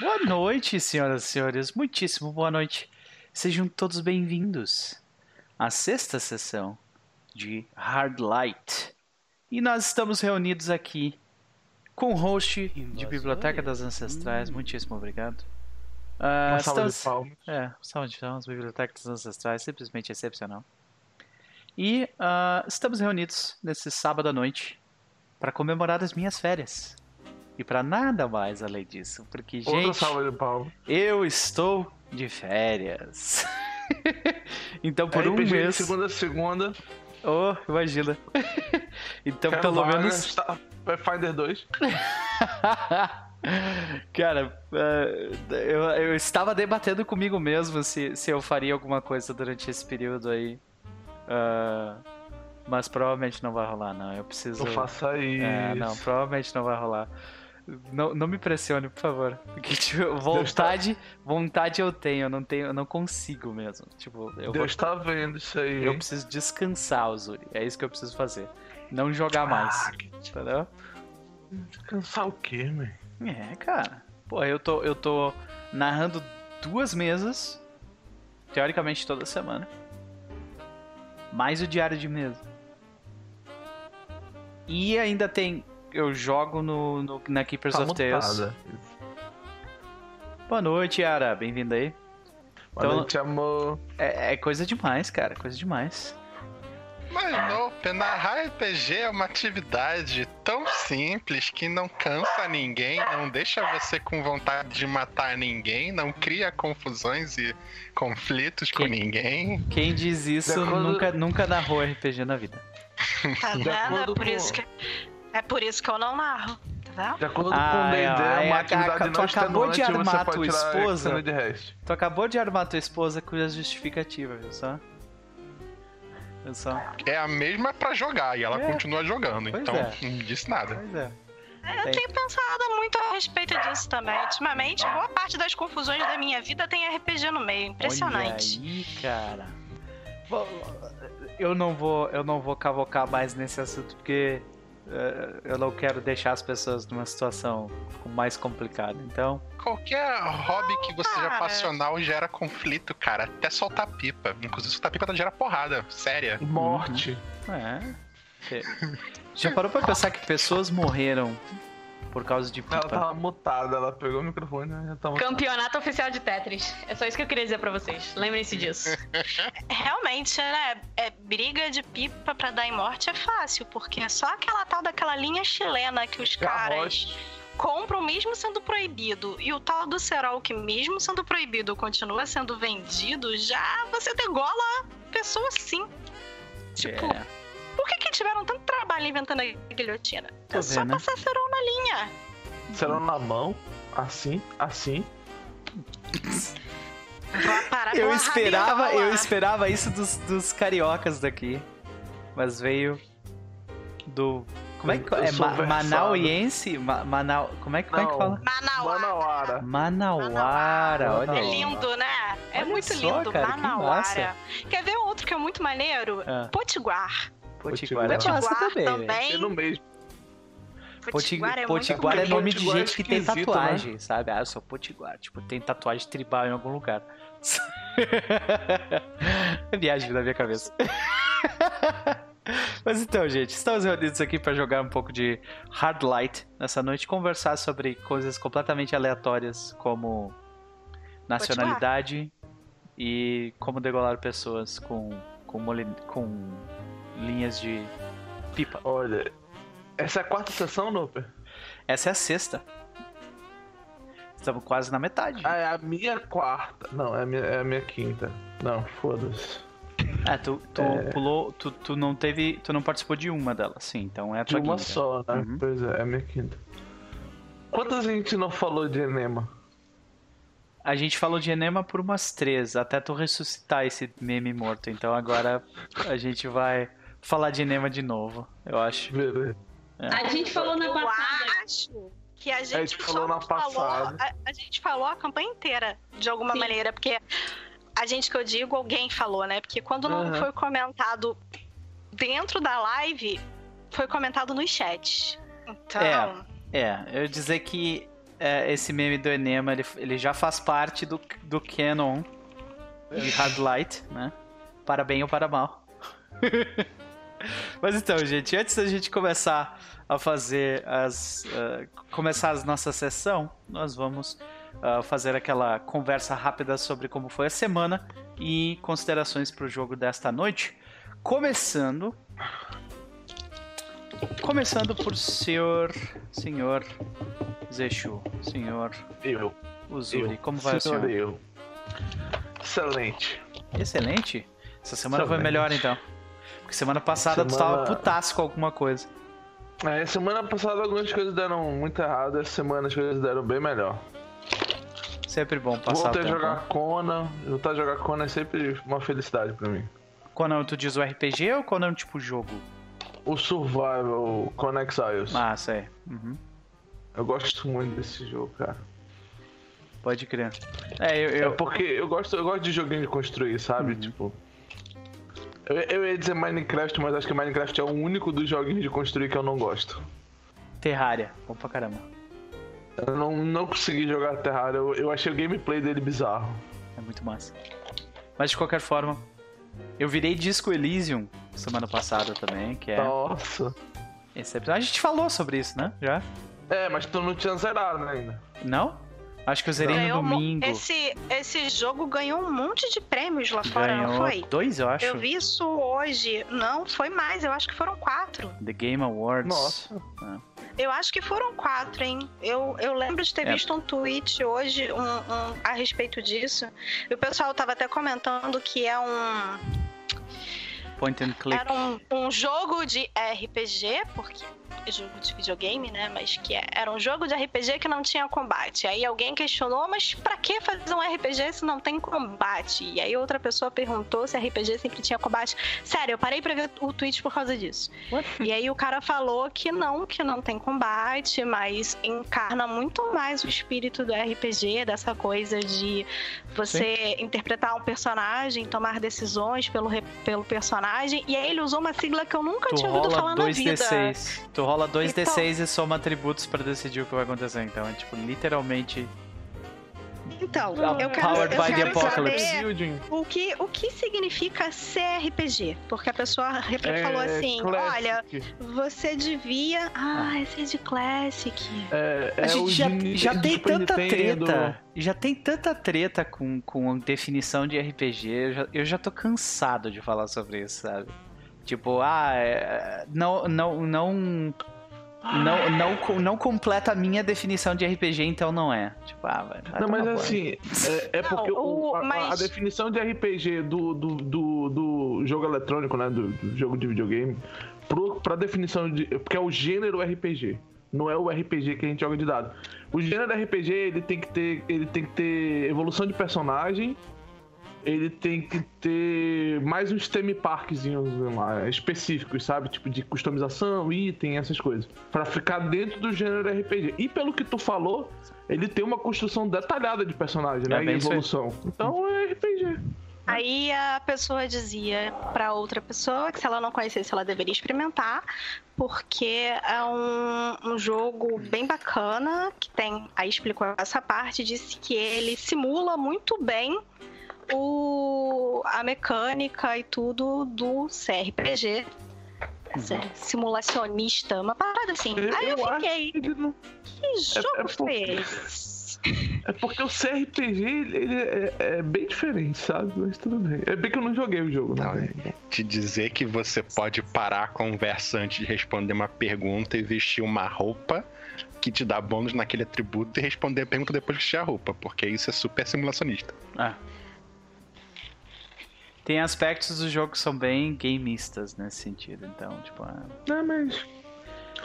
Boa noite, senhoras e senhores. Muitíssimo boa noite. Sejam todos bem-vindos à sexta sessão de Hard Light. E nós estamos reunidos aqui com o host de Biblioteca das Ancestrais. Muitíssimo obrigado. Ah, Uma salva de estamos- palmas. É, salva de palmas, Biblioteca dos Ancestrais, simplesmente excepcional. E ah, estamos reunidos nesse sábado à noite para comemorar as minhas férias. E para nada mais além disso, porque, Outra gente, salva de palmas. eu estou de férias. então, por um RPG de mês. segunda a segunda. Oh, imagina. então, pelo menos. Pathfinder 2. Cara, eh, eu, eu estava debatendo comigo mesmo se, se eu faria alguma coisa durante esse período aí. Ah, mas provavelmente não vai rolar, não. Eu preciso. Não faça isso. É, não, provavelmente não vai rolar. Não, não me pressione, por favor. Porque, tipo, vontade, vontade eu tenho, eu não tenho, eu não consigo mesmo. Tipo, eu, vou- Deus tá vendo isso aí. eu hein? preciso descansar, Zuri. É isso que eu preciso fazer. Não jogar mais. Ah, que- Entendeu? Cansar o quê, man? É, cara. Pô, eu tô, eu tô narrando duas mesas, teoricamente toda semana. Mais o diário de mesa. E ainda tem. Eu jogo no, no- na Keepers Tá of Tales. Boa noite, Yara. Bem-vinda aí. Boa Então- noite, amor. É, é coisa demais, cara. Coisa demais. Mas não, narrar RPG é uma atividade tão simples que não cansa ninguém, não deixa você com vontade de matar ninguém, não cria confusões e conflitos com Quem- ninguém. Quem diz isso nunca, nunca narrou RPG na vida. Tá? É acordo por, com- isso que, é por isso que eu não narro. Tá vendo? De acordo Ah, com o D&D, é, é é, uma a- tu não acabou de armar você tua esposa. de resto. Tu acabou de armar tua esposa com a justificativa, viu só? Viu só? É a mesma pra jogar e ela É. continua jogando, Pois então é. não disse nada. Pois é. Eu tenho pensado muito a respeito disso também. Ultimamente, boa parte das confusões da minha vida tem RPG no meio. Impressionante. Olha aí, cara. Eu não vou, eu não vou cavocar mais nesse assunto porque eu não quero deixar as pessoas numa situação mais complicada. Então, Qualquer hobby que você seja passional gera conflito, cara. Até soltar pipa. Inclusive soltar pipa gera porrada, séria. Morte. é. É. Já parou pra pensar que pessoas morreram por causa de Ela pipa? tava mutada, ela pegou o microfone e já tava... Campeonato oficial de Tetris. É só isso que eu queria dizer pra vocês. Lembrem-se disso. Realmente, né? É, briga de pipa pra dar em morte é fácil, porque é só aquela tal daquela linha chilena que os caras Garrote. compram mesmo sendo proibido. E o tal do cerol que mesmo sendo proibido continua sendo vendido, já você degola a pessoa sim. Tipo, É, por que, que tiveram tanto trabalho inventando a guilhotina? Tô é só vendo. passar cerol na linha. Será na mão, assim, assim. Eu esperava, eu esperava isso dos, dos cariocas daqui. Mas veio do. Como é que Eu é? Ma. Manauiense? Ma Manau... Como é que, como é que fala? Manauara. Manauara. Manauara, olha É lindo, né? É Olha muito só, lindo. cara, que Manauara. massa. Quer ver outro que é muito maneiro? Ah. Potiguar. Potiguar é Potiguar massa também, também. E no mesmo. Potiguar é Potiguar é nome lindo. de Potiguar é gente que tem tatuagem, sabe? Ah, eu sou Potiguar. Tipo, tem tatuagem tribal em algum lugar. É Viagem na minha cabeça. Mas então, gente, estamos reunidos aqui para jogar um pouco de Hard Light nessa noite, conversar sobre coisas completamente aleatórias, como nacionalidade e como degolar pessoas com, com, com linhas de pipa. Olha, essa é a quarta sessão, Noper? Essa é a sexta. Estamos quase na metade. Ah, é a minha quarta. Não, é a minha, é a minha quinta. Não, foda-se. É, tu, tu É. pulou, tu, tu não teve, tu não participou de uma delas, sim, então é a De tua uma quinta. só, né? Uhum. Pois é, é a minha quinta. Quantas a gente não falou de enema? A gente falou de enema por umas três, até tu ressuscitar esse meme morto, então agora a gente vai falar de enema de novo, eu acho. Beleza. A gente falou na Eu passada. acho que a gente, gente falou na falou- passada. a, a gente falou a campanha inteira, de alguma Sim. maneira, porque a gente que eu digo, alguém falou, né? Porque quando não Aham. foi comentado dentro da live, foi comentado nos chats. Então, É. É, eu ia dizer que é, esse meme do Enema, ele, ele já faz parte do, do canon de Hard Light, né? Para bem ou para mal. Mas então, gente, antes da gente começar a fazer as. uh, começar a nossa sessão, nós vamos uh, fazer aquela conversa rápida sobre como foi a semana e considerações para o jogo desta noite. Começando. Começando por senhor. Senhor. Zexu. Senhor Eu. Uzuri. eu. Como vai o Senhor senhor? eu. Excelente. Excelente. Essa semana foi Excelente. melhor então. Porque semana passada tu tava Semana- putaço com alguma coisa. É, semana passada algumas coisas deram muito errado, essa semana as coisas deram bem melhor. Sempre bom passar Voltei a jogar Conan, voltar a jogar Conan é sempre uma felicidade pra mim. Quando tu diz o RPG ou quando é tipo jogo? O Survival Conan Exiles. Ah, sei. Uhum. Eu gosto muito desse jogo, cara. Pode crer. É, eu. É eu... porque eu gosto, eu gosto de joguinho de construir, sabe? Uhum. Tipo. Eu, eu ia dizer Minecraft, mas acho que Minecraft é o único dos joguinhos de construir que eu não gosto. Terraria. Bom pra caramba. Eu não, não consegui jogar Terraria, eu, eu achei o gameplay dele bizarro. É muito massa. Mas de qualquer forma, eu virei Disco Elysium semana passada também, que é Nossa. excepcional. A gente falou sobre isso, né? Já? É, mas tu não tinha zerado né, ainda. Não? Acho que eu zerei no Ganhou mo- domingo. Esse, esse jogo ganhou um monte de prêmios lá fora, não Ganhou foi? dois, eu acho. Eu vi isso hoje. Não, foi mais. Eu acho que foram quatro. The Game Awards. Nossa. Eu acho que foram quatro, hein? Eu, eu lembro de ter É. visto um tweet hoje um, um- a respeito disso. E o pessoal tava até comentando que é um, Point and click. era um, um jogo de RPG, porque é jogo de videogame, né? Mas que é- era um jogo de RPG que não tinha combate. Aí alguém questionou, mas pra que fazer um RPG se não tem combate? E aí outra pessoa perguntou se RPG sempre tinha combate. Sério, eu parei pra ver o tweet por causa disso. E aí o cara falou que não, que não tem combate, mas encarna muito mais o espírito do RPG, dessa coisa de você interpretar um personagem, tomar decisões pelo, pelo personagem. E aí ele usou uma sigla que eu nunca Tu tinha ouvido falar na vida. 2d6. Tu rola 2d6 Então- e soma atributos pra decidir o que vai acontecer. Então é tipo, literalmente. Então, Ah, eu quero, Powered eu by the quero Apocalypse. saber o que, o que significa CRPG. Porque a pessoa É, falou assim, olha, Classic. você devia... Ah, esse é de Classic. É, A é gente já, de- já de tem tanta Nintendo. treta. Já tem tanta treta com, com definição de RPG. Eu já, eu já tô cansado de falar sobre isso, sabe? Tipo, ah, é, não, não, não. Não, não, não completa a minha definição de RPG, então não é. Tipo, ah, vai. vai Não, mas assim, é, é Não, porque o- o- a, a definição de RPG do, do, do, do jogo eletrônico, né? Do, do jogo de videogame, pro, pra definição de. Porque é o gênero RPG. Não é o RPG que a gente joga de dado. O gênero RPG ele tem que ter. Ele tem que ter evolução de personagem. Ele tem que ter mais uns theme parkzinhos lá, específicos, sabe? Tipo de customização, item, essas coisas. Pra ficar dentro do gênero RPG. E pelo que tu falou, ele tem uma construção detalhada de personagem, É né? bem e evolução. Então é RPG. Aí a pessoa dizia pra outra pessoa que se ela não conhecesse, ela deveria experimentar, porque é um, um jogo bem bacana, que tem. Aí explicou essa parte, disse que ele simula muito bem o, a mecânica e tudo do CRPG. Esse Simulacionista, uma parada assim. Aí eu Eu acho fiquei, que ele não- que jogo é foi porque- esse? É porque o CRPG ele, é, é bem diferente, sabe? Mas tudo bem. É bem que eu não joguei o jogo, Não, né? Te dizer que você pode parar a conversa antes de responder uma pergunta e vestir uma roupa que te dá bônus naquele atributo e responder a pergunta depois de vestir a roupa, porque isso é super simulacionista. É. Tem aspectos do jogo que são bem gameistas nesse sentido, então, tipo, é- Não, mas.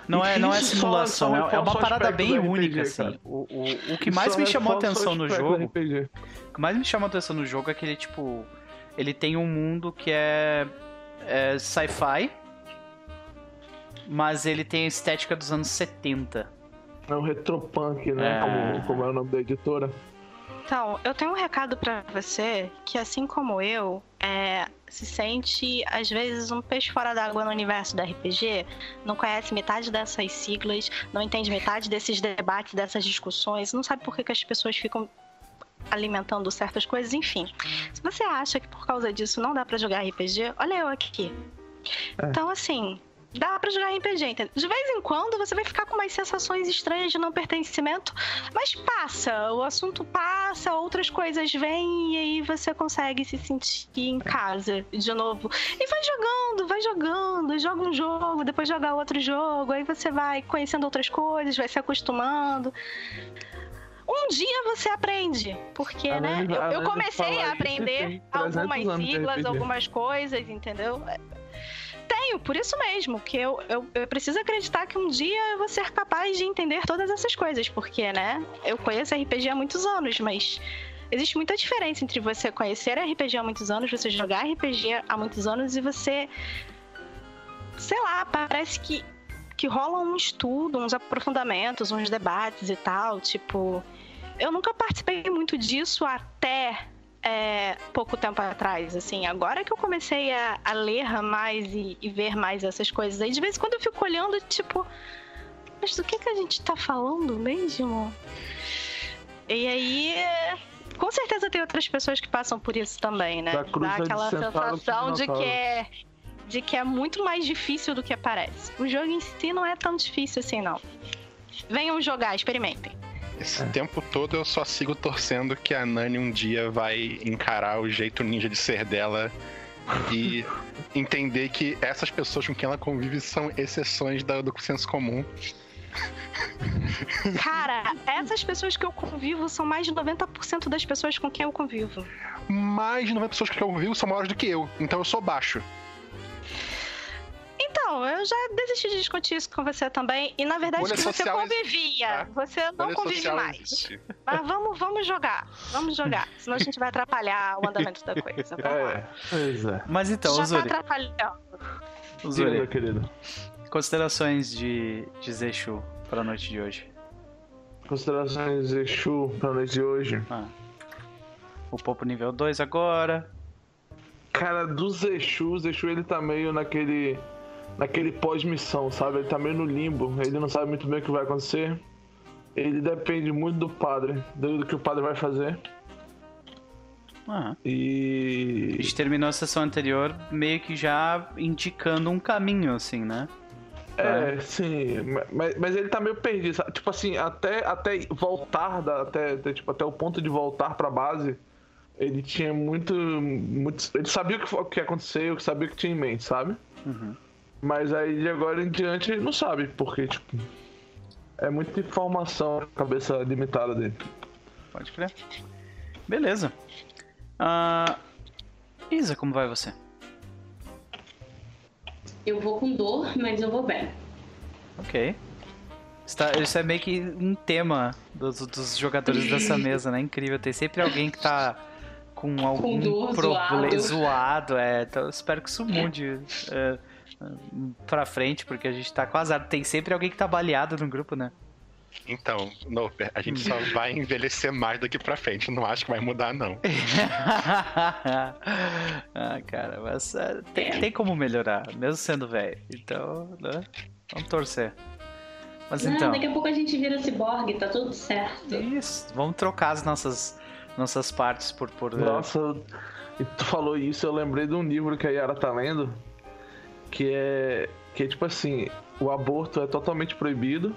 não é, não é só- simulação, só é, é uma parada aspecto bem única, RPG, assim. cara. O, o, o que mais me chamou atenção no jogo, o que mais me chamou atenção no jogo é que ele, tipo, ele tem um mundo que é, é sci-fi, mas ele tem a estética dos anos 70. É o Retropunk, né? É. Como, como é o nome da editora. Então, eu tenho um recado pra você que, assim como eu, é, se sente, às vezes, um peixe fora d'água no universo da RPG, não conhece metade dessas siglas, não entende metade desses debates, dessas discussões, não sabe por que, que as pessoas ficam alimentando certas coisas, enfim. Se você acha que por causa disso não dá para jogar RPG, olha eu aqui. É. Então, assim, dá para jogar RPG, entendeu? De vez em quando você vai ficar com umas sensações estranhas de não pertencimento, mas passa, o assunto passa, outras coisas vêm e aí você consegue se sentir em casa de novo. E vai jogando, vai jogando, joga um jogo, depois joga outro jogo, aí você vai conhecendo outras coisas, vai se acostumando um dia você aprende. Porque, a né? Eu, eu comecei a aprender algumas siglas, algumas coisas, entendeu? Tenho, por isso mesmo, que eu, eu, eu, preciso acreditar que um dia eu vou ser capaz de entender todas essas coisas, porque, né, eu conheço RPG há muitos anos, mas existe muita diferença entre você conhecer RPG há muitos anos, você jogar RPG há muitos anos e você. Sei lá, parece que, que rola um estudo, uns aprofundamentos, uns debates e tal. Tipo, eu nunca participei muito disso até é, pouco tempo atrás, assim. Agora que eu comecei a, a ler mais e, e, ver mais essas coisas aí, de vez em quando eu fico olhando, tipo, mas do que, que a gente tá falando mesmo? E aí, com certeza tem outras pessoas que passam por isso também, né? Dá aquela sensação de que é de que é muito mais difícil do que parece. O jogo em si não é tão difícil assim, não. Venham jogar, experimentem. Esse é. tempo todo eu só sigo torcendo que a Nani um dia vai encarar o jeito ninja de ser dela e entender que essas pessoas com quem ela convive são exceções do, do senso comum. Cara, essas pessoas que eu convivo são mais de 90% das pessoas com quem eu convivo. Mais de 90% das pessoas que eu convivo são maiores do que eu, então eu sou baixo. Então, eu já desisti de discutir isso com você também. E na verdade que você convivia. Existe, tá? Você não convive mais. Existe. Mas vamos, vamos jogar. Vamos jogar. Senão a gente vai atrapalhar o andamento da coisa. É, pois é. Mas então, já Zuri. Tá atrapalhando. Zuri, querido. Considerações de, de Zexu para a noite de hoje. Considerações de Zexu para a noite de hoje. Ah. O Popo nível 2 agora. Cara, do Zexu, o Zexu ele tá meio naquele naquele pós-missão, sabe? Ele tá meio no limbo, ele não sabe muito bem o que vai acontecer. Ele depende muito do padre, do que o padre vai fazer. Ah. E. A gente terminou a sessão anterior meio que já indicando um caminho, assim, né? É, é. sim, mas, mas ele tá meio perdido, sabe? tipo assim, até, até voltar, da, até, até, tipo, até o ponto de voltar pra base, ele tinha muito, muito ele sabia o que, o que ia acontecer, o que sabia o que tinha em mente, sabe? Uhum. Mas aí de agora em diante ele não sabe, porque, tipo, é muita informação na cabeça limitada dele. Pode crer. Beleza. Uh, Isa, como vai você? Eu vou com dor, mas eu vou bem. Ok. Está, isso é meio que um tema dos, dos jogadores dessa mesa, né? Incrível. Tem sempre alguém que tá com algum problema zoado. zoado. É, então eu espero que isso mude. É, pra frente, porque a gente tá com azar. Tem sempre alguém que tá baleado no grupo, né? Então, Noper, a gente só vai envelhecer mais daqui pra frente. Não acho que vai mudar, não. ah, cara, mas uh, tem, tem como melhorar, mesmo sendo velho. Então, né? Vamos torcer. Mas não, então. Daqui a pouco a gente vira ciborgue, tá tudo certo. Isso, vamos trocar as nossas, nossas partes por. por Nossa, tu falou isso, eu lembrei de um livro que a Yara tá lendo que é que é tipo assim, o aborto é totalmente proibido.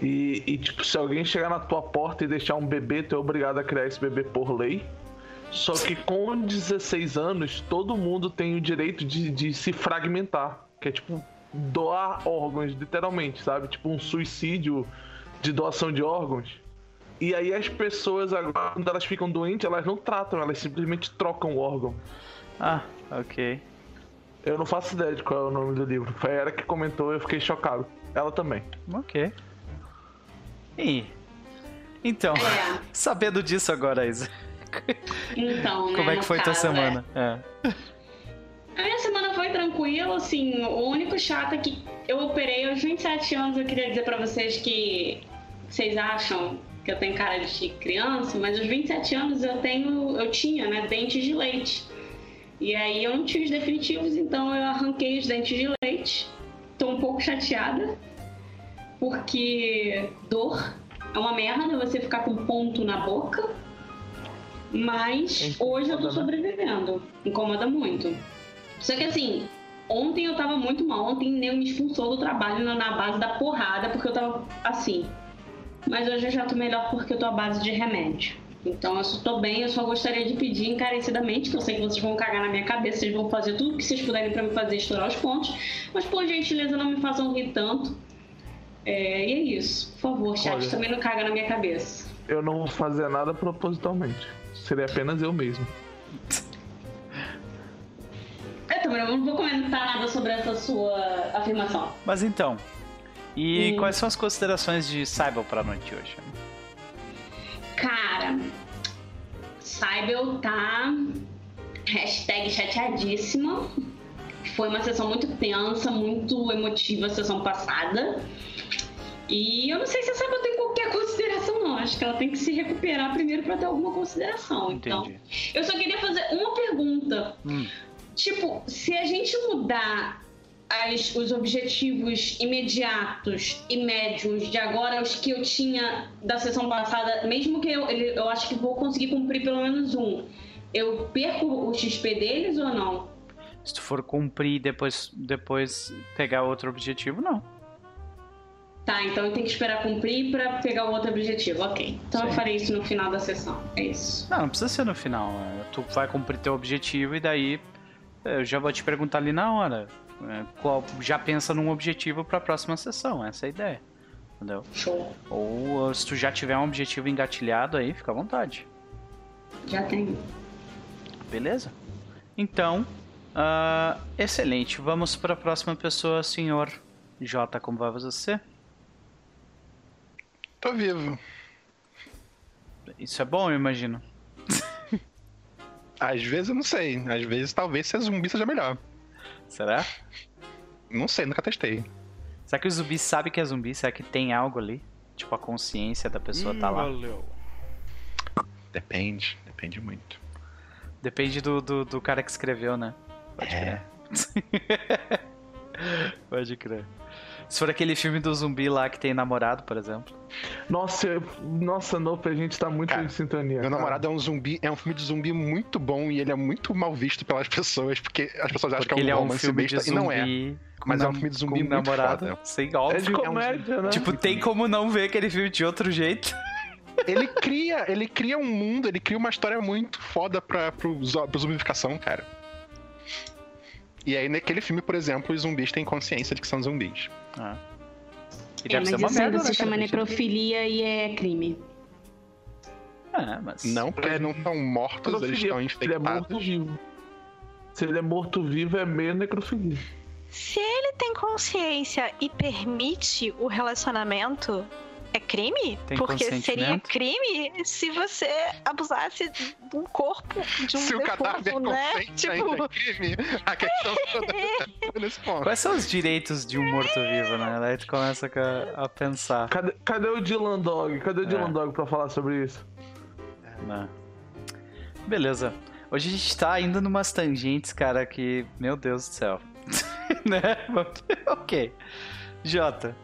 E, e, tipo, se alguém chegar na tua porta e deixar um bebê, tu é obrigado a criar esse bebê por lei. Só que com 16 anos, todo mundo tem o direito de, de se fragmentar. Que é tipo doar órgãos, literalmente, sabe? Tipo um suicídio de doação de órgãos. E aí as pessoas agora, quando elas ficam doentes, elas não tratam, elas simplesmente trocam o órgão. Ah, ok. Eu não faço ideia de qual é o nome do livro. Foi ela que comentou e eu fiquei chocado. Ela também. Ok. E. Então, é. sabendo disso agora, Isa. Então, Como né, é que foi tua semana? É. A minha semana foi tranquila, assim, o único chato é que eu operei aos 27 anos, eu queria dizer para vocês que vocês acham que eu tenho cara de criança, mas aos 27 anos eu tenho, eu tinha, né, dentes de leite. E aí eu não tinha os definitivos, então eu arranquei os dentes de leite. Tô um pouco chateada, porque dor é uma merda você ficar com ponto na boca. Mas Incomoda, hoje eu tô né? sobrevivendo. Incomoda muito. Só que assim, ontem eu tava muito mal. Ontem nem me expulsou do trabalho na- na base da porrada, porque eu tava assim. Mas hoje eu já tô melhor porque eu tô à base de remédio. Então eu tô bem, eu só gostaria de pedir encarecidamente, que eu sei que vocês vão cagar na minha cabeça, vocês vão fazer tudo que vocês puderem pra me fazer estourar os pontos. Mas por gentileza não me façam rir tanto. É, e é isso. Por favor, chat, Olha. também não caga na minha cabeça. Eu não vou fazer nada propositalmente. Seria apenas eu mesmo. Eu também não vou comentar nada sobre essa sua afirmação. Mas então, e Hum. quais são as considerações de Cybele pra noite hoje? Cara, Saibel tá hashtag chateadíssima. Foi uma sessão muito tensa, muito emotiva a sessão passada. E eu não sei se a Saibel tem qualquer consideração, não. Acho que ela tem que se recuperar primeiro pra ter alguma consideração. Então, Entendi. eu só queria fazer uma pergunta. Hum. Tipo, se a gente mudar as- os objetivos imediatos e médios de agora, os que eu tinha da sessão passada, mesmo que eu, eu acho que vou conseguir cumprir pelo menos um, eu perco o XP deles ou não? Se tu for cumprir e depois, depois pegar outro objetivo, não. Tá, então eu tenho que esperar cumprir pra pegar o outro objetivo. Ok. Então eu Sim. farei isso no final da sessão. É isso. Não, não precisa ser no final. é, Tu vai cumprir teu objetivo e daí eu já vou te perguntar ali na hora. É, Qual, já pensa num objetivo pra próxima sessão, essa é a ideia. Entendeu? Show. Ou uh, se tu já tiver um objetivo engatilhado aí, fica à vontade. Já tenho. Beleza? Então, ah, excelente. Vamos para a próxima pessoa, senhor J. Como vai você? Tô vivo. Isso é bom, eu imagino. Às vezes eu não sei. Às vezes talvez ser zumbi seja melhor. Será? Não sei, nunca testei. Será que o zumbi sabe que é zumbi? Será que tem algo ali? Tipo, a consciência da pessoa tá lá. Valeu. Depende, depende muito. Depende do, do, do cara que escreveu, né? Pode É. crer. Pode crer. Se for aquele filme do zumbi lá que tem namorado, por exemplo. Nossa, eu- nossa, Nope, a gente tá muito Cara, em sintonia. Meu cara. namorado é um zumbi, é um filme de zumbi muito bom e ele é muito mal visto pelas pessoas, porque as pessoas acham Porque que é ele um é um romance filme de besta zumbi. e não é. Mas é um filme de zumbi com muito namorado. foda. Sei, É óbvio. de um comédia, né? Tipo, tem como não ver aquele filme de outro jeito. Ele cria, ele cria um mundo, ele cria uma história muito foda pra, pro, pra zumbificação, cara. E aí, naquele filme, por exemplo, os zumbis têm consciência de que são zumbis. Ah. E É, deve mas ser uma isso ainda merda, se né, chama necrofilia e é crime. É, mas... Não, porque eles não estão mortos, eles estão Necrofilia, Ele é infectados. morto-vivo. Se ele é morto-vivo, é meio necrofilia. Se ele tem consciência e permite o relacionamento, é crime? Tem Porque seria crime se você abusasse de um corpo de um Se o cadáver defunto, é né? consciente Tipo, ainda é crime, a questão toda é nesse ponto. Quais são os direitos de um morto-vivo, né? Daí tu começa a, a pensar. Cadê, cadê o Dylan Dog? Cadê o É. Dylan Dog pra falar sobre isso? né? Beleza. Hoje a gente tá indo numas tangentes, cara, que. Meu Deus do céu. né? ok. Jota,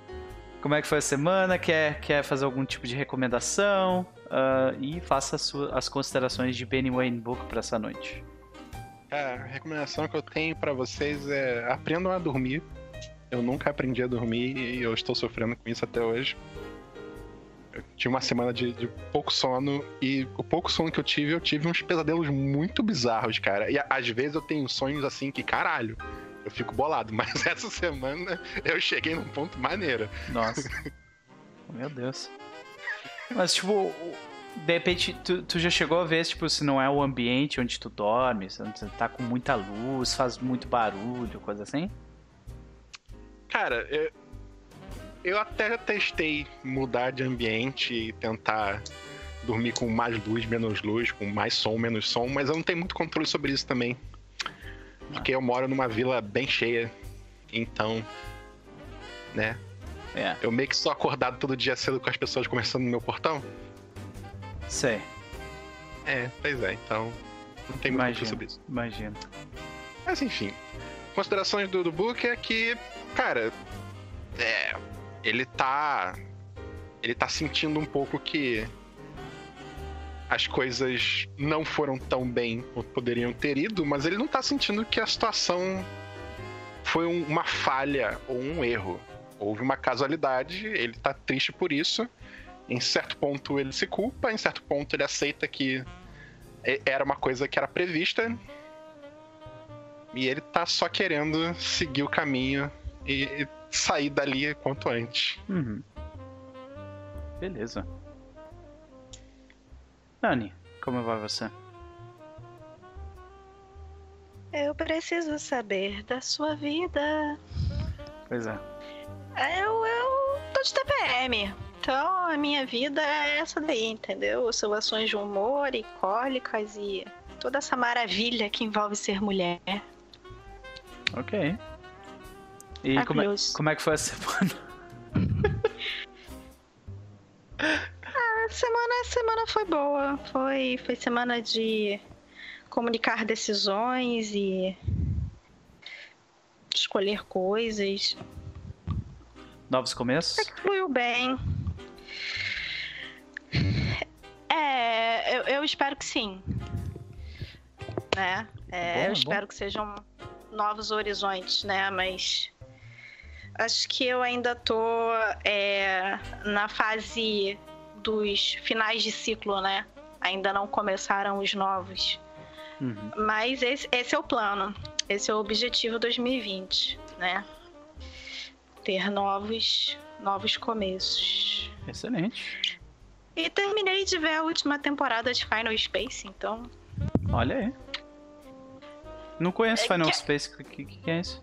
como é que foi a semana? Quer, quer fazer algum tipo de recomendação? Ah, e faça as, sua- as considerações de Benny Wayne Book pra essa noite. Cara, a recomendação que eu tenho pra vocês é aprendam a dormir. Eu nunca aprendi a dormir e eu estou sofrendo com isso até hoje. Eu tive uma semana de, de pouco sono e o pouco sono que eu tive, eu tive uns pesadelos muito bizarros, cara. E às vezes eu tenho sonhos assim que, caralho, eu fico bolado. Mas essa semana eu cheguei num ponto maneiro. Nossa. Meu Deus. Mas, tipo, de repente, tu, tu já chegou a ver, tipo, se não é o ambiente onde tu dorme, se tu tá com muita luz, faz muito barulho, coisa assim? Cara, eu, eu até testei mudar de ambiente e tentar dormir com mais luz, menos luz, com mais som, menos som, mas eu não tenho muito controle sobre isso também. Porque eu moro numa vila bem cheia, então, né? É, Eu meio que sou acordado todo dia cedo com as pessoas conversando no meu portão. sei. É, pois é, então. Não tem muito o que Imagino. sobre isso. Imagino. Mas enfim. Considerações do, do book é que, cara, é. Ele tá. Ele tá sentindo um pouco que as coisas não foram tão bem quanto poderiam ter ido, mas ele não tá sentindo que a situação foi um- uma falha ou um erro. Houve uma casualidade, ele tá triste por isso. Em certo ponto ele se culpa, em certo ponto ele aceita que era uma coisa que era prevista e ele tá só querendo seguir o caminho e, e sair dali quanto antes. Uhum. Beleza. Nani, como vai você? Eu preciso saber da sua vida. Pois é. Eu, eu tô de TPM. Então a minha vida é essa daí, entendeu? Oscilações de humor e cólicas e toda essa maravilha que envolve ser mulher. Ok. E como é, como é que foi a semana? A semana, a semana foi boa. Foi, foi semana de comunicar decisões e escolher coisas. Novos começos? Fluiu bem. É, eu, eu espero que sim. Né? É, Bom, é bom. eu espero que sejam novos horizontes, né? Mas acho que eu ainda tô é, na fase dos finais de ciclo, né? Ainda não começaram os novos. Uhum. Mas esse, esse é o plano. Esse é o objetivo 2020, né? Ter novos, novos começos. Excelente. E terminei de ver a última temporada de Final Space, então. Olha aí. Não conheço É Final que- Space. O que, que, que é isso?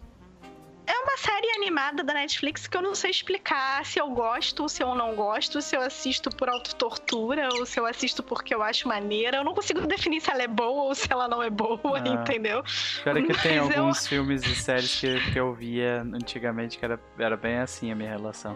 É uma série animada da Netflix que eu não sei explicar se eu gosto, se eu não gosto, se eu assisto por autotortura ou se eu assisto porque eu acho maneira. Eu não consigo definir se ela é boa ou se ela não é boa, Ah. entendeu? Cara, que tem Mas eu- alguns filmes e séries que, que eu via antigamente que era, era bem assim a minha relação.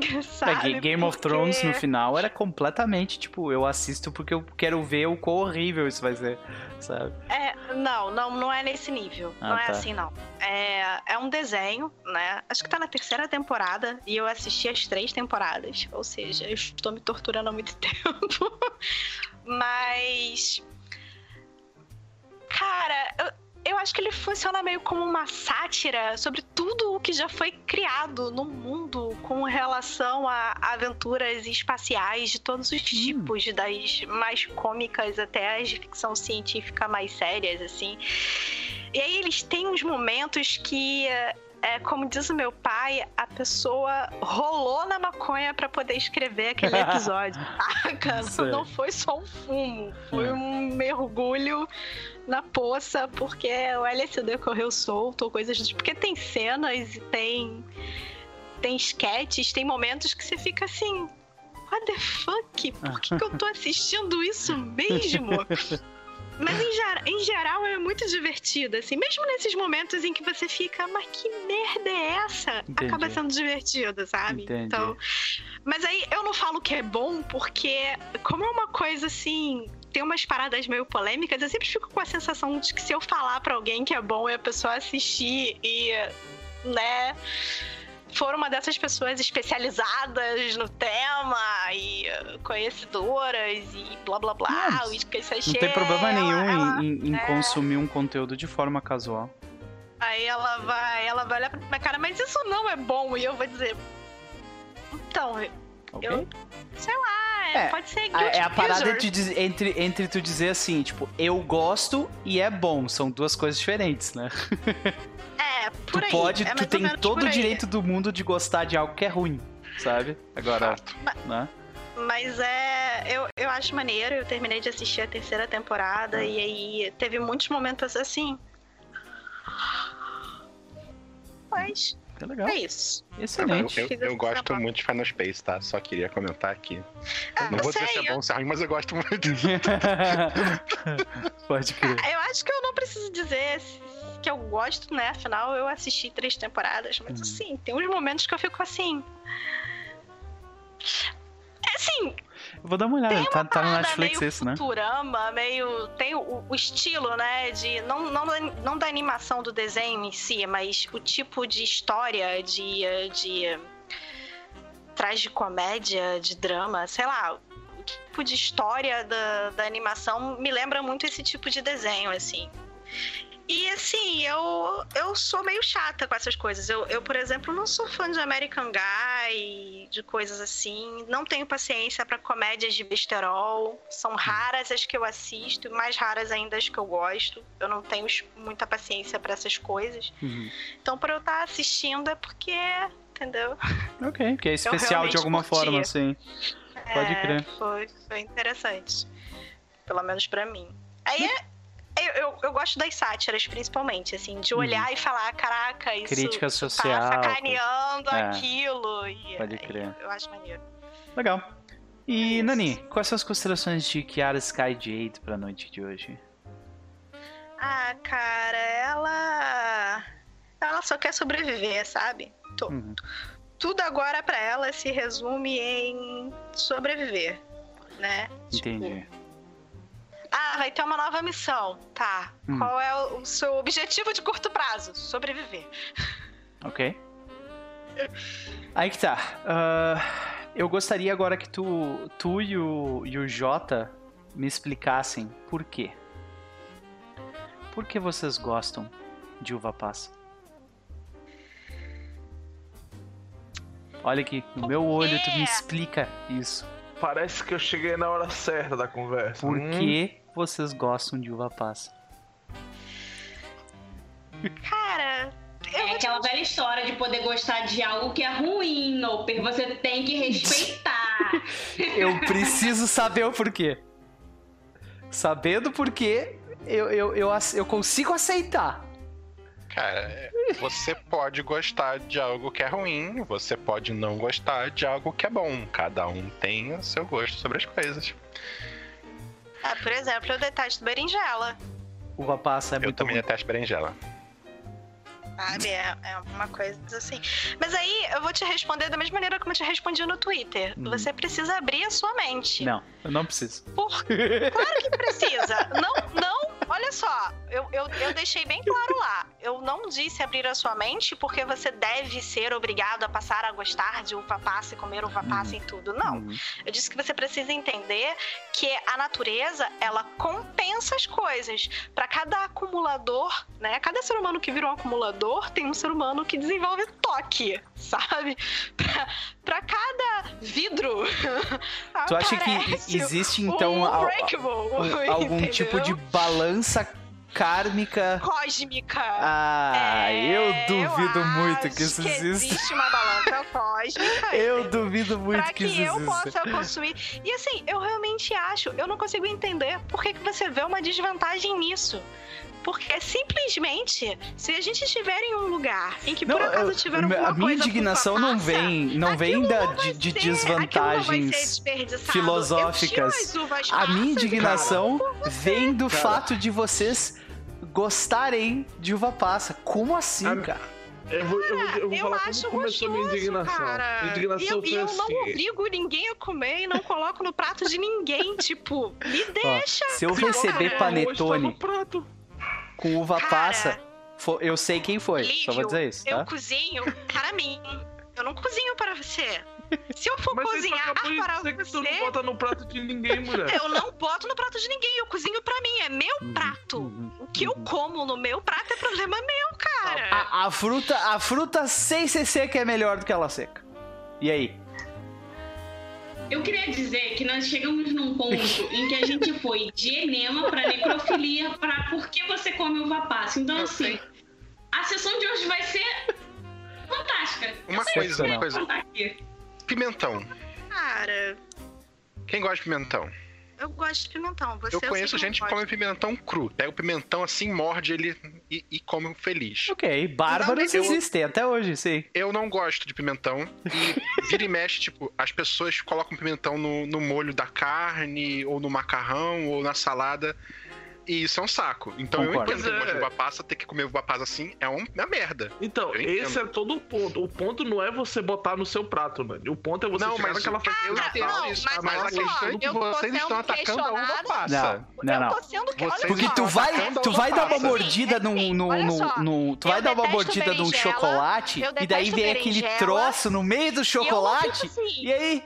É, Sabe? Ga- Game of Porque- Thrones no final era completamente tipo, eu assisto porque eu quero ver o quão horrível isso vai ser, sabe? É, não, não, não é nesse nível. Ah, não é tá. assim, não. É, é um desenho, né? Acho que tá na terceira temporada e eu assisti as três temporadas. Ou seja, eu estou me torturando há muito tempo. Mas. Cara, eu, eu acho que ele funciona meio como uma sátira sobre tudo o que já foi criado no mundo com relação a aventuras espaciais de todos os tipos, das mais cômicas até as de ficção científica mais sérias, assim. E aí eles têm uns momentos que, é, como diz o meu pai, a pessoa rolou na maconha pra poder escrever aquele episódio, saca? Não foi só um fumo, foi É. um mergulho na poça, porque o LSD correu solto, ou coisas do tipo. Porque tem cenas e tem. Tem sketches, tem momentos que você fica assim. What the fuck? Por que, que eu tô assistindo isso mesmo? Mas em, gera- em geral é muito divertido, assim. Mesmo nesses momentos em que você fica, mas que merda é essa? Entendi. Acaba sendo divertido, sabe? Entendi. Então. Mas aí eu não falo que é bom, porque, como é uma coisa assim. Tem umas paradas meio polêmicas, eu sempre fico com a sensação de que se eu falar pra alguém que é bom e a pessoa assistir e, né, for uma dessas pessoas especializadas no tema e uh, conhecedoras e blá blá blá, Não, que isso Não tem problema nenhum ela- em, em- em é. consumir um conteúdo de forma casual. Aí ela vai, ela vai olhar pra minha cara, mas isso não é bom. E eu vou dizer. Então, Ok? Eu- sei lá, é, É, pode ser A- guilty é a parada de entre, entre tu dizer assim, tipo, eu gosto e é bom. São duas coisas diferentes, né? É, por tu aí. pode, é tu tem todo o direito do mundo de gostar de algo que é ruim, sabe? Agora, Fato. né? Mas é. Eu, eu acho maneiro, eu terminei de assistir a terceira temporada e aí teve muitos momentos assim. Mas É legal. é isso. Eu, Excelente. eu- eu gosto muito de Final Space, tá? Só queria comentar aqui. Ah, Não eu vou dizer sei, se é bom ou se é ruim, mas eu gosto muito. Pode crer. Eu acho que eu não preciso dizer que eu gosto, né? Afinal, eu assisti três temporadas, mas Hum. assim, tem uns momentos que eu fico assim. É assim, Vou dar uma olhada, Tem uma tá, tá no Netflix meio esse, né? Futurama, meio. Tem o, o estilo, né? De. Não, não, não da animação do desenho em si, mas o tipo de história, de. de traz de comédia, de drama, sei lá. O tipo de história da, da animação me lembra muito esse tipo de desenho, assim. E assim, eu, eu sou meio chata com essas coisas. Eu, eu, por exemplo, não sou fã de American Guy, de coisas assim. Não tenho paciência para comédias de besterol. São raras as que eu assisto, mais raras ainda as que eu gosto. Eu não tenho muita paciência para essas coisas. Uhum. Então, para eu estar assistindo é porque, entendeu? Ok, que é especial de alguma curti. forma, assim. Pode É, crer. Foi, foi interessante. Pelo menos pra mim. Aí é- eu, eu, eu gosto das sátiras, principalmente, assim, de olhar e falar, caraca, isso, Crítica isso social, tá sacaneando é. aquilo. E, Pode aí crer. Eu acho maneiro. Legal. E, Isso. Nani, quais são as considerações de Kiara Sky Jade pra noite de hoje? Ah, cara, ela. Ela só quer sobreviver, sabe? Tu- Uhum. Tudo agora pra ela se resume em sobreviver, né? Tipo, Entendi. Ah, vai ter uma nova missão. Tá. Hum. Qual é o, seu objetivo de curto prazo? Sobreviver. Ok. Aí que tá. Ah, eu gostaria agora que tu, tu e, o, e o Jota me explicassem por quê. Por que vocês gostam de uva passa? Olha aqui, no meu olho tu me explica isso. Parece que eu cheguei na hora certa da conversa. Por Hum, que vocês gostam de uva passa? Cara, É aquela velha história de poder gostar de algo que é ruim, Noper. Você tem que respeitar. Eu preciso saber o porquê. Sabendo o porquê, eu, eu, eu, eu consigo aceitar. Cara, você pode gostar de algo que é ruim, você pode não gostar de algo que é bom. Cada um tem o seu gosto sobre as coisas. Ah, por exemplo, eu detesto berinjela. Uva passa é Eu muito também ruim. detesto berinjela. Sabe? É, é uma coisa assim. Mas aí eu vou te responder da mesma maneira como eu te respondi no Twitter. Uhum. Você precisa abrir a sua mente. Não, eu não preciso. Por... Claro que precisa. Não, não. Olha só, eu, eu, eu deixei bem claro lá. Eu não disse abrir a sua mente porque você deve ser obrigado a passar a gostar de uva passa e comer uva passa em tudo. Não. Uhum. Eu disse que você precisa entender que a natureza, ela compensa as coisas. Para cada acumulador, né? Cada ser humano que vira um acumulador, tem um ser humano que desenvolve toque, sabe? Pra, pra cada vidro. Tu acha que existe então um um- algum entendeu? tipo de balança kármica? cósmica. Ah, É, eu duvido eu muito que isso exista. Existe uma balança cósmica. Eu entendeu? duvido muito pra que que, isso eu exista. possa consumir. E assim, eu realmente acho, eu não consigo entender por que, que você vê uma desvantagem nisso. Porque simplesmente, se a gente estiver em um lugar em que por Não, acaso eu- tiver a alguma minha coisa com indignação não uva vem, não vem da, não de, de ser- não desvantagens filosóficas. Eu A minha indignação vem do Cara. fato de vocês gostarem de uva passa. Como assim, Ah, cara? Eu vou, eu vou, eu vou Eu falar acho como começou a minha gostoso, indignação. cara. Minha indignação e eu, foi e eu assim. não obrigo ninguém a comer e não coloco no prato de ninguém. tipo, me Ó, deixa. se eu cara. receber panetone com uva Cara, passa, eu sei quem foi. Só vou dizer isso, Eu tá? cozinho para mim. Eu não cozinho para você. Se eu for Mas você cozinhar para dizer que tu não você, bota no prato de ninguém, mulher. eu não boto no prato de ninguém. Eu cozinho para mim. É meu Uhum, prato. uhum, O que eu como no meu prato é problema meu, cara. A, a fruta, a fruta sem ser seca é melhor do que ela seca. E aí? Eu queria dizer que nós chegamos num ponto em que a gente foi de enema pra necrofilia pra por que você come uva passa. Então, assim, a sessão de hoje vai ser fantástica. Uma coisa, uma coisa. aqui. Pimentão. Cara, Quem gosta de pimentão? eu gosto de pimentão. Você Eu conheço que não gente que come pimentão cru. Pega o pimentão assim, morde ele e, e come feliz. Ok, bárbaros eu- existem até hoje, sim. Eu não gosto de pimentão. E vira e mexe, tipo, as pessoas colocam pimentão no, no molho da carne, ou no macarrão, ou na salada. E isso é um saco. Então eu Concordo. entendo que é. de uva passa, ter que comer uva passa assim é um- uma merda. Então, Eu esse é todo o ponto. O ponto não é você botar no seu prato, mano. O ponto é você Não, chegar mas naquela festa eu entendo Natal, não, isso, mas mas, a questão é que eu vocês estão atacando a uva passa. Não, não, eu não. tô sendo Porque tu vai, tu vai dar uma mordida É num, num, Tu eu vai dar uma mordida num chocolate eu e daí vem aquele troço no meio do eu chocolate. assim, E aí?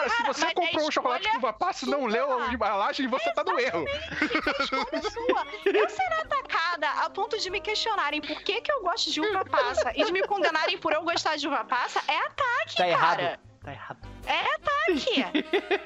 Cara, se você mas a comprou um chocolate com uva passa e não leu a embalagem, você tá no erro. escolha sua. Eu ser atacada a ponto de me questionarem por que, que eu gosto de uva passa e de me condenarem por eu gostar de uva passa é ataque, Tá errado. cara. Tá errado. É ataque.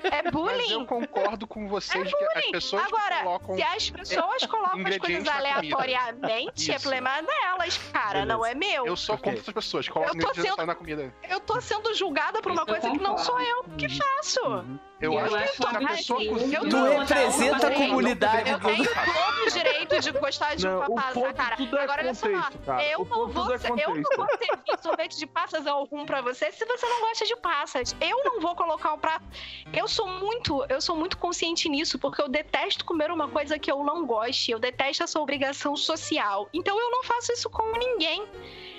É Mas eu bullying. concordo com vocês de que as bullying. pessoas Agora, colocam. se as pessoas colocam as coisas aleatoriamente, é problema delas, cara, Beleza. não é meu. Eu sou contra essas pessoas colocam Eu tô ingrediente sendo- na comida. Eu tô sendo julgada por uma Eu coisa que não concordo. sou eu que faço. Uhum. Eu, Eu acho que acho se a uma pessoa cozinha. assim, Tu Eu- representa a comunidade Eu tenho todo o direito de gostar de Não, o passa, ponto cara. tudo é Agora, olha só, eu não, vou, é eu não vou servir sorvete de passas algum pra você se você não gosta de passas. Eu não vou colocar o prato. Eu sou muito, eu sou muito consciente nisso, porque eu detesto comer uma coisa que eu não goste. Eu detesto essa obrigação social. Então eu não faço isso com ninguém.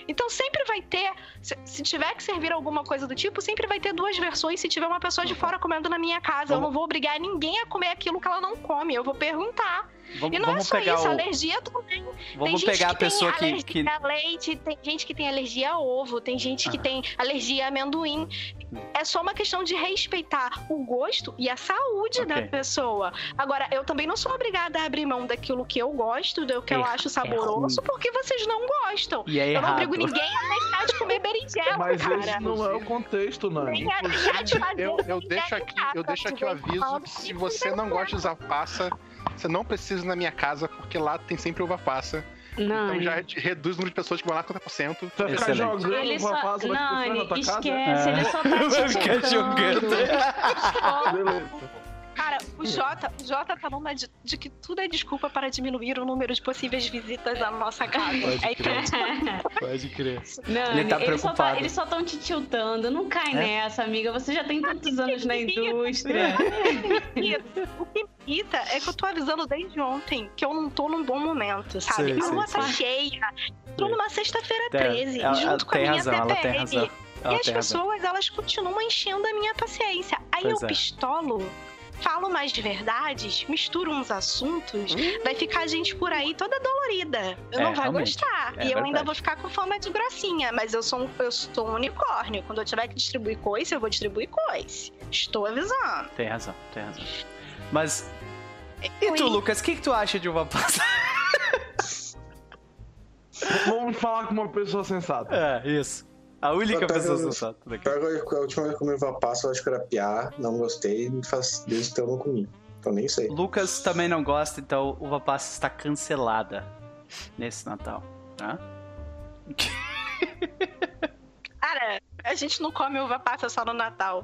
Então sempre vai ter, se, se tiver que servir alguma coisa do tipo, sempre vai ter duas versões se tiver uma pessoa de fora comendo na minha casa. Eu não vou obrigar ninguém a comer aquilo que ela não come. Eu vou perguntar. Vamos, E não é vamos só pegar isso, o... alergia também. tem Vamos gente pegar a que tem pessoa que... alergia que... a leite, tem gente que tem alergia a ovo, tem gente que Ah. tem alergia a amendoim. É só uma questão de respeitar o gosto e a saúde da Ok. pessoa. Agora, eu também não sou obrigada a abrir mão daquilo que eu gosto, do que eu É- acho é saboroso, ruim. porque vocês não gostam. E é eu não obrigo ninguém a deixar de comer berinjela, Mas cara. esse não é o contexto, Nani. Nem a deixar de fazer Eu, eu deixo aqui, eu deixo aqui o aviso que se você não gosta de usar passa, você não precisa ir na minha casa, porque lá tem sempre uva passa. Não, Então já reduz o número de pessoas que vão lá 50%. Tu vai ficar Excelente. jogando ele uva só. passa Não, na ele tua casa? esquece, ele só tá Vai te ficar jogando. Cara, o Jota, o Jota tá numa de, de que tudo é desculpa para diminuir o número de possíveis visitas à nossa casa. Pode É crer. que Pode crer. Não, Ele tá eles só preocupado. tá- eles só estão te tiltando. Não cai É? nessa, amiga. Você já tem tantos anos na indústria. o que me irrita é que eu tô avisando desde ontem que eu não tô num bom momento, sabe? Sei, a rua tá cheia. Tô numa sexta-feira Tem- 13, ela- junto ela com a minha razão, ela tem TPM. razão. Ela E as pessoas, elas continuam enchendo a minha paciência. Aí Pois eu é. pistolo, falo mais de verdades, misturo uns assuntos, vai ficar a gente por aí toda dolorida. Eu É, não vai realmente. gostar. É e eu ainda vou ficar com fama de grossinha. Mas eu sou, um, eu sou um unicórnio. Quando eu tiver que distribuir coisa, eu vou distribuir coisa. Estou avisando. Tem razão, tem razão. Mas. E tu. Lucas, o que, que tu acha de uva passa? Vamos falar com uma pessoa sensata. É, isso. A única pessoa sensata daqui. A última vez que eu comi uva passa, eu acho que era piá, não gostei, e faz, desde então eu não comi. Então nem sei. Lucas também não gosta, então uva passa está cancelada nesse Natal. Tá? Cara, a gente não come uva passa só no Natal.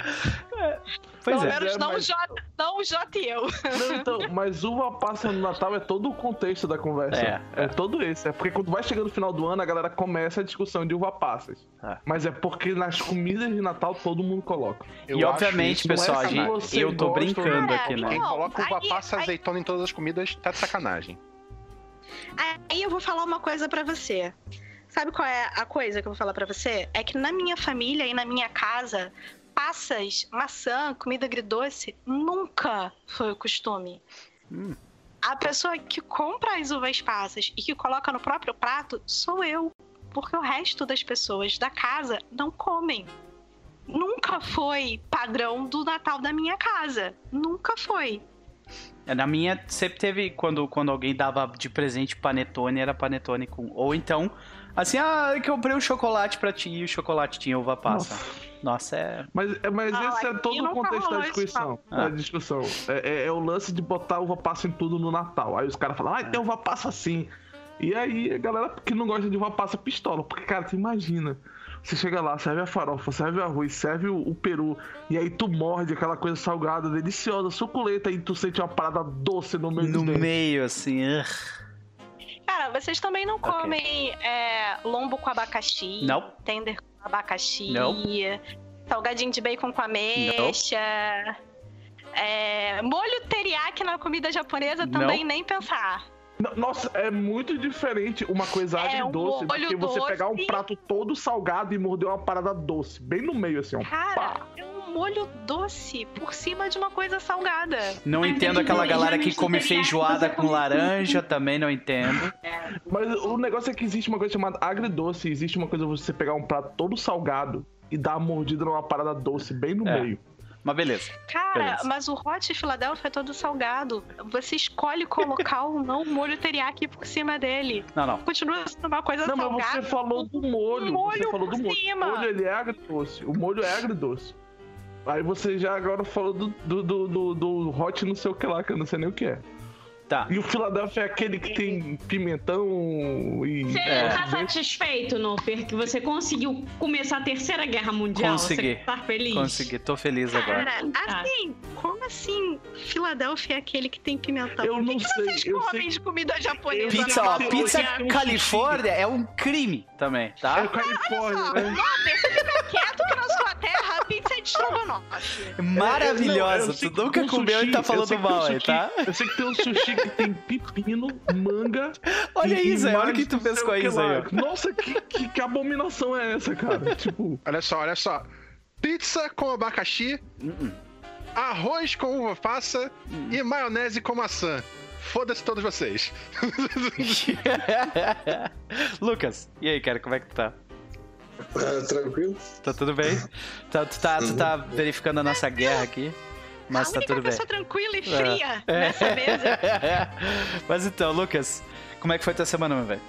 Pois Pelo é. menos É, não, mas- o Jota, não o Jota e eu. Não, então, mas uva passa no Natal é todo o contexto da conversa. É, É, todo esse. É porque quando vai chegando no final do ano, a galera começa a discussão de uva passas. É. Mas é porque nas comidas de Natal todo mundo coloca. Eu e obviamente, não é pessoal, a gente- eu tô brincando não. aqui, Quem né? Não, coloca uva aí- passa aí- azeitona em todas as comidas tá de sacanagem. Aí eu vou falar uma coisa pra você. Sabe qual é a coisa que eu vou falar pra você? É que na minha família e na minha casa, passas, maçã, comida agridoce, nunca foi o costume. Hum. A pessoa que compra as uvas passas e que coloca no próprio prato sou eu. Porque o resto das pessoas da casa não comem. Nunca foi padrão do Natal da minha casa. Nunca foi. É, Na minha, sempre teve, quando, quando alguém dava de presente panetone, era panetone com... Ou então, assim, ah, eu comprei um chocolate pra ti e o chocolate tinha uva passa. Nossa, é... Mas, é- mas Ah, esse é todo o contexto da discussão. Da Ah. discussão. É, é- é o lance de botar uva passa em tudo no Natal. Aí os caras falam, ah, tem uva passa assim. E aí a galera que não gosta de uva passa pistola. Porque, cara, tu imagina. Você chega lá, serve a farofa, serve o arroz, serve o, o peru, e aí tu morde aquela coisa salgada, deliciosa, suculenta, e tu sente uma parada doce no meio No dos dentes. meio, assim... ugh. Cara, vocês também não Ok. comem é, lombo com abacaxi? Não. Tender com abacaxi? Não. Salgadinho de bacon com ameixa? É, molho teriyaki na comida japonesa também nem pensar. No- Nossa, é muito diferente uma coisa É, um agridoce do que você pegar um doce. prato todo salgado e morder uma parada doce, bem no meio, assim, ó. Cara, Pá. é um molho doce por cima de uma coisa salgada. Não Mas entendo é que aquela galera que come feijoada com laranja, também não entendo. Mas o negócio é que existe uma coisa chamada agridoce, existe uma coisa você pegar um prato todo salgado e dar uma mordida numa parada doce bem no É. meio. Mas beleza. Cara, Beleza. mas o Hot Philadelphia é todo salgado. Você escolhe colocar ou não o molho teriyaki por cima dele. Não, não. Continua sendo uma coisa Não, mas salgada. você falou do molho. molho você falou por do molho. cima. O molho ele é agridoce. O molho é agridoce. Aí você já agora falou do, do, do, do, do hot não sei o que lá, que eu não sei nem o que é. Tá. E o Philadelphia é aquele que tem pimentão e. Você É. tá satisfeito, Noper, que você conseguiu começar a terceira guerra mundial? Consegui. Você tá feliz? Consegui, tô feliz agora. Cara, Tá. assim, como assim Filadélfia é aquele que tem pimentão? Eu O que não que sei, vocês eu comem sei- de comida japonesa? Pizza, ó, pizza que é um Califórnia é um crime também, É tá? o Califórnia, né? Você fica quieto que de estrogonofe. Maravilhosa. Não, eu sei tu nunca comeu e sushi, tá eu falando mal aí, tá? Eu sei que tem um sushi que tem pepino, manga. Olha e- isso e aí, olha o que tu fez com que isso aí. Nossa, que, que, que abominação é essa, cara? tipo. Olha só, olha só. Pizza com abacaxi, Uh-uh. arroz com uva passa e maionese com maçã. Foda-se todos vocês. Lucas, e aí, cara, como é que tu tá? Ah, tranquilo? Tá tudo bem? Tá, tu, tá, tu tá verificando a nossa guerra aqui, mas a tá única tudo bem. pessoa tranquila e fria É. nessa mesa. Mas então, Lucas, como é que foi tua semana, meu velho?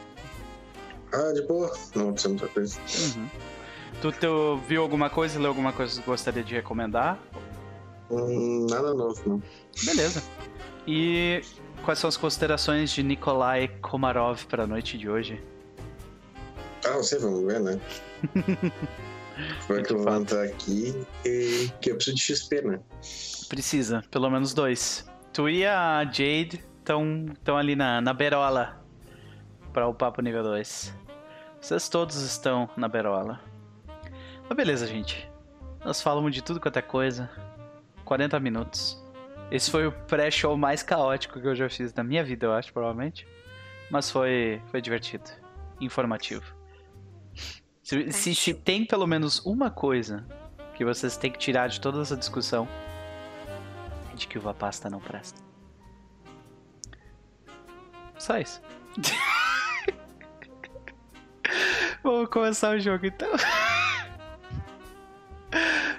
Ah, de boa. Não aconteceu muita coisa. Uhum. Tu, tu viu alguma coisa, leu alguma coisa que gostaria de recomendar? Hum, nada novo, não. Beleza. E quais são as considerações de Nikolai Komarov para a noite de hoje? Ah, não sei, vamos ver, né? Como é que eu vou entrar aqui? E que eu preciso de XP, né? Precisa, pelo menos dois. Tu e a Jade estão tão ali na, na berola para o papo nível 2. Vocês todos estão na berola. Mas beleza, gente. Nós falamos de tudo quanto é coisa. 40 minutos. Esse foi o pré-show mais caótico que eu já fiz na minha vida, eu acho, provavelmente. Mas foi, foi divertido. Informativo. Se, se, se tem pelo menos uma coisa que vocês têm que tirar de toda essa discussão, é de que uva pasta não presta. Só isso. Vamos começar o jogo então.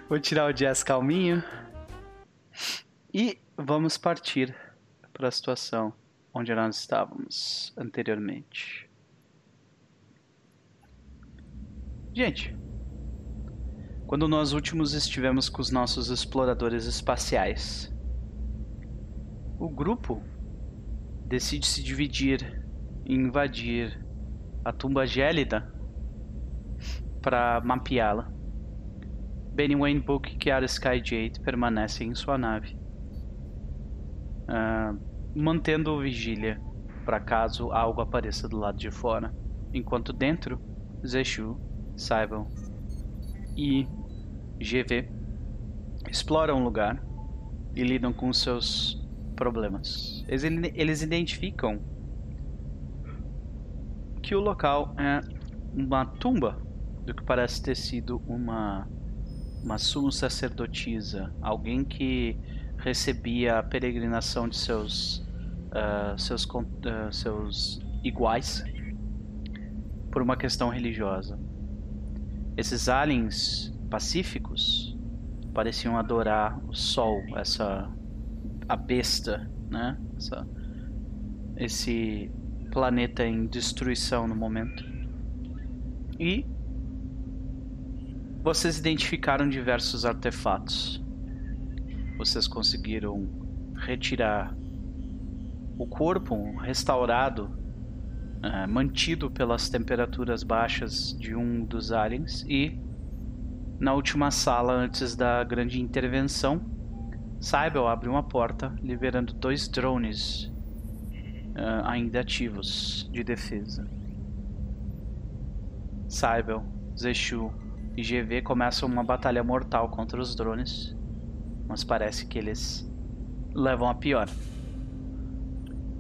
Vou tirar o jazz calminho. E vamos partir para a situação onde nós estávamos anteriormente. Gente, quando nós últimos estivemos com os nossos exploradores espaciais, o grupo decide se dividir e invadir a tumba gélida para mapeá-la. Benny Wayne Book e Kiara Skyjade permanecem em sua nave, ah, mantendo vigília para caso algo apareça do lado de fora, enquanto dentro Zeshu, Saibon e GV exploram o lugar e lidam com seus problemas. Eles, eles identificam que o local é uma tumba do que parece ter sido uma uma sumo sacerdotisa, alguém que recebia a peregrinação de seus ah, seus ah, seus iguais por uma questão religiosa. Esses aliens pacíficos pareciam adorar o sol, essa a besta, né? Essa, esse planeta em destruição no momento. E vocês identificaram diversos artefatos. Vocês conseguiram retirar o corpo restaurado, eh, mantido pelas temperaturas baixas de um dos aliens e na última sala antes da grande intervenção, Cybel abre uma porta, liberando dois drones eh, ainda ativos de defesa. Cybel, Zeshu e GV começam uma batalha mortal contra os drones, mas parece que eles levam a pior.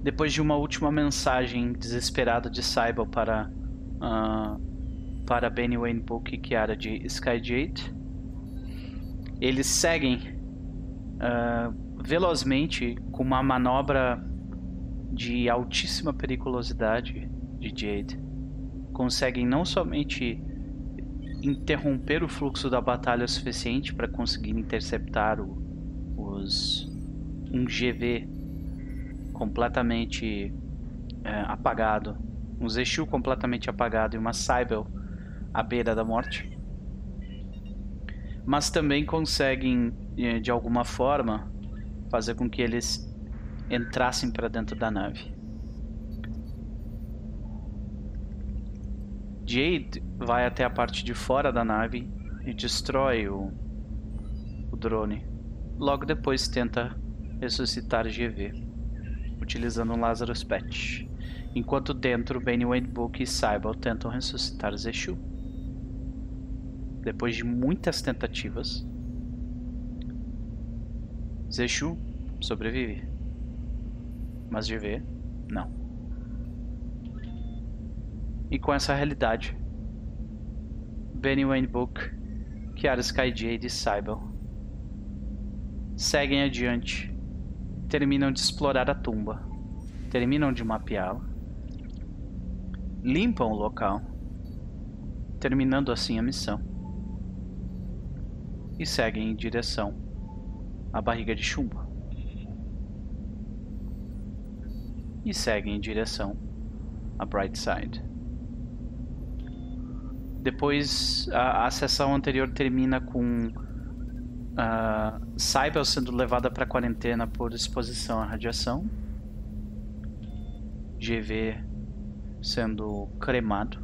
Depois de uma última mensagem desesperada de Cybele para uh, para Benny Wayne Book e Kiara de Skyjade, eles seguem uh, velozmente com uma manobra de altíssima periculosidade de Jade. Conseguem não somente interromper o fluxo da batalha o suficiente para conseguir interceptar o, os um GV completamente é, apagado, um Zeshu completamente apagado e uma Cybele à beira da morte. Mas também conseguem, é, de alguma forma, fazer com que eles entrassem para dentro da nave. Jade vai até a parte de fora da nave e destrói o, o drone. Logo depois tenta ressuscitar GV utilizando um Lazarus Patch, enquanto dentro Benny Book e Cybele tentam ressuscitar Zeshu. Depois de muitas tentativas, Zeshu sobrevive, mas GV não. E com essa realidade, Benny Book, Kiara Skyjade e Cybele seguem adiante terminam de explorar a tumba, terminam de mapeá-la, limpam o local, terminando assim a missão, e seguem em direção à barriga de chumbo. E seguem em direção à Bright Side. Depois, a, a sessão anterior termina com Uh, sendo levada para quarentena por exposição à radiação. GV sendo cremado.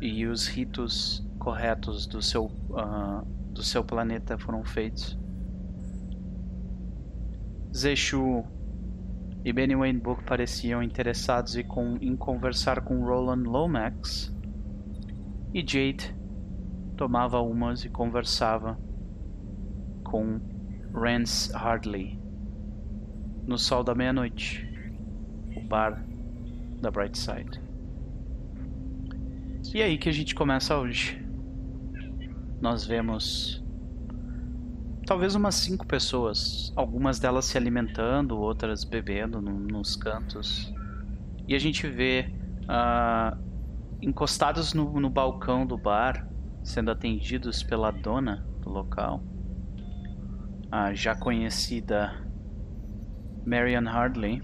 E os ritos corretos do seu, uh, do seu planeta foram feitos. Zeshu e Benny Wayne Book pareciam interessados em, com, em conversar com Roland Lomax. E Jade tomava umas e conversava com Rance Hardley no sol da meia-noite, o bar da Brightside. E é aí que a gente começa hoje. Nós vemos talvez umas cinco pessoas, algumas delas se alimentando, outras bebendo no, nos cantos. E a gente vê uh, encostados no, no balcão do bar sendo atendidos pela dona do local, a já conhecida Marian Hardley,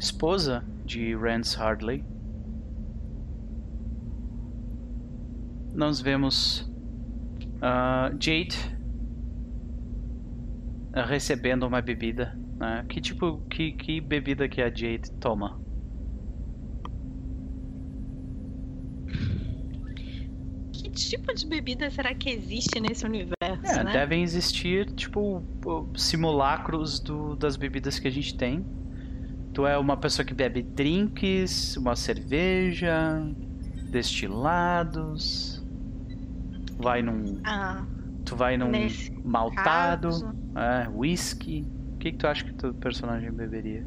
esposa de Rance Hardley. Nós vemos uh, Jade recebendo uma bebida. Né? Que tipo, que, que bebida que a Jade toma? Tipo de bebida será que existe nesse universo? É, né? devem existir, tipo, simulacros do, das bebidas que a gente tem. Tu é uma pessoa que bebe drinks, uma cerveja, destilados. Vai num. Ah, tu vai num maltado, caso... é, whisky. O que, que tu acha que teu personagem beberia?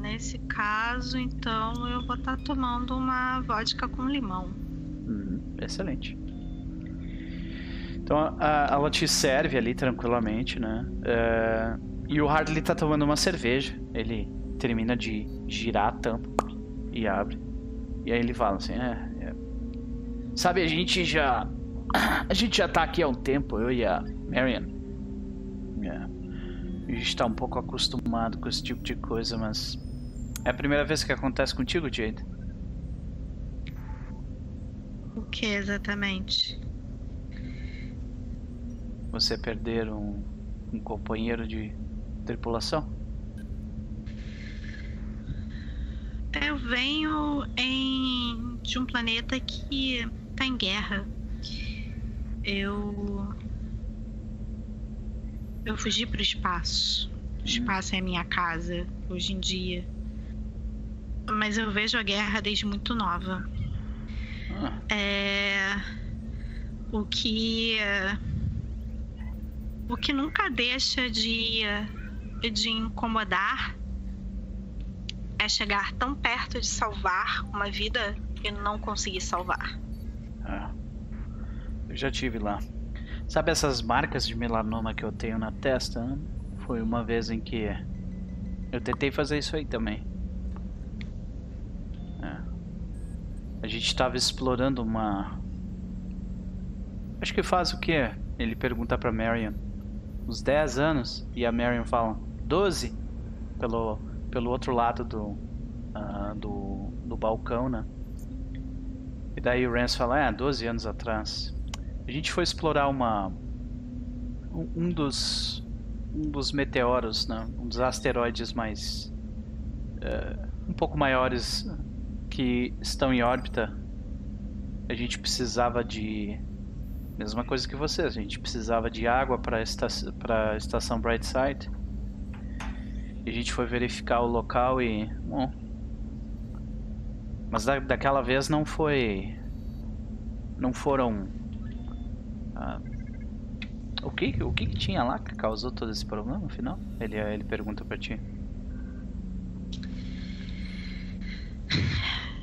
Nesse caso, então, eu vou estar tá tomando uma vodka com limão. Excelente. Então a, ela te serve ali tranquilamente, né? É, e o Hardley tá tomando uma cerveja. Ele termina de girar a tampa e abre. E aí ele fala assim: é, é. Sabe, a gente já. A gente já tá aqui há um tempo, eu e a Marion. É. A gente tá um pouco acostumado com esse tipo de coisa, mas. É a primeira vez que acontece contigo, Jade? O que exatamente? Você perder um, um companheiro de tripulação? Eu venho em de um planeta que está em guerra. Eu eu fugi para o espaço. O hum. espaço é a minha casa hoje em dia. Mas eu vejo a guerra desde muito nova. É... o que o que nunca deixa de de incomodar é chegar tão perto de salvar uma vida e não conseguir salvar. É. Eu já tive lá. Sabe essas marcas de melanoma que eu tenho na testa? Foi uma vez em que eu tentei fazer isso aí também. É. A gente estava explorando uma. Acho que faz o que? Ele pergunta pra Marion. Uns 10 anos. E a Marion fala: 12? Pelo, pelo outro lado do, uh, do, do balcão, né? E daí o Rance fala: É, 12 anos atrás. A gente foi explorar uma. Um dos. Um dos meteoros, né? Um dos asteroides mais. Uh, um pouco maiores que estão em órbita. A gente precisava de. Mesma coisa que vocês, a gente precisava de água para esta a estação Brightside. E a gente foi verificar o local e. Bom. Mas da, daquela vez não foi. Não foram ah, o que, o que que tinha lá que causou todo esse problema no final? Ele, ele pergunta pra ti.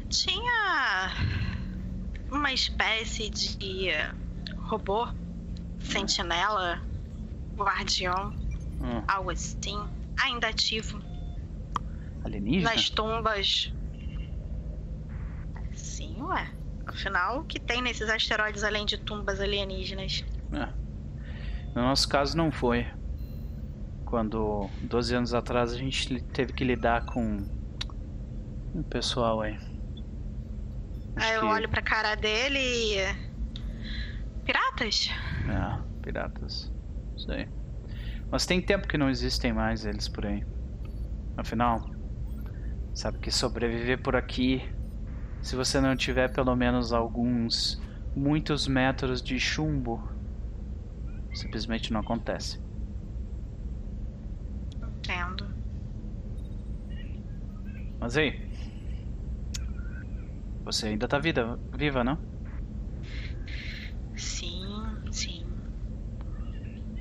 Tinha uma espécie de robô, sentinela, guardião, hum. algo assim, ainda ativo. Alienígena? Nas tumbas. Sim, ué. Afinal, o que tem nesses asteroides além de tumbas alienígenas? É. No nosso caso não foi. Quando 12 anos atrás a gente teve que lidar com um pessoal aí. Acho aí eu que... olho pra cara dele e. Piratas? É, piratas. Isso aí. Mas tem tempo que não existem mais eles por aí. Afinal, sabe que sobreviver por aqui se você não tiver pelo menos alguns muitos metros de chumbo, simplesmente não acontece. Entendo. Mas aí, você ainda tá vida, viva, não? Sim, sim.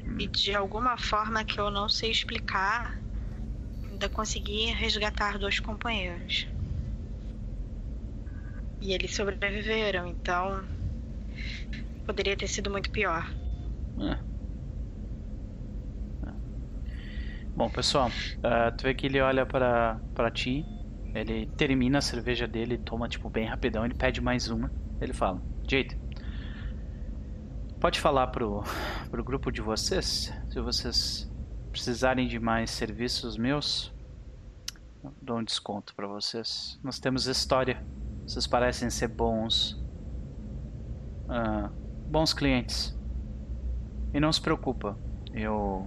Hum. E de alguma forma que eu não sei explicar, ainda consegui resgatar dois companheiros. E eles sobreviveram, então. Poderia ter sido muito pior. É. É. Bom, pessoal, uh, tu vê que ele olha para para ti, ele termina a cerveja dele, toma tipo bem rapidão, ele pede mais uma. Ele fala: Jade, pode falar pro, pro grupo de vocês, se vocês precisarem de mais serviços meus, dou um desconto para vocês. Nós temos história vocês parecem ser bons. Uh, bons clientes. E não se preocupa, eu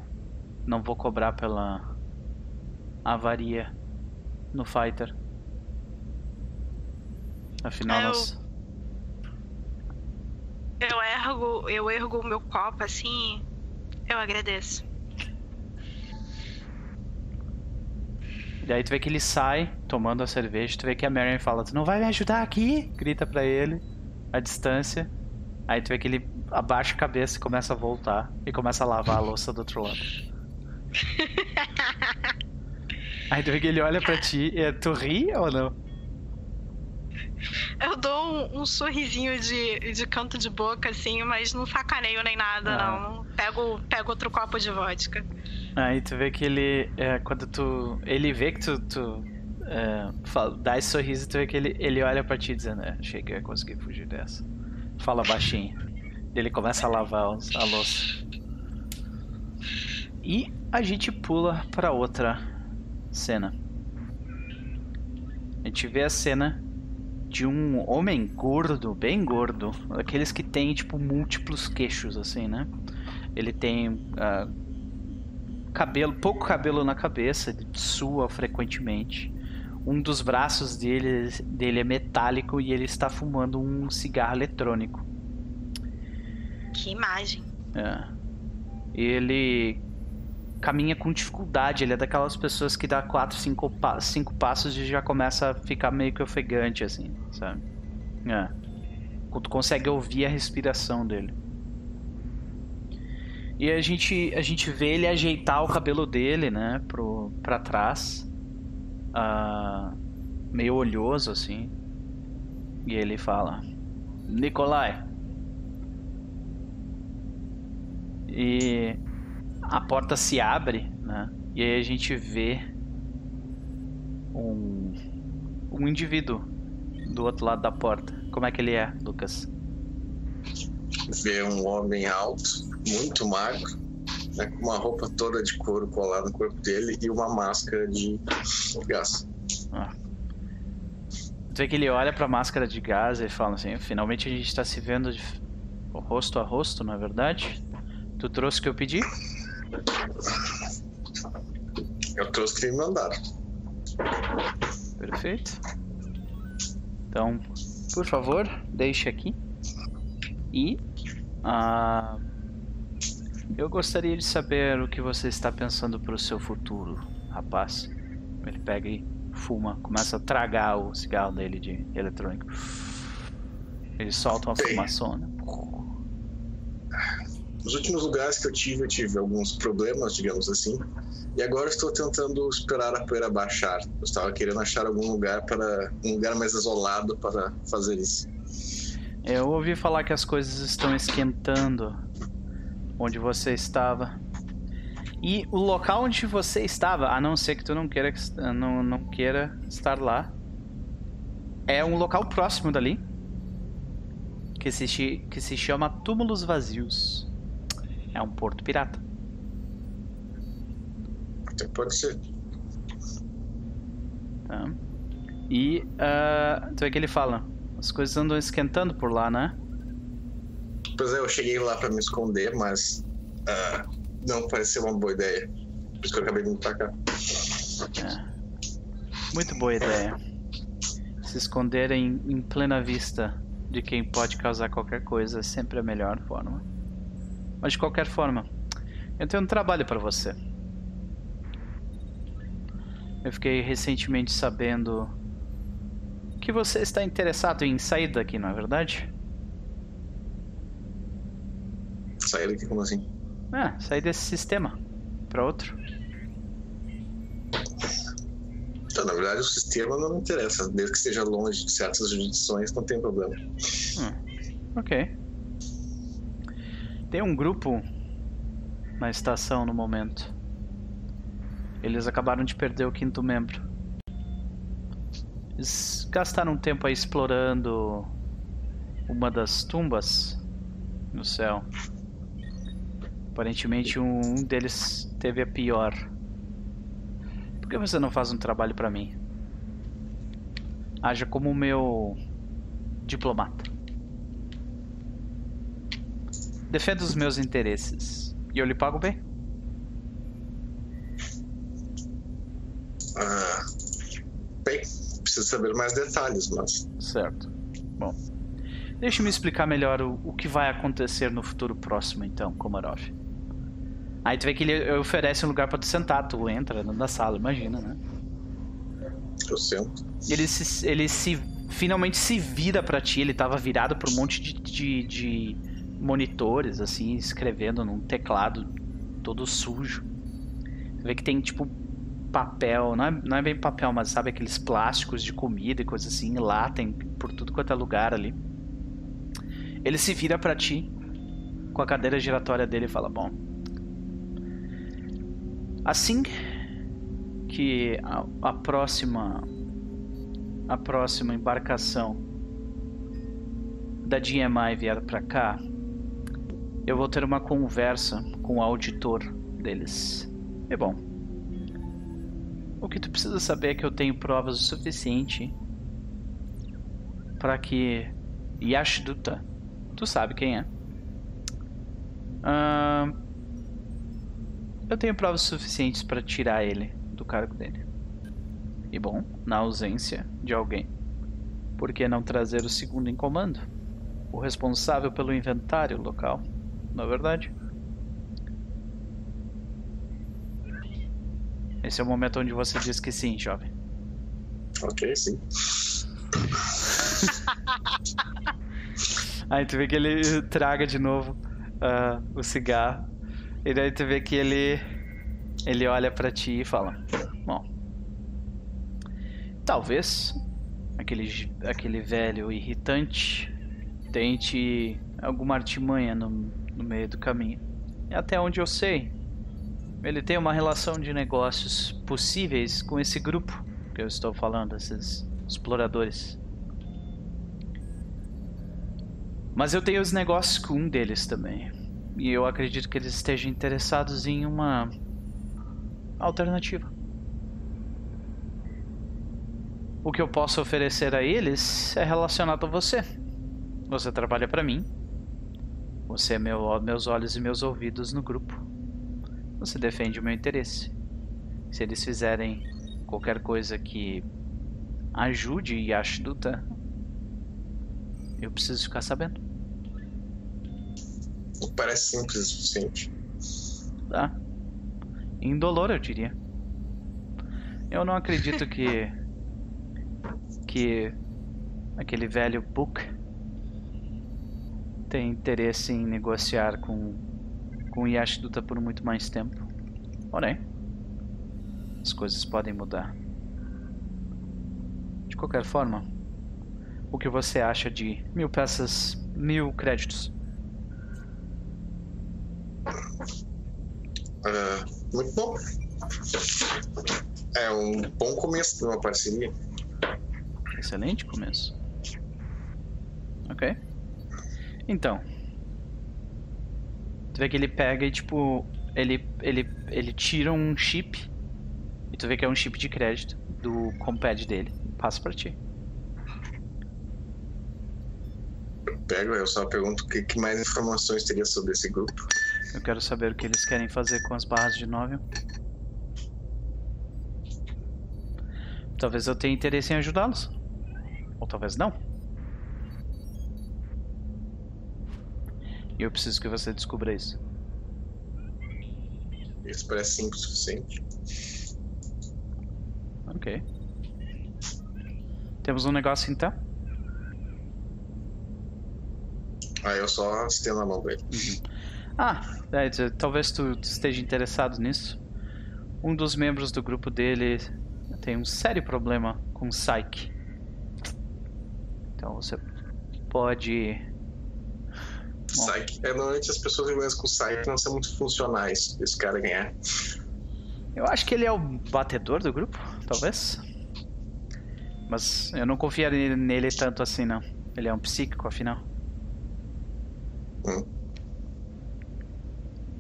não vou cobrar pela avaria no fighter. Afinal, eu, nós... eu ergo, eu ergo o meu copo assim. Eu agradeço. E aí tu vê que ele sai tomando a cerveja, tu vê que a Marion fala, tu não vai me ajudar aqui? Grita pra ele, a distância. Aí tu vê que ele abaixa a cabeça e começa a voltar. E começa a lavar a louça do outro lado. aí tu vê que ele olha pra ti e tu ri ou não? Eu dou um, um, sorrisinho de, de canto de boca, assim, mas não sacaneio nem nada, ah. não. Pego, pego outro copo de vodka. Aí tu vê que ele. É, quando tu. Ele vê que tu. tu é, fala, dá esse sorriso, tu vê que ele, ele olha pra ti dizendo, é, achei que eu ia conseguir fugir dessa. Fala baixinho. Ele começa a lavar a louça. E a gente pula pra outra cena. A gente vê a cena de um homem gordo, bem gordo, aqueles que tem tipo múltiplos queixos assim, né? Ele tem uh, cabelo, pouco cabelo na cabeça, ele sua frequentemente. Um dos braços dele, dele é metálico e ele está fumando um cigarro eletrônico. Que imagem. É. Ele caminha com dificuldade, ele é daquelas pessoas que dá 4, 5 pa cinco passos e já começa a ficar meio que ofegante, assim, sabe? É. Tu consegue ouvir a respiração dele. E a gente, a gente vê ele ajeitar o cabelo dele, né, pro, pra trás. Ah, meio olhoso, assim. E ele fala: Nikolai. E a porta se abre, né? E aí a gente vê um, um indivíduo do outro lado da porta. Como é que ele é, Lucas? Vê um homem alto, muito magro, né, com uma roupa toda de couro colada no corpo dele e uma máscara de gás. Tu vê que ele olha pra máscara de gás e fala assim: finalmente a gente tá se vendo de rosto a rosto, não é verdade? Tu trouxe o que eu pedi? Eu trouxe o que me mandaram. Perfeito. Então, por favor, deixe aqui. E. ah, eu gostaria de saber o que você está pensando para o seu futuro, rapaz. Ele pega e fuma, começa a tragar o cigarro dele de eletrônico. Ele solta uma Bem. fumaçona. Nos últimos lugares que eu tive, eu tive alguns problemas, digamos assim. E agora estou tentando esperar a poeira baixar. Eu estava querendo achar algum lugar para um lugar mais isolado para fazer isso. Eu ouvi falar que as coisas estão esquentando onde você estava. E o local onde você estava, a não ser que tu não queira, que- não, não queira estar lá, é um local próximo dali que se, que se chama Túmulos Vazios. É um porto pirata. Até pode ser. Tá? E ah, tu vê que ele fala: as coisas andam esquentando por lá, né? Pois é, eu cheguei lá para me esconder, mas ah, não pareceu uma boa ideia. Por isso que eu acabei vindo pra cá. Muito boa ideia. Se esconder em, em plena vista de quem pode causar qualquer coisa é sempre a melhor forma. Mas de qualquer forma, eu tenho um trabalho para você. Eu fiquei recentemente sabendo que você está interessado em sair daqui, não é verdade? Sair daqui como assim? Ah, sair desse sistema para outro. Então, na verdade, o sistema não me interessa. Desde que esteja longe de certas jurisdições, não tem problema. Ok. Tem um grupo na estação no momento. Eles acabaram de perder o quinto membro. Eles gastaram um tempo aí explorando uma das tumbas no céu. Aparentemente um deles teve a pior. Por que você não faz um trabalho pra mim? Haja como meu diplomata. Defenda os meus interesses. E eu lhe pago bem. Ah, bem, preciso saber mais detalhes, mas Certo. Bom. Deixe-me explicar melhor o, o que vai acontecer no futuro próximo, então, Komarov. Aí tu vê que ele oferece um lugar pra tu sentar, tu entra da sala, imagina, né? eu sento. Ele se, ele se finalmente se vira pra ti, ele tava virado por um monte de, de, de monitores, assim, escrevendo num teclado todo sujo. Você vê que tem tipo papel, não é, não é bem papel, mas sabe aqueles plásticos de comida e coisa assim, lá tem por tudo quanto é lugar ali. Ele se vira pra ti com a cadeira giratória dele e fala: Bom, assim que a, a próxima a próxima embarcação da DMI vier pra cá, eu vou ter uma conversa com o auditor deles. E bom, o que tu precisa saber é que eu tenho provas o suficiente para que Yashduta, tu sabe quem é? Ah, eu tenho provas suficientes para tirar ele do cargo dele. E bom, na ausência de alguém, por que não trazer o segundo em comando? O responsável pelo inventário local, é verdade? Esse é o momento onde você diz que sim, jovem. Ok, sim. Aí tu vê que ele traga de novo ah, o cigarro. E daí tu vê que ele. Ele olha pra ti e fala: Bom. Talvez aquele, aquele velho irritante tente alguma artimanha no, no meio do caminho. E até onde eu sei, ele tem uma relação de negócios possíveis com esse grupo que eu estou falando, esses exploradores. Mas eu tenho os negócios com um deles também. E eu acredito que eles estejam interessados em uma alternativa. O que eu posso oferecer a eles é relacionado a você. Você trabalha para mim. Você é meu, meus olhos e meus ouvidos no grupo. Você defende o meu interesse. Se eles fizerem qualquer coisa que ajude Yashduta, eu preciso ficar sabendo. Parece simples o suficiente. Tá. Indolor, eu diria. Eu não acredito que. que. aquele velho Book tem interesse em negociar com. com Yashduta por muito mais tempo. Porém, as coisas podem mudar. De qualquer forma, o que você acha de mil peças, mil créditos? Uh, muito bom. É um bom começo de uma parceria. Excelente começo. Ok. Então. Tu vê que ele pega e tipo. Ele, ele, ele tira um chip. E tu vê que é um chip de crédito do compad dele. Passa pra ti. Eu pego, eu só pergunto o que, que mais informações teria sobre esse grupo. Eu quero saber o que eles querem fazer com as barras de Novel. Talvez eu tenha interesse em ajudá-los. Ou talvez não. E eu preciso que você descubra isso. Isso parece simples o suficiente. Ok. Temos um negócio então? Ah, eu só estendo a mão pra ele. Ah, é, t- talvez tu esteja interessado nisso. Um dos membros do grupo dele tem um sério problema com Psyche. Então você pode. Psyche. É, normalmente as pessoas envolvidas com Psyche não são muito funcionais. Esse cara ganhar. Eu acho que ele é o batedor do grupo, talvez. Mas eu não confiaria nele tanto assim, não. Ele é um psíquico, afinal. Hum.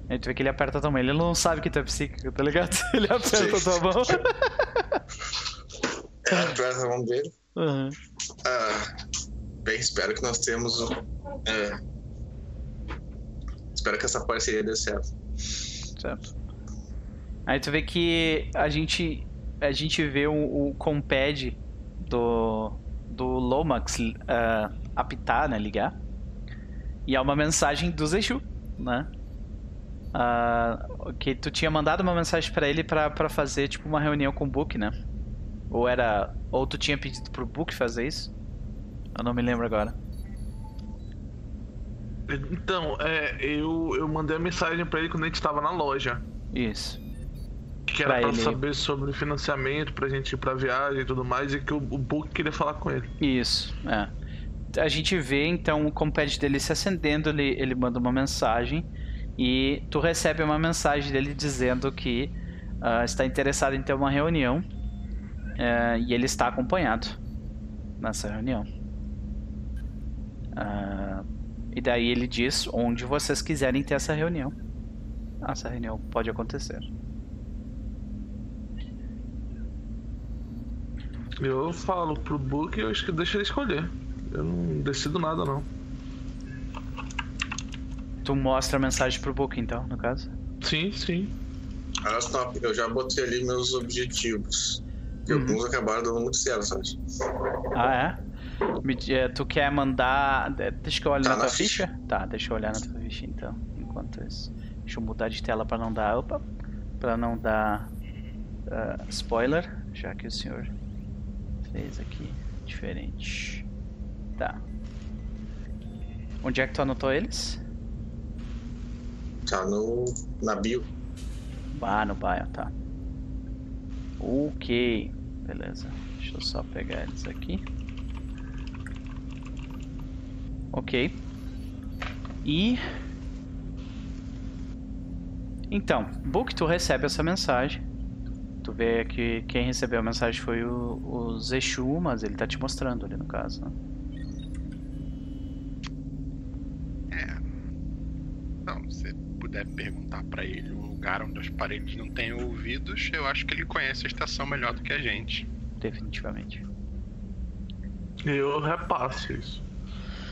Aí tu vê que ele aperta a tua mão. Ele não sabe que tu é psíquico, tá ligado? Ele aperta a tua mão. É, aperta a mão dele. Uhum. Ah, bem, espero que nós temos. o- É, espero que essa parceria dê certo. Certo. Aí tu vê que a gente a gente vê o, compad do do Lomax ah, apitar, né, ligar. E é uma mensagem do Zexu, né? Ah, que tu tinha mandado uma mensagem pra ele pra fazer tipo uma reunião com o Book, né? Ou era ou tu tinha pedido pro Book fazer isso? Eu não me lembro agora. Então, é, eu, eu mandei a mensagem pra ele quando a gente tava na loja. Isso. Que era Pra pra, ele- saber sobre financiamento, pra gente ir pra viagem e tudo mais, e que o, o Book queria falar com ele. Isso, é. A gente vê então o compad dele se acendendo, ele, ele manda uma mensagem e tu recebe uma mensagem dele dizendo que ah, está interessado em ter uma reunião eh, e ele está acompanhado nessa reunião. Ah, e daí ele diz onde vocês quiserem ter essa reunião. Essa reunião pode acontecer. Eu falo pro Book e eu acho que deixa ele escolher. Eu não decido nada, não. Tu mostra a mensagem pro Book então, no caso? Sim, sim. Ah, stop, eu já botei ali meus objetivos. E Uhum. alguns acabaram dando muito certo, sabe? Ah, é? Me eh, tu quer mandar. de- Deixa que eu olhe Tá na na tua ficha. ficha? Tá, deixa eu olhar na tua ficha então. Enquanto isso. Deixa eu mudar de tela pra não dar. Opa! Pra não dar. ah, spoiler. Já que o senhor fez aqui diferente. Tá. Onde é que tu anotou eles? Tá no, na bio. Ah, no bio, tá. Ok, beleza. Deixa eu só pegar eles aqui. Ok. E. Então, Book, tu recebe essa mensagem. Tu vê que quem recebeu a mensagem foi o, o Zeshu, mas ele tá te mostrando ali no caso, né? Então, se puder perguntar pra ele o lugar onde as paredes não têm ouvidos, eu acho que ele conhece a estação melhor do que a gente. Definitivamente. Eu repasso isso.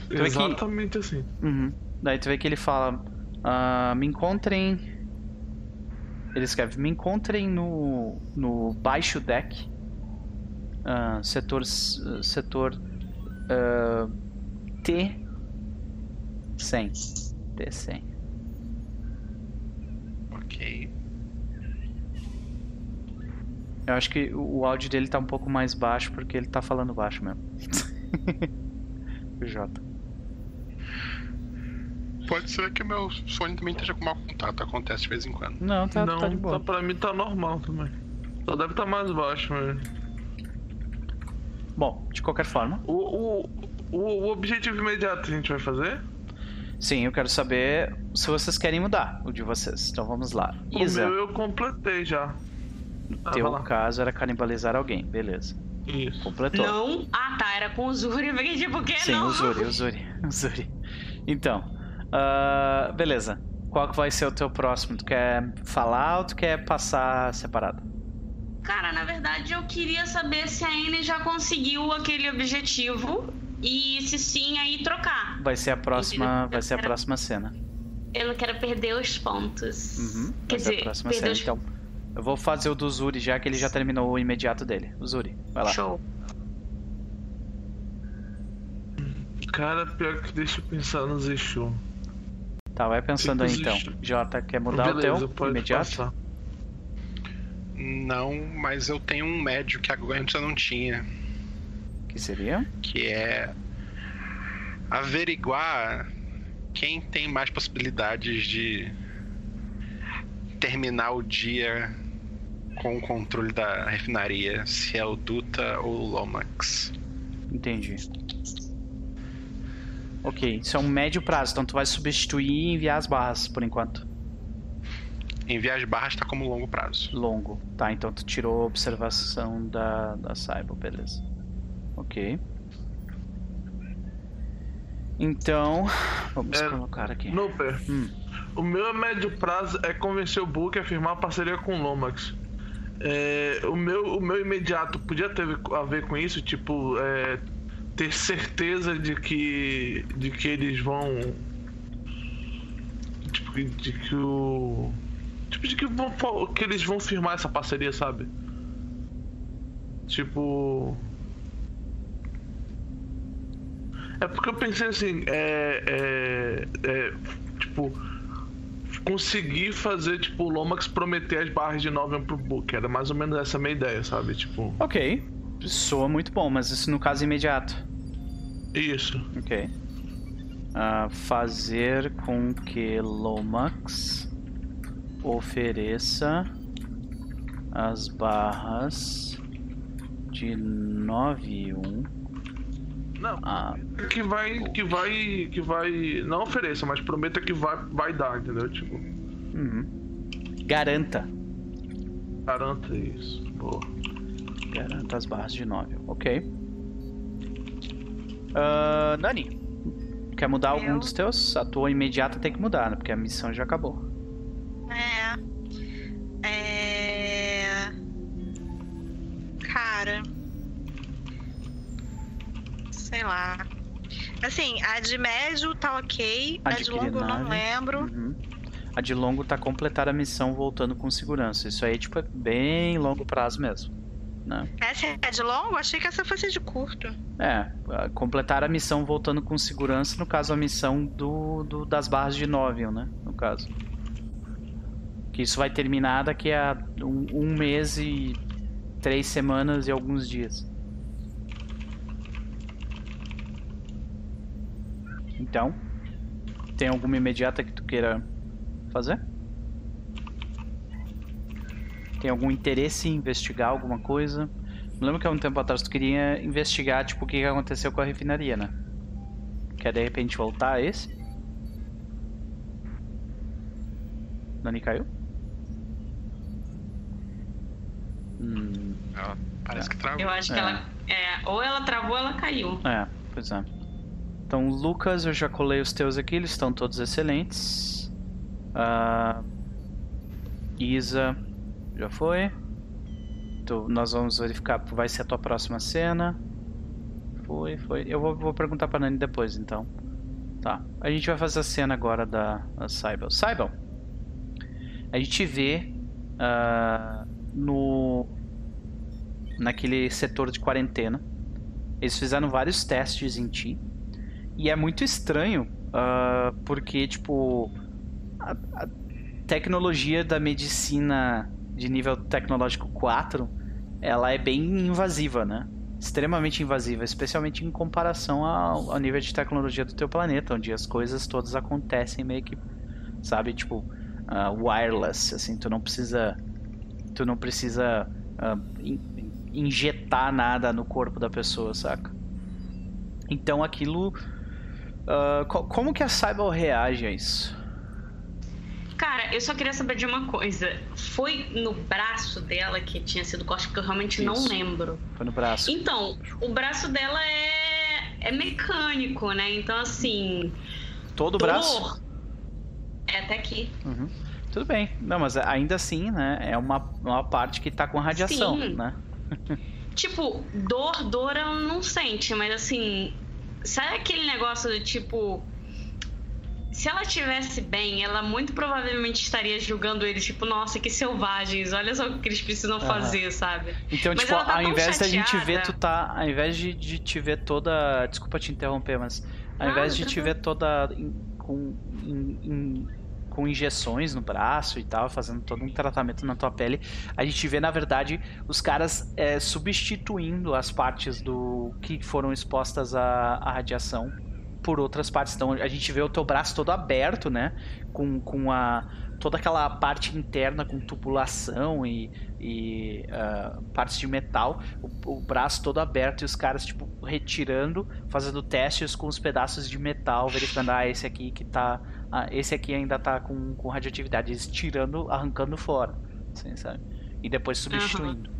Vê que- Exatamente assim. Uhum. Daí tu vê que ele fala: ah, Me encontrem. Ele escreve: Me encontrem no, no baixo deck, ah, setor, setor ah, T100. T100. Ok. Eu acho que o o áudio dele tá um pouco mais baixo porque ele tá falando baixo mesmo. o Jota. Pode ser que meu fone também esteja com mau contato, acontece de vez em quando. Não, tá, não, tá de boa. tá- pra mim tá normal também. Só deve estar mais baixo mesmo. Bom, de qualquer forma. O, o, o, o objetivo imediato a gente vai fazer? Sim, eu quero saber se vocês querem mudar o de vocês. Então vamos lá. O Isa, meu eu completei já. no Ah, teu caso era canibalizar alguém, beleza. Isso. Completou. Não. Ah, tá. Era com o Zuri. Eu fiquei tipo, o quê? Sim, não? o Zuri, o Zuri, o Zuri. Então, ah, beleza. Qual que vai ser o teu próximo? Tu quer falar ou tu quer passar separado? Cara, na verdade eu queria saber se a Anne já conseguiu aquele objetivo e se sim, aí trocar. Vai ser a próxima, Eu vai ser a próxima cena. Eu não quero perder os pontos. Uhum, Quer vai ser a dizer, próxima cena. os Então, eu vou fazer o do Zuri já que ele já terminou o imediato dele. O Zuri, vai lá. Show. Cara, pior que deixa eu pensar no Zexu. Tá, vai pensando aí então. Jota, quer mudar Beleza, o teu imediato? passar. Não, mas eu tenho um médio que agora antes eu não tinha, Que seria? que é averiguar quem tem mais possibilidades de terminar o dia com o controle da refinaria, se é o Duta ou o Lomax. Entendi. Ok, isso é um médio prazo, então tu vai substituir e enviar as barras por enquanto. Enviar as barras tá como longo prazo. Longo. Tá, então tu tirou a observação da, da Cyber, beleza. Ok. Então, vamos É, colocar aqui. Nooper, Hum. o meu médio prazo é convencer o Book a firmar a parceria com o Lomax. É, o, meu, o meu imediato podia ter a ver com isso, tipo, é, ter certeza de que, de que eles vão. Tipo, de que o. Tipo, de que, vão, que eles vão firmar essa parceria, sabe? Tipo. É porque eu pensei assim, é. é, é tipo. Conseguir fazer, tipo, o Lomax prometer as barras de Novium pro Book. Era mais ou menos essa a minha ideia, sabe? Tipo. Ok. Soa muito bom, mas isso no caso imediato. Isso. Ok. Ah, fazer com que Lomax ofereça as barras de 9 e 1 Não, a que vai. Que vai. Que vai. Não ofereça, mas prometa que vai, vai dar, entendeu? Tipo, Uhum. Garanta. garanta isso. Boa. Garanta as barras de 9. Ok. Ah, Nani, quer mudar algum Eu? dos teus? A tua imediata tem que mudar, né? Porque a missão já acabou. É. É. Cara. Sei lá. Assim, a de médio tá ok. A de Adquirir longo eu não nave. lembro. Uhum. A de longo tá completar a missão voltando com segurança. Isso aí, tipo, é bem longo prazo mesmo. Né? Essa é de longo? Achei que essa fosse de curto. É, completar a missão voltando com segurança, no caso a missão do, do- das barras de Novium, né? No caso. Que isso vai terminar daqui a um, um mês e três semanas e alguns dias. Então, tem alguma imediata que tu queira fazer? Tem algum interesse em investigar alguma coisa? Me lembro que há um tempo atrás tu queria investigar, tipo, o que aconteceu com a refinaria, né? Quer de repente voltar a esse? Nani caiu? Hum, Ela parece que travou. Eu acho que É. ela. É, ou ela travou ou ela caiu. é, pois é. Então, Lucas, eu já colei os teus aqui, eles estão todos excelentes. Ah, Isa, já foi. Tu- nós vamos verificar, vai ser a tua próxima cena. Foi, foi. Eu vou, vou perguntar pra Nani depois, então. Tá. A gente vai fazer a cena agora da, da Cybele. Cybele, a gente vê ah, no naquele setor de quarentena. Eles fizeram vários testes em ti. E é muito estranho, ah, porque, tipo, a, a tecnologia da medicina de nível tecnológico 4, ela é bem invasiva, né? Extremamente invasiva, especialmente em comparação ao, ao nível de tecnologia do teu planeta, onde as coisas todas acontecem meio que, sabe, tipo, ah, wireless, assim, tu não precisa, tu não precisa ah, in- injetar nada no corpo da pessoa, saca? Então aquilo, ah, co- como que a Cybele reage a isso? Cara, eu só queria saber de uma coisa. Foi no braço dela que tinha sido corte, porque eu realmente não Isso. lembro. Foi no braço. Então, o braço dela é, é mecânico, né? Então, assim. Todo o braço? É até aqui. Uhum. Tudo bem. Não, mas ainda assim, né? É uma, uma parte que tá com radiação, Sim. né? Tipo, dor, dor ela não sente, mas assim. Sabe aquele negócio do tipo. Se ela tivesse bem, ela muito provavelmente estaria julgando eles, tipo, nossa, que selvagens, olha só o que eles precisam Aham. fazer, sabe? Então, Mas tipo, tá ao invés da gente chateada. ver, tu tá. Ao invés de, de te ver toda. Desculpa te interromper, mas. Ao invés de te ver toda. em- com. em- em- com injeções no braço e tal, fazendo todo um tratamento na tua pele, a gente vê, na verdade, os caras é, substituindo as partes do que foram expostas à, à radiação por outras partes. Então a gente vê o teu braço todo aberto, né? Com, com a, toda aquela parte interna com tubulação e, e ah, partes de metal, o, o braço todo aberto e os caras, tipo, retirando, fazendo testes com os pedaços de metal, verificando, ah, esse aqui que tá. ah, esse aqui ainda tá com, com radioatividade. Eles tirando, arrancando fora. Assim, sabe? E depois substituindo.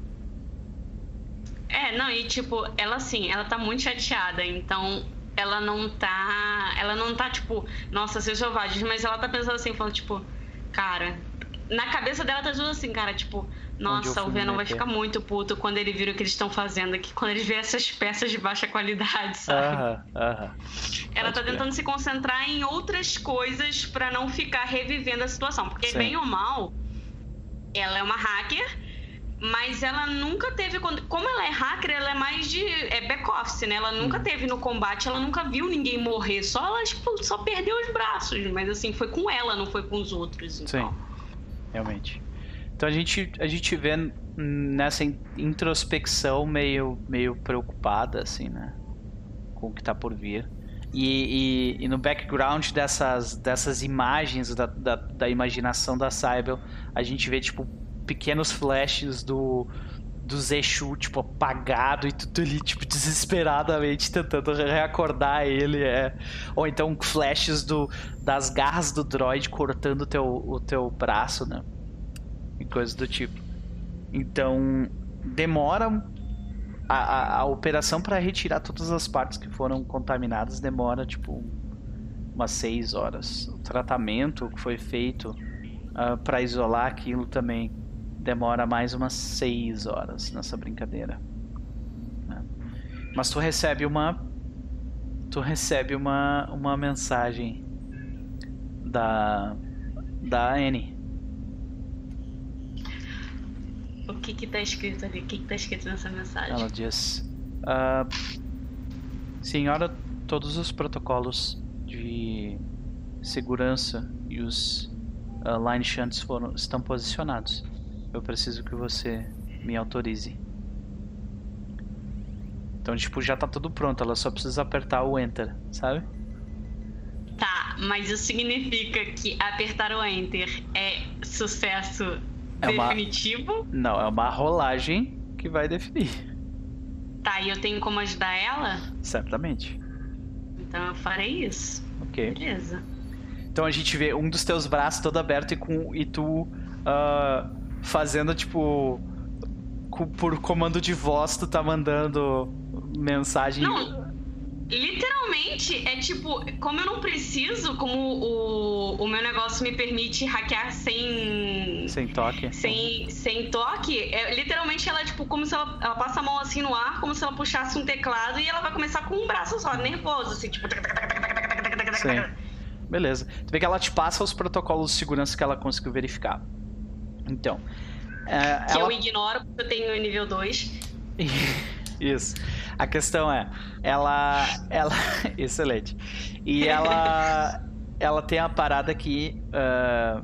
É, não, e tipo, ela assim, ela tá muito chateada, então ela não tá. Ela não tá, tipo, nossa, seus selvagens, mas ela tá pensando assim, falando, tipo, cara. Na cabeça dela tá tudo assim, cara, tipo, nossa, o Venom vai ficar muito puto quando ele vira o que eles estão fazendo aqui, quando eles vê essas peças de baixa qualidade, sabe? Aham, aham. Ela tá pode crer. tentando se concentrar em outras coisas pra não ficar revivendo a situação. Porque, Sim. bem ou mal, ela é uma hacker, mas ela nunca teve. Como ela é hacker, ela é mais de. É back-office, né? Ela nunca Uhum. teve no combate, ela nunca viu ninguém morrer. Só ela, tipo, só perdeu os braços. Mas assim, foi com ela, não foi com os outros. Então. Sim. Realmente. Então a gente, a gente vê nessa in- introspecção meio, meio preocupada, assim, né? Com o que tá por vir. E, e- e no background dessas, dessas imagens, da, da, da imaginação da Cybele, a gente vê, tipo, pequenos flashes do, do Zexu, tipo, apagado e tudo ali, tipo, desesperadamente tentando reacordar ele. É. Ou então flashes do, das garras do droid cortando o teu, o teu braço, né? E coisas do tipo. Então, demora. A, a, a operação para retirar todas as partes que foram contaminadas demora, tipo, umas 6 horas. O tratamento que foi feito para isolar aquilo também demora mais umas 6 horas nessa brincadeira. né? Mas tu recebe uma. Tu recebe uma, uma mensagem da. Da Annie. O que que tá escrito ali? O que que tá escrito nessa mensagem? Ela diz: "Ah, Senhora, todos os protocolos de segurança e os ah, line shunts foram, estão posicionados. Eu preciso que você me autorize. Então, tipo, já tá tudo pronto. Ela só precisa apertar o enter, sabe? Tá, mas isso significa que apertar o Enter é sucesso É uma- definitivo? Não, é uma rolagem que vai definir. Tá, e eu tenho como ajudar ela? Certamente. Então eu farei isso. Ok. Beleza. Então a gente vê um dos teus braços todo aberto e, com, e tu ah, fazendo, tipo. por comando de voz, tu tá mandando mensagem. Não, literalmente é tipo, como eu não preciso, como o, o meu negócio me permite hackear sem. Sem toque. Sem, sem toque, é, literalmente ela é tipo como se ela, ela passa a mão assim no ar, como se ela puxasse um teclado e ela vai começar com um braço só, nervoso, assim, tipo. Sim. Beleza. Tu vê que ela te passa os protocolos de segurança que ela conseguiu verificar. Então. é, Que ela- eu ignoro porque eu tenho nível 2. Isso. A questão é, ela, ela, excelente. E ela, ela tem a parada que, ah,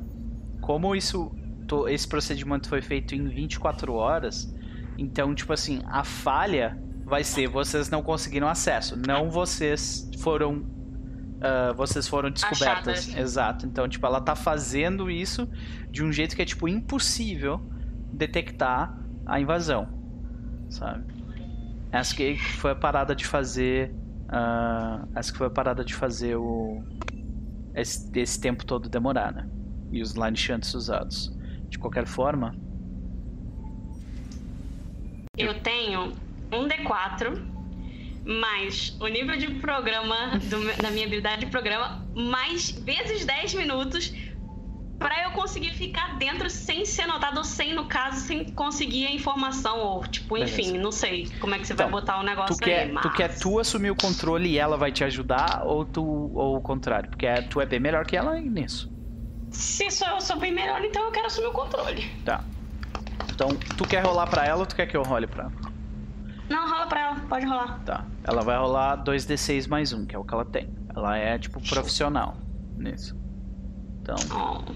como isso, to- esse procedimento foi feito em 24 horas, então tipo assim, a falha vai ser vocês não conseguiram acesso, não vocês foram, ah, vocês foram descobertas. Exato. Então tipo, ela tá fazendo isso de um jeito que é tipo impossível detectar a invasão, sabe? Essa que foi a parada de fazer. ah, essa que foi a parada de fazer o. Esse, esse tempo todo demorar, né? E os line shunts usados. De qualquer forma. Eu tenho um D4 mais o nível de programa do da minha habilidade de programa mais vezes 10 minutos pra eu conseguir ficar dentro sem ser notado ou sem, no caso, sem conseguir a informação ou tipo, enfim, Beleza. não sei como é que você Então, vai botar o negócio Tu quer, aí, mas... tu quer tu assumir o controle e ela vai te ajudar? Ou tu ou o contrário? Porque é- tu é bem melhor que ela nisso. Se sou eu sou bem melhor, então eu quero assumir o controle. Tá. Então, tu quer rolar pra ela ou tu quer que eu role pra ela? Não, rola pra ela, pode rolar. Tá. Ela vai rolar 2d6 mais um, que é o que ela tem. Ela é, tipo, profissional nisso. Então. Oh.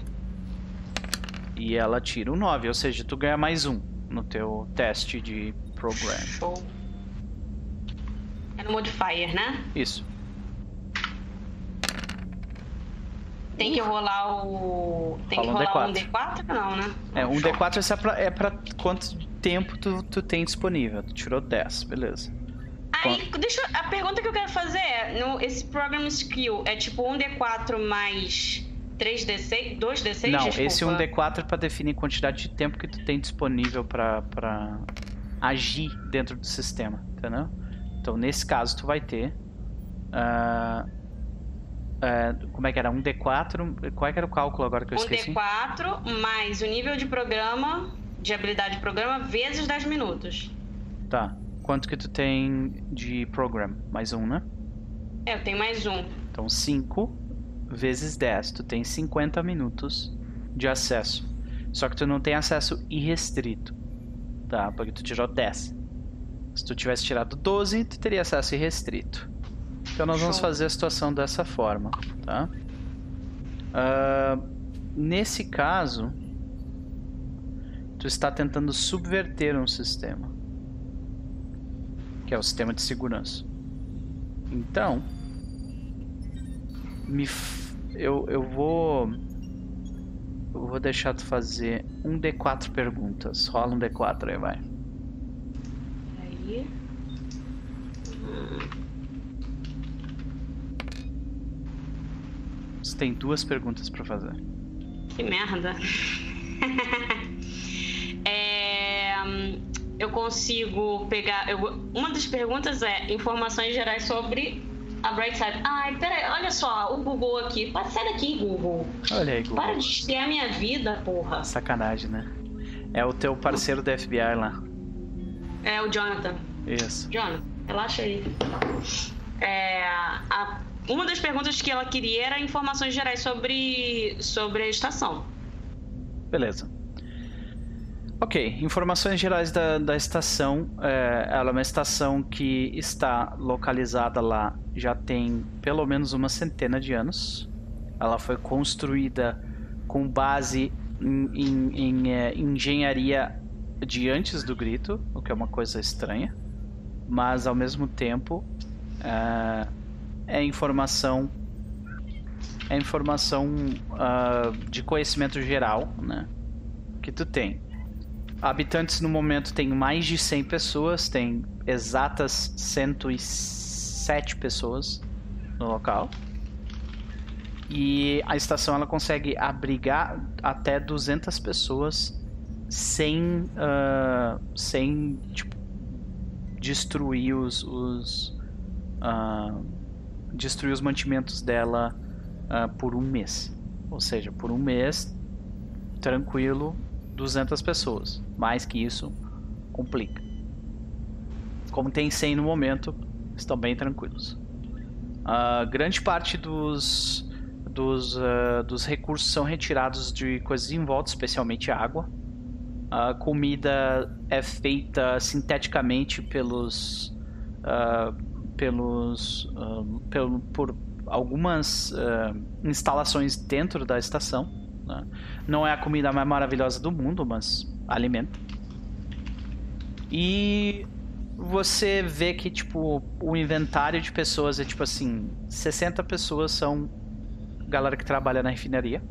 E ela tira um 9, ou seja, tu ganha mais um no teu teste de program. Show. É no modifier, né? Isso. Tem que rolar o. Tem Fala que um rolar um D4. D4? Não, né? É, um Show. D4 é pra, é pra quanto tempo tu, tu tem disponível. Tu tirou 10, beleza. Aí, deixa eu- A pergunta que eu quero fazer é: no, esse program skill é tipo um D4 mais 3D6? 2D6? Não, desculpa. esse 1D4 é pra definir a quantidade de tempo que tu tem disponível pra, pra agir dentro do sistema, entendeu? Então, nesse caso, tu vai ter. ah, ah, como é que era? 1D4. Qual é que era o cálculo agora que eu esqueci? D4 mais o nível de programa, de habilidade de programa, vezes 10 minutos. Tá. Quanto que tu tem de program? Mais um, né? É, eu tenho mais um. Então 5 vezes 10. Tu tem 50 minutos de acesso. Só que tu não tem acesso irrestrito. Tá? Porque tu tirou 10. Se tu tivesse tirado 12, tu teria acesso irrestrito. Então nós vamos fazer a situação dessa forma, tá? Ah, nesse caso, tu está tentando subverter um sistema, que é o sistema de segurança. Então, me f- eu, eu vou eu vou deixar tu fazer um D4 perguntas. Rola um D4 aí, vai. Aí. Você tem duas perguntas pra fazer. Que merda. Eu consigo pegar. eu- uma das perguntas é informações gerais sobre a Brightside. Ai, peraí, olha só, o Google aqui. Sai daqui, Google. Olha aí, Google. Para de espiar a minha vida, porra. Sacanagem, né? É o teu parceiro da FBI lá. É o Jonathan. Isso. Jonathan, relaxa aí. É, a- uma das perguntas que ela queria era informações gerais sobre, sobre a estação. Beleza. Ok, informações gerais da, da estação. É, ela é uma estação que está localizada lá já tem pelo menos uma centena de anos. Ela foi construída com base em, em- em, é, engenharia de antes do grito, o que é uma coisa estranha. Mas ao mesmo tempo é, é informação é informação ah, de conhecimento geral, né? Que tu tem. Habitantes no momento tem mais de 100 pessoas, tem exatas 107 pessoas no local. E a estação ela consegue abrigar até 200 pessoas sem, ah, sem tipo, destruir os, os ah, destruir os mantimentos dela ah, por um mês. Ou seja, por um mês, tranquilo, 200 pessoas. Mais que isso, complica. Como tem 100 no momento, estão bem tranquilos. A grande parte dos, dos, ah, dos recursos são retirados de coisas em volta, especialmente água. A comida é feita sinteticamente pelos ah, pelos ah, pelo, por algumas ah, instalações dentro da estação. Né? Não é a comida mais maravilhosa do mundo, mas alimenta. E você vê que tipo o inventário de pessoas é tipo assim, 60 pessoas são galera que trabalha na refinaria.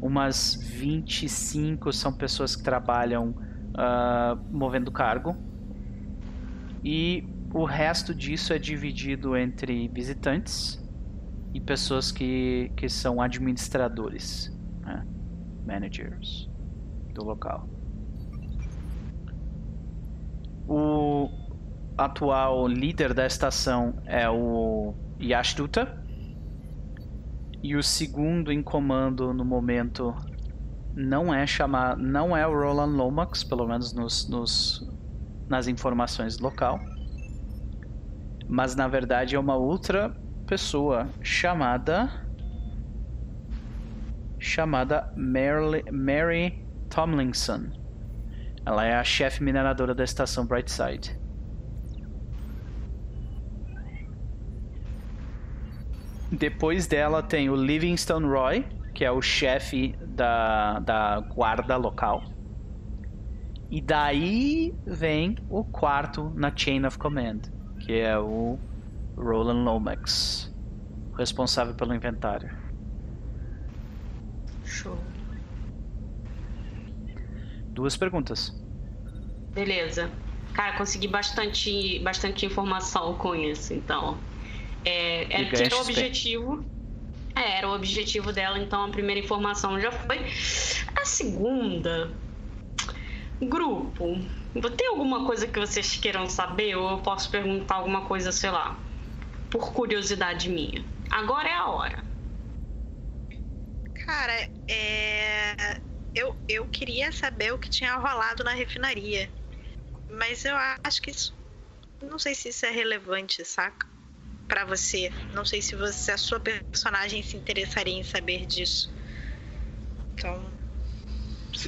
Umas 25 são pessoas que trabalham ah, movendo cargo. E o resto disso é dividido entre visitantes e pessoas que, que são administradores, né? managers do local. O atual líder da estação é o Yashduta. E o segundo em comando no momento não é chamar, não é o Roland Lomax, pelo menos nos, nos nas informações do local. Mas na verdade é uma outra pessoa chamada chamada Mary, Mary Tomlinson. Ela é a chefe mineradora da estação Brightside. Depois dela tem o Livingstone Roy, que é o chefe da, da guarda local. E daí vem o quarto na Chain of Command, que é o Roland Lomax, responsável pelo inventário. Show. Duas perguntas. Beleza. Cara, consegui bastante, bastante informação com isso, então. É, era, era o objetivo. É, era o objetivo dela, então a primeira informação já foi. A segunda. Grupo. Tem alguma coisa que vocês queiram saber? Ou eu posso perguntar alguma coisa, sei lá, por curiosidade minha? Agora é a hora. Cara, é. Eu, eu queria saber o que tinha rolado na refinaria. Mas eu acho que isso. Não sei se isso é relevante, saca? Pra você. Não sei se você, a sua personagem se interessaria em saber disso. Então.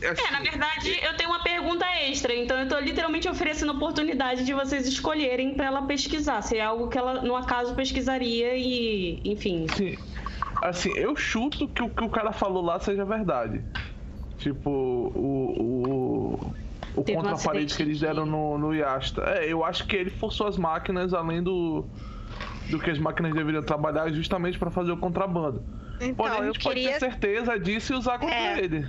É, na verdade, eu tenho uma pergunta extra, então eu tô literalmente oferecendo a oportunidade de vocês escolherem pra ela pesquisar, se é algo que ela, no acaso, pesquisaria e, enfim. Assim, assim, eu chuto que o que o cara falou lá seja verdade. Tipo, o. O, o um contraparede acidente que eles deram no, no Yasta. É, eu acho que ele forçou as máquinas além do. Do que as máquinas deveriam trabalhar justamente pra fazer o contrabando. Então, Porém, a eu gente pode queria. ter certeza disso e usar contra É. ele.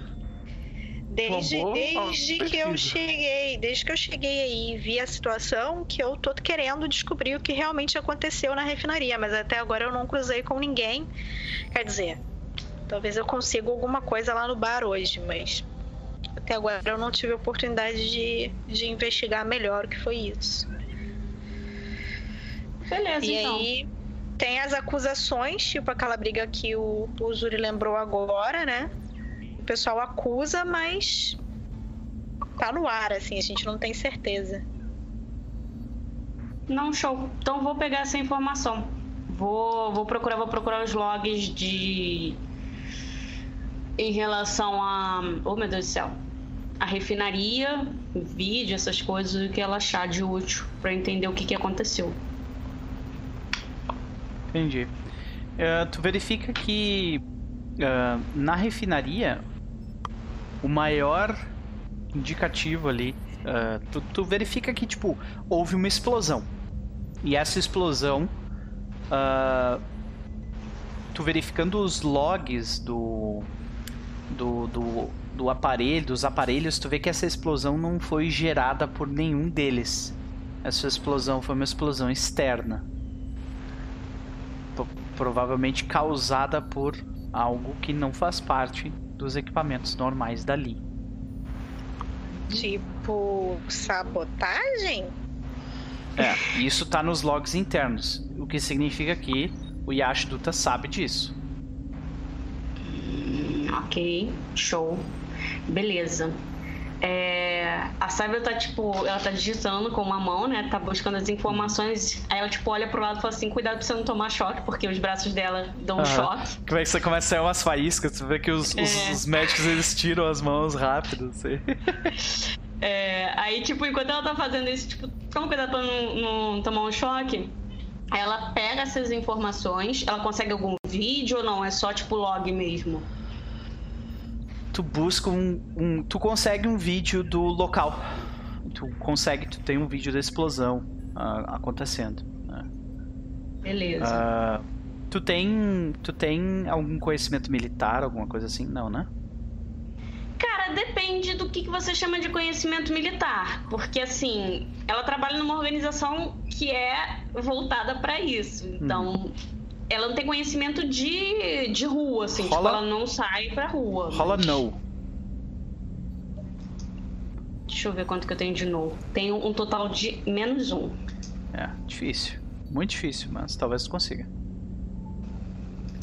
Desde, desde que eu cheguei, desde que eu cheguei aí e vi a situação, que eu tô querendo descobrir o que realmente aconteceu na refinaria, mas até agora eu não cruzei com ninguém. Quer dizer, talvez eu consiga alguma coisa lá no bar hoje, mas até agora eu não tive oportunidade de, de investigar melhor o que foi isso. Beleza, E então. aí tem as acusações, tipo aquela briga que o, o Zuri lembrou agora, né? O pessoal acusa, mas tá no ar, assim, a gente não tem certeza. Não, show. Então vou pegar essa informação. Vou, vou procurar, vou procurar os logs de. Em relação a. Oh meu Deus do céu. A refinaria, vídeo, essas coisas, o que ela achar de útil pra entender o que, que aconteceu. Entendi. Eh, tu verifica que ah, na refinaria o maior indicativo ali, ah, tu, tu verifica que tipo houve uma explosão e essa explosão ah, tu verificando os logs do, do, do, do aparelho, dos aparelhos, tu vê que essa explosão não foi gerada por nenhum deles. Essa explosão foi uma explosão externa. Pro- provavelmente causada por algo que não faz parte dos equipamentos normais dali. Tipo, sabotagem? É, isso tá nos logs internos, o que significa que o Yashiduta sabe disso. Ok, show. Beleza. É, a Sábia tá, tipo, ela tá digitando com uma mão, né? Tá buscando as informações. Aí ela, tipo, olha pro lado e fala assim: cuidado pra você não tomar choque, porque os braços dela dão um Aham. choque. Como é que você começa a sair umas faíscas, tu vê que os, os- É. os médicos eles tiram as mãos rápido, assim. É, aí, tipo, enquanto ela tá fazendo isso, tipo, toma cuidado pra não, não tomar um choque. Ela pega essas informações, ela consegue algum vídeo ou não? É só, tipo, log mesmo? Tu busca um, um- Tu consegue um vídeo do local. Tu consegue, tu tem um vídeo da explosão ah, acontecendo. né? Beleza. Ah, tu tem. Tu tem algum conhecimento militar, alguma coisa assim? Não, né? Cara, depende do que, que você chama de conhecimento militar. Porque, assim, ela trabalha numa organização que é voltada pra isso. Então, ela não tem conhecimento de, de rua, assim. Tipo, Rola- ela não sai pra rua. Rola no. Deixa eu ver quanto que eu tenho de novo. Tenho um total de menos um. É, difícil. Muito difícil, mas talvez tu consiga.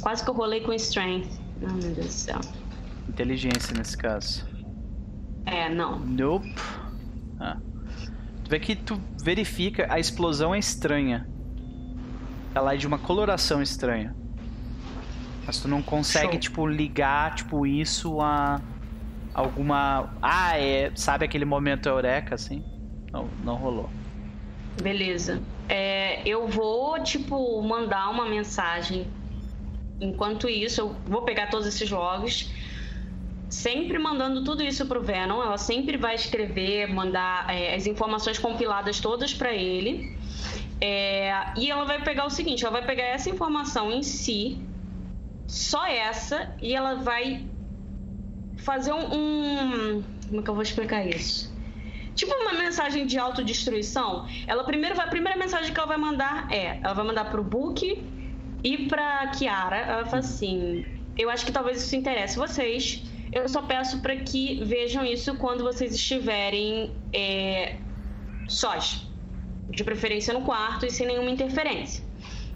Quase que eu rolei com strength. Oh, meu Deus do céu. Inteligência nesse caso. É, não. Nope. Ah. Tu vê que tu verifica, a explosão é estranha. Ela é de uma coloração estranha. Mas tu não consegue, Show. tipo, ligar, tipo, isso a alguma... Ah, é... Sabe aquele momento eureka, assim? Não, não rolou. Beleza. É, eu vou, tipo, mandar uma mensagem. Enquanto isso, eu vou pegar todos esses logs. Sempre mandando tudo isso pro Venom. Ela sempre vai escrever, mandar é, as informações compiladas todas pra ele. É, e ela vai pegar o seguinte: ela vai pegar essa informação em si, só essa, e ela vai fazer um. um- como é que eu vou explicar isso? Tipo uma mensagem de autodestruição. Ela primeiro vai, a primeira mensagem que ela vai mandar é, ela vai mandar pro Book e pra Kiara. Ela fala assim: "Eu acho que talvez isso interesse vocês. Eu só peço pra que vejam isso quando vocês estiverem é, sós, de preferência no quarto e sem nenhuma interferência.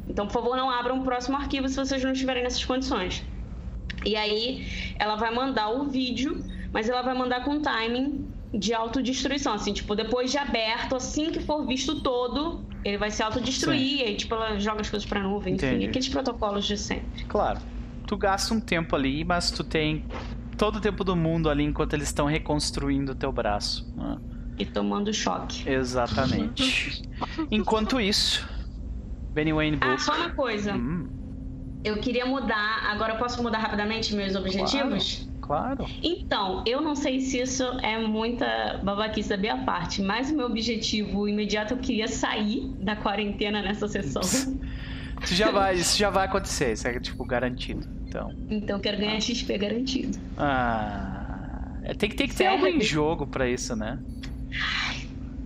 Então, por favor, não abram o próximo arquivo se vocês não estiverem nessas condições." E aí ela vai mandar o vídeo, mas ela vai mandar com timing de autodestruição, assim, tipo, depois de aberto, assim que for visto todo, ele vai se autodestruir, e aí, tipo, ela joga as coisas pra nuvem, enfim, Entendi. aqueles protocolos de sempre. Claro. Tu gasta um tempo ali, mas tu tem todo o tempo do mundo ali enquanto eles estão reconstruindo o teu braço. né? E tomando choque. Exatamente. Enquanto isso, Benny Wayne Ah, Book. só uma coisa. Hum, Eu queria mudar, agora eu posso mudar rapidamente meus objetivos? claro. Então, eu não sei se isso é muita babaquice da minha parte, mas o meu objetivo imediato eu queria sair da quarentena nessa sessão. Isso já vai, isso já vai acontecer, isso é tipo garantido. Então. Então, eu quero ganhar XP garantido. Ah. é, Tem que, tem que ter Sério? algo em jogo pra isso, né?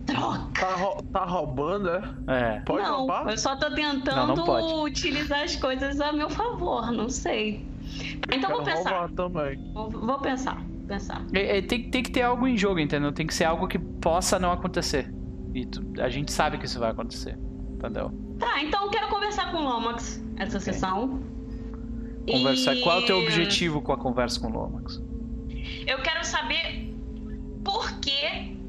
Droga! Tá, rou- tá roubando, é? É. Pode não, roubar? eu só tô tentando Não, não utilizar as coisas a meu favor, não sei. Então vou pensar. Vou, vou pensar, pensar. É, é, tem, tem que ter algo em jogo, entendeu? Tem que ser algo que possa não acontecer. E tu- a gente sabe que isso vai acontecer. Entendeu? Tá, então eu quero conversar com o Lomax essa sessão. Conversar. E Qual é o teu objetivo com a conversa com o Lomax? Eu quero saber por que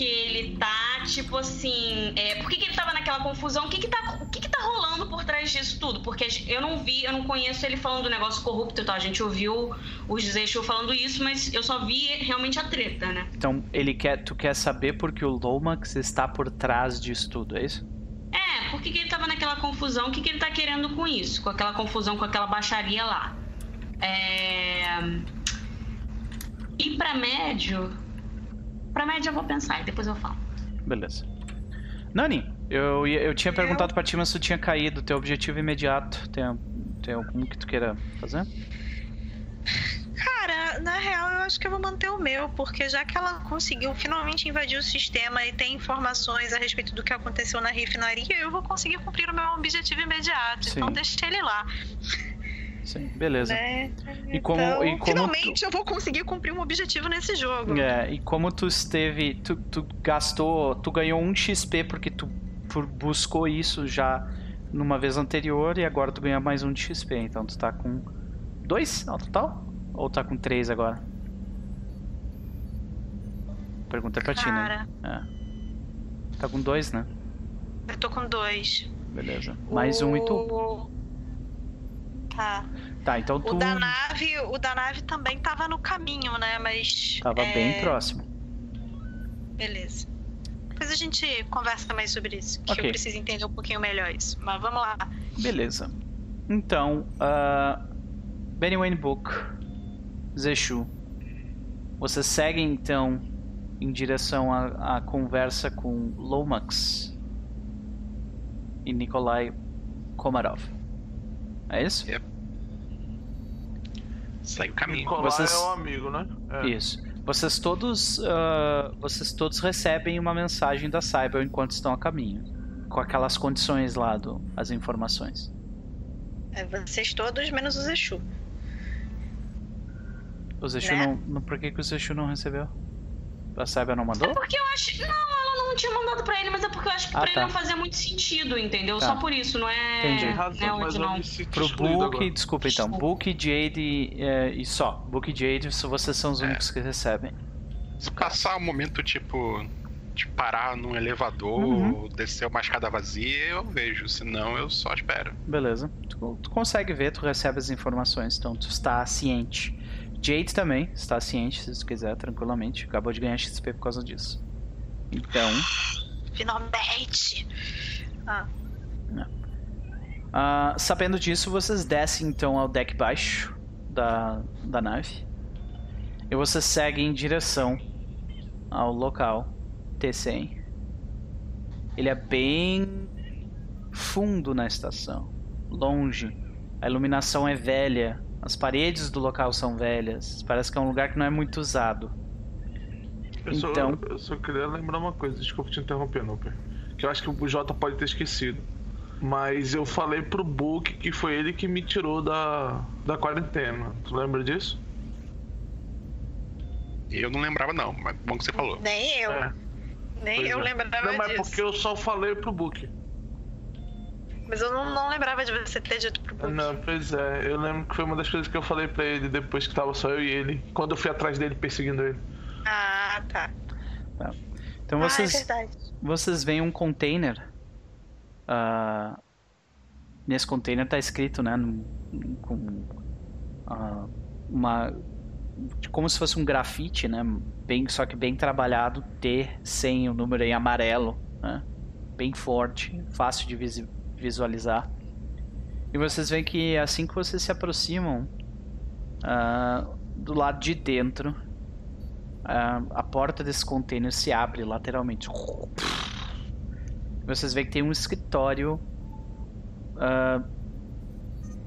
que ele tá, tipo assim, é, por que, que ele tava naquela confusão? O que que tá, o que que tá rolando por trás disso tudo? Porque eu não vi, eu não conheço ele falando do negócio corrupto e tal. A gente ouviu os Zeixo falando isso, mas eu só vi realmente a treta, né? Então, ele quer, tu quer saber porque o Lomax está por trás disso tudo, é isso? É, por que, que ele tava naquela confusão? O que, que ele tá querendo com isso? Com aquela confusão, com aquela baixaria lá? É... E pra médio. Pra médio eu vou pensar e depois eu falo. Beleza. Nani, eu, eu tinha perguntado pra ti, mas tu tinha caído. Teu objetivo imediato. Tem, tem Tem algum que tu queira fazer? Cara, na real, eu acho que eu vou manter o meu, porque já que ela conseguiu finalmente invadir o sistema e tem informações a respeito do que aconteceu na refinaria, eu vou conseguir cumprir o meu objetivo imediato. Sim. Então deixa ele lá. Sim, beleza. Né? E como- Então, e como finalmente eu vou conseguir cumprir um objetivo nesse jogo. É, e como tu esteve. Tu, tu gastou. Tu ganhou um XP porque tu por- buscou isso já numa vez anterior e agora tu ganha mais um de XP. Então tu tá com dois ao total? Ou tá com três agora? Pergunta pra ti, né? Cara, É. Tá com dois, né? eu tô com dois. Beleza. Mais um e tu. O- Tá. Tá, então tu O da nave, o da nave também tava no caminho, né? Mas. tava é, bem próximo. Beleza. Depois a gente conversa mais sobre isso, que Ok. eu preciso entender um pouquinho melhor isso. Mas vamos lá. Beleza. Então, uh, Benny Wayne Book, Zeshu, você segue então em direção à, à conversa com Lomax e Nikolai Komarov. É isso? Segue o caminho. Nicolai Vocês- é um amigo, né? É. Isso. Vocês todos, ah, vocês todos recebem uma mensagem da Cyber enquanto estão a caminho, com aquelas condições lá do, as informações. É, vocês todos, menos o Zexu. O Zeshu Né? não, não. Por que, que o Zeshu não recebeu? A Cyber não mandou? É porque eu acho. Não, não tinha mandado pra ele, mas é porque eu acho que Ah, pra ele tá. não fazia muito sentido, entendeu? Tá. Só por isso, não é. Entendi. Tem Não é razão, mas não. Pro Book, agora. desculpa então. Book, Jade eh, e só. Book e Jade, vocês são os É. únicos que recebem. Se passar um momento, tipo, de parar num elevador, Uhum. ou descer uma escada vazia, eu vejo. Senão, eu só espero. Beleza. Tu, tu consegue ver, tu recebe as informações, então tu está ciente. Jade também está ciente, se tu quiser, tranquilamente. Acabou de ganhar XP por causa disso. Então, Finalmente! Ah, ah, sabendo disso, vocês descem então ao deck baixo da, da nave. E vocês seguem em direção ao local T100. Ele é bem fundo na estação, longe. A iluminação é velha, as paredes do local são velhas. Parece que é um lugar que não é muito usado. Eu só, Então- eu só queria lembrar uma coisa, desculpa te interromper, Nooper. Que eu acho que o Jota pode ter esquecido. Mas eu falei pro Book que foi ele que me tirou da, da quarentena. Tu lembra disso? Eu não lembrava, não, mas bom que você falou. nem eu. É. Nem Pois eu é. lembrava Não, mas disso. porque eu só falei pro Book. Mas eu não, não lembrava de você ter dito pro Book. Não, pois é, eu lembro que foi uma das coisas que eu falei pra ele depois que tava só eu e ele. Quando eu fui atrás dele perseguindo ele. Ah, tá. Então Ah, é vocês. verdade. vocês veem um container. ah, nesse container tá escrito, né? num- Com ah, uma. Como se fosse um grafite, né? Bem, só que bem trabalhado, T sem o número em amarelo, né? Bem forte, fácil de visualizar. E vocês veem que assim que vocês se aproximam, ah, do lado de dentro, ah, a porta desse container se abre lateralmente. Vocês veem que tem um escritório. ah,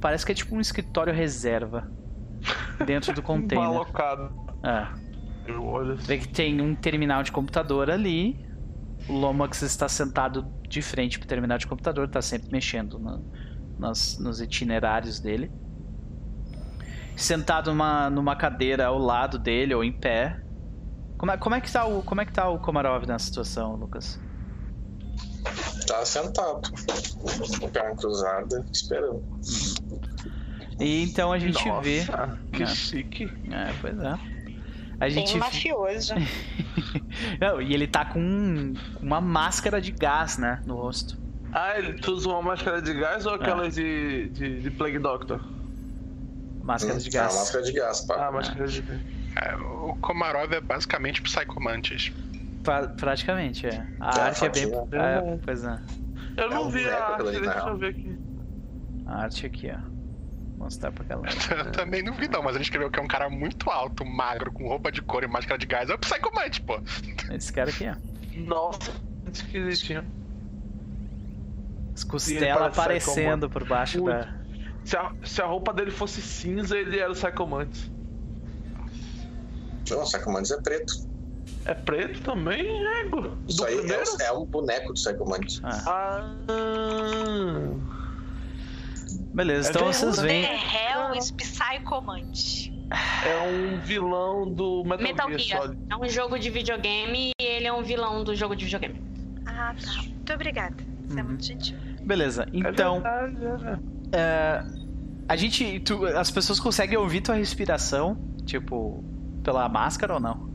parece que é tipo um escritório reserva dentro do container. Malocado. É. Eu olho Vê que tem um terminal de computador ali. O Lomax está sentado de frente pro terminal de computador, tá sempre mexendo na- nas- nos itinerários dele. Sentado numa, numa cadeira ao lado dele ou em pé. Como é, como é que tá o como é que tá o Komarov nessa situação, Lucas? Tá sentado, com a perna cruzada, esperando. E então a gente Nossa, vê. que É. chique. É, pois é. A gente Bem mafioso. Não, e ele tá com um- uma máscara de gás, né, no rosto. Ah, ele tu usa uma máscara de gás É. ou aquelas de, de, de Plague Doctor? Máscara de Ah, gás. máscara de gás, pá. Ah, máscara de gás. É, o Komarov é basicamente Psychomantis. Pra- praticamente, é. A É, arte é bem. É, pois é. Eu não um vi a arte, ali, deixa eu real. ver aqui. A arte aqui, ó. Vou mostrar pra galera. Eu também não vi, não, mas ele escreveu que é um cara muito alto, magro, com roupa de couro e máscara de gás. É o Psychomantis, pô. Esse cara aqui, ó. Nossa, muito esquisitinho. As costelas parece aparecendo por baixo Muito. da. Se a, se a roupa dele fosse cinza, ele era o Psychomantis. Não, Psychomantis é preto. É preto também, nego? Do Isso aí é, é um boneco do Psychomantis. Ah, Ah, beleza, É então vocês The veem. Hell is Psychomant. é um vilão do Metal, Metal Gear. É um jogo de videogame e ele é um vilão do jogo de videogame. Ah, tá. Muito obrigada. Você é Uhum. muito gentil. Beleza, É então. verdade, é. É, a gente. tu- as pessoas conseguem ouvir tua respiração, tipo, pela máscara ou não?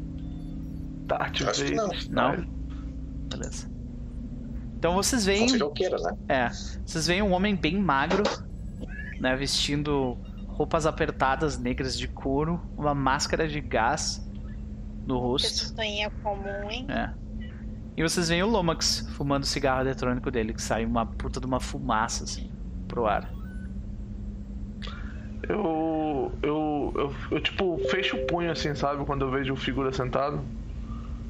Tá, Acho que não. Não? Beleza. Então vocês veem. Queira, né? É. Vocês veem um homem bem magro, né? Vestindo roupas apertadas negras de couro, uma máscara de gás no rosto. Pessoinha comum, hein? É. E vocês veem o Lomax fumando o cigarro eletrônico dele, que sai uma puta de uma fumaça, assim, pro ar. Eu, eu, eu, eu, tipo, fecho o punho assim, sabe? Quando eu vejo o figura sentado.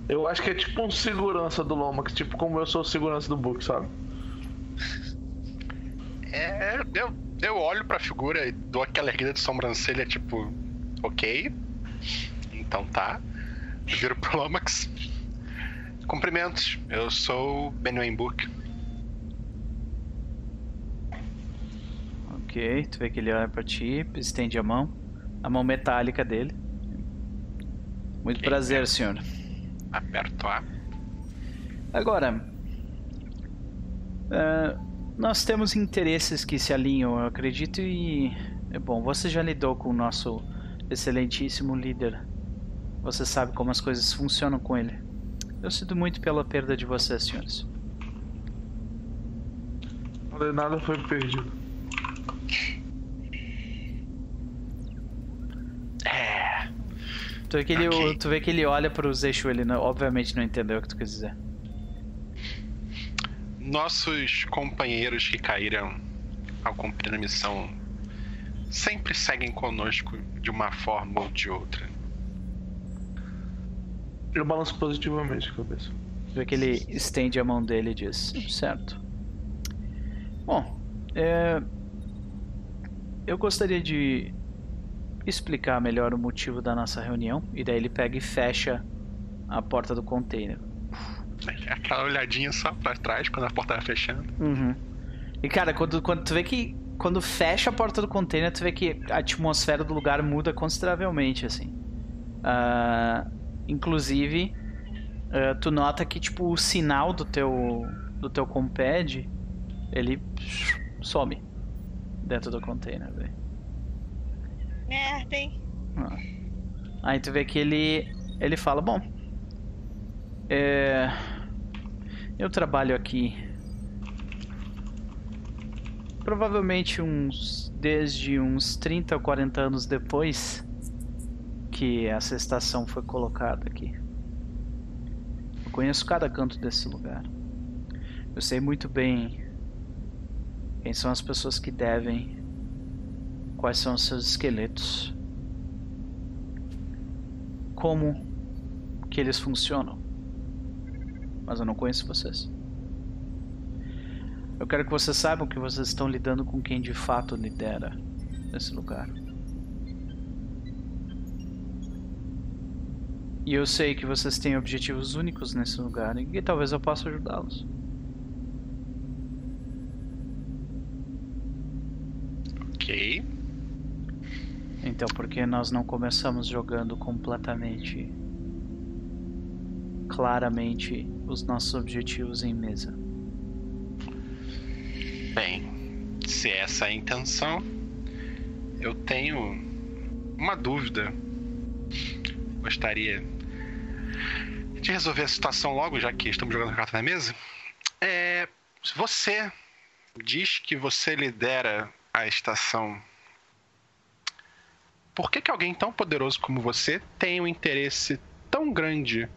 Eu acho que é tipo um segurança do Lomax, tipo como eu sou o segurança do Book, sabe? É, eu, eu olho pra figura e dou aquela erguida de sobrancelha, tipo, ok. Então tá. Viro pro Lomax. Cumprimentos, eu sou Benjamin Book. Ok, tu vê que ele olha pra ti, estende a mão, a mão metálica dele. Muito Ok, prazer, senhor. Aperto A. Agora, é, nós temos interesses que se alinham, eu acredito, e. É bom, você já lidou com o nosso excelentíssimo líder. Você sabe como as coisas funcionam com ele. Eu sinto muito pela perda de vocês, senhores. Falei, Nada foi perdido. É. Tu vê que ele, Ok. tu vê que ele olha pro Zeixo, ele não- obviamente não entendeu o que tu quis dizer. Nossos companheiros que caíram ao cumprir a missão sempre seguem conosco de uma forma ou de outra. Eu balanço positivamente a cabeça. Tu vê que ele estende a mão dele e diz: Certo. Bom, é, eu gostaria de explicar melhor o motivo da nossa reunião. E daí ele pega e fecha a porta do container. Aquela olhadinha só pra trás quando a porta vai fechando. Uhum. E cara, quando, quando tu vê que. Quando fecha a porta do container, tu vê que a atmosfera do lugar muda consideravelmente, assim. Ah, inclusive, ah, tu nota que, tipo, o sinal do teu. do teu compad, ele some dentro do container, velho. Merda, hein? Aí tu vê que ele. ele fala, bom. É. Eu trabalho aqui. Provavelmente uns. desde uns 30 ou 40 anos depois que essa estação foi colocada aqui. Eu conheço cada canto desse lugar. Eu sei muito bem quem são as pessoas que devem, quais são os seus esqueletos, como que eles funcionam. Mas eu não conheço vocês. Eu quero que vocês saibam que vocês estão lidando com quem de fato lidera esse lugar. E eu sei que vocês têm objetivos únicos nesse lugar e talvez eu possa ajudá-los. Ok. Então, por que nós não começamos jogando completamente claramente os nossos objetivos em mesa? Bem, se essa é a intenção, eu tenho uma dúvida. Gostaria de resolver a situação logo, já que estamos jogando carta na mesa. É, você diz que você lidera a estação. Por que, que alguém tão poderoso como você tem um interesse tão grande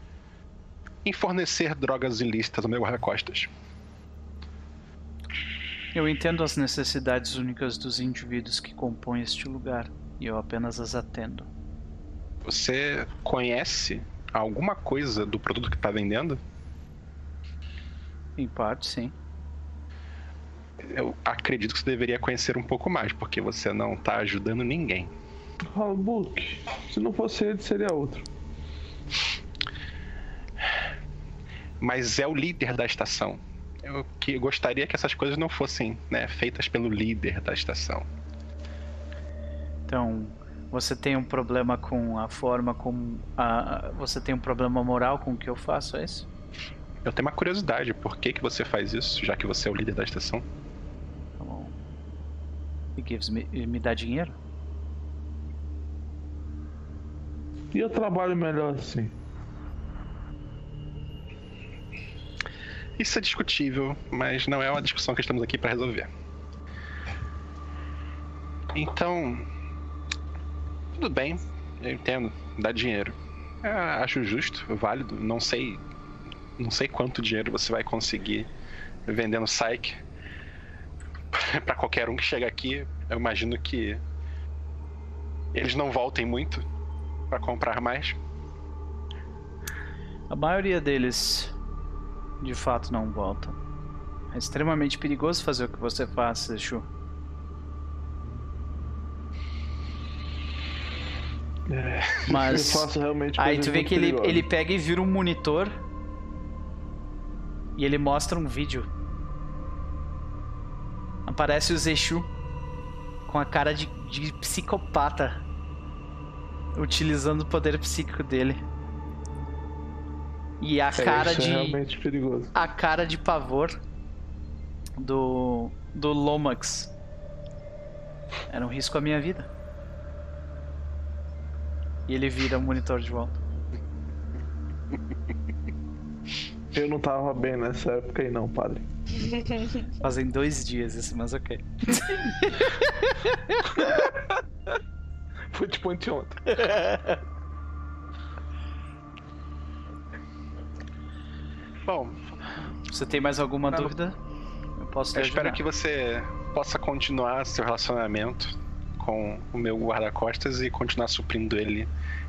em fornecer drogas ilícitas ao meu guarda-costas? Eu entendo as necessidades únicas dos indivíduos que compõem este lugar e eu apenas as atendo. Você conhece alguma coisa do produto que está vendendo? Em parte, sim. Eu acredito que você deveria conhecer um pouco mais, porque você não tá ajudando ninguém. Halbuk, se não fosse ele, seria outro. Mas é o líder da estação. Eu que gostaria que essas coisas não fossem né, feitas pelo líder da estação. Então, você tem um problema com a forma como. A, você tem um problema moral com o que eu faço, é isso? Eu tenho uma curiosidade, por que, que você faz isso, já que você é o líder da estação? Tá bom. E gives me, me dá dinheiro? E eu trabalho melhor assim. Isso é discutível, mas não é uma discussão que estamos aqui para resolver. Então, tudo bem, eu entendo, dá dinheiro. Eu acho justo, válido. Não sei, não sei quanto dinheiro você vai conseguir vendendo Psyche para qualquer um que chega aqui. Eu imagino que eles não voltem muito para comprar mais. A maioria deles de fato não voltam. É extremamente perigoso fazer o que você faz, Shu. É, Mas eu faço realmente aí tu vê que ele, ele pega e vira um monitor e ele mostra um vídeo. Aparece o Zeshu com a cara de, de psicopata utilizando o poder psíquico dele. E a É, cara isso de é realmente perigoso. a cara de pavor do do Lomax. Era um risco à minha vida. E ele vira o monitor de volta. Eu não tava bem nessa época aí não, padre. Fazem dois dias isso, mas ok. Foi tipo anteontem. Bom, Você tem mais alguma Não. dúvida? Eu posso te eu espero que você possa continuar seu relacionamento com o meu guarda-costas e continuar suprindo ele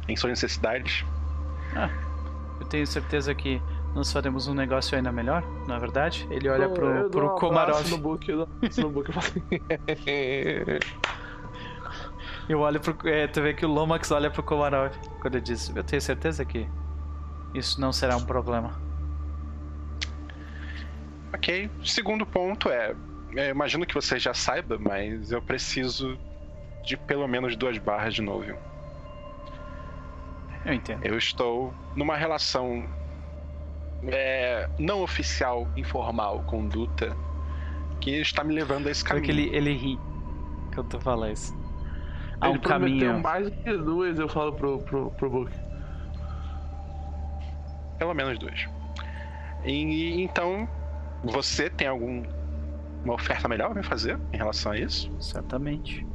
em suas necessidades. Eu tenho certeza que nós faremos um negócio ainda melhor, na verdade. Ele olha Eu- pro, eu pro um Komarov. no book, eu no book e assim. Eu olho pro. É, tu vê que o Lomax olha pro Komarov quando ele diz: Eu tenho certeza que isso não será um problema. Ok. Segundo ponto é, eu imagino que você já saiba, mas eu preciso de pelo menos duas barras de novo. Eu entendo. Eu estou numa relação é, não oficial, informal com Duta, que está me levando a esse que caminho. ele, ele ri quando tu fala isso. Há Ele um prometeu caminho. mais do que duas, eu falo pro, pro, pro book. Pelo menos duas. E então, você tem algum uma oferta melhor pra me fazer em relação a isso? Certamente.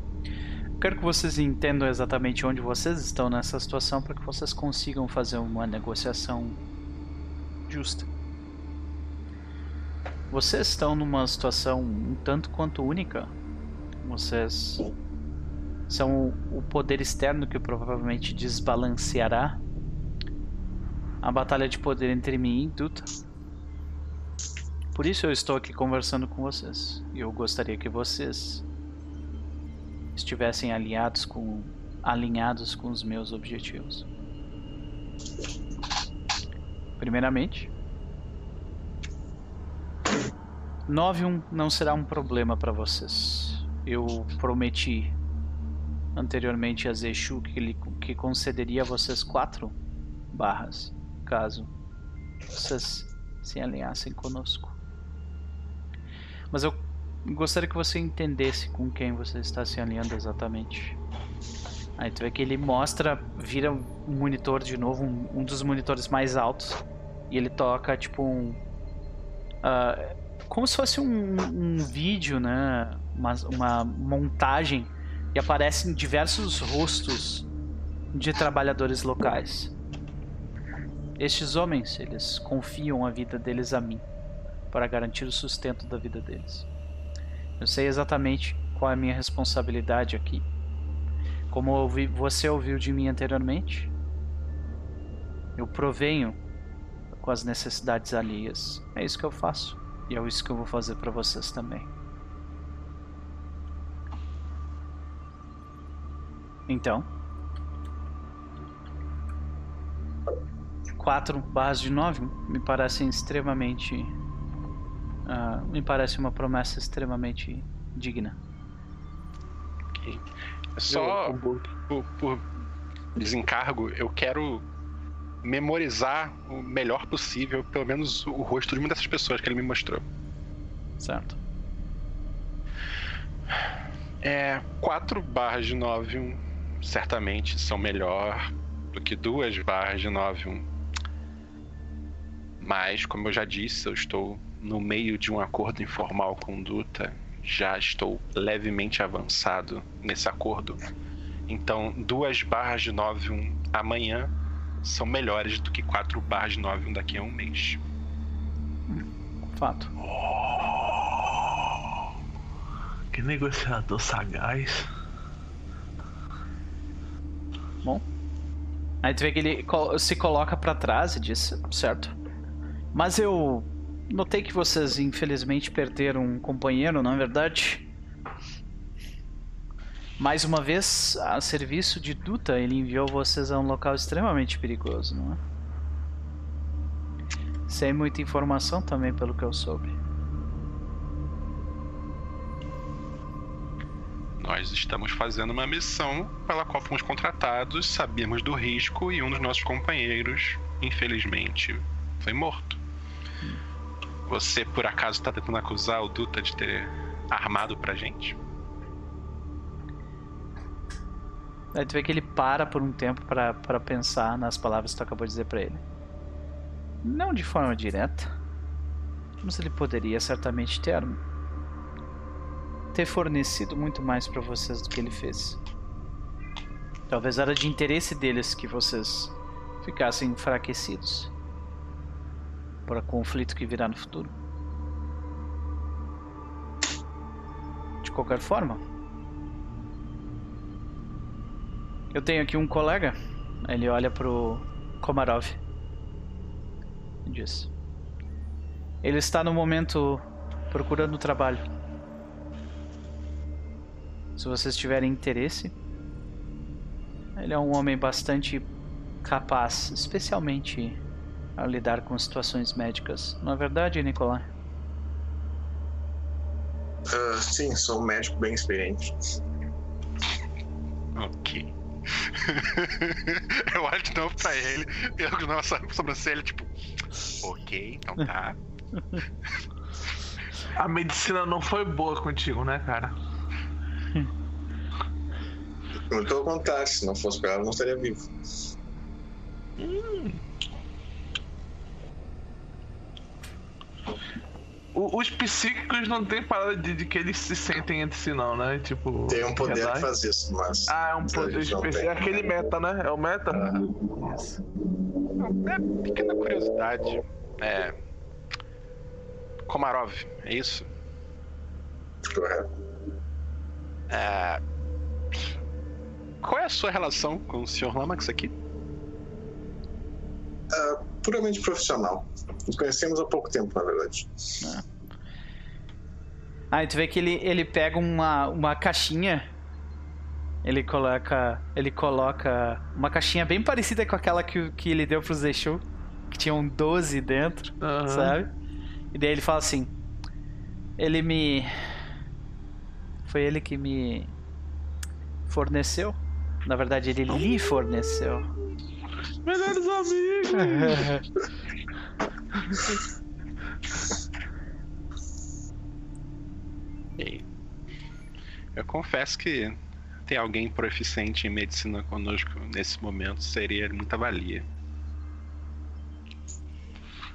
Eu quero que vocês entendam exatamente onde vocês estão nessa situação para que vocês consigam fazer uma negociação justa. Vocês estão numa situação um tanto quanto única. Vocês são o poder externo que provavelmente desbalanceará a batalha de poder entre mim e Duta. Por isso eu estou aqui conversando com vocês. E eu gostaria que vocês estivessem com alinhados com os meus objetivos. Primeiramente, 9-1 não será um problema para vocês. Eu prometi anteriormente a Zeshu que ele que concederia a vocês quatro barras caso vocês se alinhassem conosco. Mas eu gostaria que você entendesse com quem você está se alinhando exatamente. Aí tu vê que ele mostra, vira um monitor de novo, um, um dos monitores mais altos. E ele toca tipo um. ah, como se fosse um, um vídeo, né? Uma, uma montagem. E aparecem diversos rostos de trabalhadores locais. Estes homens, eles confiam a vida deles a mim para garantir o sustento da vida deles. Eu sei exatamente qual é a minha responsabilidade aqui. Como ouvi, você ouviu de mim anteriormente, eu provenho com as necessidades alheias. É isso que eu faço. E é isso que eu vou fazer para vocês também. Então. quatro barras de nove me parecem extremamente. Uh, me parece uma promessa extremamente digna. Okay. Só por, por desencargo, eu quero memorizar o melhor possível, pelo menos o rosto de uma dessas pessoas que ele me mostrou. Certo? É, 4 barras de 9 certamente são melhor do que duas barras de 9 Mas, como eu já disse, eu estou no meio de um acordo informal com Duta. Já estou levemente avançado nesse acordo. Então, duas barras de 9 amanhã são melhores do que 4 barras de 9 daqui a um mês. Fato. Que negociador sagaz. Bom. Aí tu vê que ele se coloca pra trás e diz, certo. Mas eu notei que vocês infelizmente perderam um companheiro, não é verdade? Mais uma vez, a serviço de Duta, ele enviou vocês a um local extremamente perigoso, não é? Sem muita informação também, pelo que eu soube. Nós estamos fazendo uma missão pela qual fomos contratados, sabíamos do risco e um dos nossos companheiros, infelizmente, foi morto. Você por acaso está tentando acusar o Duta de ter armado pra gente? Aí tu vê que ele para por um tempo pra pensar nas palavras que tu acabou de dizer pra ele. Não de forma direta, mas ele poderia certamente ter ter fornecido muito mais pra vocês do que ele fez. Talvez era de interesse deles que vocês ficassem enfraquecidos para conflito que virá no futuro. De qualquer forma, Eu tenho aqui um colega. Ele olha pro Komarov. E diz: Ele está no momento procurando trabalho. Se vocês tiverem interesse, ele é um homem bastante capaz, especialmente a lidar com situações médicas. Não é verdade, Nicolai? Ah, sim, sou um médico bem experiente. Ok. eu olho de novo pra ele, eu de novo a sobrancelha, tipo, ok, então tá. A medicina não foi boa contigo, né, cara? Muito pelo contrário, se não fosse pra ela, eu não estaria vivo. O- os psíquicos não tem parada de, de que eles se sentem entre si, não, né? Tipo. Tem um poder Jedi. que faz isso, mas. Ah, é um poder especial. É aquele meta, né? É o meta? É, pequena curiosidade. É. Komarov, é isso? Correto. É. Qual é a sua relação com o Sr. Lamax aqui? Ah, puramente profissional. Nos conhecemos há pouco tempo, na verdade. Aí tu vê que ele, ele pega uma, uma caixinha. Ele coloca. Ele coloca uma caixinha bem parecida com aquela que, que ele deu pro Zexu. Que tinham 12 dentro, Aham. sabe? E daí ele fala assim. Ele me. Foi ele que me forneceu. Na verdade, ele lhe forneceu. Melhores amigos! E eu confesso que ter alguém proficiente em medicina conosco nesse momento seria muita valia.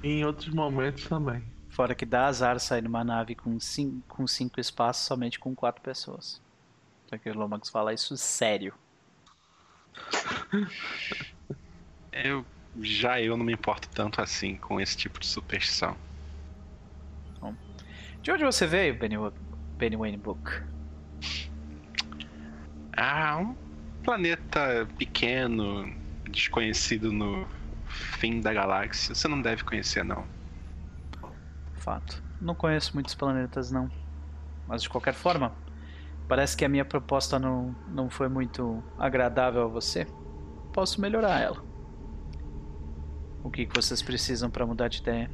Em outros momentos também. Fora que dá azar sair numa nave com cinco, com cinco espaços somente com quatro pessoas. Só que o Lomax fala isso sério. Eu já eu não me importo tanto assim com esse tipo de superstição. De onde você veio, Benny, Benny Wayne Book? Ah, um planeta pequeno, desconhecido no fim da galáxia. Você não deve conhecer, não. Fato. Não conheço muitos planetas, não. Mas de qualquer forma, Parece que a minha proposta não, não foi muito agradável a você. Posso melhorar ela. O que, que vocês precisam para mudar de ideia?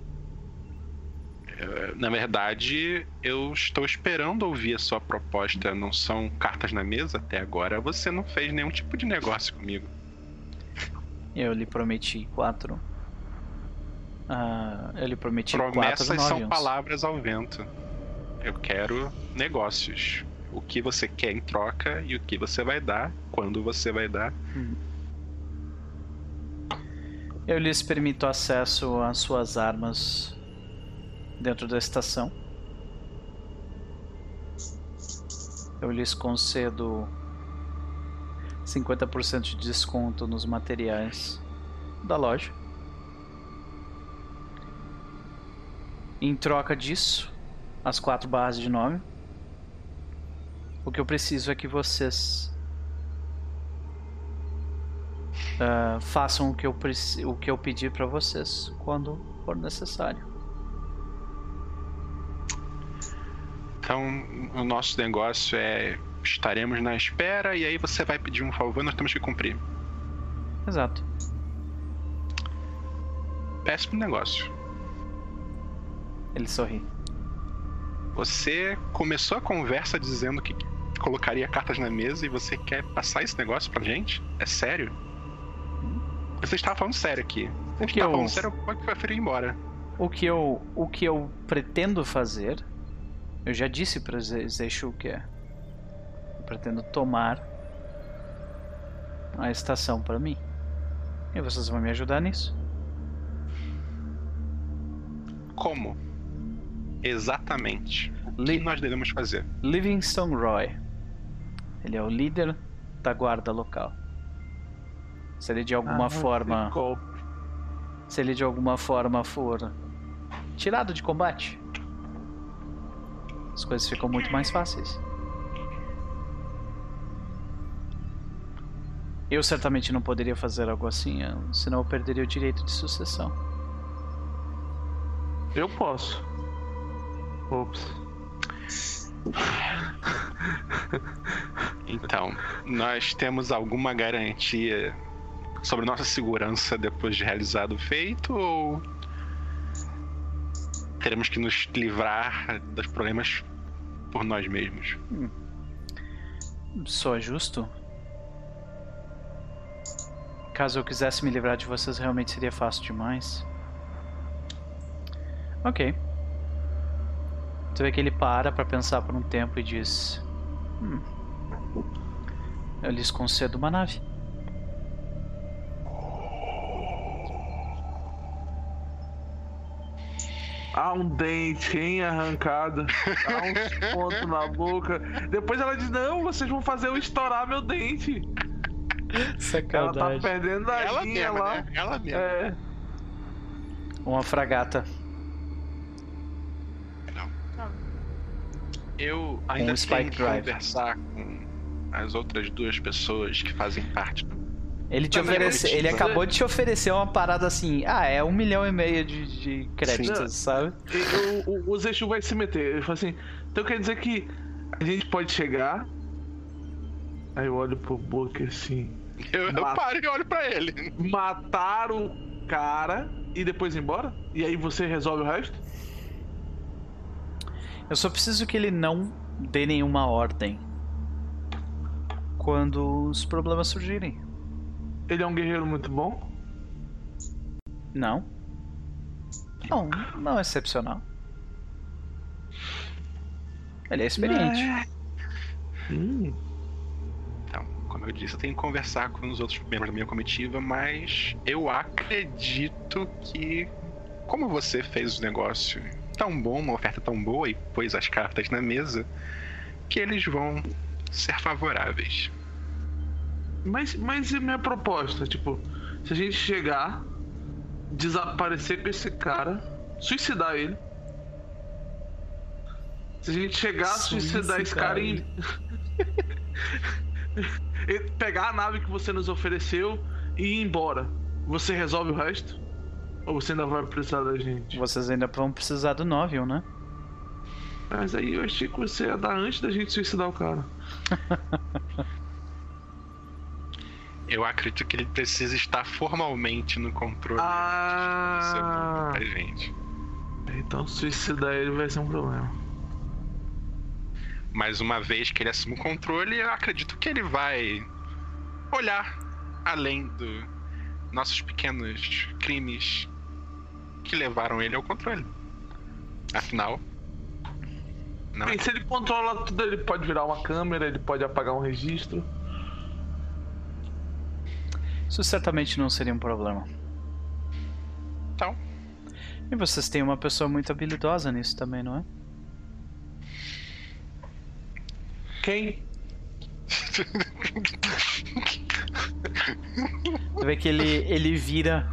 Eh, Na verdade, eu estou esperando ouvir a sua proposta. Não são cartas na mesa até agora. Você não fez nenhum tipo de negócio comigo. Eu lhe prometi quatro. Ah, eu lhe prometi quatro Promessas são Novions. palavras ao vento. Eu quero negócios. O que você quer em troca e o que você vai dar, quando você vai dar. Eu lhes permito acesso às suas armas dentro da estação. Eu lhes concedo 50% de desconto nos materiais da loja. Em troca disso, as quatro barras de nome. O que eu preciso é que vocês ah, façam o que eu o que eu pedir para vocês quando for necessário. Então, o nosso negócio é estaremos na espera e aí você vai pedir um favor e nós temos que cumprir. Exato. Péssimo negócio. Ele sorri. Você começou a conversa dizendo que colocaria cartas na mesa e você quer passar esse negócio pra gente? É sério? Você estava falando sério aqui. Se que estava eu- falando sério, eu prefiro ir embora. O que eu o que eu pretendo fazer, eu já disse para Zeixu que é. Eu pretendo tomar a estação para mim. E vocês vão me ajudar nisso. Como? Exatamente. O que nós devemos fazer? Livingstone Roy. Ele é o líder da guarda local. Se ele de alguma Ah, forma, se ele de alguma forma for tirado de combate, as coisas ficam muito mais fáceis. Eu certamente não poderia fazer algo assim, senão eu perderia o direito de sucessão. Eu posso. Ops. Então, nós temos alguma garantia sobre nossa segurança depois de realizado o feito ou teremos que nos livrar dos problemas por nós mesmos? Só é justo? Caso eu quisesse me livrar de vocês, realmente seria fácil demais. Ok. Você vê que ele para pra pensar por um tempo e diz: "Hum, Eu lhes concedo uma nave. Há um dente, hein, arrancado. Há uns pontos na boca. Depois ela diz: Não, vocês vão fazer eu estourar meu dente. Ela tá perdendo a Ela linha mesma, lá. né? Ela mesma. É. Uma fragata. Eu ainda Um tenho que Drive. conversar com as outras duas pessoas que fazem parte do Ele te oferece, é ele acabou de te oferecer uma parada assim: Ah, é um milhão e meio de, de créditos, Sim. sabe? E o, o, o Zexu vai se meter. Ele fala assim: Então quer dizer que a gente pode chegar. Aí eu olho pro Book assim. Eu, eu paro e olho pra ele. Matar o cara e depois ir embora? E aí você resolve o resto? Eu só preciso que ele não dê nenhuma ordem quando os problemas surgirem. Ele é um guerreiro muito bom. Não. Não, não é excepcional. Ele é experiente. Hum. Então, como eu disse, eu tenho que conversar com os outros membros da minha comitiva, mas eu acredito que, como você fez o negócio tão bom, uma oferta tão boa e pôs as cartas na mesa, que eles vão ser favoráveis. Mas, mas e minha proposta? Tipo, se a gente chegar, desaparecer com esse cara, suicidar ele. Se a gente chegar, suicidar esse cara e. e pegar a nave que você nos ofereceu e ir embora. Você resolve o resto? Ou você ainda vai precisar da gente? Vocês ainda vão precisar do Novium, né? Mas aí eu achei que você ia dar antes da gente suicidar o cara. Eu acredito que ele precisa estar formalmente no controle Ah. pra gente. Então suicidar ele vai ser um problema. Mas uma vez que ele assume o controle, eu acredito que ele vai olhar além dos nossos pequenos crimes que levaram ele ao controle. Afinal, não é Bem, se ele controla tudo, ele pode virar uma câmera, ele pode apagar um registro. Isso certamente não seria um problema. Então, E vocês têm uma pessoa muito habilidosa nisso também, não é? Quem? Você vê que ele, ele vira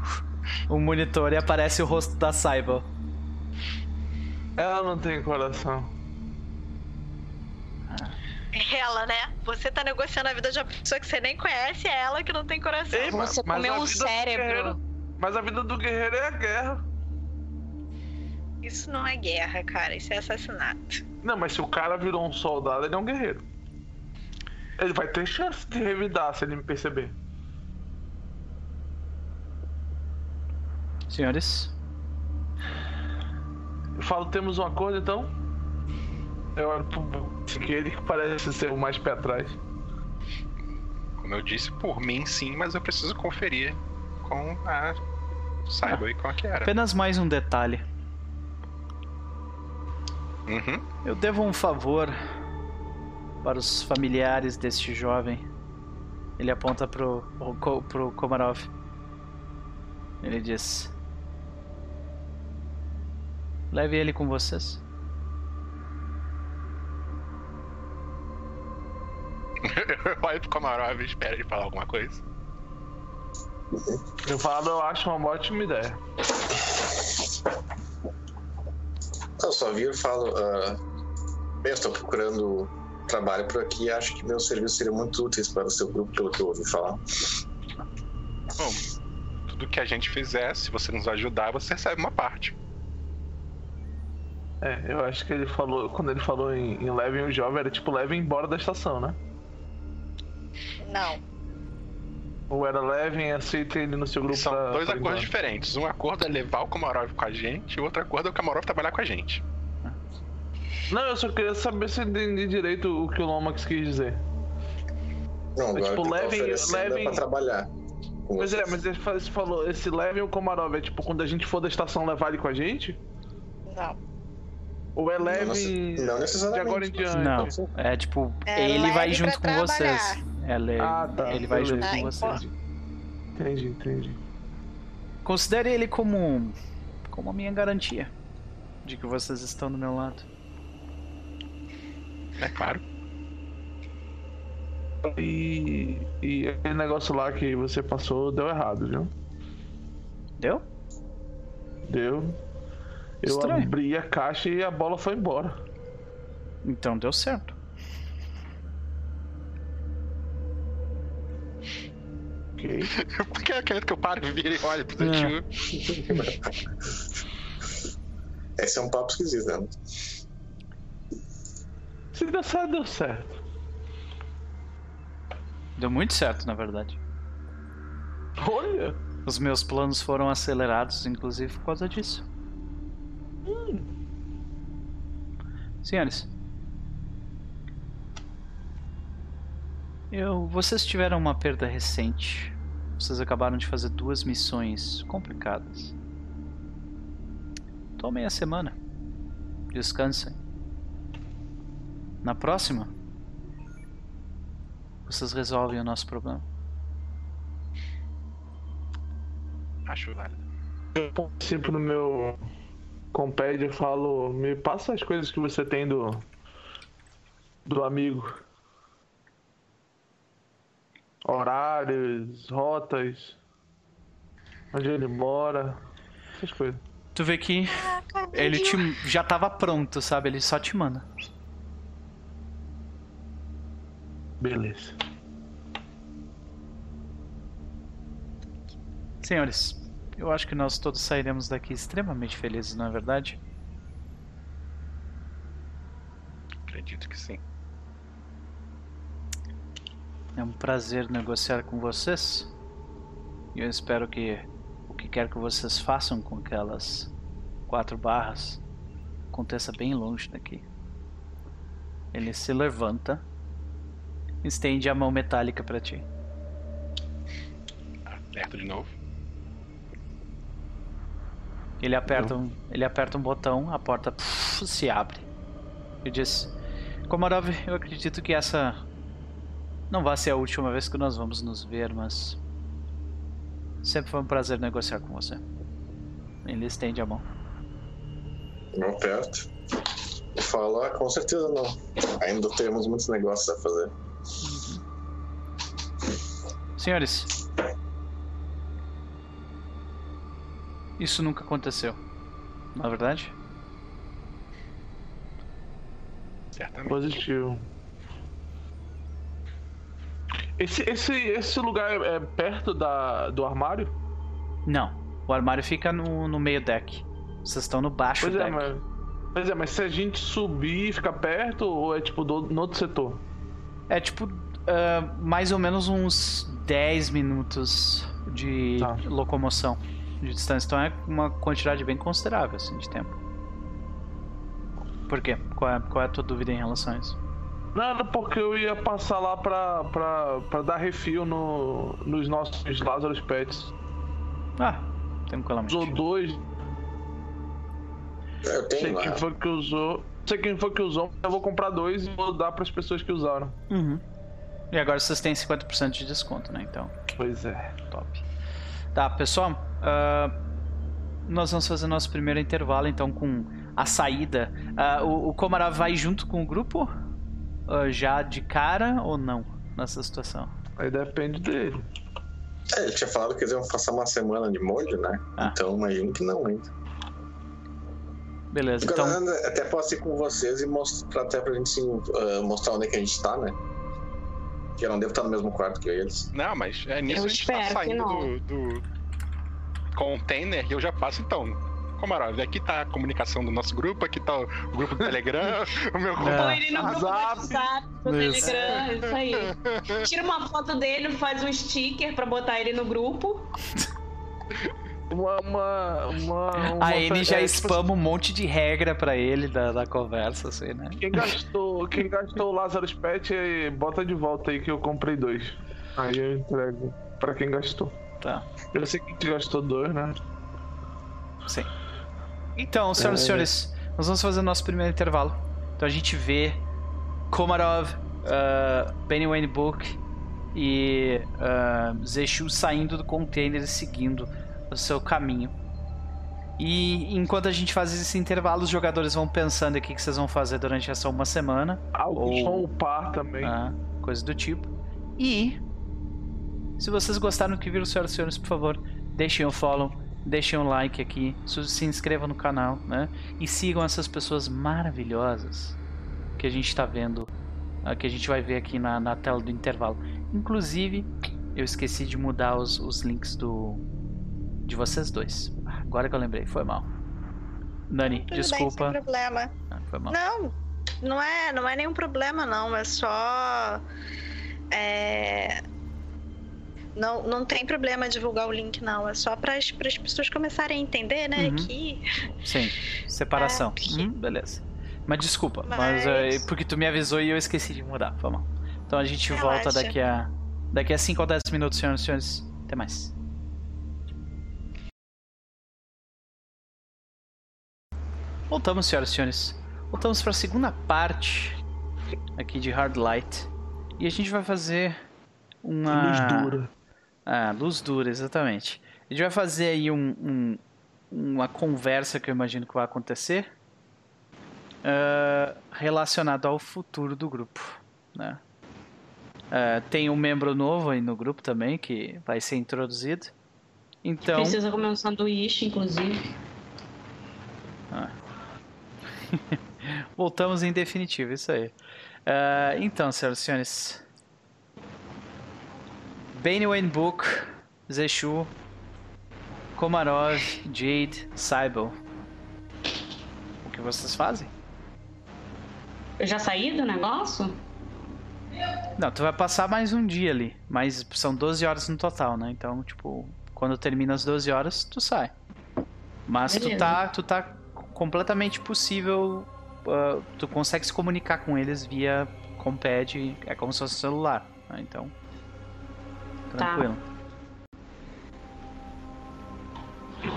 o monitor e aparece o rosto da Saiba. Ela não tem coração. Ela, né? Você tá negociando a vida de uma pessoa que você nem conhece, é ela que não tem coração. Ei, Você mas comeu a um cérebro. Mas a vida do guerreiro é a guerra. Isso não é guerra, cara. Isso é assassinato. Não, mas se o cara virou um soldado, ele é um guerreiro. Ele vai ter chance de revidar se ele me perceber. Senhores, Eu falo, temos um acordo então? Eu olho pro que ele que parece ser o mais pé atrás. como eu disse, por mim sim, mas eu preciso conferir com a Saiba e com a Kiara. apenas mais um detalhe. Uhum. Eu devo um favor para os familiares deste jovem. Ele aponta pro, o Ko- pro Komarov. Ele diz: Leve ele com vocês. Eu olho pro Komarov e espero ele falar alguma coisa. Eu falo, eu acho uma ótima ideia. Eu só viro e falo. ah, bem, eu estou procurando trabalho por aqui e acho que meus serviços seriam muito úteis para o seu grupo, pelo que eu ouvi falar. Bom, tudo que a gente fizer, se você nos ajudar, você recebe uma parte. É, eu acho que ele falou, quando ele falou em, em levem o jovem, era tipo levem embora da estação, né? Não. Ou era levem e aceitem ele no seu grupo São pra- dois pra acordos diferentes. Um acordo é levar o Komarov com a gente, e o outro acordo é o Komarov trabalhar com a gente. Não, eu só queria saber se eu entendi direito o que o Lomax quis dizer. Não, agora tipo, que tá levem- oferecendo é levem- pra trabalhar. Pois é, mas ele falou, esse levem o Komarov é tipo quando a gente for da estação levar ele com a gente? Não. Ou é Não, levem necess- não de necessariamente. agora em diante? Não, é tipo, É, ele vai junto com vocês. Trabalhar. Ele, Ah, tá, ele vai junto com Ah, vocês. Entendi, entendi. Considere ele como como a minha garantia de que vocês estão do meu lado. É claro. E, e aquele negócio lá que você passou deu errado, viu? Deu? Deu. Eu Estranho. abri a caixa e a bola foi embora. Então deu certo. Ok. Por que acredito que eu paro e vire e olho pro É. tio? Esse é um papo esquisito, né? Se deu certo, deu certo. Deu muito certo, na verdade. Olha! Os meus planos foram acelerados, inclusive por causa disso. Senhores, eu, vocês tiveram uma perda recente. Vocês acabaram de fazer duas missões complicadas. Tomem a semana. Descansem. Na próxima, vocês resolvem o nosso problema. Acho válido. Eu sempre no meu compad eu falo, me passa as coisas que você tem do do amigo. Horários, rotas, onde ele mora, essas coisas. Tu vê que ele te, já tava pronto, sabe? Ele só te manda. Beleza. Senhores, eu acho que nós todos sairemos daqui extremamente felizes, não é verdade? Acredito que sim. É um prazer negociar com vocês. E eu espero que o que quer que vocês façam com aquelas quatro barras aconteça bem longe daqui. Ele se levanta, estende a mão metálica para ti. Aperto de novo. Ele aperta, um, ele aperta um botão, a porta pff, se abre. E diz: Komarov, eu acredito que essa não vai ser a última vez que nós vamos nos ver, mas sempre foi um prazer negociar com você. Ele estende a mão. Não aperto. E falo, ah, com certeza não. Ainda temos muitos negócios a fazer. Senhores, isso nunca aconteceu. Na verdade? Certamente. Positivo. Esse, esse, esse lugar é, é perto da, do armário? Não. O armário fica no, no meio deck. Vocês estão no baixo Pois é, deck. mas. Pois é, mas se a gente subir, fica perto ou é tipo do, no outro setor? É tipo ah, mais ou menos uns 10 minutos de Tá. locomoção de distância. Então é uma quantidade bem considerável assim, de tempo. Por quê? Qual é, qual é a tua dúvida em relação a isso? Nada, porque eu ia passar lá pra, pra, pra dar refil no, nos nossos Lazarus Pets. Ah, tranquilamente. Usou dois, Eu sei tenho quem lá. foi que usou. Sei quem foi que usou, eu vou comprar dois e vou dar pras pessoas que usaram. Uhum. E agora vocês têm 50% de desconto, né? Então, Pois é. top. Tá, pessoal, ah, nós vamos fazer nosso primeiro intervalo, então, com a saída. Ah, o, o Komarov vai junto com o grupo? Ah, já de cara ou não nessa situação? Aí depende dele. É, ele tinha falado que eles iam passar uma semana de molho, né? Ah. Então imagino que não ainda. Beleza, Então, então. até posso ir com vocês e mostrar até pra gente sim, ah, mostrar onde é que a gente tá, né? Que eu não devo estar no mesmo quarto que eles. Não, mas é nisso Eu a gente tá saindo do, do container e eu já passo então. Camarada, aqui tá a comunicação do nosso grupo, aqui tá o grupo do Telegram, o meu grupo. É. Põe ele no grupo do WhatsApp. WhatsApp, do Isso. Telegram, isso aí. Tira uma foto dele, faz um sticker pra botar ele no grupo. Uma. uma, uma, uma A N já é, tipo spama um monte de regra pra ele da, da conversa, assim, né? Quem gastou, quem gastou o Lazarus Pet, bota de volta aí que eu comprei dois. Aí eu entrego pra quem gastou. Tá. Eu sei que a gente gastou dois, né? Sim. Então, senhoras e É. senhores, nós vamos fazer o nosso primeiro intervalo. Então a gente vê Komarov, uh, Benny Wayne Book e uh, Zeshu saindo do container e seguindo o seu caminho. E enquanto a gente faz esse intervalo, os jogadores vão pensando aqui o que vocês vão fazer durante essa uma semana. Alguns Ou- vão upar também. Ah, coisa do tipo. E se vocês gostaram do que viram, senhoras e senhores, por favor, deixem o follow, deixem um like aqui, se inscrevam no canal, né? E sigam essas pessoas maravilhosas que a gente está vendo, ah, que a gente vai ver aqui na, na tela do intervalo. Inclusive, eu esqueci de mudar os, os links do de vocês dois. Agora que eu lembrei, foi mal. Nani, Tudo desculpa. bem, sem problema. Ah, foi mal. Não, não é, não é nenhum problema, não. É só. É... Não, não tem problema divulgar o link, não. É só para as pessoas começarem a entender, né? Uhum. Que. Sim, separação. É, porque- Hum, beleza. Mas desculpa, mas, Mas- eh, porque tu me avisou e eu esqueci de mudar, foi mal. Então a gente volta Relaxa. daqui a daqui a 5 ou 10 minutos, senhoras e senhores. Até mais. Voltamos, senhoras e senhores. Voltamos para a segunda parte aqui de Hard Light. E a gente vai fazer uma Luz dura. Ah, luz dura, exatamente. A gente vai fazer aí um, um- uma conversa que eu imagino que vai acontecer ah, relacionado ao futuro do grupo, né? Ah, tem um membro novo aí no grupo também que vai ser introduzido. Então, Precisa comer um sanduíche, inclusive. voltamos em definitivo, isso aí. Ah, então, senhoras e senhores. Bane Wayne Book, Zeshu, Komarov, Jade, Saibel. O que vocês fazem? Eu já saí do negócio? Não, tu vai passar mais um dia ali. Mas são 12 horas no total, né? Então, tipo, quando termina as 12 horas, tu sai. Mas tu tá, tu tá completamente possível. ah, tu consegue se comunicar com eles via compad, é como se fosse um celular. né? Então. Tá. Tranquilo.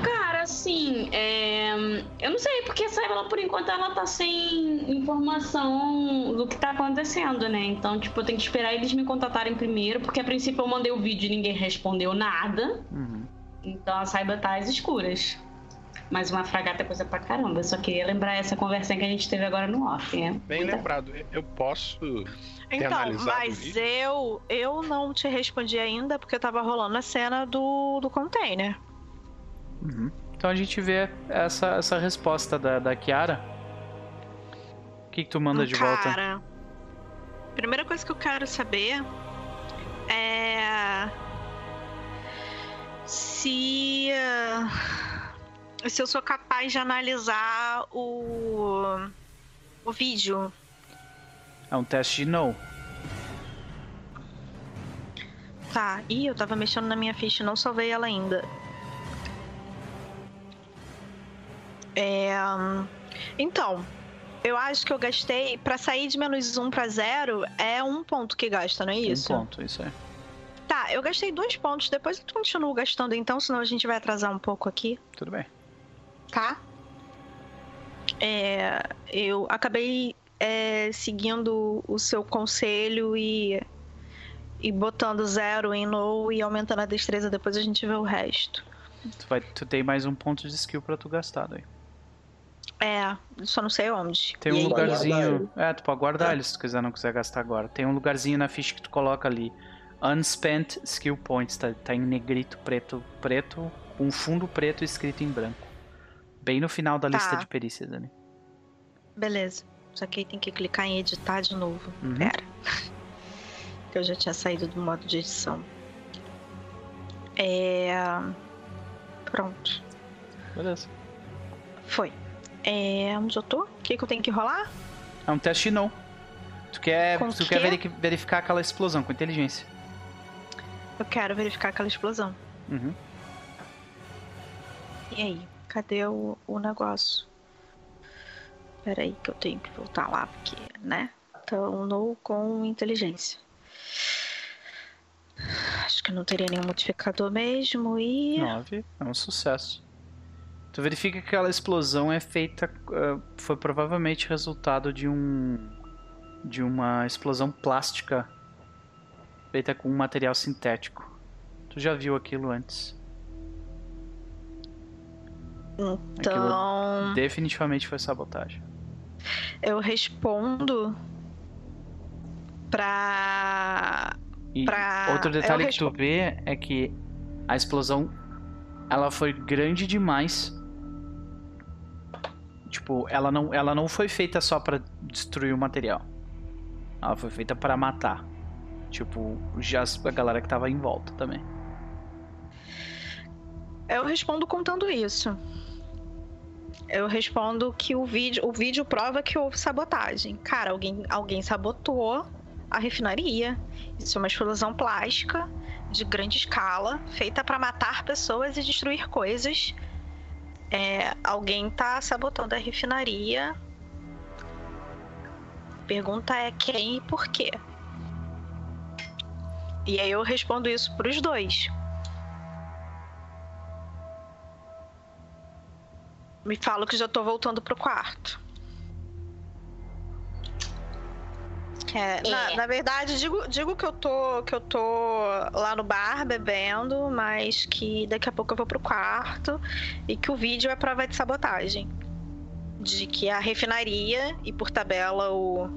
Cara, assim, é... eu não sei, porque a Saibala, por enquanto, ela tá sem informação do que tá acontecendo, né? Então, tipo, eu tenho que esperar eles me contatarem primeiro, porque a princípio eu mandei o vídeo e ninguém respondeu nada. Uhum. Então a Saiba tá às escuras. Mas uma fragata é coisa pra caramba. Eu só queria lembrar essa conversinha que a gente teve agora no off, né? Bem Muita- lembrado, eu posso Então, mas vídeo? eu eu não te respondi ainda porque tava rolando a cena do, do container. Uhum. Então a gente vê essa, essa resposta da, da Kiara. O que, que tu manda de volta? Cara, primeira coisa que eu quero saber é se se eu sou capaz de analisar o o vídeo. É um teste de no. Tá, ih, eu tava mexendo na minha ficha, não salvei ela ainda. É. hum, Então, eu acho que eu gastei. Pra sair de menos um pra zero, é um ponto que gasta, não é isso? Um ponto, isso aí. Tá, eu gastei dois pontos. Depois eu continuo gastando então, senão a gente vai atrasar um pouco aqui, Tudo bem. tá? É, eu acabei é, seguindo o seu conselho e, e botando zero em no e aumentando a destreza. Depois a gente vê o resto. Tu, vai, tu tem mais um ponto de skill pra tu gastar daí. É, só não sei onde. Tem um lugarzinho. É, tu pode guardar É. ele se tu quiser não quiser gastar agora. Tem um lugarzinho na ficha que tu coloca ali. Unspent Skill Points. Tá, tá em negrito, preto, preto, com um fundo preto escrito em branco. Bem no final da Tá. lista de perícias ali. Beleza. Só que aí tem que clicar em editar de novo. Uhum. Pera. Que eu já tinha saído do modo de edição. É. Pronto. Beleza. Foi. É. Onde eu tô? O que, que eu tenho que rolar? É um teste não. Tu quer, Com tu quê? quer veri- verificar aquela explosão com inteligência. Eu quero verificar aquela explosão. Uhum. E aí? Cadê o, o negócio? Pera aí que eu tenho que voltar lá, porque, né? Então, no com inteligência. Acho que não teria nenhum modificador mesmo e. 9 é um sucesso. Tu verifica que aquela explosão é feita. ah, foi provavelmente resultado de um. de uma explosão plástica feita com um material sintético. Tu já viu aquilo antes. Então, Definitivamente foi sabotagem. Eu respondo pra. E Pra- outro detalhe que tu vê é que a explosão ela foi grande demais. Tipo, ela não, ela não foi feita só pra destruir o material. Ela foi feita pra matar. Tipo, já a galera que tava em volta também. Eu respondo contando isso. Eu respondo que o vídeo, o vídeo prova que houve sabotagem. Cara, alguém, alguém sabotou a refinaria. Isso é uma explosão plástica de grande escala, feita para matar pessoas e destruir coisas. É, alguém tá sabotando a refinaria. Pergunta é quem e por quê. E aí eu respondo isso pros dois. Me falo que já tô voltando pro quarto. É, Na, É. na verdade, digo, digo que eu tô que eu tô lá no bar bebendo, mas que daqui a pouco eu vou pro quarto e que o vídeo é prova de sabotagem. De que a refinaria e por tabela o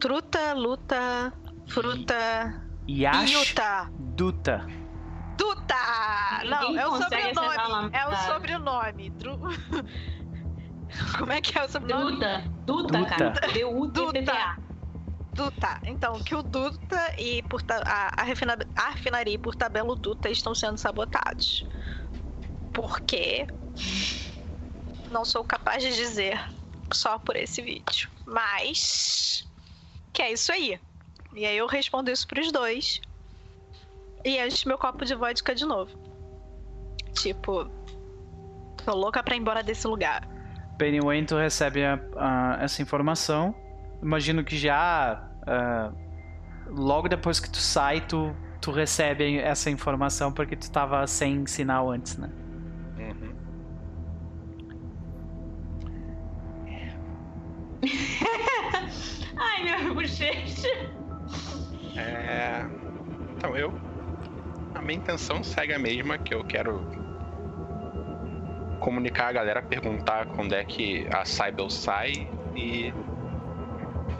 Truta, luta, fruta, Yash Yuta. Duta. Duta! Não, Ninguém é o sobrenome. nome É o sobrenome. Dru... Como é que é o sobrenome? Duta. Duta, Duta. cara. D-U-T-T-A. Duta. Então, que o Duta e por ta- a, a, refina- a refinaria e por tabela o Duta estão sendo sabotados. Porque não sou capaz de dizer só por esse vídeo. Mas. Que é isso aí. E aí eu respondo isso pros dois. E encho meu copo de vodka de novo. Tipo. Tô louca pra ir embora desse lugar. Penny Wayne, tu recebe a- a- essa informação. Imagino que já. ah, logo depois que tu sai, tu, tu recebe essa informação porque tu tava sem sinal antes, né? Uhum. Ai, meu bochecha. É... Então, eu. A minha intenção segue a mesma, que eu quero comunicar a galera, perguntar quando é que a Cybel sai e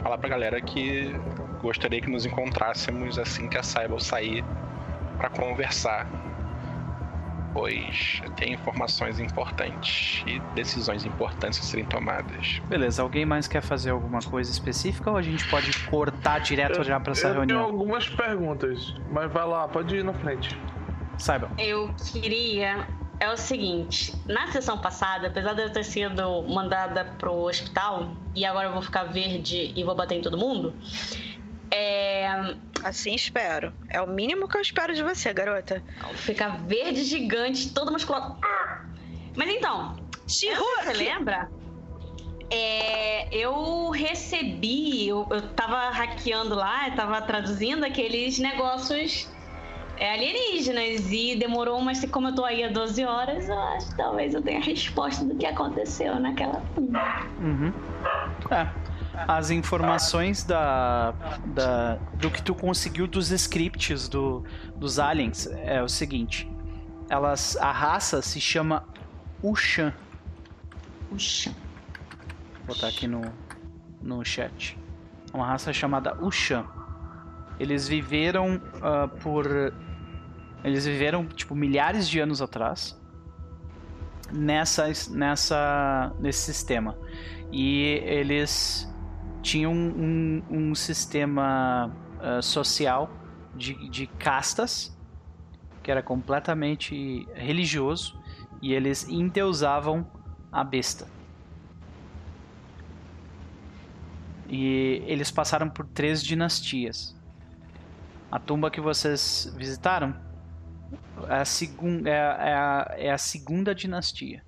falar pra galera que gostaria que nos encontrássemos assim que a Cybel sair pra conversar. Pois tem informações importantes e decisões importantes a serem tomadas. Beleza, alguém mais quer fazer alguma coisa específica ou a gente pode cortar direto já pra essa eu tenho reunião? algumas perguntas, mas vai lá, pode ir na frente. Saibam. Eu queria. É o seguinte, na sessão passada, apesar de eu ter sido mandada pro hospital e agora eu vou ficar verde e vou bater em todo mundo, é. Assim espero. É o mínimo que eu espero de você, garota. Ficar verde gigante, todo musculoso. Ah! Mas então, você lembra? É, eu recebi, eu, eu tava hackeando lá, eu tava traduzindo aqueles negócios é, alienígenas e demorou, mas como eu tô aí há 12 horas, eu acho que talvez eu tenha a resposta do que aconteceu naquela. Uhum. É. As informações da, da, do que tu conseguiu dos scripts do, dos aliens é o seguinte. Elas, a raça se chama Ushan. Puxa. Vou botar aqui no, no chat. É Uma raça chamada Ushan. Eles viveram ah, por. Eles viveram, tipo, milhares de anos atrás. Nessa, nessa, nesse sistema. E eles tinham um, um sistema ah, social de, de castas que era completamente religioso e eles endeusavam a besta. E eles passaram por três dinastias. A tumba que vocês visitaram é a, segun, é, é a, é a segunda dinastia.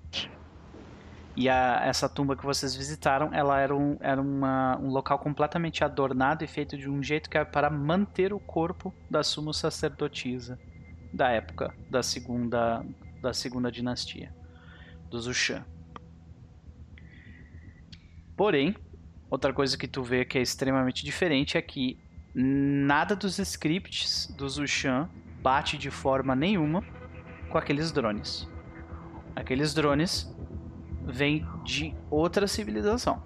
E a- essa tumba que vocês visitaram, ela era, um, era uma- um local completamente adornado e feito de um jeito que era para manter o corpo da sumo sacerdotisa da época da segunda, da segunda dinastia, dos Ushan. Porém, outra coisa que tu vê que é extremamente diferente é que nada dos scripts dos Ushan bate de forma nenhuma com aqueles drones. Aqueles drones vêm de outra civilização.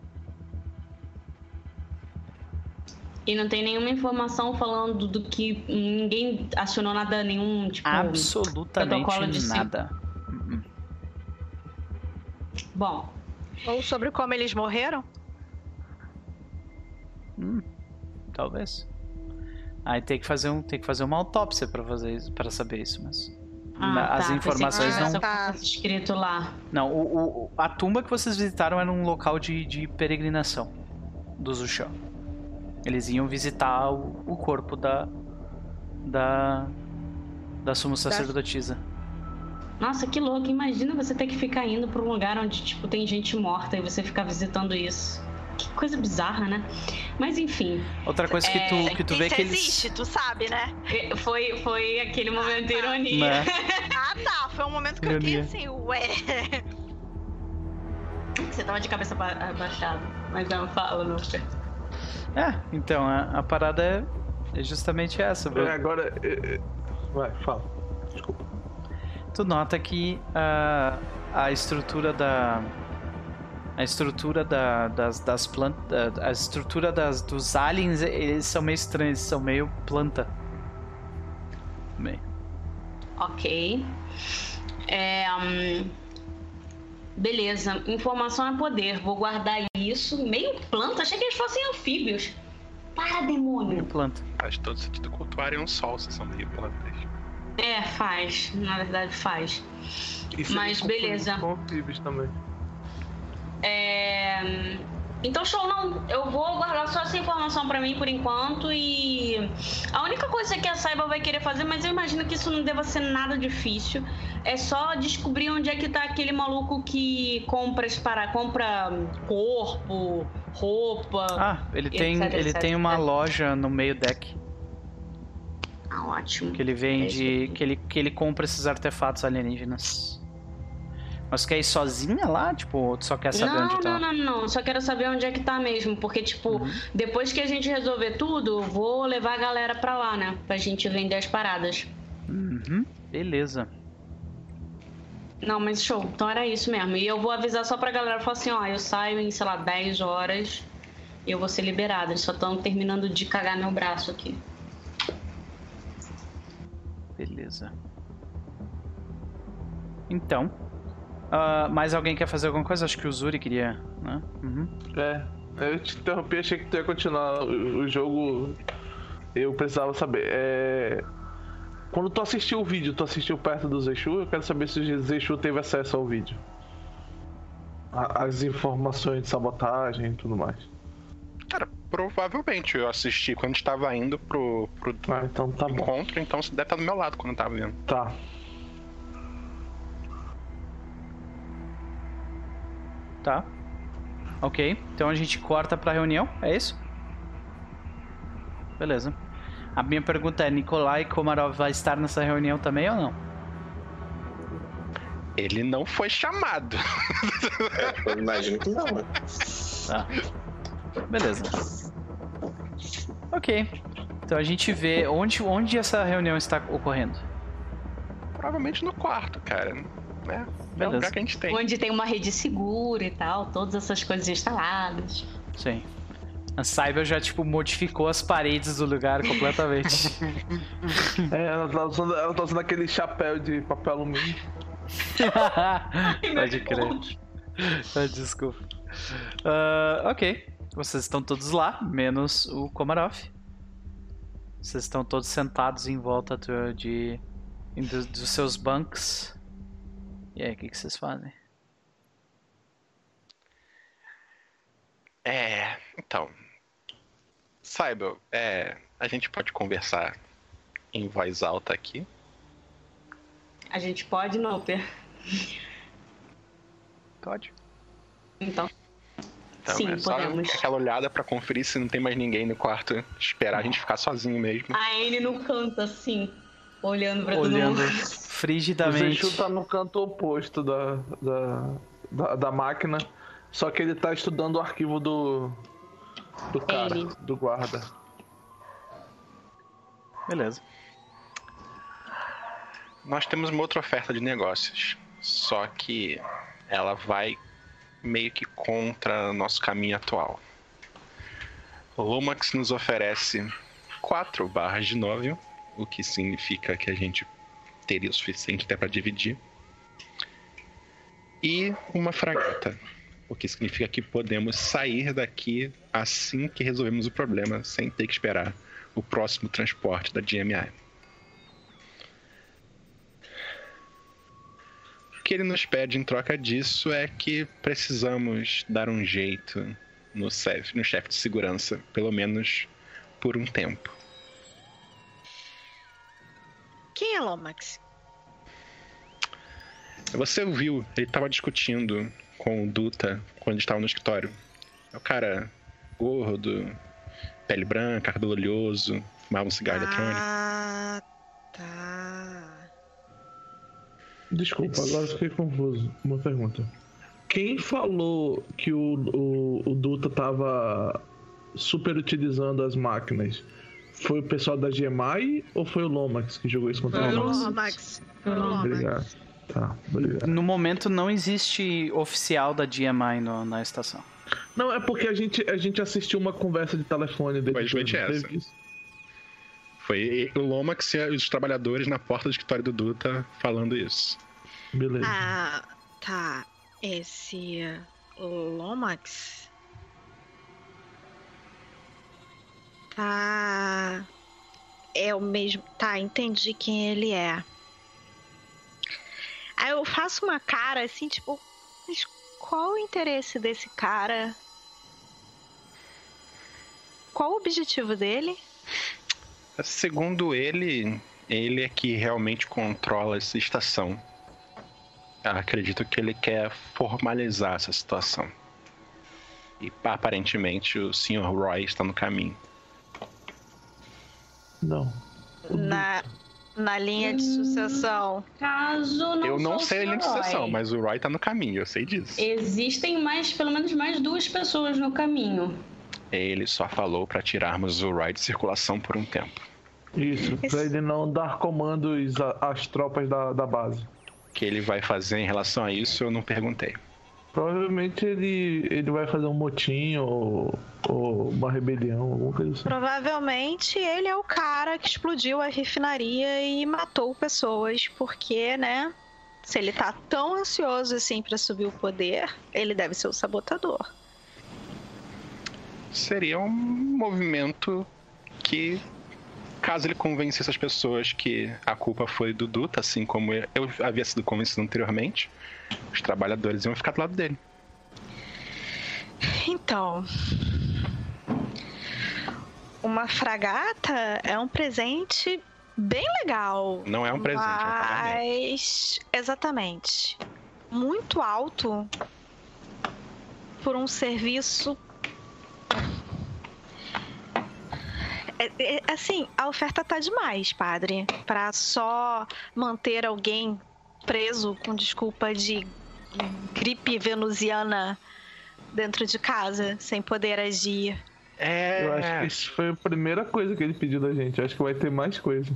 E não tem nenhuma informação falando do que ninguém acionou nada, nenhum tipo. Absolutamente protocolo de si- nada. Bom, Ou sobre como eles morreram? Hum, talvez. Aí tem que fazer um, tem que fazer uma autópsia para fazer isso, para saber isso, mas ah, tá, as que informações não- Tá. escrito lá. não. O, o- a tumba que vocês visitaram era um local de, de peregrinação dos Uxã. Eles iam visitar o, o corpo da da da sumo sacerdotisa. Nossa, que louco. Imagina você ter que ficar indo pra um lugar onde, tipo, tem gente morta e você ficar visitando isso. Que coisa bizarra, né? Mas enfim, Outra coisa que tu que tu vê Isso que eles existe, tu sabe, né? eh, foi, foi aquele momento de ironia. né? Ah, tá. Foi um momento que eu fiquei Ironia. assim, ué. Você tava de cabeça ba- abaixada. Mas não, fala, não. É, então a, a parada é, é justamente essa, Bruno. É, agora. é, é, Vai, fala. Desculpa. Tu nota que a, a estrutura da. A estrutura da, das, das plantas. A estrutura das, dos aliens, eles são meio estranhos, são meio planta. Meio. Ok. É, hum, beleza. Informação é poder. Vou guardar isso. Meio planta. Achei que eles fossem anfíbios. Para, Meio demônio. planta. Faz todo sentido cultuarem um sol, se são meio plantas. É, faz. Na verdade, faz. Mas beleza. Com anfíbios também. É... Então, show, não. Eu vou guardar só essa informação pra mim por enquanto e. A única coisa que a Saiba vai querer fazer, mas eu imagino que isso não deva ser nada difícil, é só descobrir onde é que tá aquele maluco que compra para compra corpo, roupa. Ah, ele etc, tem, ele etc. tem uma loja no meio deck Ah, ótimo. que ele É vende, que ele, que ele compra esses artefatos alienígenas. Mas quer ir sozinha lá? Tipo, ou tu só quer saber não, onde tá? não, não, não. Só quero saber onde é que tá mesmo. Porque, tipo, Uhum. depois que a gente resolver tudo, vou levar a galera pra lá, né? Pra gente vender as paradas. Uhum, beleza. Não, mas show. Então era isso mesmo. E eu vou avisar só pra galera. Falar assim, ó, eu saio em, sei lá, 10 horas. E eu vou ser liberada. Eles só estão terminando de cagar meu braço aqui. Beleza. Então. Ah, mais alguém quer fazer alguma coisa? Acho que o Zuri queria, né? Uhum. É, eu te interrompi, achei que tu ia continuar o, o jogo. Eu precisava saber. É... Quando tu assistiu o vídeo, tu assistiu perto do Zexu? Eu quero saber se o Zexu teve acesso ao vídeo. A- As informações de sabotagem e tudo mais. Cara, provavelmente eu assisti quando estava indo pro, pro Ah, então tá bom. encontro, então você deve estar do meu lado quando eu tava vendo. Tá. Tá. Ok. Então a gente corta pra reunião, é isso? Beleza. A minha pergunta é: Nikolai Komarov vai estar nessa reunião também ou não? Ele não foi chamado. Eu imagino que não, né? Tá. Beleza. Ok. Então a gente vê onde, onde essa reunião está ocorrendo. Provavelmente no quarto, cara. Né? É o Beleza. lugar que a gente tem. Onde tem uma rede segura e tal. Todas essas coisas instaladas. Sim. A Cyber já, tipo, modificou as paredes do lugar completamente. É, ela tá usando, ela tá usando aquele chapéu de papel alumínio. Pode crer. Ah, Desculpa. Ah, ok. Vocês estão todos lá, menos o Komarov. Vocês estão todos sentados em volta do- de, dos, dos seus bancos. E aí, o que, que vocês fazem? É, então. Saiba, é, a gente pode conversar em voz alta aqui. A gente pode, Noper? Pode. Então. Então, Sim, é só podemos. aquela olhada pra conferir se não tem mais ninguém no quarto. Esperar a gente ficar sozinho mesmo. A Anne no canto, assim. Olhando pra todo Olhando mundo. O frigidamente. Zexu tá no canto oposto da, da, da, da máquina. Só que ele tá estudando o arquivo do. Do cara, Ele. do guarda. Beleza. Nós temos uma outra oferta de negócios. Só que ela vai meio que contra o nosso caminho atual. O Lomax nos oferece 4 barras de nóvel, o que significa que a gente teria o suficiente até para dividir. E uma fragata, o que significa que podemos sair daqui assim que resolvemos o problema, sem ter que esperar o próximo transporte da GMI. O que ele nos pede em troca disso é que precisamos dar um jeito no chefe, no chefe de segurança, pelo menos por um tempo. Quem é Lomax? Você viu, ele estava discutindo com o Duta quando estava no escritório. É o cara gordo, pele branca, cabelo oleoso, fumava um cigarro eletrônico. Ah, tá. Desculpa, agora eu fiquei confuso. Uma pergunta. Quem falou que o, o, o Duta tava super utilizando as máquinas? Foi o pessoal da GMI ou foi o Lomax que jogou isso contra Foi o o Lomax? Lomax. Foi o Lomax. Obrigado. Tá, obrigado. No momento não existe oficial da GMI no- na estação. Não, é porque a gente, a gente assistiu uma conversa de telefone dele. Foi justamente essa. Foi o Lomax e os trabalhadores na porta do escritório do Duta falando isso. Beleza. Ah, tá. Esse Lomax. Tá. É o mesmo. Tá, entendi quem ele é. Aí eu faço uma cara assim, tipo. Mas qual o interesse desse cara? Qual o objetivo dele? Segundo ele, ele é que realmente controla essa estação. Acredito que ele quer formalizar essa situação. E aparentemente o Sr. Roy está no caminho. Não. Na, na linha de sucessão. Caso não eu não sei a linha de sucessão, mas o Roy está no caminho, eu sei disso. Existem mais, pelo menos mais duas pessoas no caminho. Ele só falou para tirarmos o Roy de circulação por um tempo. Isso, pra ele não dar comandos às tropas da, da base. O que ele vai fazer em relação a isso, eu não perguntei. Provavelmente ele, ele vai fazer um motim ou, ou uma rebelião, alguma coisa assim. Provavelmente ele é o cara que explodiu a refinaria e matou pessoas, porque, né? Se ele tá tão ansioso assim pra subir o poder, ele deve ser o sabotador. Seria um movimento que, caso ele convencesse as pessoas que a culpa foi do Duta, assim como eu havia sido convencido anteriormente, os trabalhadores iam ficar do lado dele. Então. Uma fragata é um presente bem legal. Não é um presente, é um. Mas. Exatamente. Muito alto por um serviço. É- é- assim, a oferta tá demais, padre. Pra só manter alguém preso com desculpa de gripe venusiana dentro de casa, sem poder agir. É. Eu acho que isso foi a primeira coisa que ele pediu da gente. Eu acho que vai ter mais coisa.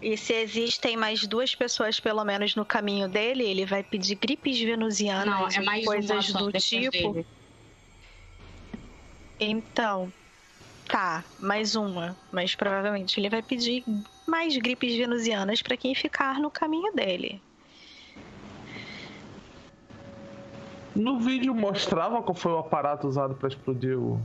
E se existem mais duas pessoas, pelo menos, no caminho dele, ele vai pedir gripes venusianas Não, é ou mais coisas do tipo. dele. Então, tá, mais uma. Mas provavelmente ele vai pedir mais gripes venusianas pra quem ficar no caminho dele. No vídeo mostrava qual foi o aparato usado pra explodir o.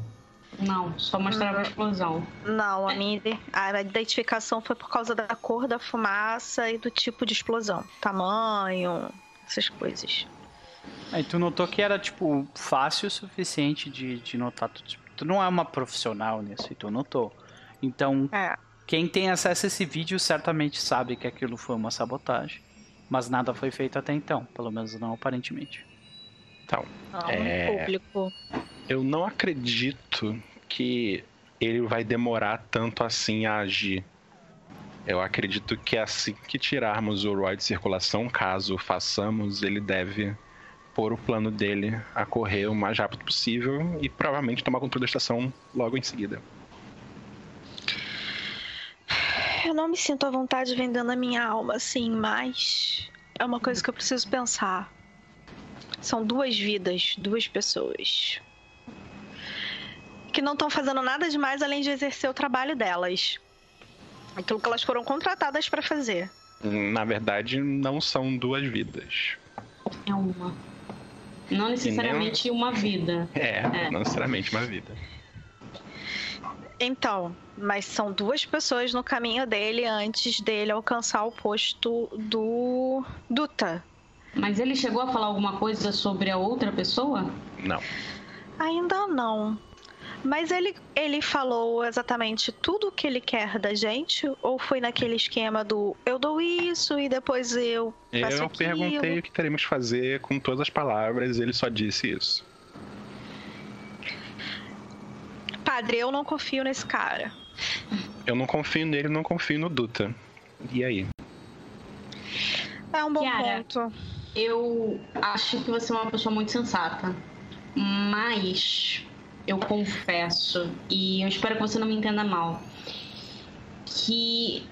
Não, só mostrava a explosão. Não, a minha a identificação foi por causa da cor da fumaça e do tipo de explosão. Tamanho, essas coisas. Aí tu notou que era, tipo, fácil o suficiente de, de notar. Tu, tipo, tu não é uma profissional nisso, e tu notou. Então, É. quem tem acesso a esse vídeo certamente sabe que aquilo foi uma sabotagem. Mas nada foi feito até então, pelo menos não aparentemente. Então, Não, É. público. eu não acredito que ele vai demorar tanto assim a agir. Eu acredito que assim que tirarmos o Roy de circulação, caso façamos, ele deve pôr o plano dele a correr o mais rápido possível e provavelmente tomar controle da estação logo em seguida. Eu não me sinto à vontade vendendo a minha alma, assim, mas é uma coisa que eu preciso pensar. São duas vidas, duas pessoas. Que não estão fazendo nada demais além de exercer o trabalho delas. Aquilo que elas foram contratadas para fazer. Na verdade, não são duas vidas. É uma. Não necessariamente uma vida. É, É. não necessariamente uma vida. Então, mas são duas pessoas no caminho dele antes dele alcançar o posto do Duta. Mas ele chegou a falar alguma coisa sobre a outra pessoa? Não. Ainda não. Mas ele, ele falou exatamente tudo o que ele quer da gente? Ou foi naquele esquema do eu dou isso e depois eu faço Eu aquilo? perguntei o que teremos que fazer com todas as palavras e ele só disse isso. Padre, eu não confio nesse cara. Eu não confio nele, não confio no Duta. E aí? É um bom Kiara. ponto. Eu acho que você é uma pessoa muito sensata. Mas eu confesso, e eu espero que você não me entenda mal, que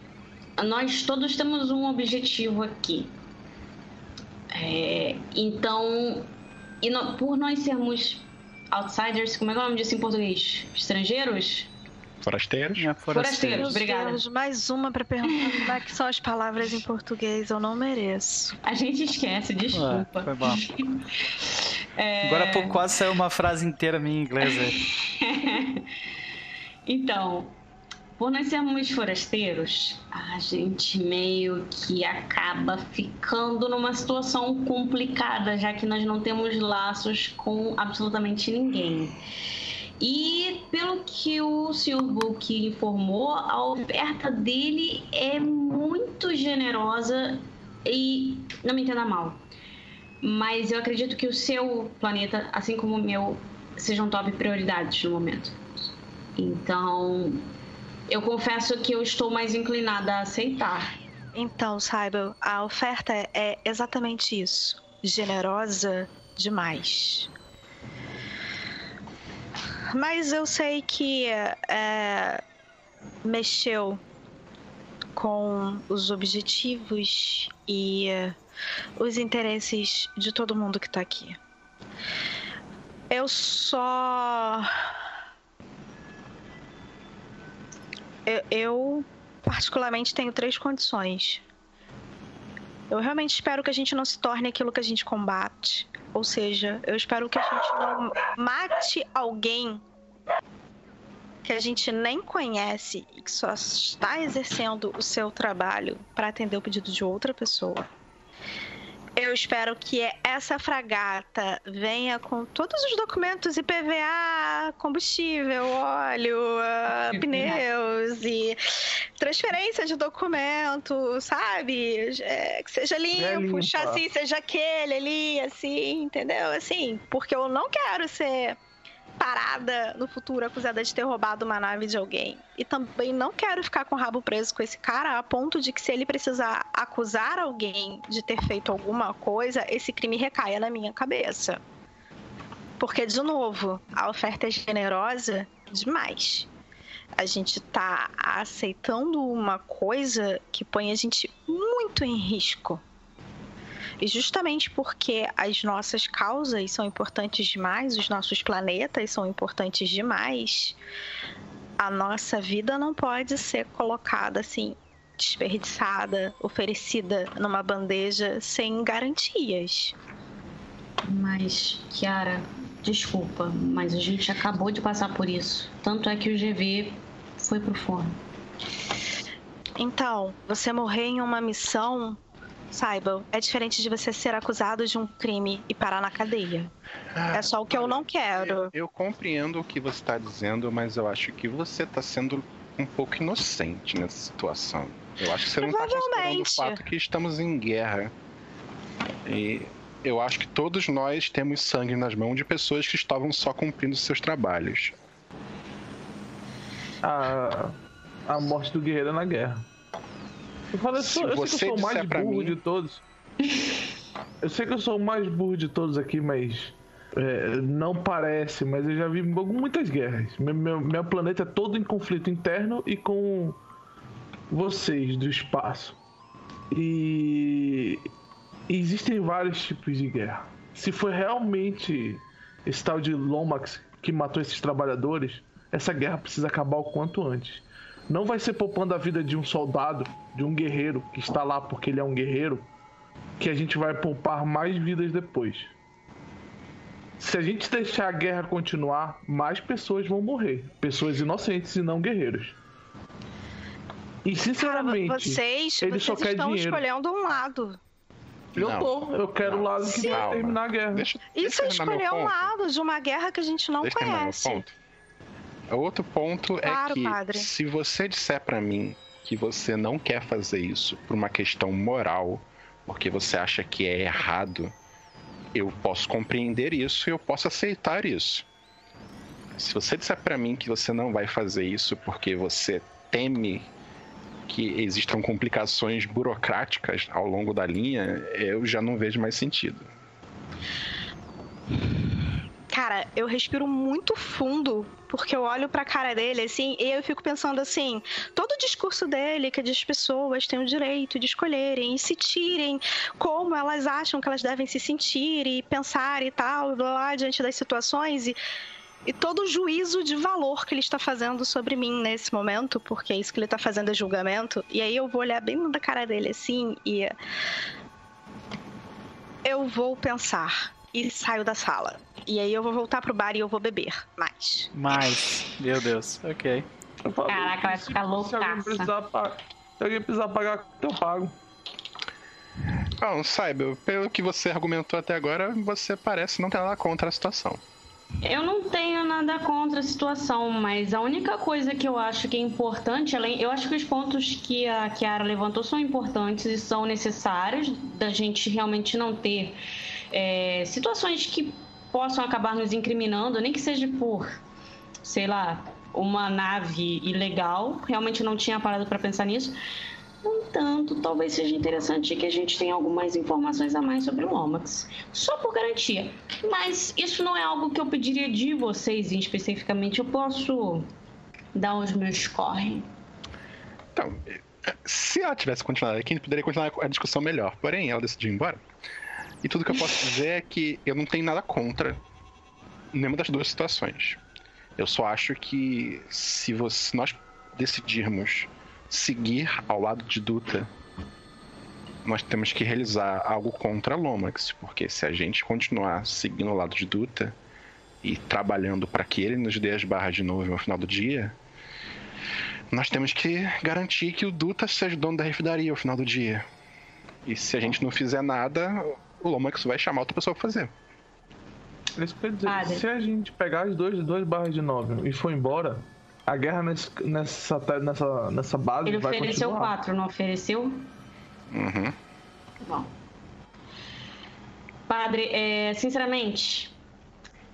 nós todos temos um objetivo aqui. É, então, e no- por nós sermos outsiders, como é que é o nome disso em português? Estrangeiros? Forasteiros? É, Forasteiros. Obrigada. Deus, mais uma pra perguntar como é que são as palavras em português. Eu não mereço. A gente esquece, desculpa. Ué, foi bom. É, Agora há pouco quase saiu uma frase inteira minha em inglês. Então, por nós sermos forasteiros, a gente meio que acaba ficando numa situação complicada, já que nós não temos laços com absolutamente ninguém. E pelo que o Sr. Book informou, a oferta dele é muito generosa e não me entenda mal. Mas eu acredito que o seu planeta, assim como o meu, sejam top prioridades no momento. Então, eu confesso que eu estou mais inclinada a aceitar. Então, saiba, a oferta é exatamente isso. Generosa demais. Mas eu sei que é, mexeu com os objetivos e os interesses de todo mundo que tá aqui. Eu só. Eu, eu, particularmente, tenho três condições. Eu realmente espero que a gente não se torne aquilo que a gente combate. Ou seja, eu espero que a gente não mate alguém que a gente nem conhece e que só está exercendo o seu trabalho para atender o pedido de outra pessoa. Eu espero que essa fragata venha com todos os documentos IPVA, combustível, óleo, uh, pneus e transferência de documento, sabe? É, que seja limpo, o chassi seja aquele ali, assim, entendeu? Assim, porque eu não quero ser parada no futuro acusada de ter roubado uma nave de alguém. E também não quero ficar com o rabo preso com esse cara a ponto de que se ele precisar acusar alguém de ter feito alguma coisa, esse crime recaia na minha cabeça. Porque, de novo, a oferta é generosa demais. A gente tá aceitando uma coisa que põe a gente muito em risco. E justamente porque as nossas causas são importantes demais, os nossos planetas são importantes demais, a nossa vida não pode ser colocada assim, desperdiçada, oferecida numa bandeja sem garantias. Mas, Kiara, desculpa, mas a gente acabou de passar por isso. Tanto é que o GV foi pro forno. Então, você morrer em uma missão Saiba, é diferente de você ser acusado de um crime e parar na cadeia. Ah, é só o que eu não quero. Eu, eu compreendo o que você está dizendo, mas eu acho que você está sendo um pouco inocente nessa situação. Eu acho que você não está considerando o fato que estamos em guerra. E eu acho que todos nós temos sangue nas mãos de pessoas que estavam só cumprindo seus trabalhos. A, a morte do guerreiro é na guerra. Eu, falo, eu, sou, eu sei que eu sou o mais burro mim... de todos. Eu sei que eu sou o mais burro de todos aqui, mas. É, não parece, mas eu já vi muitas guerras. Meu, meu, meu, planeta é todo em conflito interno e com vocês do espaço. E existem vários tipos de guerra. Se foi realmente esse tal de Lomax que matou esses trabalhadores, essa guerra precisa acabar o quanto antes não vai ser poupando a vida de um soldado, de um guerreiro que está lá porque ele é um guerreiro, que a gente vai poupar mais vidas depois. Se a gente deixar a guerra continuar, mais pessoas vão morrer. Pessoas inocentes e não guerreiros. E sinceramente, Cara, vocês, ele vocês só quer estão dinheiro. escolhendo um lado. Eu não, tô, eu quero o lado que vai terminar a guerra. Deixa, Isso é escolher um lado de uma guerra que a gente não deixa conhece. Outro ponto Claro, é que padre. se você disser pra mim que você não quer fazer isso por uma questão moral, porque você acha que é errado, eu posso compreender isso e eu posso aceitar isso. Se você disser pra mim que você não vai fazer isso porque você teme que existam complicações burocráticas ao longo da linha, eu já não vejo mais sentido. Cara, eu respiro muito fundo porque eu olho pra cara dele assim e eu fico pensando assim: todo o discurso dele que as pessoas têm o direito de escolherem e se tirem como elas acham que elas devem se sentir e pensar e tal, blá, diante das situações e e todo o juízo de valor que ele está fazendo sobre mim nesse momento, porque é isso que ele está fazendo é julgamento. E aí eu vou olhar bem na cara dele assim e eu vou pensar e saio da sala. E aí eu vou voltar pro bar e eu vou beber mais. Mais. Meu Deus. Ok. Caraca, vai ficar Se alguém precisar, pa- se alguém precisar pagar, eu pago. Bom, saiba, pelo que você argumentou até agora, você parece não ter nada contra a situação. Eu não tenho nada contra a situação, mas a única coisa que eu acho que é importante, além, eu acho que os pontos que a Kiara levantou são importantes e são necessários da gente realmente não ter é, situações que possam acabar nos incriminando, nem que seja por, sei lá, uma nave ilegal. Realmente não tinha parado para pensar nisso. No entanto, talvez seja interessante que a gente tenha algumas informações a mais sobre o Lomax. Só por garantia. Mas isso não é algo que eu pediria de vocês especificamente. Eu posso dar os meus corre. Então, se ela tivesse continuado aqui, a gente poderia continuar a discussão melhor. Porém, ela decidiu ir embora. E tudo que eu posso dizer é que eu não tenho nada contra nenhuma das duas situações. Eu só acho que se, você, se nós decidirmos seguir ao lado de Duta, nós temos que realizar algo contra a Lomax, porque se a gente continuar seguindo ao lado de Duta e trabalhando para que ele nos dê as barras de novo no final do dia, nós temos que garantir que o Duta seja o dono da refinaria ao final do dia. E se a gente não fizer nada, o Lomax vai chamar outra pessoa pra fazer. Isso quer dizer, se a gente pegar as duas, duas barras de 9 e for embora, a guerra nesse, nessa, nessa, nessa base Ele vai ofereceu continuar. quatro, não ofereceu? Uhum. Bom. Padre, é, sinceramente,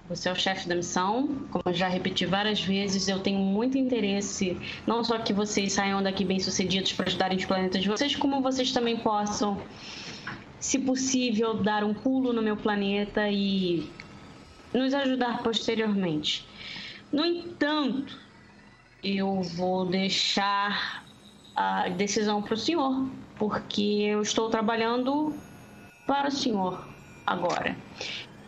você é o chefe da missão. Como eu já repeti várias vezes, eu tenho muito interesse, não só que vocês saiam daqui bem-sucedidos para ajudarem os planetas de vocês, como vocês também possam, se possível, dar um pulo no meu planeta e nos ajudar posteriormente. No entanto, eu vou deixar a decisão para o senhor, porque eu estou trabalhando para o senhor agora.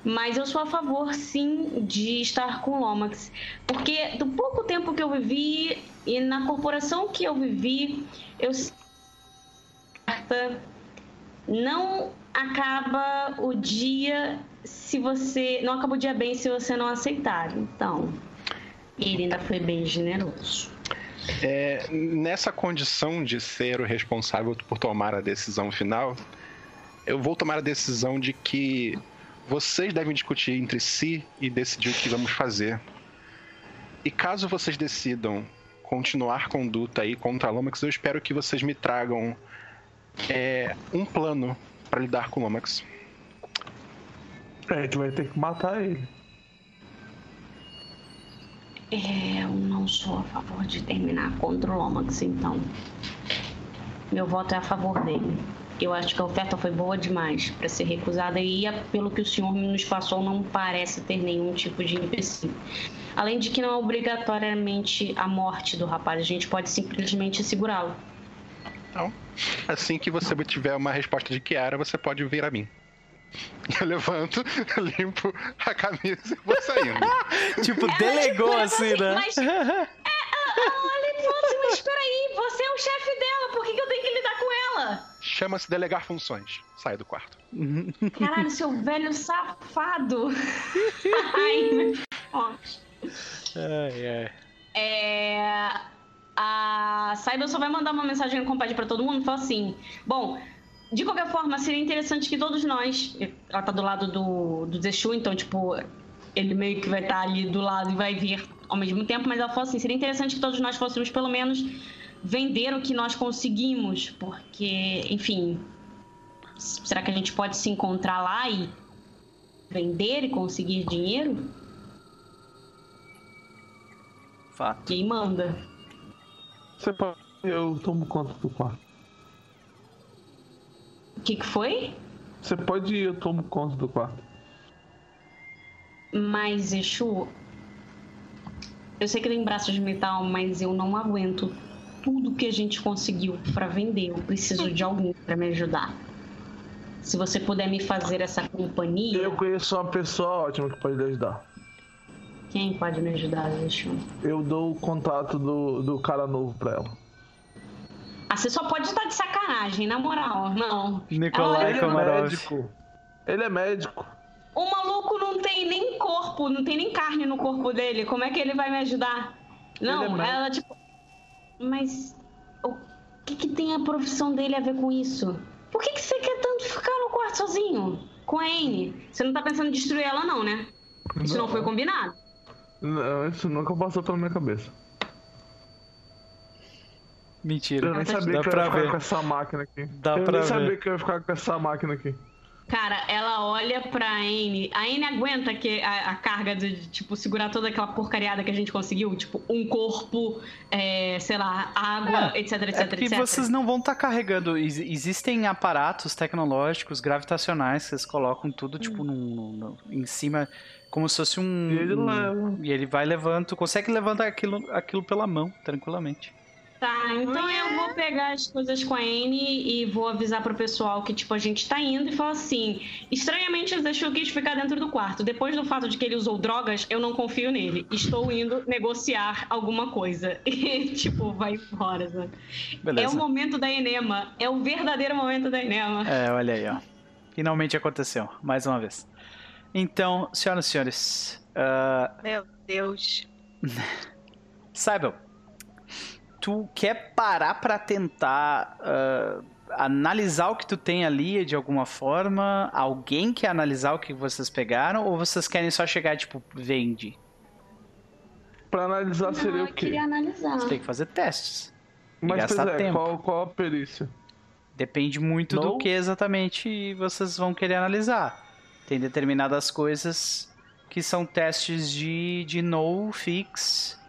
Mas eu sou a favor, sim, de estar com o Lomax. Porque do pouco tempo que eu vivi e na corporação que eu vivi, eu não acaba o dia se você. Não acaba o dia bem se você não aceitar. Então, ele ainda foi bem generoso. É, nessa condição de ser o responsável por tomar a decisão final, eu vou tomar a decisão de que vocês devem discutir entre si e decidir o que vamos fazer. E caso vocês decidam continuar com Duta aí contra a Lomax, eu espero que vocês me tragam é, um plano para lidar com o Lomax. É, a gente vai ter que matar ele. É, eu não sou a favor de terminar contra o Lomax, então. Meu voto é a favor dele. Eu acho que a oferta foi boa demais para ser recusada e, pelo que o senhor nos passou, não parece ter nenhum tipo de empecilho. Além de que não é obrigatoriamente a morte do rapaz, a gente pode simplesmente segurá-lo. Então, assim que você tiver uma resposta de Kiara, você pode vir a mim. Eu levanto, limpo a camisa e vou saindo. Tipo, delegou Mas, assim, assim, né? mas- É, a, a Ale falou assim, mas peraí, você é o chefe dela, por que, que eu tenho que lidar com ela? Chama-se delegar funções. Sai do quarto. Caralho, seu velho safado. Ai, meu Ai, ai. É. A Saiba só vai mandar uma mensagem no compadre pra todo mundo e fala assim: Bom, de qualquer forma, seria interessante que todos nós. Ela tá do lado do, do Zeshu, então, tipo, ele meio que vai estar ali do lado e vai vir ao mesmo tempo, mas ela falou assim: seria interessante que todos nós fôssemos pelo menos vender o que nós conseguimos, porque, enfim. Será que a gente pode se encontrar lá e vender e conseguir dinheiro? Fato. Quem manda? Você pode. Eu tomo conta do quarto. O que, que foi? Você pode ir, eu tomo conta do quarto. Mas, Exu, eu sei que tem braços de metal, mas eu não aguento tudo que a gente conseguiu pra vender. Eu preciso de alguém pra me ajudar. Se você puder me fazer essa companhia, Eu conheço uma pessoa ótima que pode lhe ajudar. Quem pode me ajudar, Exu? Eu dou o contato do, do cara novo pra ela. Ah, você só pode estar de sacanagem, na moral. Não. Nicolai Ele é médico. Ele é médico. O maluco não tem nem corpo, não tem nem carne no corpo dele. Como é que ele vai me ajudar? Não, é ela, tipo, Mas o que, que tem a profissão dele a ver com isso? Por que, que você quer tanto ficar no quarto sozinho? Com a Anne? Você não tá pensando em destruir ela, não, né? Isso não, foi combinado. Não, isso nunca passou pela minha cabeça. Mentira. Eu nem sabia Dá que eu ia ficar ver. com essa máquina aqui. Dá eu pra nem ver. sabia que eu ia ficar com essa máquina aqui. Cara, ela olha pra Anne. A Anne aguenta que a, a carga de, tipo, segurar toda aquela porcariada que a gente conseguiu. Tipo, um corpo, é, sei lá, água, É, etc, etc, É porque etc. vocês não vão estar carregando. Ex- Existem aparatos tecnológicos gravitacionais que vocês colocam tudo, tipo, Hum. num- num- em cima, como se fosse um. E ele um- leva. E ele vai levando. Tu consegue levantar aquilo, aquilo pela mão, tranquilamente. Tá, então eu vou pegar as coisas com a Anne e vou avisar pro pessoal que, tipo, a gente tá indo e falar assim: estranhamente ele deixou o Kit ficar dentro do quarto. Depois do fato de que ele usou drogas, eu não confio nele. Estou indo negociar alguma coisa. E, tipo, vai embora, sabe? É Beleza. o momento da enema. É o verdadeiro momento da enema. É, olha aí, ó. Finalmente aconteceu, mais uma vez. Então, senhoras e senhores, ah, Meu Deus. saibam, tu quer parar pra tentar ah, analisar o que tu tem ali de alguma forma? Alguém quer analisar o que vocês pegaram? Ou vocês querem só chegar, tipo, vende? Pra analisar seria eu o quê? queria analisar. Você tem que fazer testes. Mas, pois é, tempo. qual, qual a perícia? Depende muito do Não? que exatamente vocês vão querer analisar. Tem determinadas coisas que são testes de, de no fix.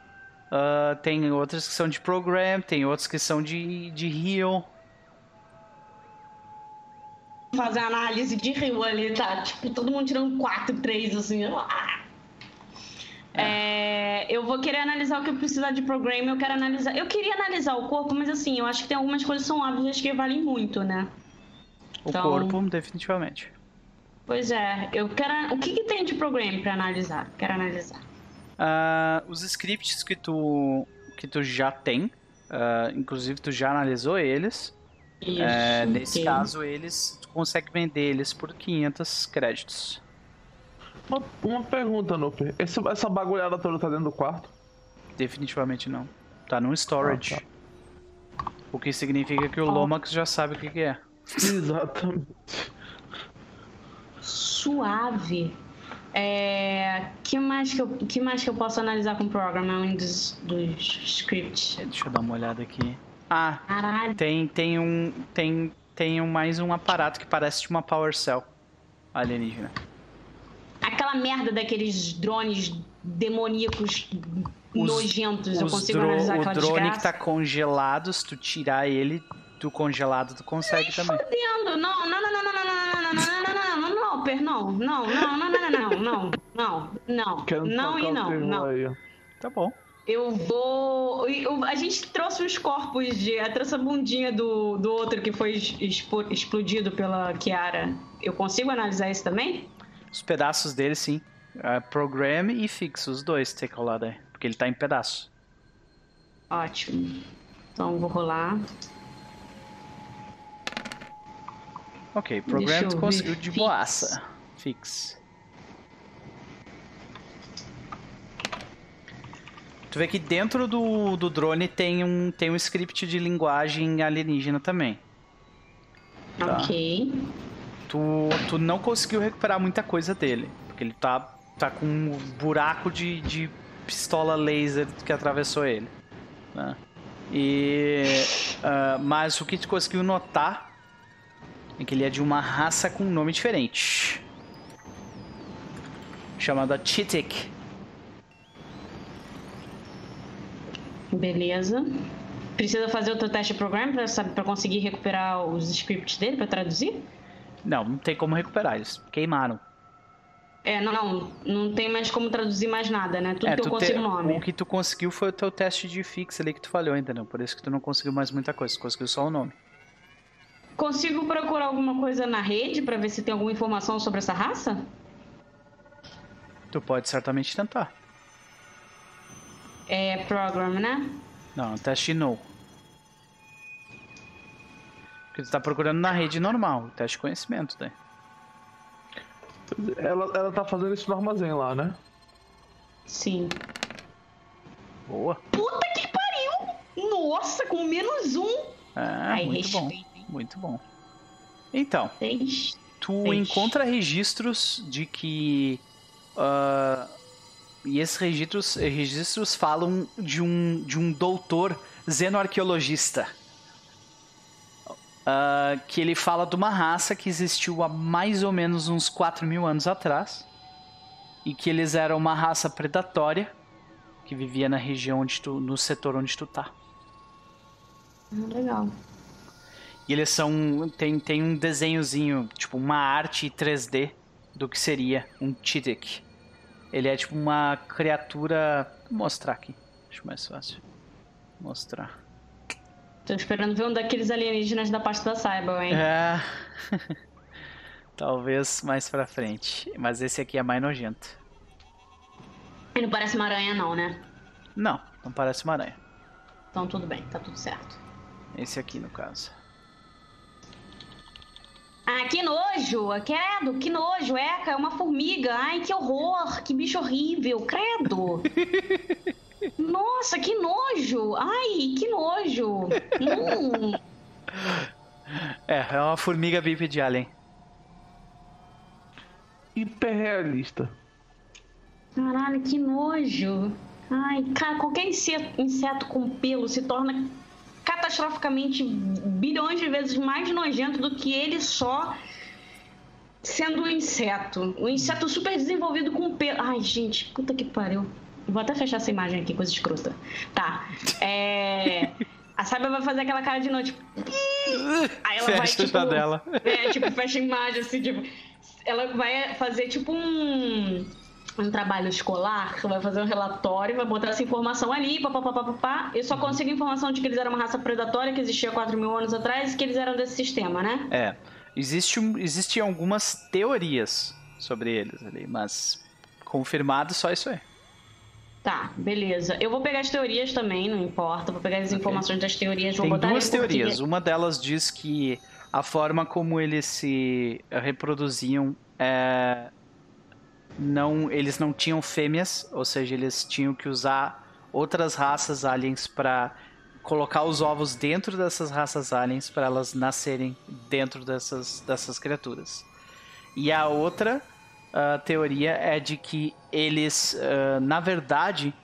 ah, tem outras que são de program, tem outras que são de, de heal. Fazer análise de rio ali, tá? Tipo, todo mundo tirando 4, 3, assim. ah. É, eu vou querer analisar o que eu precisar de programa, eu quero analisar. Eu queria analisar o corpo, mas assim, eu acho que tem algumas coisas que são óbvias que valem muito, né? O Então- corpo, definitivamente. Pois é, eu quero. O que, que tem de programa pra analisar? Quero analisar. Ah, os scripts que tu, que tu já tem, ah, inclusive tu já analisou eles. Isso. É, nesse caso, eles, tu consegue vender eles por 500 créditos. Uma, uma pergunta, Nuper. Esse, essa bagulhada toda tá dentro do quarto? Definitivamente não. Tá no storage. Ah, O que significa que o. Lomax já sabe o que, que é. Exatamente. Suave. É, que mais que eu que mais que eu posso analisar com o programa além dos, dos scripts? Deixa eu dar uma olhada aqui. Ah, Caralho. tem, tem um. Tem, tem um, mais um aparato que parece de uma Power Cell alienígena. Aquela merda daqueles drones demoníacos Os- nojentos. Eu Os consigo dro- analisar o aquela drone desgraça. que tá congelado, se tu tirar ele do congelado, tu consegue também. Fudendo. Não, não, não, não, não, não, não, não, não, não, não, não, não, não, não, não, não, não, não, não, não, não, Quero não e não, não. aí. Tá bom. Eu vou. eu- a gente trouxe os corpos de. A trouxe a bundinha do, do outro que foi expo- explodido pela Kiara. Eu consigo analisar isso também? Os pedaços dele, sim. É, program e fixo, os dois tem que rolar daí. Porque ele tá em pedaço. Ótimo. Então vou rolar. Ok, Deixa program eu tu ver. conseguiu de Fix. boaça. Fix. Tu vê que dentro do, do drone tem um, tem um script de linguagem alienígena também. Tá. Ok. Tu, tu não conseguiu recuperar muita coisa dele. Porque ele tá, tá com um buraco de, de pistola laser que atravessou ele. né? E, ah, mas o que tu conseguiu notar é que ele é de uma raça com um nome diferente. Chamada Chitik. Beleza. Precisa fazer outro teste de programa pra conseguir recuperar os scripts dele pra traduzir? Não, não tem como recuperar, eles queimaram. É, não, não. Não tem mais como traduzir mais nada, né? Tudo É, que eu tu consigo te- nome. O que tu conseguiu foi o teu teste de fix ali que tu falhou, entendeu? Por isso que tu não conseguiu mais muita coisa, tu conseguiu só o nome. Consigo procurar alguma coisa na rede pra ver se tem alguma informação sobre essa raça? Tu pode certamente tentar. É program, né? Não, um teste no. Porque tu tá procurando na rede normal, teste de conhecimento, daí. Ela, ela tá fazendo isso no armazém lá, né? Sim. Boa. Puta que pariu! Nossa, com menos um. Ah, Ai, muito bom. respeito, hein? Muito bom. Então, Seis. tu Seis. encontra registros de que. ah, e esses registros, registros falam de um, de um doutor xenoarqueologista. ah, que ele fala de uma raça que existiu há mais ou menos uns 4 mil anos atrás. E que eles eram uma raça predatória que vivia na região onde tu, no setor onde tu tá. Ah, legal. E eles são. Tem, tem um desenhozinho, tipo uma arte 3D do que seria um Chitek. Ele é tipo uma criatura. Vou mostrar aqui. Acho mais fácil. Mostrar. Tô esperando ver um daqueles alienígenas da parte da Cyber, hein? É. Talvez mais pra frente. Mas esse aqui é mais nojento. E não parece uma aranha, não, né? Não, não parece uma aranha. Então tudo bem, tá tudo certo. Esse aqui, no caso. Ah, que nojo! Credo, que nojo! Eca, é uma formiga! Ai, que horror! Que bicho horrível! Credo! Nossa, que nojo! Ai, que nojo! Hum. É, é uma formiga bípede alien. Hiperrealista. Caralho, que nojo! Ai, cara, qualquer inseto, inseto com pelo se torna catastroficamente bilhões de vezes mais nojento do que ele só sendo um inseto. Um inseto super desenvolvido com pelo. Ai, gente, puta que pariu. Vou até fechar essa imagem aqui, coisa escrota. Tá. É. A Sábia vai fazer aquela cara de noite. Tipo... Aí ela vai, Fecha a tipo. janela. É, tipo, fecha a imagem, assim, tipo. Ela vai fazer, tipo, um. Um trabalho escolar, vai fazer um relatório, vai botar essa informação ali, papapá, e só consegue informação de que eles eram uma raça predatória que existia 4 mil anos atrás e que eles eram desse sistema, né? É. Existe existem algumas teorias sobre eles ali, mas confirmado só isso aí. Tá, beleza. Eu vou pegar as teorias também, não importa. Vou pegar as informações das teorias, vou Tem botar duas teorias. Uma delas diz que a forma como eles se reproduziam é, não, eles não tinham fêmeas, ou seja, eles tinham que usar outras raças aliens para colocar os ovos dentro dessas raças aliens para elas nascerem dentro dessas, dessas criaturas. E a outra ah, teoria é de que eles, ah, na verdade,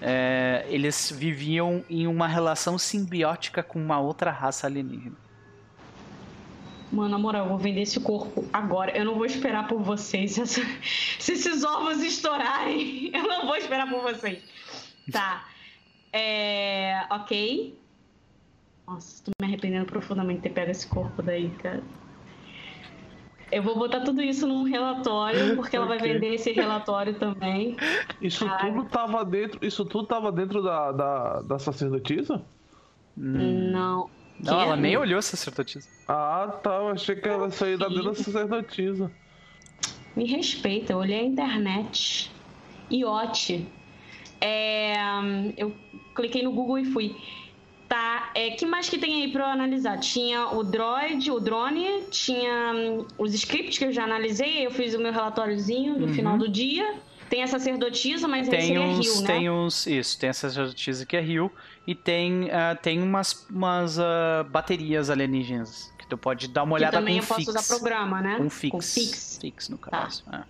é, eles viviam em uma relação simbiótica com uma outra raça alienígena. Mano, na moral, eu vou vender esse corpo agora. Eu não vou esperar por vocês. Se, se esses ovos estourarem, eu não vou esperar por vocês. Tá. É. Ok. Nossa, tô me arrependendo profundamente de ter pego esse corpo daí, cara. Eu vou botar tudo isso num relatório, porque ela vai vender esse relatório também. Isso tudo tava dentro. Isso tudo tava dentro da, da, da sacerdotisa? Não. Não, Que? ela nem olhou essa sacerdotisa. Ah, tá. Eu achei que ela saía da dentro da sacerdotisa. Me respeita, eu olhei a internet. Iote. É, eu cliquei no Google e fui. Tá, é, que mais que tem aí pra eu analisar? Tinha o droid, o drone, tinha hum, os scripts que eu já analisei, eu fiz o meu relatóriozinho no final do dia. Tem a sacerdotisa, mas Tem seria uns, Rio, né? tem uns, isso, tem essa sacerdotisa que é Rio e tem, ah, tem umas, umas ah, baterias alienígenas que tu pode dar uma que olhada também com eu posso fix. usar programa, né? Com fix. Com fix. Fix, no Tá. caso. é.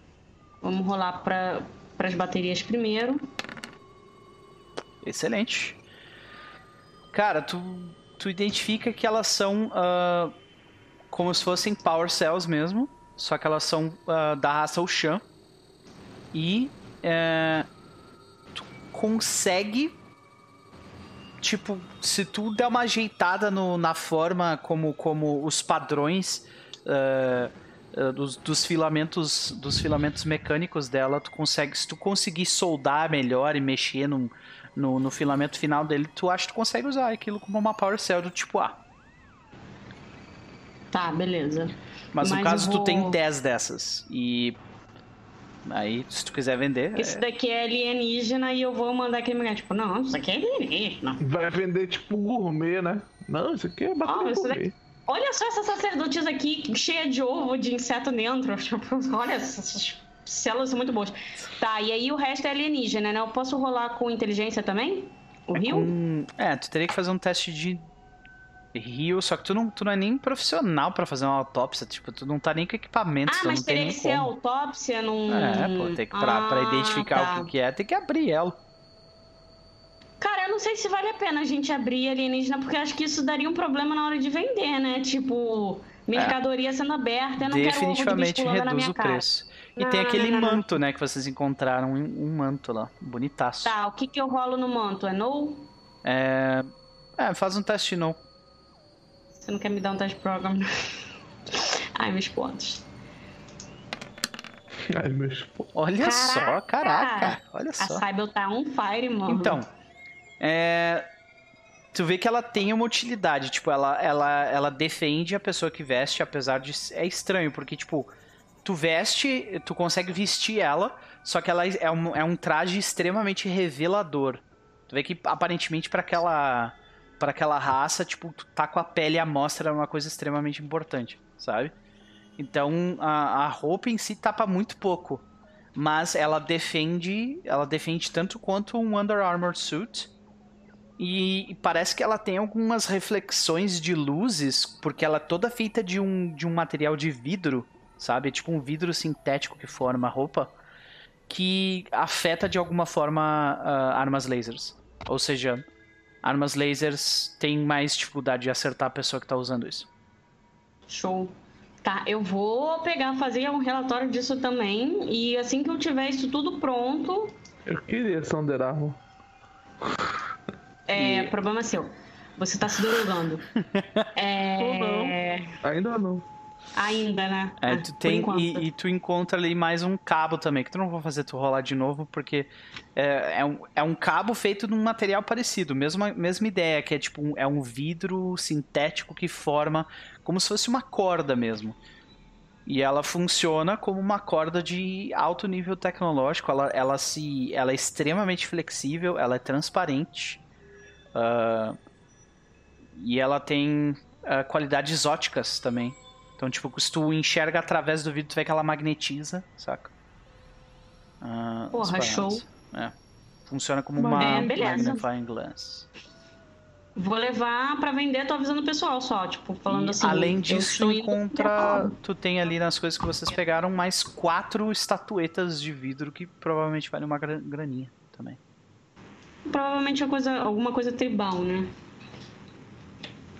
Vamos rolar para as baterias primeiro. Excelente. Cara, tu, tu identifica que elas são ah, como se fossem power cells mesmo, só que elas são da raça Ushan. E é, tu consegue, tipo, se tu der uma ajeitada no- na forma como, como os padrões ah, ah, dos, dos filamentos dos filamentos mecânicos dela, tu consegue, se tu conseguir soldar melhor e mexer num, no, no filamento final dele, tu acha que tu consegue usar aquilo como uma power cell do tipo A. Tá, beleza. Mas, no Mas caso, eu tu vou- tem 10 dessas. E aí, se tu quiser vender. Esse é- daqui é alienígena e eu vou mandar aquele lugar, tipo, não, isso aqui é alienígena. Vai vender tipo gourmet, né? Não, isso aqui é isso gourmet. daqui- Olha só essa sacerdotisa aqui, cheia de ovo de inseto dentro. Tipo, olha, essas células são muito boas. Tá, e aí o resto é alienígena, né? Eu posso rolar com inteligência também? O é Rio? com- É, tu teria que fazer um teste de rio, só que tu não, tu não é nem profissional pra fazer uma autópsia, tipo, tu não tá nem com equipamento, Ah, tu mas não tem teria nem que ser como. autópsia num. É, pô, tem que, pra, pra Ah, identificar tá. o que, que é, tem que abrir ela. Cara, eu não sei se vale a pena a gente abrir alienígena, porque acho que isso daria um problema na hora de vender, né? Tipo, mercadoria sendo aberta, eu não quero ovo de Definitivamente reduz o cara. preço. E Não, tem aquele não, não. manto, né, que vocês encontraram, um, um manto lá, bonitaço. Tá, o que que eu rolo no manto? É no? É... é, faz um teste não. Você não quer me dar um teste program? Ai, meus pontos. Ai, meus. Olha só, Caraca! caraca, olha A só. Cybel tá on fire, mano. Então, é, tu vê que ela tem uma utilidade, tipo, ela, ela, ela defende a pessoa que veste, apesar de... É estranho, porque, tipo, tu veste, tu consegue vestir ela, só que ela é um, é um traje extremamente revelador. Tu vê que, aparentemente, pra aquela, pra aquela raça, tipo, tu tá com a pele à mostra é uma coisa extremamente importante, sabe? Então, a, a roupa em si tapa muito pouco. Mas ela defende, ela defende tanto quanto um Under Armour suit. E parece que ela tem algumas reflexões de luzes, porque ela é toda feita de um, de um material de vidro, sabe? Tipo um vidro sintético que forma a roupa, que afeta de alguma forma ah, armas lasers. Ou seja, armas lasers têm mais dificuldade de acertar a pessoa que tá usando isso. Show. Tá, eu vou pegar, fazer um relatório disso também. E assim que eu tiver isso tudo pronto, Eu queria Armour. é problema seu. Você tá se drogando. É. Ainda não. Ainda, né? É, Ah, tu tem, e, e tu encontra ali mais um cabo também, que tu não vou fazer tu rolar de novo, porque é, é, um, é um cabo feito num material parecido, mesma, mesma ideia, que é tipo um, é um vidro sintético que forma como se fosse uma corda mesmo. E ela funciona como uma corda de alto nível tecnológico, ela, ela, se, ela é extremamente flexível, ela é transparente, ah, e ela tem ah, qualidades óticas também. Então, tipo, se tu enxerga através do vidro, tu vê que ela magnetiza, saca? Ah, Porra, show. É. Funciona como uma É, magnifying glass. Vou levar pra vender, tô avisando o pessoal só, tipo, falando E, assim. além disso, encontra. Tu tem ali nas coisas que vocês pegaram mais quatro estatuetas de vidro que provavelmente valem uma gra- graninha também. Provavelmente é coisa, alguma coisa tribal, né?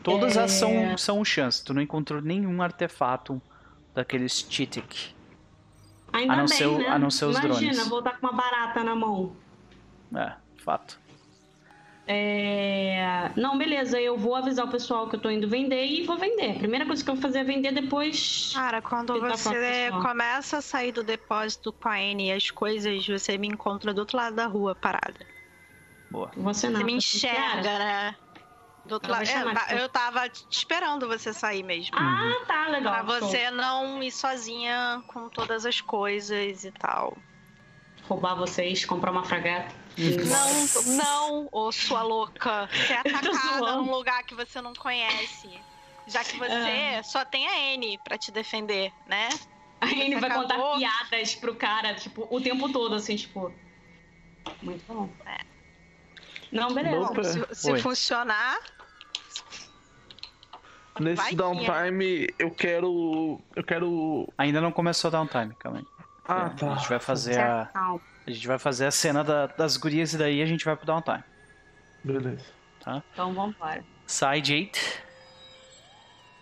Todas É. as são, são chance. Tu não encontrou nenhum artefato daqueles Chitic. Ainda A não bem, ser né? a não ser os Imagina, drones. vou estar com uma barata na mão. É, fato. É... Não, beleza, eu vou avisar o pessoal que eu tô indo vender e vou vender. A primeira coisa que eu vou fazer é vender depois. Cara, quando você começa a sair do depósito com a Anne e as coisas, você me encontra do outro lado da rua, parada. Boa. Você não. Você me enxerga, né? Do outro lado. É, eu tava te esperando você sair mesmo. Ah, tá, legal. Pra show. você não ir sozinha com todas as coisas e tal. Roubar vocês, comprar uma fragata. Não, não, ô sua louca. Ser atacada num lugar que você não conhece. Já que você só tem a N pra te defender, né? Ele Você vai contar acabou. piadas pro cara, tipo, o tempo todo, assim, tipo. Muito bom. Não, beleza. Bom, se, se funcionar. Nesse downtime, eu quero. Eu quero. Ainda não começou a downtime, calma aí. Ah, É, tá. A gente vai fazer a, a gente vai fazer a cena da- das gurias e daí a gente vai pro downtime. Beleza. Então vamos embora. Side 8.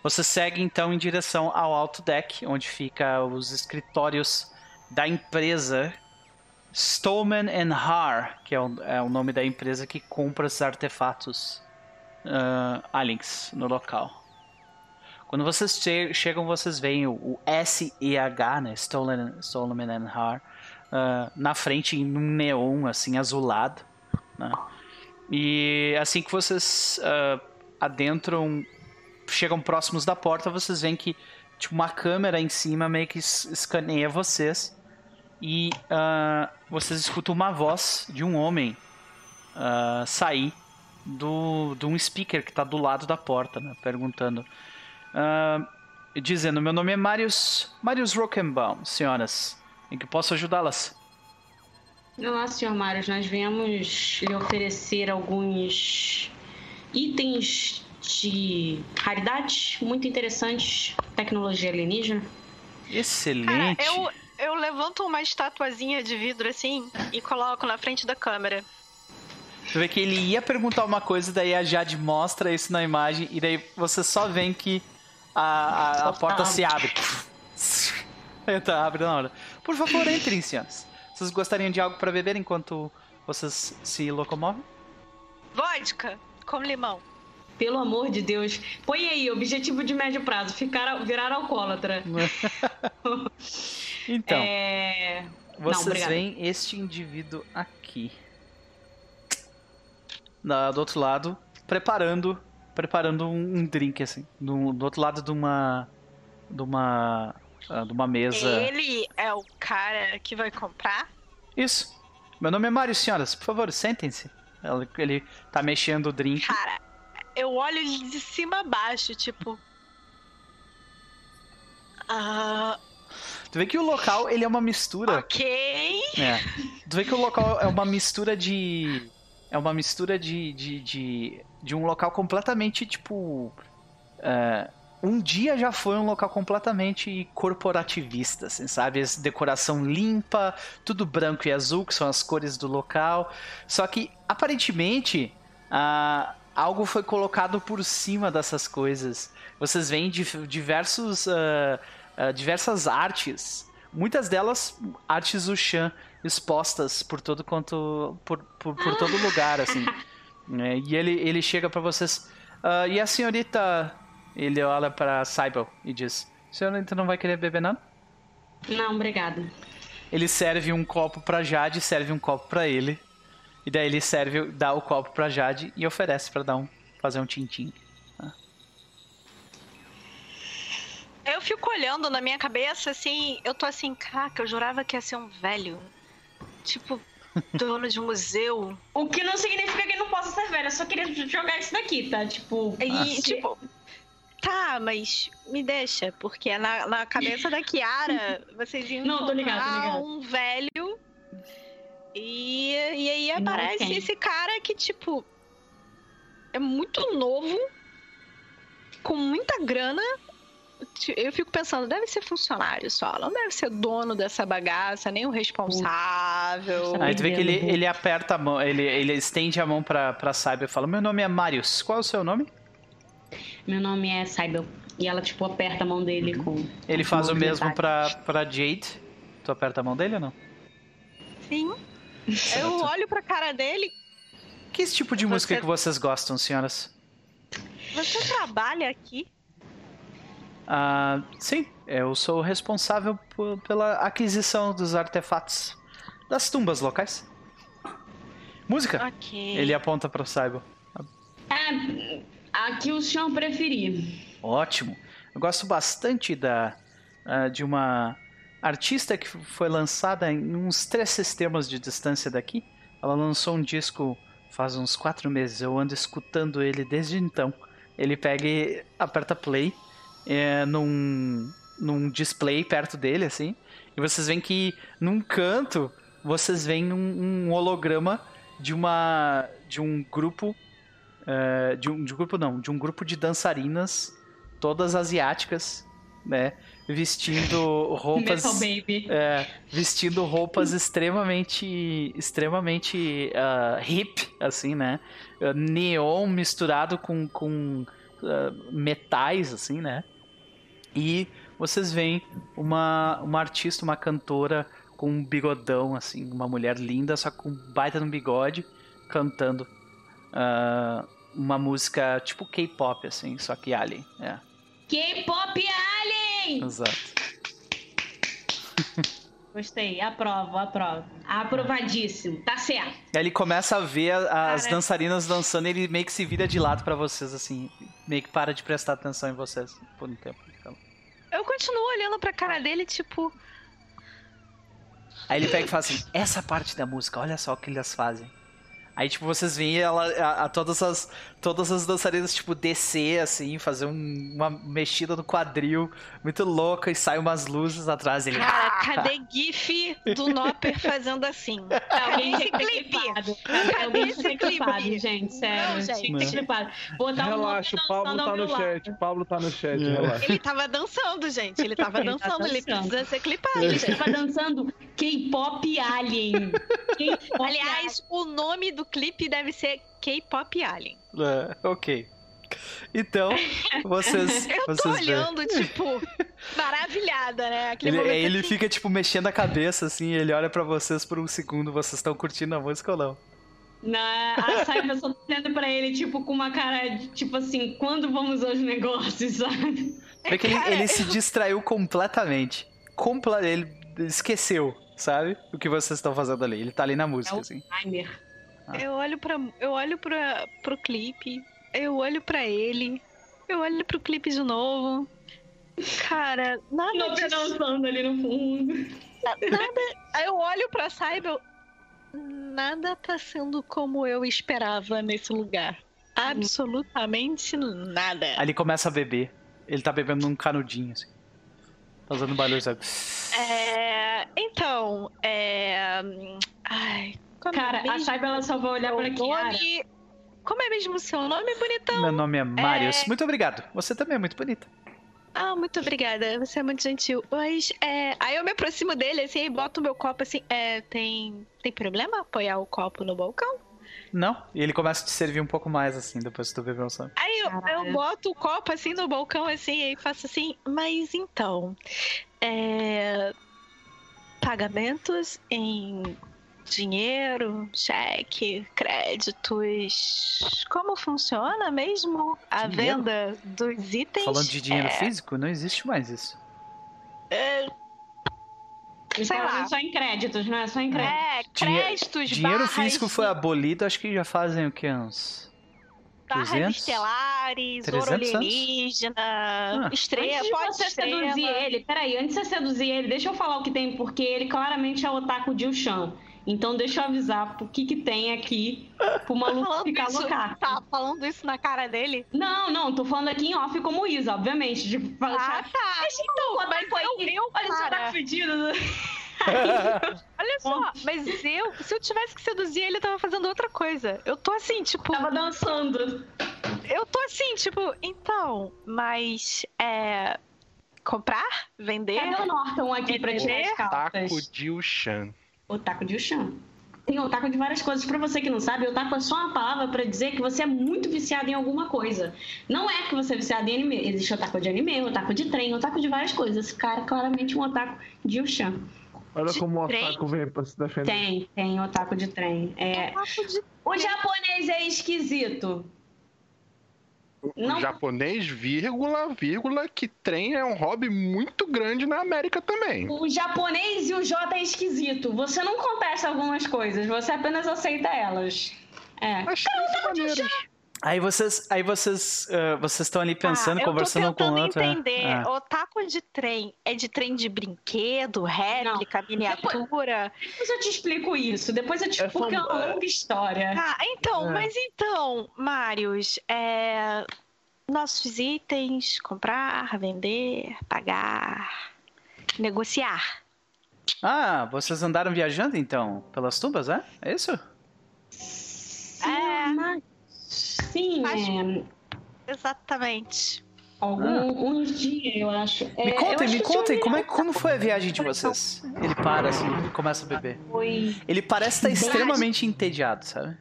Você segue então em direção ao alto deck, onde fica os escritórios da empresa Stolman and Har, que é o, é o nome da empresa que compra esses artefatos ah, aliens no local. Quando vocês che- chegam, vocês veem o, o H, né? Stolen, Stolman and Har, ah, na frente em um neon assim azulado, né? E assim que vocês ah, adentram, chegam próximos da porta, vocês veem que tipo, uma câmera em cima meio que es- escaneia vocês. E ah, vocês escutam uma voz de um homem sair do, de um speaker que está do lado da porta, né, perguntando. Ah, dizendo: Meu nome é Marius, Marius Rockenbaum, senhoras. Em que posso ajudá-las? Olá, senhor Marius. Nós viemos lhe oferecer alguns itens de raridade muito interessantes, tecnologia alienígena. Excelente. Cara, eu, eu levanto uma estatuazinha de vidro assim e coloco na frente da câmera. Tu vê que ele ia perguntar uma coisa, daí a Jade mostra isso na imagem, e daí você só vê que a, a, a porta se abre. Então, abre na hora. Por favor, entrem, senhoras. Vocês gostariam de algo para beber enquanto vocês se locomovem? Vodka com limão. Pelo amor de Deus. Põe aí, objetivo de médio prazo, ficar, virar alcoólatra. Então, É... Não, vocês obrigada. veem este indivíduo aqui. Do outro lado, preparando preparando um, um drink, assim. Do, do outro lado de uma. De uma. ah, De uma mesa. Ele é o cara que vai comprar? Isso. Meu nome é Mário, senhoras. Por favor, sentem-se. Ele tá mexendo o drink. Cara, eu olho ele de cima a baixo, tipo. Ah, Tu vê que o local, ele é uma mistura. ok. É. Tu vê que o local é uma mistura de. É uma mistura de. de, de, de um local completamente, tipo. é, um dia já foi um local completamente corporativista, assim, sabe? Decoração limpa, tudo branco e azul, que são as cores do local. Só que, aparentemente, algo foi colocado por cima dessas coisas. Vocês veem diversos. ah, ah, diversas artes. Muitas delas artes Ushan expostas por todo quanto por, por, por todo lugar assim. É, e ele ele chega pra vocês. "Ah, e a senhorita ele olha pra Cybele e diz: "Senhorita não vai querer beber nada?" Não, obrigada. Ele serve um copo pra Jade, serve um copo pra ele. E daí ele serve, dá o copo pra Jade e oferece pra dar um fazer um tintim. Eu fico olhando na minha cabeça assim, eu tô assim, caraca, eu jurava que ia ser um velho. Tipo, dono de um museu. O que não significa que não possa ser velho. Eu só queria jogar isso daqui, tá? Tipo. E, se- tipo, tá, mas me deixa, porque na, na cabeça da Kiara, vocês iam Não, tô ligado, tô ligado. um velho. E, e aí Não aparece tem. esse cara que, tipo, é muito novo, com muita grana. Eu fico pensando, deve ser funcionário só, não deve ser dono dessa bagaça, nem o responsável. Aí tu vê que ele, ele aperta a mão, ele, ele estende a mão pra, pra Cyber e fala: Meu nome é Marius, qual é o seu nome? Meu nome é Cybele. E ela, tipo, aperta a mão dele com. Uhum. Ele com faz o mesmo pra, pra Jade. Tu aperta a mão dele ou não? Sim. Eu olho pra cara dele. Que esse tipo de música Você- que vocês gostam, senhoras? Você trabalha aqui? Ah, sim, eu sou o responsável pela aquisição dos artefatos das tumbas locais. Música? Ok. Ele aponta pra Cyber. É, aqui o senhor preferir. Ótimo. Eu gosto bastante da ah, de uma artista que foi lançada em uns três sistemas de distância daqui. Ela lançou um disco faz uns quatro meses. Eu ando escutando ele desde então. Ele pega e aperta play é, num, num display perto dele, assim. E vocês veem que num canto vocês veem um, um holograma de uma de um grupo é, de, um, de um grupo não, de um grupo de dançarinas todas asiáticas, né? Vestindo roupas. Metal Baby. É, vestindo roupas extremamente extremamente ah, hip assim né neon misturado com, com ah, metais assim né e vocês veem uma, uma artista uma cantora com um bigodão assim uma mulher linda só com um baita no bigode cantando ah, uma música tipo K-pop assim só que alien é K-pop Alien! exato Gostei, aprovo, aprovo. Aprovadíssimo, tá certo. Aí ele começa a ver as dançarinas dançando e ele meio que se vira de lado pra vocês, assim. Meio que para de prestar atenção em vocês por um tempo. Então. Eu continuo olhando pra cara dele, tipo, Aí ele pega e fala assim: Essa parte da música, olha só o que eles fazem. Aí, tipo, vocês veem ela, a, a todas, as, todas as dançarinas, tipo, descer, assim, fazer um- uma mexida no quadril muito louca e sai umas luzes atrás dele. Cara, cadê GIF do Nopper fazendo assim? Alguém Esse tinha que ter clipe. Alguém Esse clipe. clipado, gente. Sério. Não, gente. Tinha que ter clipado. Botar um Relaxa, o Pablo dançando tá no chat. O Pablo tá no chat, É. relaxa. Ele tava dançando, gente. Ele tava Ele tá dançando. Ele dançando. precisa ser clipado, Ele tava dançando K-pop Alien. K-pop Aliás, o nome do clipe deve ser K-Pop Alien. É, ok. Então, vocês. Eu tô vocês olhando, tipo, maravilhada, né? Aquele Ele, momento ele assim, fica, tipo, mexendo a cabeça, assim, ele olha pra vocês por um segundo, vocês estão curtindo a música ou não? Na, a Saiba só olhando pra ele, tipo, com uma cara de, tipo assim, quando vamos aos negócios, sabe? Vê que ele, Cara, ele se distraiu completamente. Compla ele esqueceu, sabe? O que vocês estão fazendo ali. Ele tá ali na música, É o- assim. Timer. Eu olho para eu olho para pro clipe, eu olho pra ele, eu olho pro clipe de novo. Cara, nada Não disso, dançando ali no fundo. nada. Aí eu olho pra Cyber, nada tá sendo como eu esperava nesse lugar. Absolutamente nada. Aí ele começa a beber. Ele tá bebendo num canudinho, assim. Tá usando barulho, sabe? É, então, é, ai, como Cara, é a mesmo Saiba ela só vai olhar pra Kiara. nome? Como é mesmo o seu nome, bonitão? Meu nome é Marius. É. Muito obrigado. Você também é muito bonita. Ah, muito obrigada. Você é muito gentil. Mas, é... Aí eu me aproximo dele, assim, e boto o meu copo, assim. É, tem... Tem problema apoiar o copo no balcão? Não? E ele começa a te servir um pouco mais, assim, depois que tu bebeu, sabe? Aí eu, Caralho. eu boto o copo, assim, no balcão, assim, e faço assim. Mas então... É... Pagamentos em dinheiro, cheque, créditos... Como funciona mesmo a Dinheiro? venda dos itens? Falando de dinheiro É, físico, não existe mais isso. Eles sei lá. só em créditos, não é? Só em créditos. É, Dinhe- créditos, Dinheiro barras físico foi abolido, acho que já fazem o quê? Uns. Barras 200? estelares, 300 ouro alienígena, Ah. estrela, Antes de pode você estrela. seduzir ele, peraí, antes de você seduzir ele, deixa eu falar o que tem, porque ele claramente é o otaku de. Então deixa eu avisar o que que tem aqui pro maluco falando ficar isso, loucaço. tá falando isso na cara dele? Não, não, tô falando aqui em off como Isa, obviamente. De falar, Ah, tá. Deixa então, mas otaku aí, eu- eu, olha cara. otaku fedido. Olha só, mas eu, se eu tivesse que seduzir ele, eu tava fazendo outra coisa. Eu tô assim, tipo, Tava dançando. eu tô assim, tipo, então, mas é comprar, vender, Cadê o Norton aqui pra tirar as Taco calças? de Ushan. Otaku de Ushan. Tem otaku de várias coisas. Pra você que não sabe, otaku é só uma palavra pra dizer que você é muito viciado em alguma coisa. Não é que você é viciado em anime. Existe otaku de anime, otaku de trem, otaku de várias coisas. Esse cara é claramente um otaku de Ushan. Olha De como o trem? Otaku vem pra se defender. Tem, tem otaku de trem. É... O japonês é esquisito. Não- O japonês, vírgula, vírgula, que trem é um hobby muito grande na América também. O japonês e o J é esquisito. Você não contesta algumas coisas, você apenas aceita elas. É. Acho isso maneiro. Aí vocês, aí vocês, ah, vocês estão ali pensando, ah, conversando eu com o outro. né? entender. Ah. Otaku de trem é de trem de brinquedo, réplica, miniatura. Depois eu te explico isso. Depois eu te É explico porque é uma longa história. Ah, então, É. mas então, Marius, é, nossos itens, comprar, vender, pagar, negociar. Ah, vocês andaram viajando então? Pelas tubas, é? É isso? É. mas- Sim, é, Exatamente. alguns dias, eu acho. É, Me contem, me contem, como, é, como foi a viagem de vocês? Ele para assim, começa a beber. Foi... Ele parece estar extremamente entediado, sabe?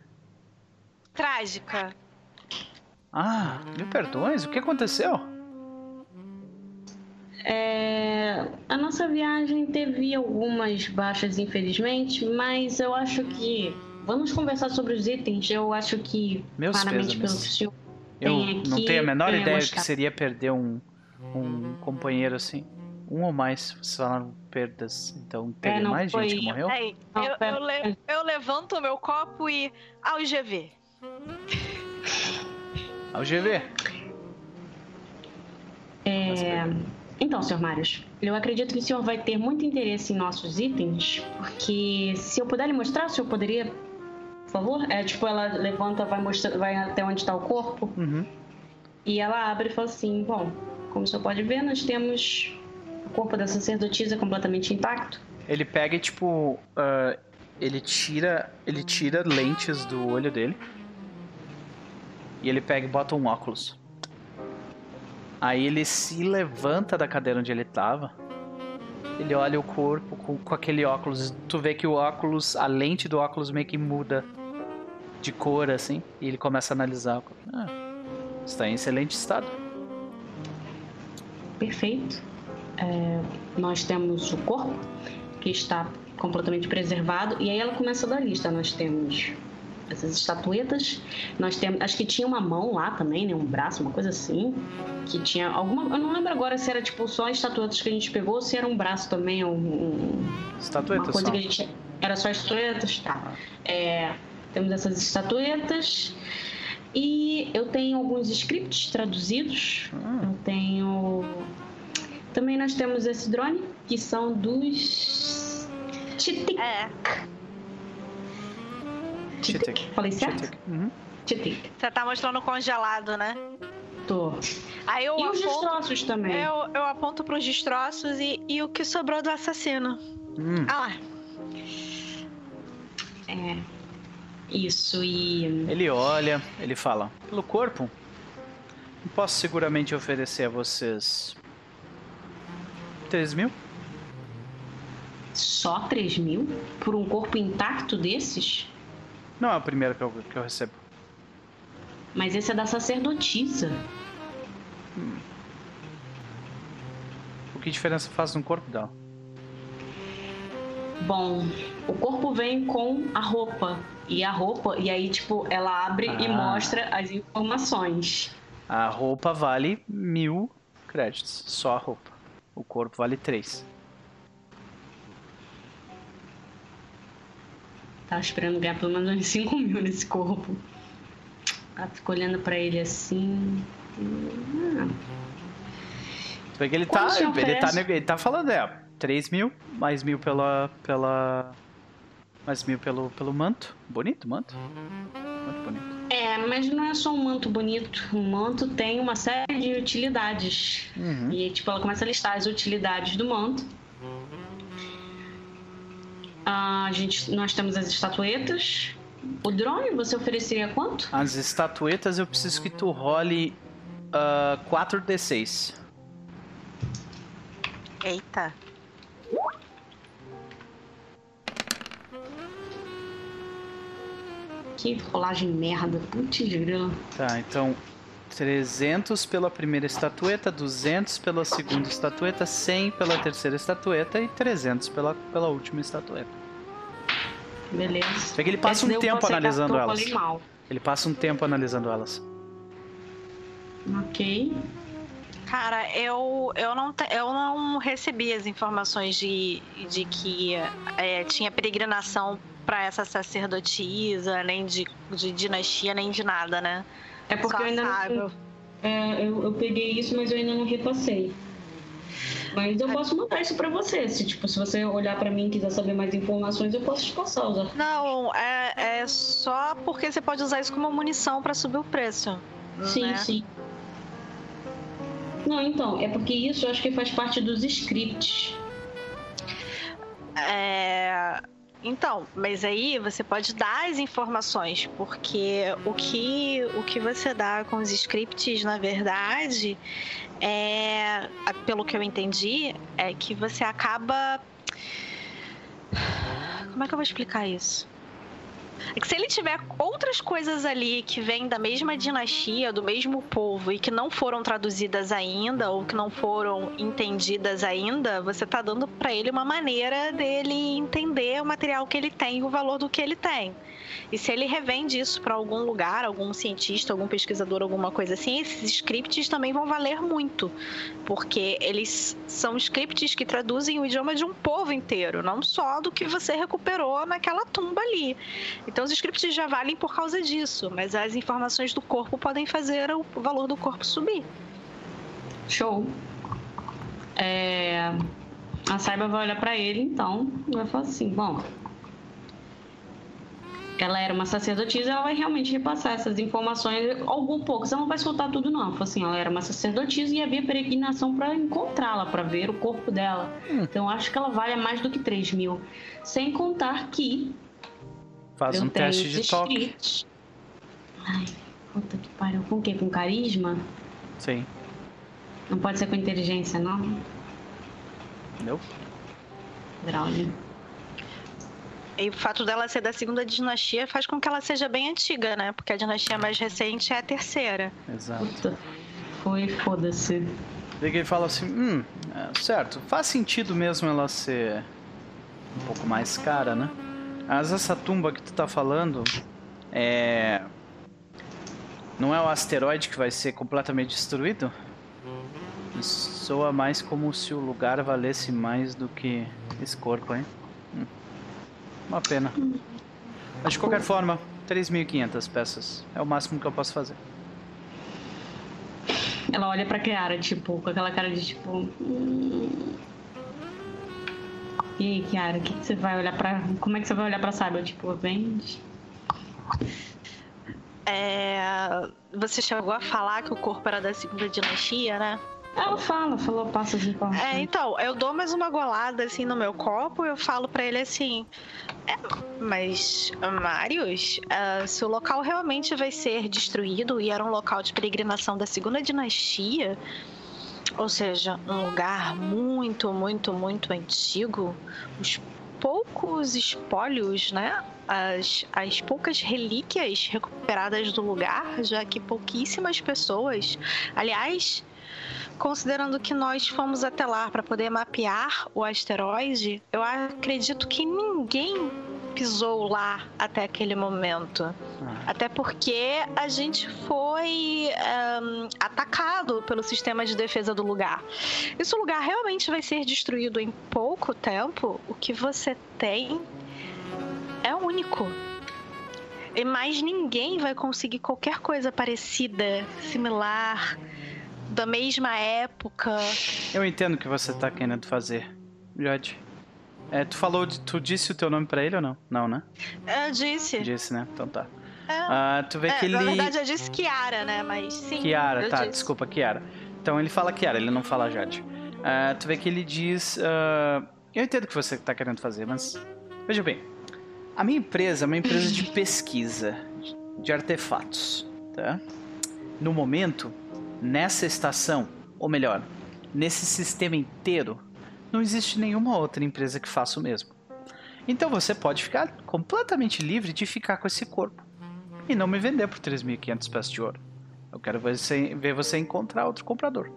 Trágica. Ah, mil perdões, o que aconteceu? É, a nossa viagem teve algumas baixas, infelizmente, mas eu acho que. Vamos conversar sobre os itens. Eu acho que, Meus claramente, pelo que o senhor Eu tem não aqui, tenho a menor tem ideia do que seria perder um, um companheiro assim. Um ou mais, vocês falaram perdas, então teve É, não mais foi- gente que morreu? Não, eu, eu le- eu levanto o meu copo e. Ao GV. Ao GV. É, Então, Sr. Marius, eu acredito que o senhor vai ter muito interesse em nossos itens, porque se eu puder lhe mostrar, o senhor poderia por favor? É tipo, ela levanta, vai mostrar, vai até onde está o corpo. Uhum. E ela abre e fala assim: Bom, como você pode ver, nós temos o corpo da sacerdotisa completamente intacto. Ele pega e, tipo, ah, ele tira. Ele tira lentes do olho dele. E ele pega e bota um óculos. Aí ele se levanta da cadeira onde ele tava. Ele olha o corpo com, com aquele óculos. Tu vê que o óculos, a lente do óculos meio que muda de cor, assim. E ele começa a analisar. Ah, está em excelente estado. Perfeito. É, nós temos o corpo, que está completamente preservado. E aí ela começa a dar lista. Nós temos essas estatuetas. Nós temos. Acho que tinha uma mão lá também, né? Um braço, uma coisa assim. Que tinha alguma. Eu não lembro agora se era tipo só estatuetas que a gente pegou ou se era um braço também, um. um- Estatueta uma coisa só. que a gente. Era só estatuetas? Tá. É, temos essas estatuetas. E eu tenho alguns scripts traduzidos. Hum. Eu tenho. Também nós temos esse drone, que são dos. Chitik. É, Chitik. Falei certo? Chitik. Uhum. Chitik. você tá mostrando congelado, né? Tô. Aí eu E os aponto, destroços também. eu, eu aponto pros destroços e, e o que sobrou do assassino. Hum. Ah lá. É. Isso, e. Ele olha, ele fala: Pelo corpo, não posso seguramente oferecer a vocês 3 mil? Só 3 mil? Por um corpo intacto desses? Não é o primeiro que eu, que eu recebo. Mas esse é da sacerdotisa. O que diferença faz no corpo dela? Bom, o corpo vem com a roupa. E a roupa, e aí, tipo, ela abre e Ah. mostra as informações. A roupa vale mil créditos, só a roupa. O corpo vale 3. Tava esperando ganhar pelo menos uns 5 mil nesse corpo. Ela fica olhando pra ele assim. Ah, Tu vê que ele tá, ele, tá, oferece? ele tá falando, é, 3 mil, mais mil pela, pela, mais mil pelo, pelo manto. Bonito o manto. Muito bonito. É, mas não é só um manto bonito. Um manto tem uma série de utilidades. Uhum. E tipo, ela começa a listar as utilidades do manto. Ah, a gente, nós temos as estatuetas. O drone você ofereceria quanto? As estatuetas eu preciso que tu role ah, 4d6. Eita. Que rolagem merda. Putz, grila. Tá, então 300 pela primeira estatueta, 200 pela segunda estatueta, 100 pela terceira estatueta e 300 pela, pela última estatueta. Beleza. Vê que ele passa Esse um tempo analisando elas. falei mal. Ele passa um tempo analisando elas. Ok. Cara, eu, eu, não, eu não recebi as informações de, de que é, tinha peregrinação pra essa sacerdotisa, nem de, de dinastia, nem de nada, né? É porque Só eu ainda não. É, eu, eu peguei isso, mas eu ainda não repassei. Mas eu posso mandar isso pra você. Se, tipo, se você olhar pra mim e quiser saber mais informações, eu posso te passar os. Não, é, é só porque você pode usar isso como munição pra subir o preço. Sim, né? sim. Não, então, é porque isso eu acho que faz parte dos scripts. É, Então, mas aí você pode dar as informações, porque o que, o que você dá com os scripts, na verdade, é, pelo que eu entendi, é que você acaba. Como é que eu vou explicar isso? É que se ele tiver outras coisas ali que vêm da mesma dinastia, do mesmo povo e que não foram traduzidas ainda ou que não foram entendidas ainda, você tá dando pra ele uma maneira dele entender o material que ele tem e o valor do que ele tem. E se ele revende isso pra algum lugar, algum cientista, algum pesquisador, alguma coisa assim, esses scripts também vão valer muito, porque eles são scripts que traduzem o idioma de um povo inteiro, não só do que você recuperou naquela tumba ali. Então os scripts já valem por causa disso, mas as informações do corpo podem fazer o valor do corpo subir. Show. É... A Saiba vai olhar pra ele, então, vai falar assim: bom. Ela era uma sacerdotisa, ela vai realmente repassar essas informações, algum pouco. Ela não vai soltar tudo, não. Fala Assim, ela era uma sacerdotisa e havia peregrinação para encontrá-la, para ver o corpo dela. Hum. Então acho que ela vale mais do que 3 mil. Sem contar que. Faz um teste de toque. Ai, puta que pariu. Com o quê? Com carisma? Sim. Não pode ser com inteligência, não? Não? Droga. E o fato dela ser da segunda dinastia faz com que ela seja bem antiga, né? Porque a dinastia mais recente é a terceira. Exato. Puta. Foi, foda-se. Que ele fala assim, hum, é, certo, faz sentido mesmo ela ser um pouco mais cara, né? Mas essa tumba que tu tá falando é. Não é o asteroide que vai ser completamente destruído? Isso soa mais como se o lugar valesse mais do que esse corpo, hein? Uma pena. Mas de qualquer forma, 3.500 peças. É o máximo que eu posso fazer. Ela olha pra Kiara, tipo, com aquela cara de tipo. "Hum." E aí, Kiara, o que, que você vai olhar pra. Como é que você vai olhar pra Sábio? Tipo, vende. É, Você chegou a falar que o corpo era da segunda dinastia, né? Ela fala, falou, passa as informações. É, então, eu dou mais uma golada assim no meu copo e eu falo pra ele assim. "É, mas, Marius, ah, se o local realmente vai ser destruído e era um local de peregrinação da segunda dinastia, ou seja, um lugar muito, muito, muito antigo, os poucos espólios, né? As, as poucas relíquias recuperadas do lugar, já que pouquíssimas pessoas. Aliás, considerando que nós fomos até lá para poder mapear o asteroide, eu acredito que ninguém pisou lá até aquele momento. Ah, Até porque a gente foi ahn, atacado pelo sistema de defesa do lugar. E se o lugar realmente vai ser destruído em pouco tempo, o que você tem é único. E mais ninguém vai conseguir qualquer coisa parecida, similar, da mesma época. Eu entendo o que você tá querendo fazer, Jade. É, tu falou, de, tu disse o teu nome pra ele ou não? Não, né? Eu disse. Disse, né? Então tá. É, Ah, tu vê é, que ele. Na verdade, eu disse Kiara, né? Mas sim. Kiara, tá, disse. desculpa, Kiara. Então ele fala Kiara, ele não fala Jade. Ah, tu vê que ele diz. ah, eu entendo o que você tá querendo fazer, mas. Veja bem. A minha empresa é uma empresa de pesquisa de artefatos, tá? No momento, nessa estação, ou melhor, nesse sistema inteiro, não existe nenhuma outra empresa que faça o mesmo. Então você pode ficar completamente livre de ficar com esse corpo e não me vender por 3.500 peças de ouro. Eu quero ver você, ver você encontrar outro comprador.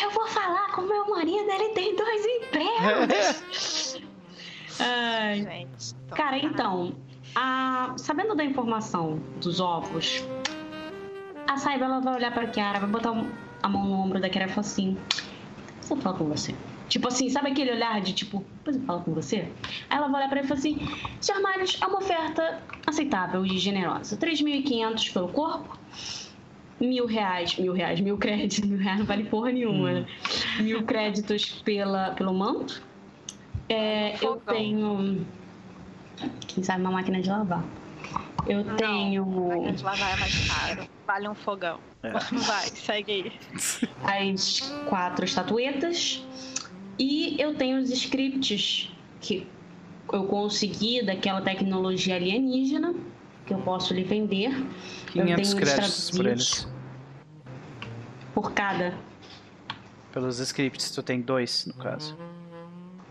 Eu vou falar com meu marido, ele tem dois empregos. Ai. Gente, Cara, então, a- sabendo da informação dos ovos, a Saiba ela vai olhar pra Kiara, vai botar a mão no ombro da Kiara e falar assim: eu falar com você. Tipo assim, sabe aquele olhar de tipo, depois eu falo com você? Aí ela vai olhar pra ele e fala assim: Sr. Marius, é uma oferta aceitável e generosa. 3.500 pelo corpo, mil reais, mil reais, mil créditos, mil reais não vale porra nenhuma, né? Mil créditos pela, pelo manto. É, eu tenho. Quem sabe uma máquina de lavar. Eu Não, tenho máquina de lavar é mais caro. Vale um fogão. É. Vai, segue aí. as quatro estatuetas e eu tenho os scripts que eu consegui daquela tecnologia alienígena que eu posso lhe vender. Eu 500 tenho créditos por eles. Por cada. Pelos scripts, tu tem dois, no caso.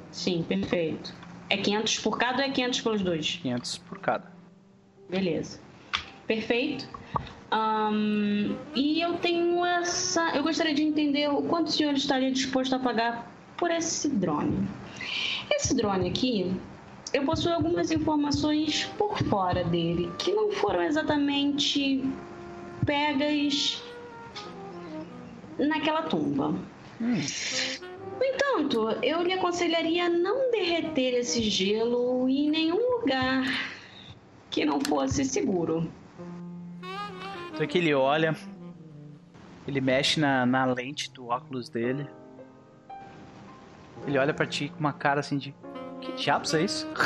Sim, perfeito. É 500 por cada ou é 500 pelos dois? 500 por cada. Beleza. Perfeito. Ahn, e eu tenho essa. Eu gostaria de entender o quanto o senhor estaria disposto a pagar por esse drone. Esse drone aqui, eu possuo algumas informações por fora dele, que não foram exatamente pegas naquela tumba. Hum, No entanto, eu lhe aconselharia a não derreter esse gelo em nenhum lugar que não fosse seguro. Então que ele olha, ele mexe na, na lente do óculos dele. Ele olha pra ti com uma cara assim de. Que diabos é isso?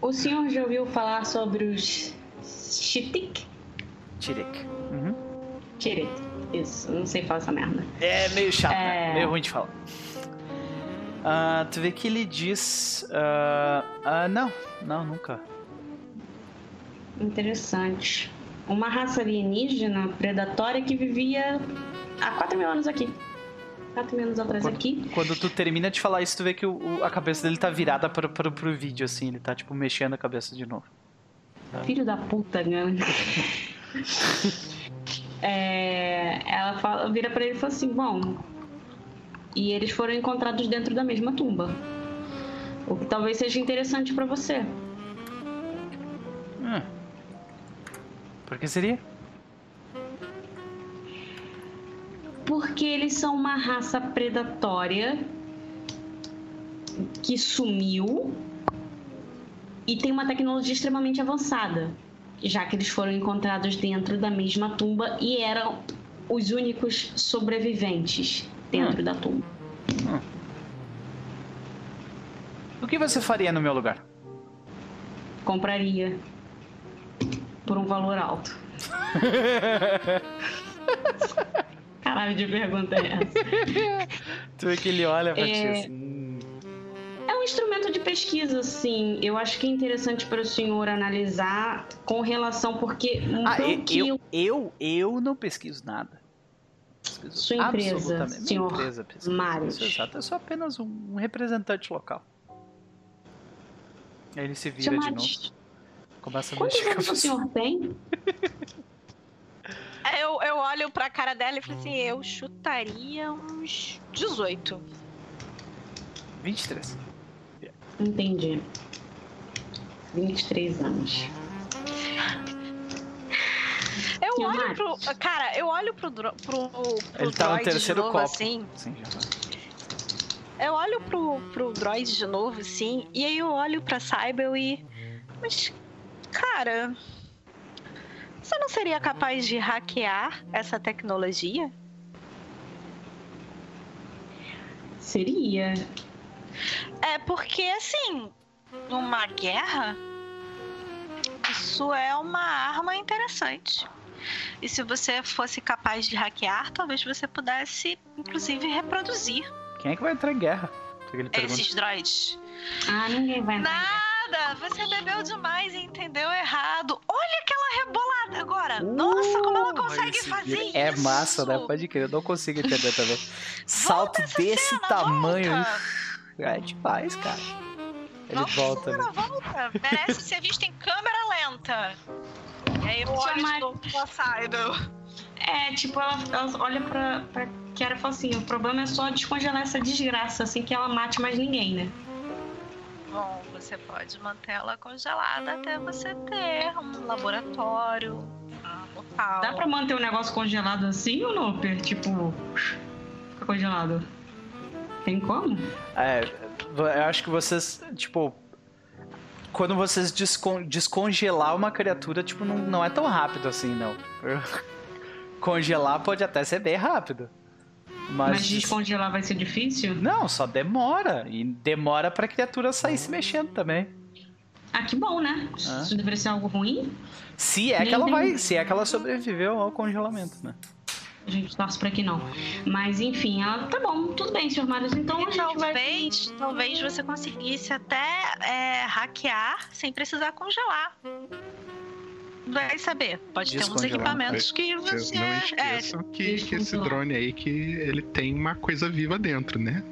O senhor já ouviu falar sobre os Chitik? Tirek. Uhum. Chirik. Isso, não sei falar essa merda. É meio chato, né? É. Meio ruim de falar. Ah, tu vê que ele diz. ah, ah, não, não, nunca. Interessante. Uma raça alienígena predatória que vivia há 4 mil anos aqui. 4 mil anos atrás aqui. Quando tu termina de falar isso, tu vê que o- o- a cabeça dele tá virada pro, pro, pro vídeo, assim. Ele tá, tipo, mexendo a cabeça de novo. Filho da puta, né? É, ela fala, vira pra ele e fala assim: Bom, e eles foram encontrados dentro da mesma tumba. O que talvez seja interessante pra você. Hum. Por que seria? Porque eles são uma raça predatória que sumiu e tem uma tecnologia extremamente avançada, já que eles foram encontrados dentro da mesma tumba e eram os únicos sobreviventes dentro da tumba. O que você faria no meu lugar? Compraria por um valor alto. Caralho de pergunta é essa? Tu vê que ele olha pra ti É. assim. É um instrumento de pesquisa, sim. Eu acho que é interessante para o senhor analisar com relação, porque Ah, eu, que eu, eu, eu não pesquiso nada. Pesquiso Sua empresa, absolutamente- minha senhor empresa pesquisa. Marius. Isso, exato. Eu sou apenas um, representante local. Aí ele se vira de novo. Começa a Quantos mexer a anos o senhor tem? Eu, eu olho pra cara dela e falo assim, eu chutaria uns 18. 23. Entendi. 23 anos. Eu olho pro. Cara, eu olho pro, pro, pro Ele tá no terceiro de novo, copo. assim. Sim, já vai. Eu olho pro, pro droid de novo, assim, e aí eu olho pra Cybel e. Mas, cara. Você não seria capaz de hackear essa tecnologia? Seria. É porque, assim, numa guerra, isso é uma arma interessante. E se você fosse capaz de hackear, talvez você pudesse, inclusive, reproduzir Quem é que vai entrar em guerra? Esses droids. Ah, ninguém vai entrar. Nada! Você bebeu demais e entendeu errado. Olha aquela rebolada agora! Nossa, como ela consegue Esse fazer vídeo isso! É massa, né? Pode crer, eu não consigo entender também. Salto desse cena, tamanho. volta. É demais, cara. Ele Nossa, volta, né? Volta! Merece ser vista em câmera lenta. E aí eu olho Chamar- de novo. É, tipo, ela, ela olha pra, pra Kiara e fala assim: o problema é só descongelar essa desgraça, assim que ela mate mais ninguém, né? Bom, você pode mantê-la congelada até você ter um laboratório, um local. Dá pra manter o negócio congelado assim ou não? Per- Tipo, fica congelado. Tem como? É, eu acho que vocês, tipo. Quando vocês descon- descongelar uma criatura, tipo, não, não é tão rápido assim, não. Congelar pode até ser bem rápido. Mas, Mas descongelar vai ser difícil? Não, só demora. E demora pra criatura sair se mexendo também. Ah, que bom, né? Ah. Isso deveria ser algo ruim. Se é que ela vai. tem- Se é que ela sobreviveu ao congelamento, né? A gente torce pra que não. Mas enfim, ela. Tá bom, tudo bem, senhor Marius. Então a E gente vai. talvez, talvez você conseguisse até é, hackear sem precisar congelar. Vai saber. Pode ter uns equipamentos que você. não é, esqueçam que, que esse drone aí, que ele tem uma coisa viva dentro, né?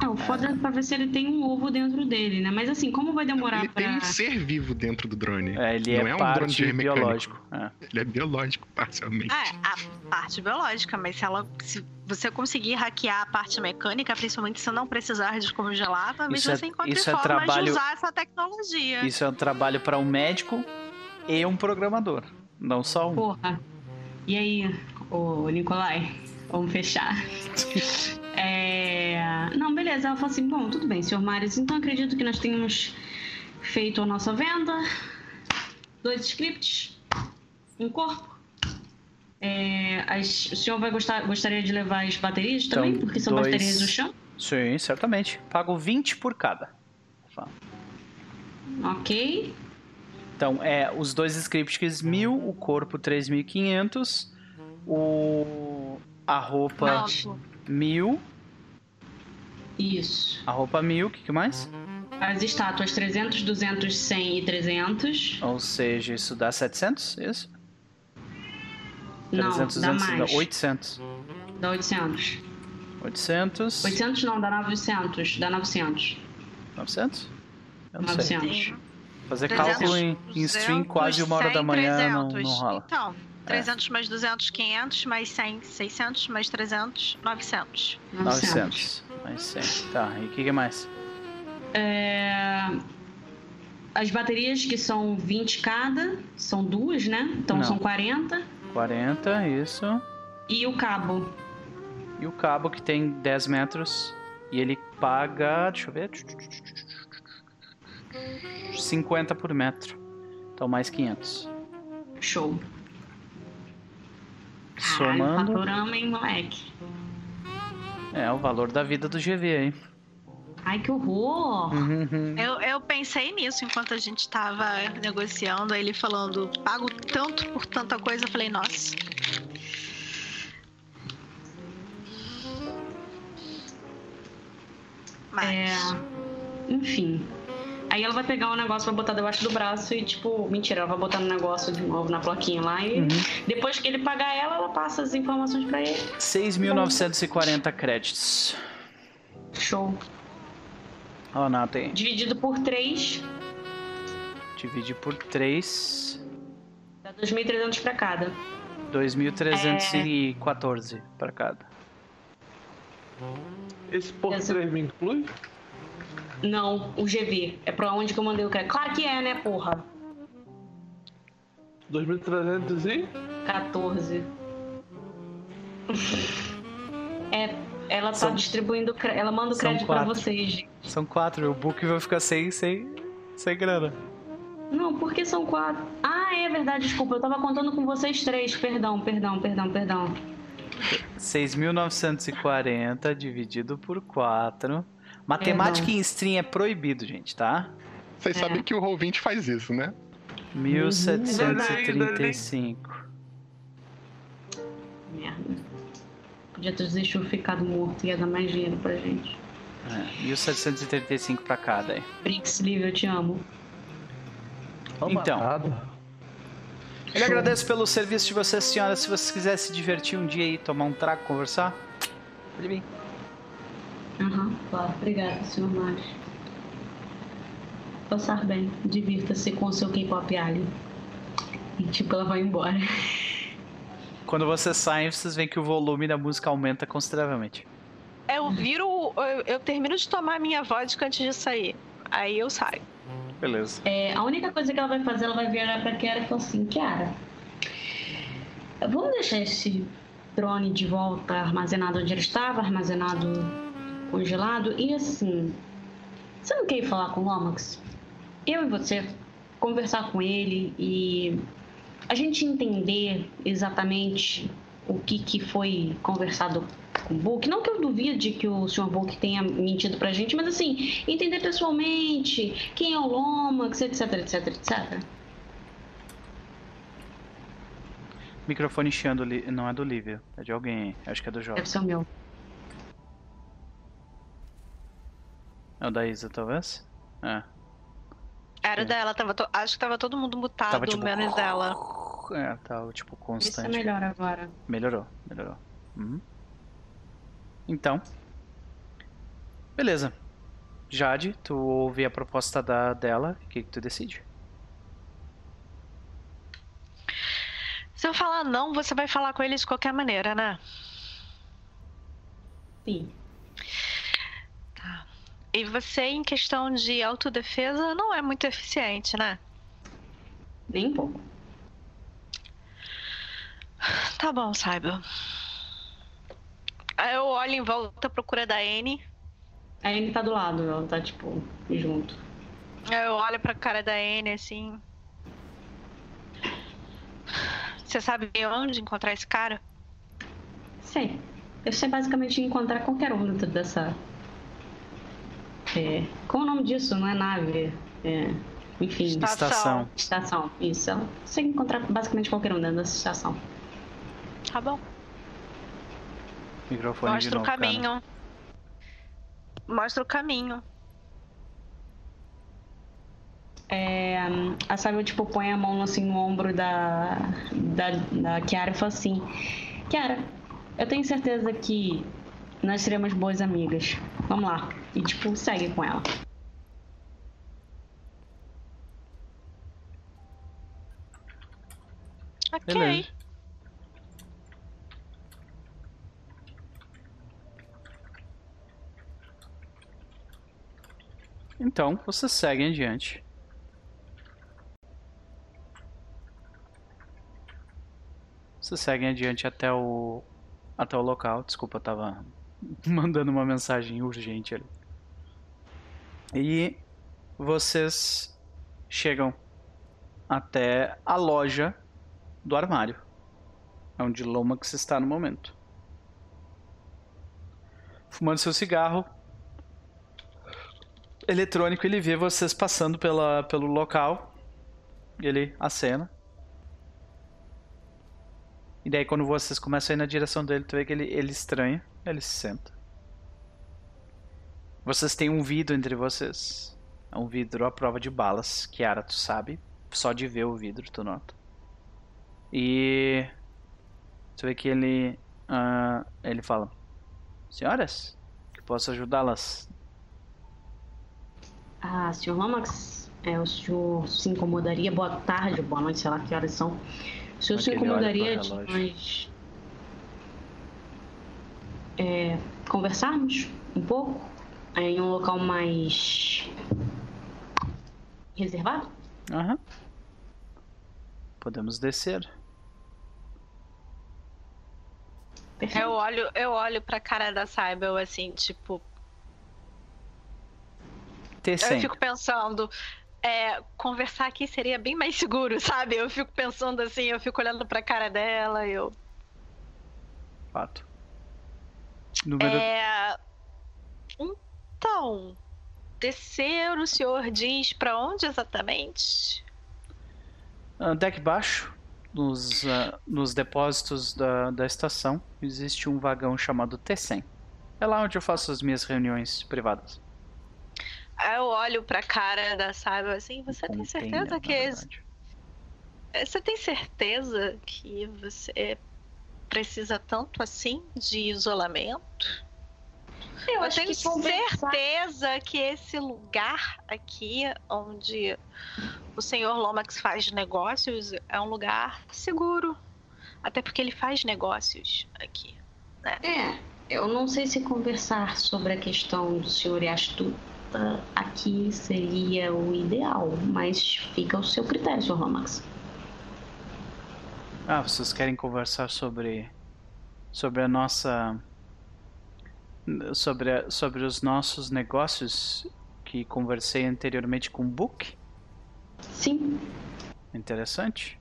É, o foda é pra ver se ele tem um ovo dentro dele, né? Mas assim, como vai demorar Ele pra. tem um ser vivo dentro do drone. É, ele Não é, é um drone de biológico. É. Ele é biológico, parcialmente. É, a parte biológica, mas se ela. Se você conseguir hackear a parte mecânica, principalmente se não precisar descongelar, talvez Isso é- você encontre isso é formas trabalho- de usar essa tecnologia. Isso é um trabalho para um médico e um programador. Não só um. Porra. E aí, ô Nicolai? Vamos fechar. É... Não, beleza. Ela falou assim: bom, tudo bem, senhor Marius. Então acredito que nós tenhamos feito a nossa venda. Dois scripts. Um corpo. É, as- o senhor vai gostar, gostaria de levar as baterias também? Então, Porque são dois- baterias do chão. Sim, certamente. Pago 20 por cada. Ok. Então, é os dois scripts mil, o corpo 3.500, o a roupa Alto. mil, Isso. a roupa mil, o que, que mais? As estátuas 300, 200, 100 e 300. Ou seja, isso dá 700, isso? Não, 300, dá 200, mais. 800. Dá 800. 800, 800 não, dá 900. Dá 900. 900? Eu não sei. 900. Fazer 300, cálculo em, em stream 200, quase uma hora da 100, manhã não, 300. não rola. Então, 300 mais 200, 500, mais 100, 600, mais 300, 900. 900. Mais 100. Tá, e o que, que mais? É, As baterias que são 20 cada, são duas, né? Então Não. são 40. 40, isso. E o cabo. E o cabo que tem 10 metros. E ele paga. Deixa eu ver. 50 por metro. Então mais 500. Show. Caralho, Somando. hein, moleque? É o valor da vida do GV aí. Ai, que horror! Uhum. Eu, eu pensei nisso enquanto a gente tava negociando, aí ele falando, pago tanto por tanta coisa, eu falei, nossa. Mas, É, Enfim. Aí ela vai pegar o negócio, vai botar debaixo do braço e, tipo, mentira, ela vai botar no negócio de novo na plaquinha lá e Uhum. depois que ele pagar ela, ela passa as informações pra ele. 6.940 créditos. Show. Ó, a nota aí. Dividido por 3, Divide por 3. dá 2.300 pra cada. 2.314 pra cada. Esse por Essa- 3 me inclui? Não, o GV. É pra onde que eu mandei o crédito. Claro que é, né, porra? 2.300 e? 14. É, ela tá São- distribuindo, ela manda o crédito pra quatro. vocês. gente. São 4. O book vai ficar sem, sem, sem grana. Não, porque são quatro. Ah, é verdade, desculpa. Eu tava contando com vocês três. Perdão, perdão, perdão, perdão. 6.940 dividido por 4. Matemática em stream é proibido, gente, tá? Vocês É. sabem que o Roll20 faz isso, né? 1735. Merda. Podia ter deixado ficado morto, ia dar mais dinheiro pra gente. É, 1735 pra cada aí. Brix Liv, eu te amo. Então, Nada. ele agradece pelo serviço de vocês, senhora. Se vocês quiserem se divertir um dia aí, tomar um trago, conversar, pode vir. Aham, claro. Obrigada, senhor Mares. Passar bem. Divirta-se com o seu K-pop ali. E tipo, ela vai embora. Quando vocês saem, vocês veem que o volume da música aumenta consideravelmente. eu viro, eu, eu termino de tomar minha vodka antes de sair. Aí eu saio. Beleza. É, a única coisa que ela vai fazer, ela vai virar pra Kiara e falar assim, Kiara, vamos deixar esse drone de volta armazenado onde ele estava, armazenado congelado, e assim, você não quer ir falar com o Lomax? Eu e você, conversar com ele e a gente entender exatamente o que, que foi conversado com o Book. Não que eu duvide que o Sr. Book tenha mentido pra gente, mas assim, entender pessoalmente quem é o Lomax, etc, etc, etc. Microfone chiando, não é do Lívia, é de alguém, acho que é do Jovem. Deve ser o meu. É o da Isa, talvez? É. Era dela, tava to- acho que tava todo mundo mutado, Tava, tipo, menos dela. É, tá, tipo, Isso é constante. melhor agora. Melhorou, melhorou. Uhum. Então. Beleza. Jade, tu ouve a proposta da, dela, o que, que tu decide? Se eu falar não, você vai falar com ele de qualquer maneira, né? Sim. E você, em questão de autodefesa, não é muito eficiente, né? Nem um pouco. Tá bom, saiba. Eu olho em volta à procura da Anne. A Amy tá do lado, ela tá, tipo, junto. Eu olho pra cara da Anne assim. Você sabe onde encontrar esse cara? Sei. Eu sei basicamente encontrar qualquer um dentro dessa É, como é o nome disso? Não é nave. É, enfim. Estação. Estação. Isso. Ela consegue encontrar basicamente qualquer um dentro dessa estação. Tá bom. Microfone de Mostra o novo, cara. caminho. Mostra o caminho. É, a Sábio, tipo, põe a mão assim no ombro da, da, da Kiara e fala assim: Kiara, eu tenho certeza que nós seremos boas amigas. Vamos lá. E, tipo, segue com ela. Ok. Beleza. Então, vocês seguem adiante. Vocês seguem adiante até o até o local. Desculpa, eu tava mandando uma mensagem urgente ali. E vocês chegam até a loja do armário. É onde Lomax está no momento. Fumando seu cigarro. Eletrônico, ele vê vocês passando pela, pelo local. Ele acena. E daí quando vocês começam a ir na direção dele, tu vê que ele, ele estranha. Ele se senta. Vocês têm um vidro entre vocês. É um vidro à prova de balas. Kiara, tu sabe. Só de ver o vidro, tu nota. E você vê que ele ah, ele fala: "Senhoras, que posso ajudá-las?" Ah, senhor Lomax, é, o senhor se incomodaria? Boa tarde, boa noite, sei lá que horas são. O senhor se incomodaria de nós é, conversarmos um pouco é, em um local mais reservado? Aham. Podemos descer. Perfeito. Eu olho, eu olho pra cara da Cybel assim, tipo, eu fico pensando, é, conversar aqui seria bem mais seguro, sabe? Eu fico pensando assim, eu fico olhando pra cara dela, eu. Fato. Número É. Então, descer o senhor diz pra onde exatamente? Ah, deck baixo, nos, ah, nos depósitos da, da estação, existe um vagão chamado T100. É lá onde eu faço as minhas reuniões privadas. Aí eu olho pra cara da Cyber assim, você tem Container, certeza na que verdade. Você tem certeza que você precisa tanto assim de isolamento? Eu Eu acho tenho que conversar- certeza que esse lugar aqui, onde o senhor Lomax faz negócios, é um lugar seguro. Até porque ele faz negócios aqui. É, eu não sei se conversar sobre a questão do senhor e astuta aqui seria o ideal, mas fica ao seu critério, senhor Lomax. Ah, vocês querem conversar sobre sobre a nossa sobre a- sobre os nossos negócios que conversei anteriormente com o Book? Sim, Interessante.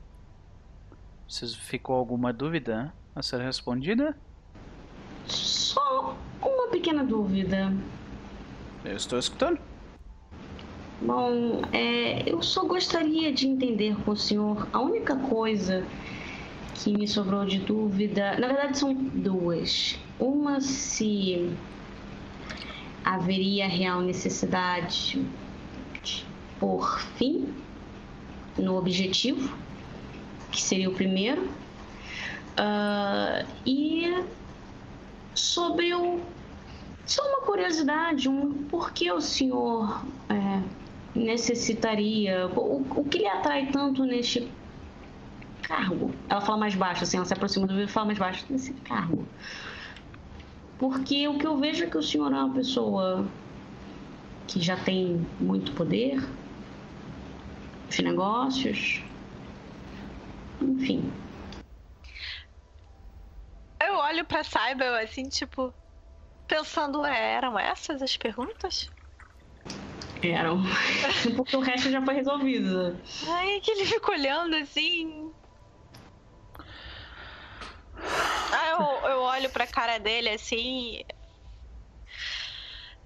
Vocês ficou alguma dúvida a ser respondida? só uma pequena dúvida. Eu estou escutando. Bom, é, eu só gostaria de entender com o senhor a única coisa que me sobrou de dúvida. Na verdade, são duas. Uma, se haveria real necessidade de por fim no objetivo, que seria o primeiro. Ah, e sobre o. Só uma curiosidade, um por que o senhor é, necessitaria. O, o que lhe atrai tanto neste cargo? Ela fala mais baixo, assim, ela se aproxima do vidro e fala mais baixo, nesse cargo. Porque o que eu vejo é que o senhor é uma pessoa que já tem muito poder de negócios. Enfim. Eu olho pra Cybel assim, tipo, pensando, "É, eram essas as perguntas? Eram. Porque o resto já foi resolvido. Ai, que ele fica olhando assim. Ah, eu, eu olho pra cara dele assim.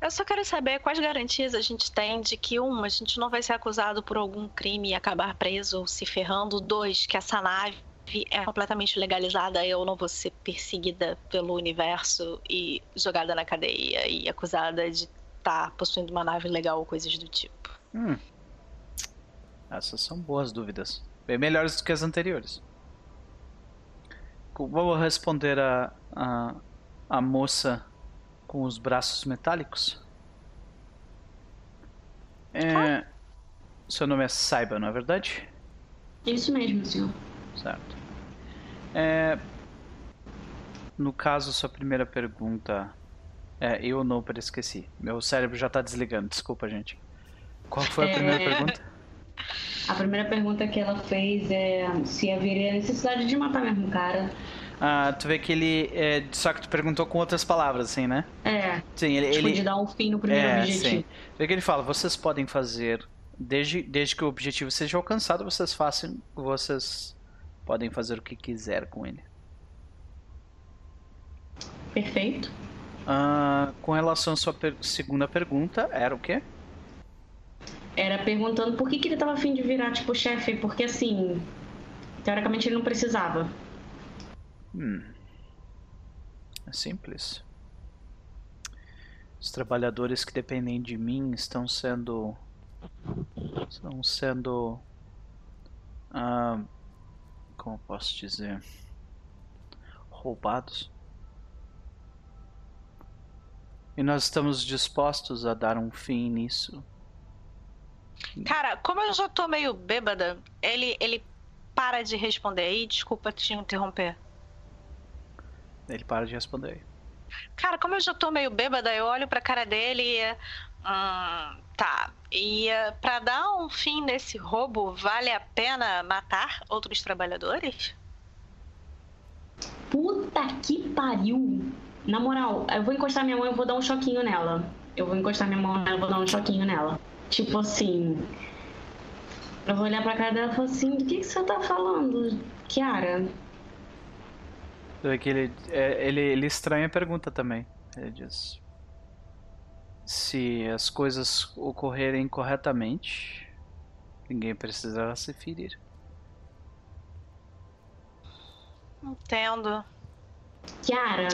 Eu só quero saber quais garantias a gente tem de que, um, a gente não vai ser acusado por algum crime e acabar preso ou se ferrando. Dois, que essa nave é completamente legalizada, eu não vou ser perseguida pelo universo e jogada na cadeia e acusada de estar tá possuindo uma nave legal ou coisas do tipo. Hum. Essas são boas dúvidas. Bem melhores do que as anteriores. Vou responder a, a, a moça com os braços metálicos. É. Seu nome é Saiba, não é verdade? Isso mesmo, senhor. Certo. É, no caso, sua primeira pergunta. É, eu não esqueci. Meu cérebro já está desligando, desculpa, gente. Qual foi a é... primeira pergunta? A primeira pergunta que ela fez é se haveria necessidade de matar mesmo cara ah, tu vê que ele. É, só que tu perguntou com outras palavras, assim, né? É. Sim, ele. Tipo, ele... de dar um fim no primeiro é, objetivo. Sim. Tu vê que ele fala: vocês podem fazer. Desde, desde que o objetivo seja alcançado, vocês façam. Vocês podem fazer o que quiser com ele. Perfeito. Ah, com relação à sua per segunda pergunta, era o quê? Era perguntando por que, que ele tava afim de virar, tipo, chefe, porque assim. Teoricamente ele não precisava. Hum. É simples. Os trabalhadores que dependem de mim estão sendo. estão sendo. Ah, como posso dizer? Roubados. E nós estamos dispostos a dar um fim nisso. Cara, como eu já tô meio bêbada, ele, ele para de responder aí. Desculpa te interromper. Ele para de responder. Cara, como eu já tô meio bêbada, eu olho pra cara dele e. Hum, tá. E uh, pra dar um fim nesse roubo, vale a pena matar outros trabalhadores? Puta que pariu! Na moral, eu vou encostar minha mão e vou dar um choquinho nela. Eu vou encostar minha mão e vou dar um choquinho nela. Tipo assim. Eu vou olhar pra cara dela e falar assim: do que, que você tá falando, Kiara? É que ele, é, ele, ele estranha a pergunta também. Ele diz: Se as coisas ocorrerem corretamente, ninguém precisará se ferir. Entendo. Kiara,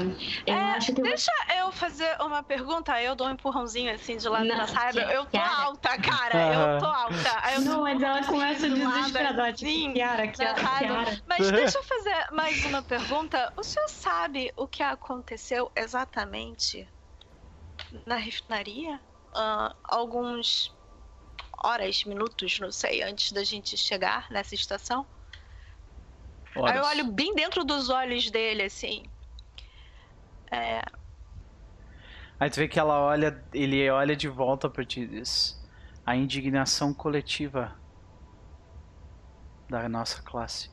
eu é, acho que. Deixa eu... eu fazer uma pergunta. Eu dou um empurrãozinho assim de lado na saia. Eu tô Kiara. alta, cara. Eu tô alta. Eu não, mas ela começa desesperada. Tipo, Kiara, Kiara, Kiara. Mas deixa eu fazer mais uma pergunta. O senhor sabe o que aconteceu exatamente na refinaria? Uh, alguns horas, minutos, não sei, antes da gente chegar nessa estação? Horas. Aí eu olho bem dentro dos olhos dele, assim. É... Aí tu vê que ela olha, ele olha de volta pra ti e diz: A indignação coletiva da nossa classe.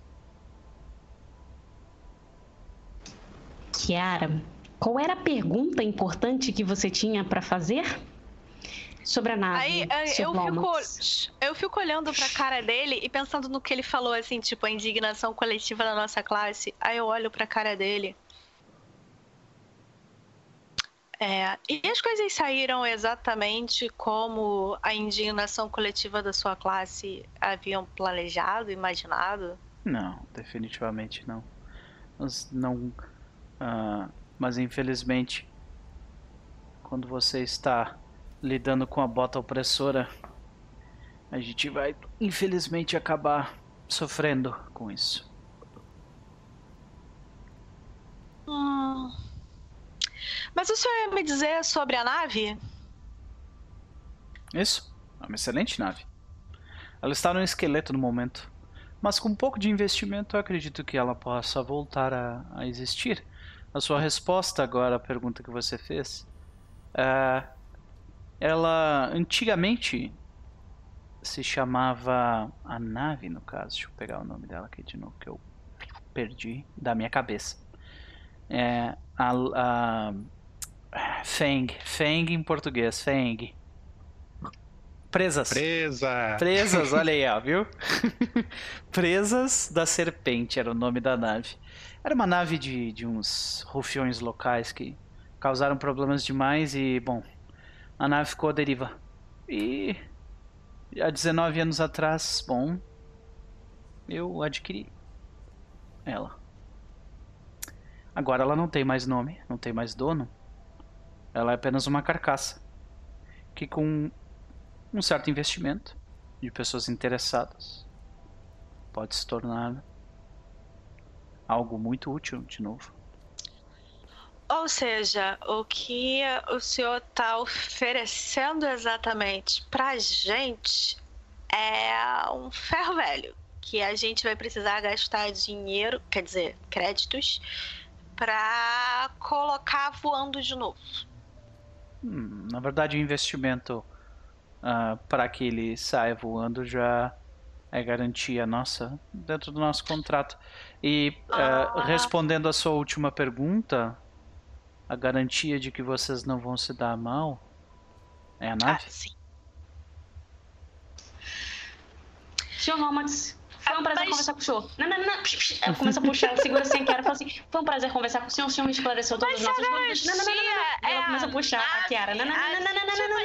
Kiara, qual era a pergunta importante que você tinha para fazer? Sobre a nave. Aí, eu, fico, eu fico olhando pra cara dele e pensando no que ele falou, assim, tipo, a indignação coletiva da nossa classe. Aí eu olho pra cara dele é, e as coisas saíram exatamente como a indignação coletiva da sua classe haviam planejado, imaginado? Não, definitivamente não. Mas não. Uh, mas infelizmente, quando você está lidando com a bota opressora, a gente vai infelizmente acabar sofrendo com isso. Hum. Mas o senhor ia me dizer sobre a nave? Isso. É uma excelente nave. Ela está no esqueleto no momento. Mas com um pouco de investimento, eu acredito que ela possa voltar a, a existir. A sua resposta agora à pergunta que você fez. É, ela antigamente se chamava a nave, no caso. Deixa eu pegar o nome dela aqui de novo, que eu perdi da minha cabeça. É, a, a, Feng. Feng em português. Feng. Presas. Presa. Presas, olha aí, ó, viu? Presas da Serpente era o nome da nave. Era uma nave de, de uns rufiões locais que causaram problemas demais e, bom, A nave ficou à deriva. E há 19 anos atrás, bom, eu adquiri ela. Agora ela não tem mais nome, não tem mais dono. Ela é apenas uma carcaça que com um certo investimento de pessoas interessadas pode se tornar algo muito útil de novo. Ou seja, o que o senhor está oferecendo exatamente pra gente é um ferro velho. Que a gente vai precisar gastar dinheiro, quer dizer, créditos, pra colocar voando de novo. Na verdade, o investimento ah, para que ele saia voando já é garantia nossa dentro do nosso contrato. E ah, Ah. respondendo a sua última pergunta, a garantia de que vocês não vão se dar mal é a Ah, nave? sim. Senhor Romax, foi um prazer conversar com o senhor. Não, não, não. Ela começa a puxar, segura sem Kiara, e fala assim: Foi um prazer conversar com o senhor, o senhor me esclareceu todas as nossas dúvidas. Não, não, não, não. Ela começa a puxar a Kiara. Não, não, não, não, não, não, não, não.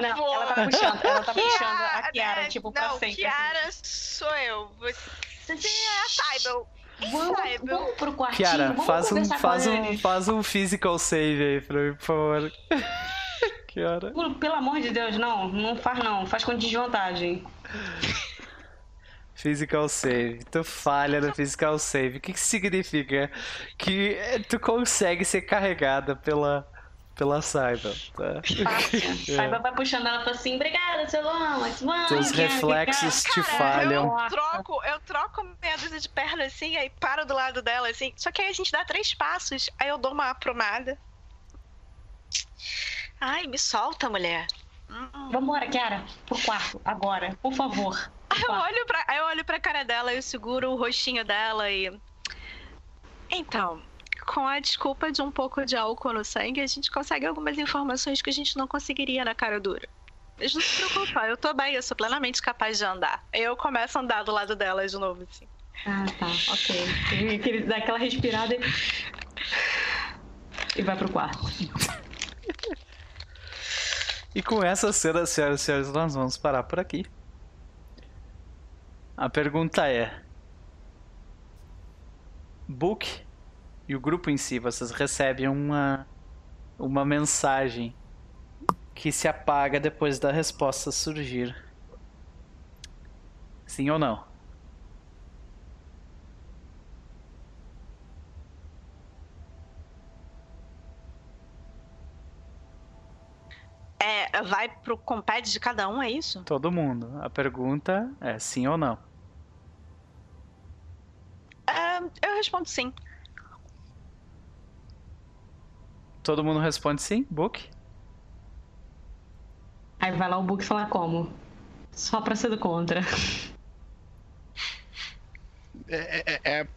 Não, ela tá puxando, ela tá puxando a Kiara, tipo, pra sempre. Kiara sou eu. Você é a Tybel. Vamos, vamos pro quartinho. Kiara, faz um, faz, um, faz um physical save aí pra mim, por favor. Pelo, amor de Deus, não, não faz não, faz com desvantagem. Physical save. Tu falha no physical save. O que, que significa? Que eh, tu consegue ser carregada pela, pela Cyber, tá? Fácil. Saiba vai puxando ela pra assim, obrigada, seu. Teus Kiara, reflexos te Cara, falham. eu troco, eu troco meia dúzia de perna assim, aí paro do lado dela assim. Só que aí a gente dá três passos, aí eu dou uma aprumada. Ai, me solta, mulher. Hum. Vambora, Kiara, pro quarto, agora, por favor. Eu olho pra, eu olho pra cara dela, eu seguro o rostinho dela e. Então, com a desculpa de um pouco de álcool no sangue, a gente consegue algumas informações que a gente não conseguiria na cara dura. Mas não se preocupa, eu tô bem, eu sou plenamente capaz de andar. Eu começo a andar do lado dela de novo, assim. Ah, tá, ok. Ele dá aquela respirada e. E vai pro quarto. E com essa cena, senhoras e senhores, nós vamos parar por aqui. A pergunta é: Book e o grupo em si, vocês recebem uma, uma mensagem que se apaga depois da resposta surgir. Sim ou não? É, vai pro compete de cada um, é isso? Todo mundo. A pergunta é sim ou não. É, eu respondo sim. Todo mundo responde sim? Book? Aí vai lá o Book falar como? Só pra ser do contra. É, é, é,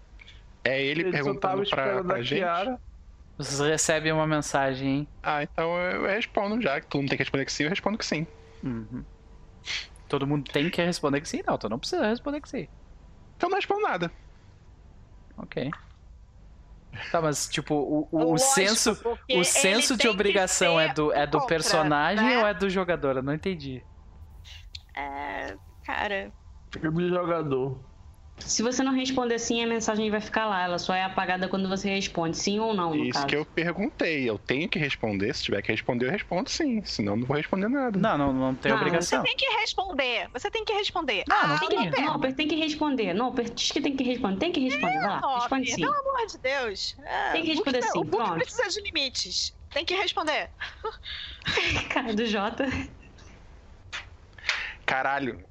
é ele perguntando pra, pra a gente. Kiara. Vocês recebem uma mensagem. Ah, então eu respondo já. Que todo mundo tem que responder que sim, eu respondo que sim. Uhum. Todo mundo tem que responder que sim? Não, tu não precisa responder que sim. Então não respondo nada. Ok. Tá, mas tipo, o, o, Lógico, senso, o senso de obrigação é do, é do contra, personagem né? ou é do jogador? Eu não entendi. É, cara. Fica de jogador. Se você não responder sim, a mensagem vai ficar lá. Ela só é apagada quando você responde sim ou não, no Isso caso. que eu perguntei. Eu tenho que responder. Se tiver que responder, eu respondo sim. Senão eu não vou responder nada. Não, não, não tem Não, Você obrigação. tem que responder. Você tem que responder. Não, não ah, tem. Que, não, não, tem que responder. Não, diz que tem que responder. Tem que responder. Vai lá, Nobre, responde sim. Pelo amor de Deus. É, Tem que responder sim, O Book pronto. precisa de limites. Tem que responder. Cara do Jota. Caralho.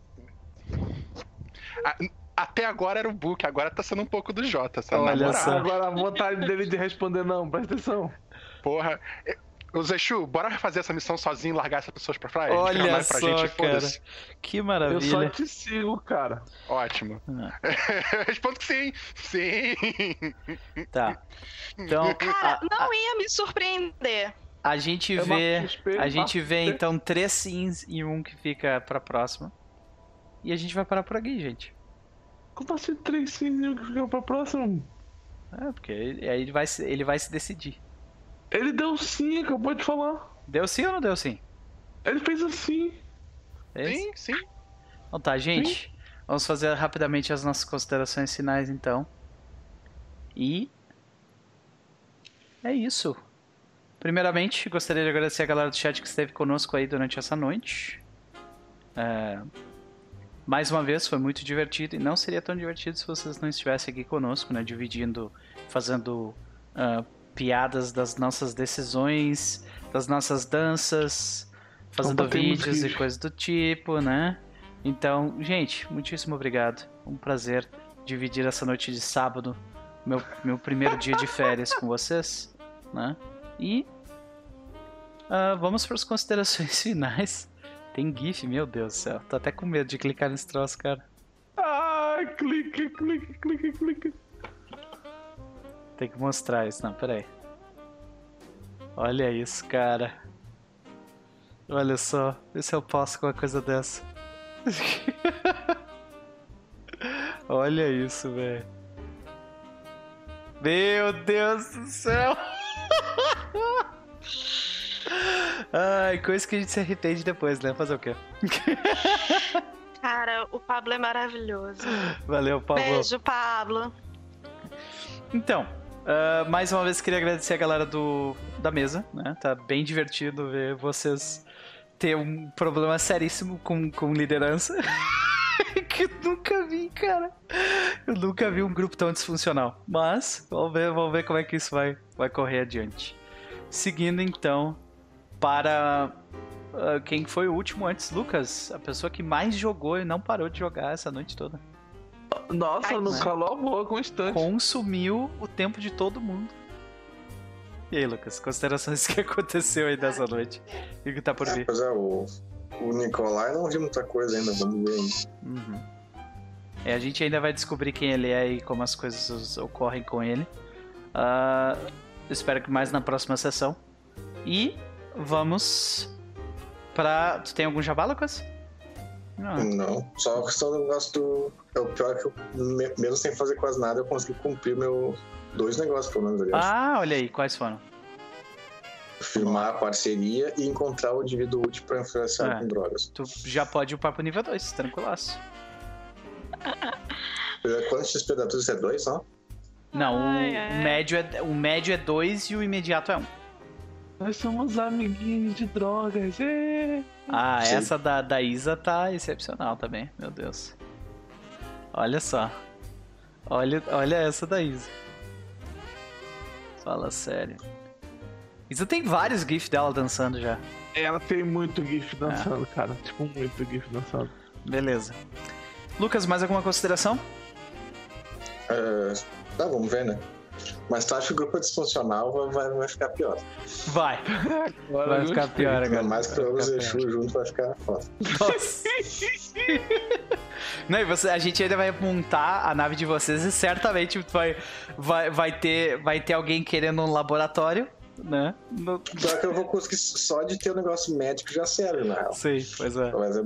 A- até agora era o Book, agora tá sendo um pouco do Jota, sabe? Olha só. Agora a vontade dele de responder não, presta atenção. Porra. Ô Zexu, bora fazer essa missão sozinho e largar essas pessoas pra praia? Olha mais só, pra gente, cara. Que Eu só maravilha. te sigo, cara. Ótimo. Ah, Eu respondo que sim. Sim. Tá. Então, Cara, a, não ia me surpreender. a gente vê. A gente vê então três sims e um que fica pra próxima. E a gente vai parar por aqui, gente. Como assim três cinzinhos que ficam pra próximo? É, porque aí ele vai, se- ele vai se decidir. Ele deu sim, acabou de falar. Deu sim ou não deu sim? Ele fez assim. Fez? Sim, sim. Então tá, gente. Vamos fazer rapidamente as nossas considerações finais então. E. É isso. Primeiramente, gostaria de agradecer a galera do chat que esteve conosco aí durante essa noite. É, Mais uma vez, foi muito divertido e não seria tão divertido se vocês não estivessem aqui conosco, né? Dividindo, fazendo ah, piadas das nossas decisões, das nossas danças, fazendo vídeos e coisas do tipo, né? Então, gente, muitíssimo obrigado. Um prazer dividir essa noite de sábado, meu, meu primeiro dia de férias com vocês, né? E ah, vamos para as considerações finais. Tem GIF, meu Deus do céu. Tô até com medo de clicar nesse troço, cara. Ah, clica, clica, clica, clica. Tem que mostrar isso. Não, peraí. Olha isso, cara. Olha só. Vê se eu posso com uma coisa dessa. Olha isso, velho. Meu Deus do céu. Ai, coisa que a gente se arrepende depois, né? Fazer o quê? Cara, o Pablo é maravilhoso. Valeu, Pablo. Beijo, Pablo. Então, ah, mais uma vez queria agradecer a galera do, da mesa, né? Tá bem divertido ver vocês ter um problema seríssimo com, com liderança. que eu nunca vi, cara. Eu nunca vi um grupo tão disfuncional. Mas, vamos ver, vamos ver como é que isso vai, vai correr adiante. Seguindo então para ah, quem foi o último antes, Lucas, a pessoa que mais jogou e não parou de jogar essa noite toda. Nossa, Ai, não né? calou a boca um instante. consumiu o tempo de todo mundo. E aí, Lucas, considerações que aconteceu aí dessa noite e o que tá por vir? Pois é, o, o Nicolai não vi muita coisa ainda, vamos ver ainda. Uhum. É, a gente ainda vai descobrir quem ele é e como as coisas ocorrem com ele. Ah, espero que mais na próxima sessão. E vamos pra. Tu tem algum jabá, Lucas? Não. Não, só a questão do negócio do. É o pior que eu, me- mesmo sem fazer quase nada, eu consegui cumprir meu. Dois negócios, pelo menos, aliás. Ah, olha aí, quais foram? Firmar a parceria e encontrar o indivíduo útil pra influenciar É. com drogas. Tu já pode upar pro nível 2, tranquilaço. Quantos XP dá tudo? Isso é dois só? Não, o, Ai, ai. médio é o médio é 2 e o imediato é 1. Um. Nós somos amiguinhos de drogas. ê. Ah, Sim. essa da, da Isa tá excepcional também, meu Deus. Olha só. Olha, olha essa da Isa. Fala sério. Isa tem vários GIFs dela dançando já. Ela tem muito GIF dançando, cara. Tipo, muito GIF dançando. Beleza. Lucas, mais alguma consideração? É, tá, vamos ver, né? Mas tu acha que o grupo é disfuncional vai, vai, vai ficar pior. Vai. Agora Vai ficar pior Ainda agora. mais que e o. Exu junto vai ficar foda. Nossa. Não, e você, a gente ainda vai montar a nave de vocês e certamente vai, vai, vai, ter, vai ter alguém querendo um laboratório, né? No... Pior que eu vou conseguir só de ter o negócio médico já serve, na real. Sim, pois é. Mas é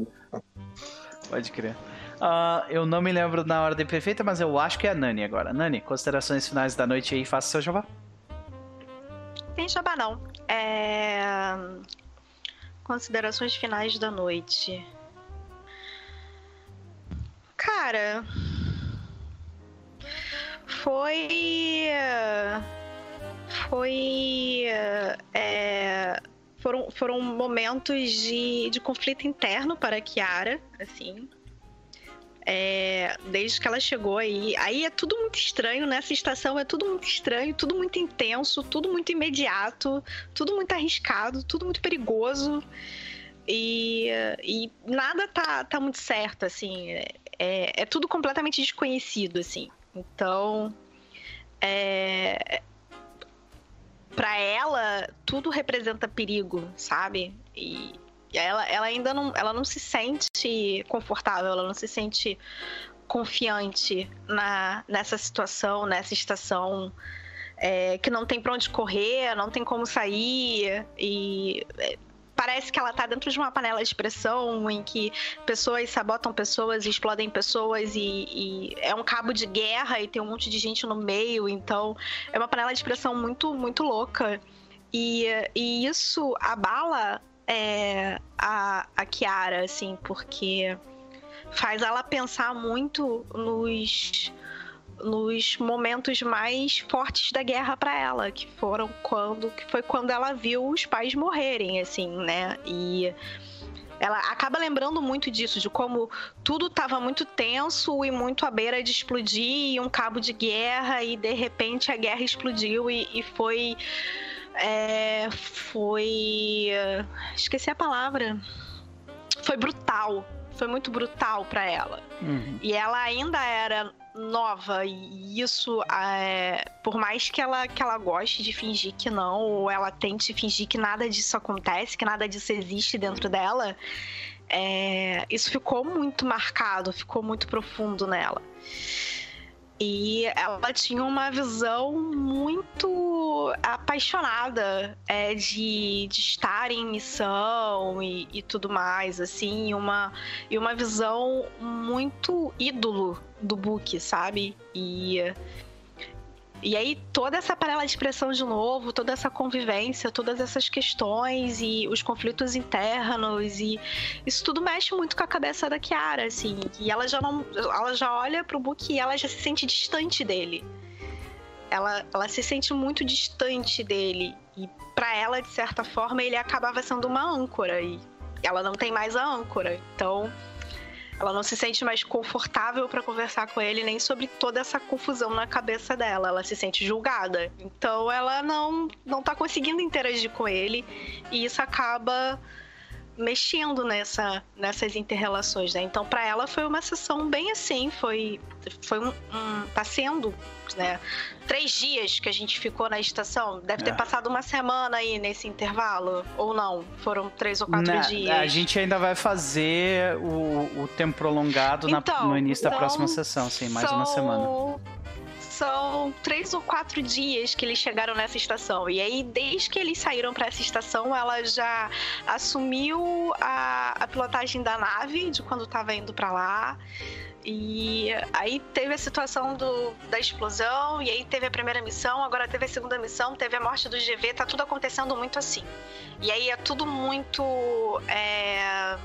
Pode crer. Ah, eu não me lembro na ordem perfeita, mas eu acho que é a Nani agora. Nani, considerações finais da noite aí, faça seu jabá. Tem jabá não. É... Considerações finais da noite. Cara. Foi. Foi. é, Foram, foram momentos de, de conflito interno para a Kiara, assim. É, desde que ela chegou aí. Aí é tudo muito estranho, nessa estação é tudo muito estranho, tudo muito intenso, tudo muito imediato, tudo muito arriscado, tudo muito perigoso. E, e nada tá, tá muito certo, assim. É, é tudo completamente desconhecido, assim. Então. É, para ela, tudo representa perigo, sabe? E, ela, ela ainda não, ela não se sente confortável, ela não se sente confiante na, nessa situação, nessa estação é, que não tem pra onde correr, não tem como sair. E é, parece que ela tá dentro de uma panela de pressão em que pessoas sabotam pessoas, explodem pessoas e, e é um cabo de guerra e tem um monte de gente no meio, então é uma panela de pressão muito muito louca. E, e isso abala é, a, a Kiara, assim, porque faz ela pensar muito nos nos momentos mais fortes da guerra para ela, que foram quando que foi quando ela viu os pais morrerem, assim, né? E ela acaba lembrando muito disso, de como tudo estava muito tenso e muito à beira de explodir, e um cabo de guerra, e de repente a guerra explodiu e, e foi. É, foi. Esqueci a palavra. Foi brutal. Foi muito brutal para ela. Uhum. E ela ainda era nova e isso é, por mais que ela que ela goste de fingir que não ou ela tente fingir que nada disso acontece que nada disso existe dentro dela é, isso ficou muito marcado ficou muito profundo nela e ela tinha uma visão muito apaixonada é, de, de estar em missão e, e tudo mais, assim, uma, e uma visão muito ídolo do book, sabe? E e aí toda essa panela de expressão de novo, toda essa convivência, todas essas questões e os conflitos internos e isso tudo mexe muito com a cabeça da Kiara, assim. E ela já não, ela já olha pro Book e ela já se sente distante dele. Ela, ela se sente muito distante dele e para ela de certa forma ele acabava sendo uma âncora e ela não tem mais a âncora. Então ela não se sente mais confortável para conversar com ele nem sobre toda essa confusão na cabeça dela. Ela se sente julgada. Então ela não não tá conseguindo interagir com ele e isso acaba mexendo nessa, nessas interrelações, né? Então, para ela foi uma sessão bem assim, foi, foi um, um, tá sendo, né? Três dias que a gente ficou na estação, deve ter É. passado uma semana aí nesse intervalo, ou não? Foram três ou quatro Na- dias. a gente ainda vai fazer o, o tempo prolongado na- Então, no início da próxima sessão, sim, mais uma são- semana. São três ou quatro dias que eles chegaram nessa estação. E aí, desde que eles saíram para essa estação, ela já assumiu a, a pilotagem da nave, de quando estava indo para lá. E aí teve a situação do, da explosão, e aí teve a primeira missão, agora teve a segunda missão, teve a morte do GV, tá tudo acontecendo muito assim. E aí é tudo muito. é,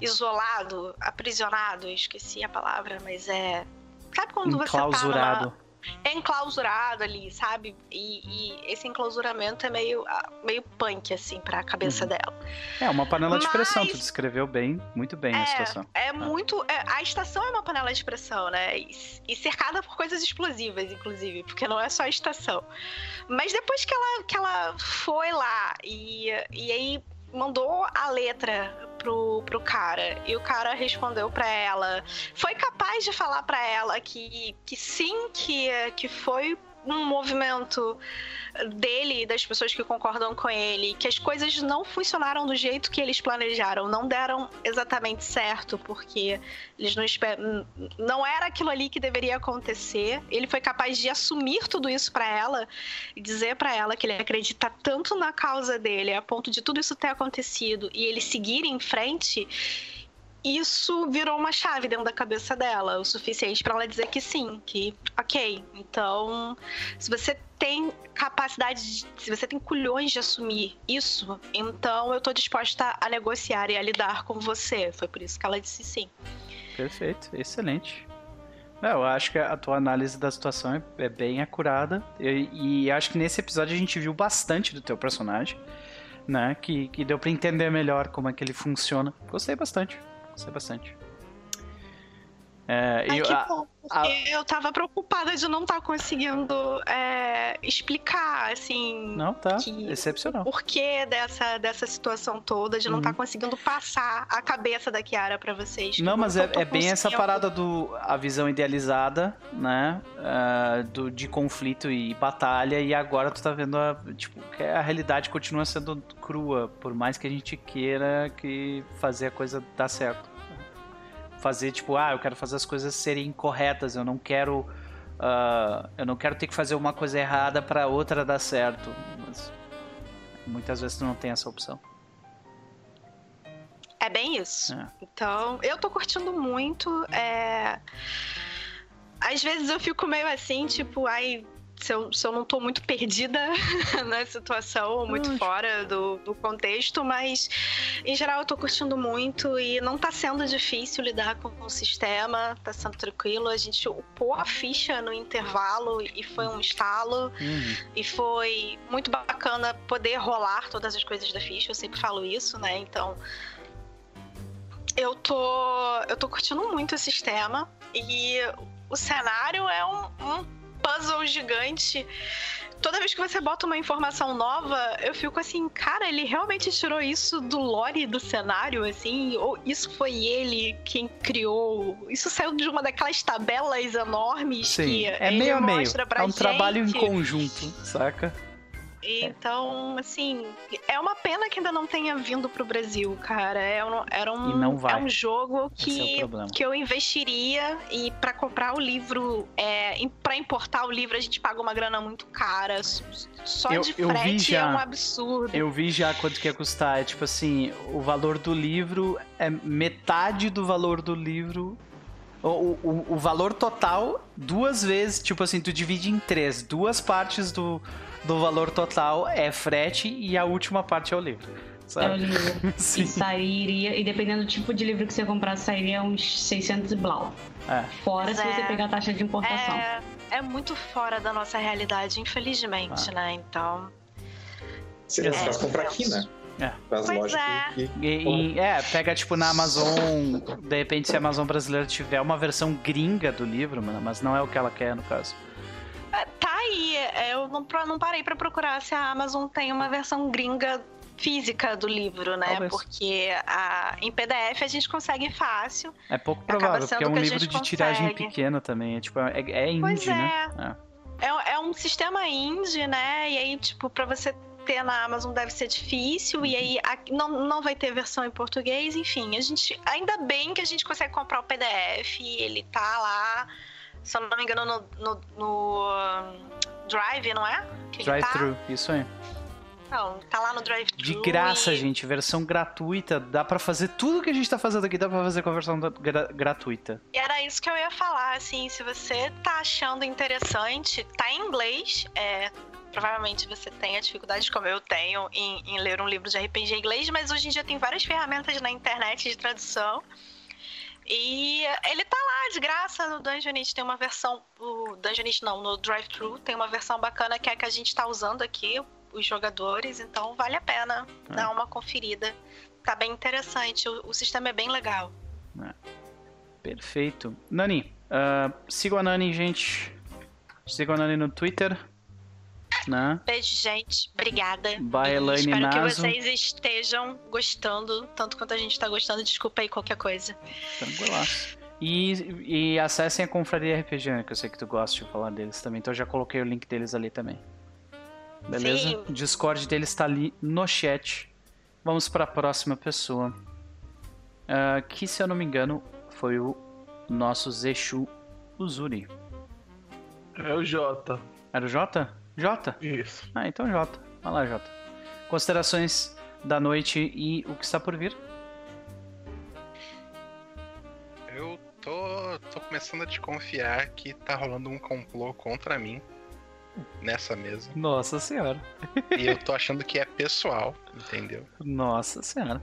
isolado, aprisionado, esqueci a palavra, mas é. Sabe quando você tá numa... É enclausurado ali, sabe? E, e esse enclausuramento é meio, ah, meio punk, assim, pra cabeça Uhum. dela. É uma panela de pressão, tu Mas- descreveu bem, muito bem a situação. É muito. é, a estação é uma panela de pressão, né? E, e cercada por coisas explosivas, inclusive, porque não é só a estação. Mas depois que ela, que ela foi lá e, e aí mandou a letra pro, pro cara e o cara respondeu pra ela, foi capaz de falar pra ela que, que sim, que, que foi um movimento dele e das pessoas que concordam com ele, que as coisas não funcionaram do jeito que eles planejaram, não deram exatamente certo, porque eles não esperam, não era aquilo ali que deveria acontecer. Ele foi capaz de assumir tudo isso pra ela e dizer pra ela que ele acredita tanto na causa dele, a ponto de tudo isso ter acontecido e ele seguir em frente. Isso virou uma chave dentro da cabeça dela, o suficiente pra ela dizer que sim, que ok. Então, se você tem capacidade, de, se você tem culhões de assumir isso, então eu tô disposta a negociar e a lidar com você. Foi por isso que ela disse sim. Perfeito, excelente. É, Eu acho que a tua análise da situação é- é bem acurada. E, e acho que nesse episódio a gente viu bastante do teu personagem, né? Que, que deu pra entender melhor como é que ele funciona. Gostei bastante. Gostei bastante. É, Ai, e que a- bom, porque eu tava preocupada de não estar conseguindo é, explicar, assim, Não, tá. que- Excepcional. o porquê dessa, dessa situação toda, de não Uhum. estar conseguindo passar a cabeça da Kiara pra vocês. Não, mas é, eu é bem essa parada do a visão idealizada, né? ah, do, de conflito e batalha, e agora tu tá vendo a, tipo, que a realidade continua sendo crua, por mais que a gente queira que fazer a coisa dar certo. Fazer, tipo, ah, eu quero fazer as coisas serem corretas, eu não quero. ah, eu não quero ter que fazer uma coisa errada pra outra dar certo. Mas muitas vezes tu não tem essa opção. É bem isso. É. Então, eu tô curtindo muito. é, Às vezes eu fico meio assim, tipo, ai, se eu, se eu não tô muito perdida na situação, muito fora do, do contexto, mas em geral eu tô curtindo muito e não tá sendo difícil lidar com o sistema, tá sendo tranquilo. A gente upou a ficha no intervalo e foi um estalo. Uhum. E foi muito bacana poder rolar todas as coisas da ficha, eu sempre falo isso, né? Então. Eu tô. Eu tô curtindo muito o sistema. E o cenário é um, um puzzle gigante. Toda vez que você bota uma informação nova, eu fico assim, cara, ele realmente tirou isso do lore do cenário, assim? Ou isso foi ele quem criou? Isso saiu de uma daquelas tabelas enormes Sim, que é ele meio a meio. mostra pra É um gente. trabalho em conjunto, saca? Então, assim, é uma pena que ainda não tenha vindo pro Brasil, cara. É um, era um, é um jogo é que, problema. que eu investiria e pra comprar o livro, é, pra importar o livro a gente paga uma grana muito cara. Só Eu- de frete é já. um absurdo. Eu vi já quanto que ia custar. É tipo assim, o valor do livro é metade do valor do livro. O, o, o valor total, duas vezes, tipo assim, tu divide em três. Duas partes do, do valor total é frete e a última parte é o livro. É o Sabe? livro. Sim. E sairia, e dependendo do tipo de livro que você comprar, sairia uns 600 e blau. É. Fora Pois se você é. pegar a taxa de importação. É, é muito fora da nossa realidade, infelizmente, Ah. né? Então. Seria É, fácil comprar aqui, né? É. Para as Pois é. que, que- E, e- é, pega tipo na Amazon, de repente se a Amazon brasileira tiver uma versão gringa do livro, mano, mas não é o que ela quer no caso. É, Tá aí, é, eu não, não parei pra procurar se a Amazon tem uma versão gringa física do livro, né? Talvez. Porque a, em PDF a gente consegue fácil. É pouco provável, porque é um livro de tiragem consegue. pequena também. É tipo, é, é indie, Pois né? É. É, é um sistema indie, né? E aí, tipo, pra você ter na Amazon deve ser difícil. E aí não, não vai ter versão em português. Enfim, a gente. Ainda bem que a gente consegue comprar o PDF. Ele tá lá. Se eu não me engano, no, no, no, Drive, não é? Tá? Drive-thru, isso aí. Não, tá lá no Drive De graça, gente, versão gratuita. Dá pra fazer tudo que a gente tá fazendo aqui, dá pra fazer com a versão gra- gratuita. E era isso que eu ia falar, assim, se você tá achando interessante, tá em inglês, é, provavelmente você tenha dificuldade, como eu tenho, em, em ler um livro de RPG em inglês, mas hoje em dia tem várias ferramentas na internet de tradução. E ele tá lá de graça no Dungeonist, tem uma versão, o Dungeonist não, no Drive-Thru tem uma versão bacana que é a que a gente tá usando aqui, os jogadores, então vale a pena dar uma conferida. Tá bem interessante, o, o sistema é bem legal. Perfeito. Nani, ah, sigam a Nani, gente. Sigam a Nani no Twitter. Né? Beijo, gente. Obrigada. By E Elaine Espero que vocês estejam gostando, tanto quanto a gente tá gostando. Desculpa aí qualquer coisa. Tranquilaço. E, e acessem a Confraria RPG, né, que eu sei que tu gosta de falar deles também. Então eu já coloquei o link deles ali também. Beleza? Sim. O Discord deles tá ali no chat. Vamos pra próxima pessoa. Ah, que, se eu não me engano, foi o nosso Zexu Uzuri. É o Jota. Era o Jota? Jota? Isso. Ah, então Jota. Vai lá, Jota. Considerações da noite e o que está por vir. Eu tô, tô começando a desconfiar que tá rolando um complô contra mim nessa mesa. Nossa senhora. E eu tô achando que é pessoal, entendeu? Nossa senhora.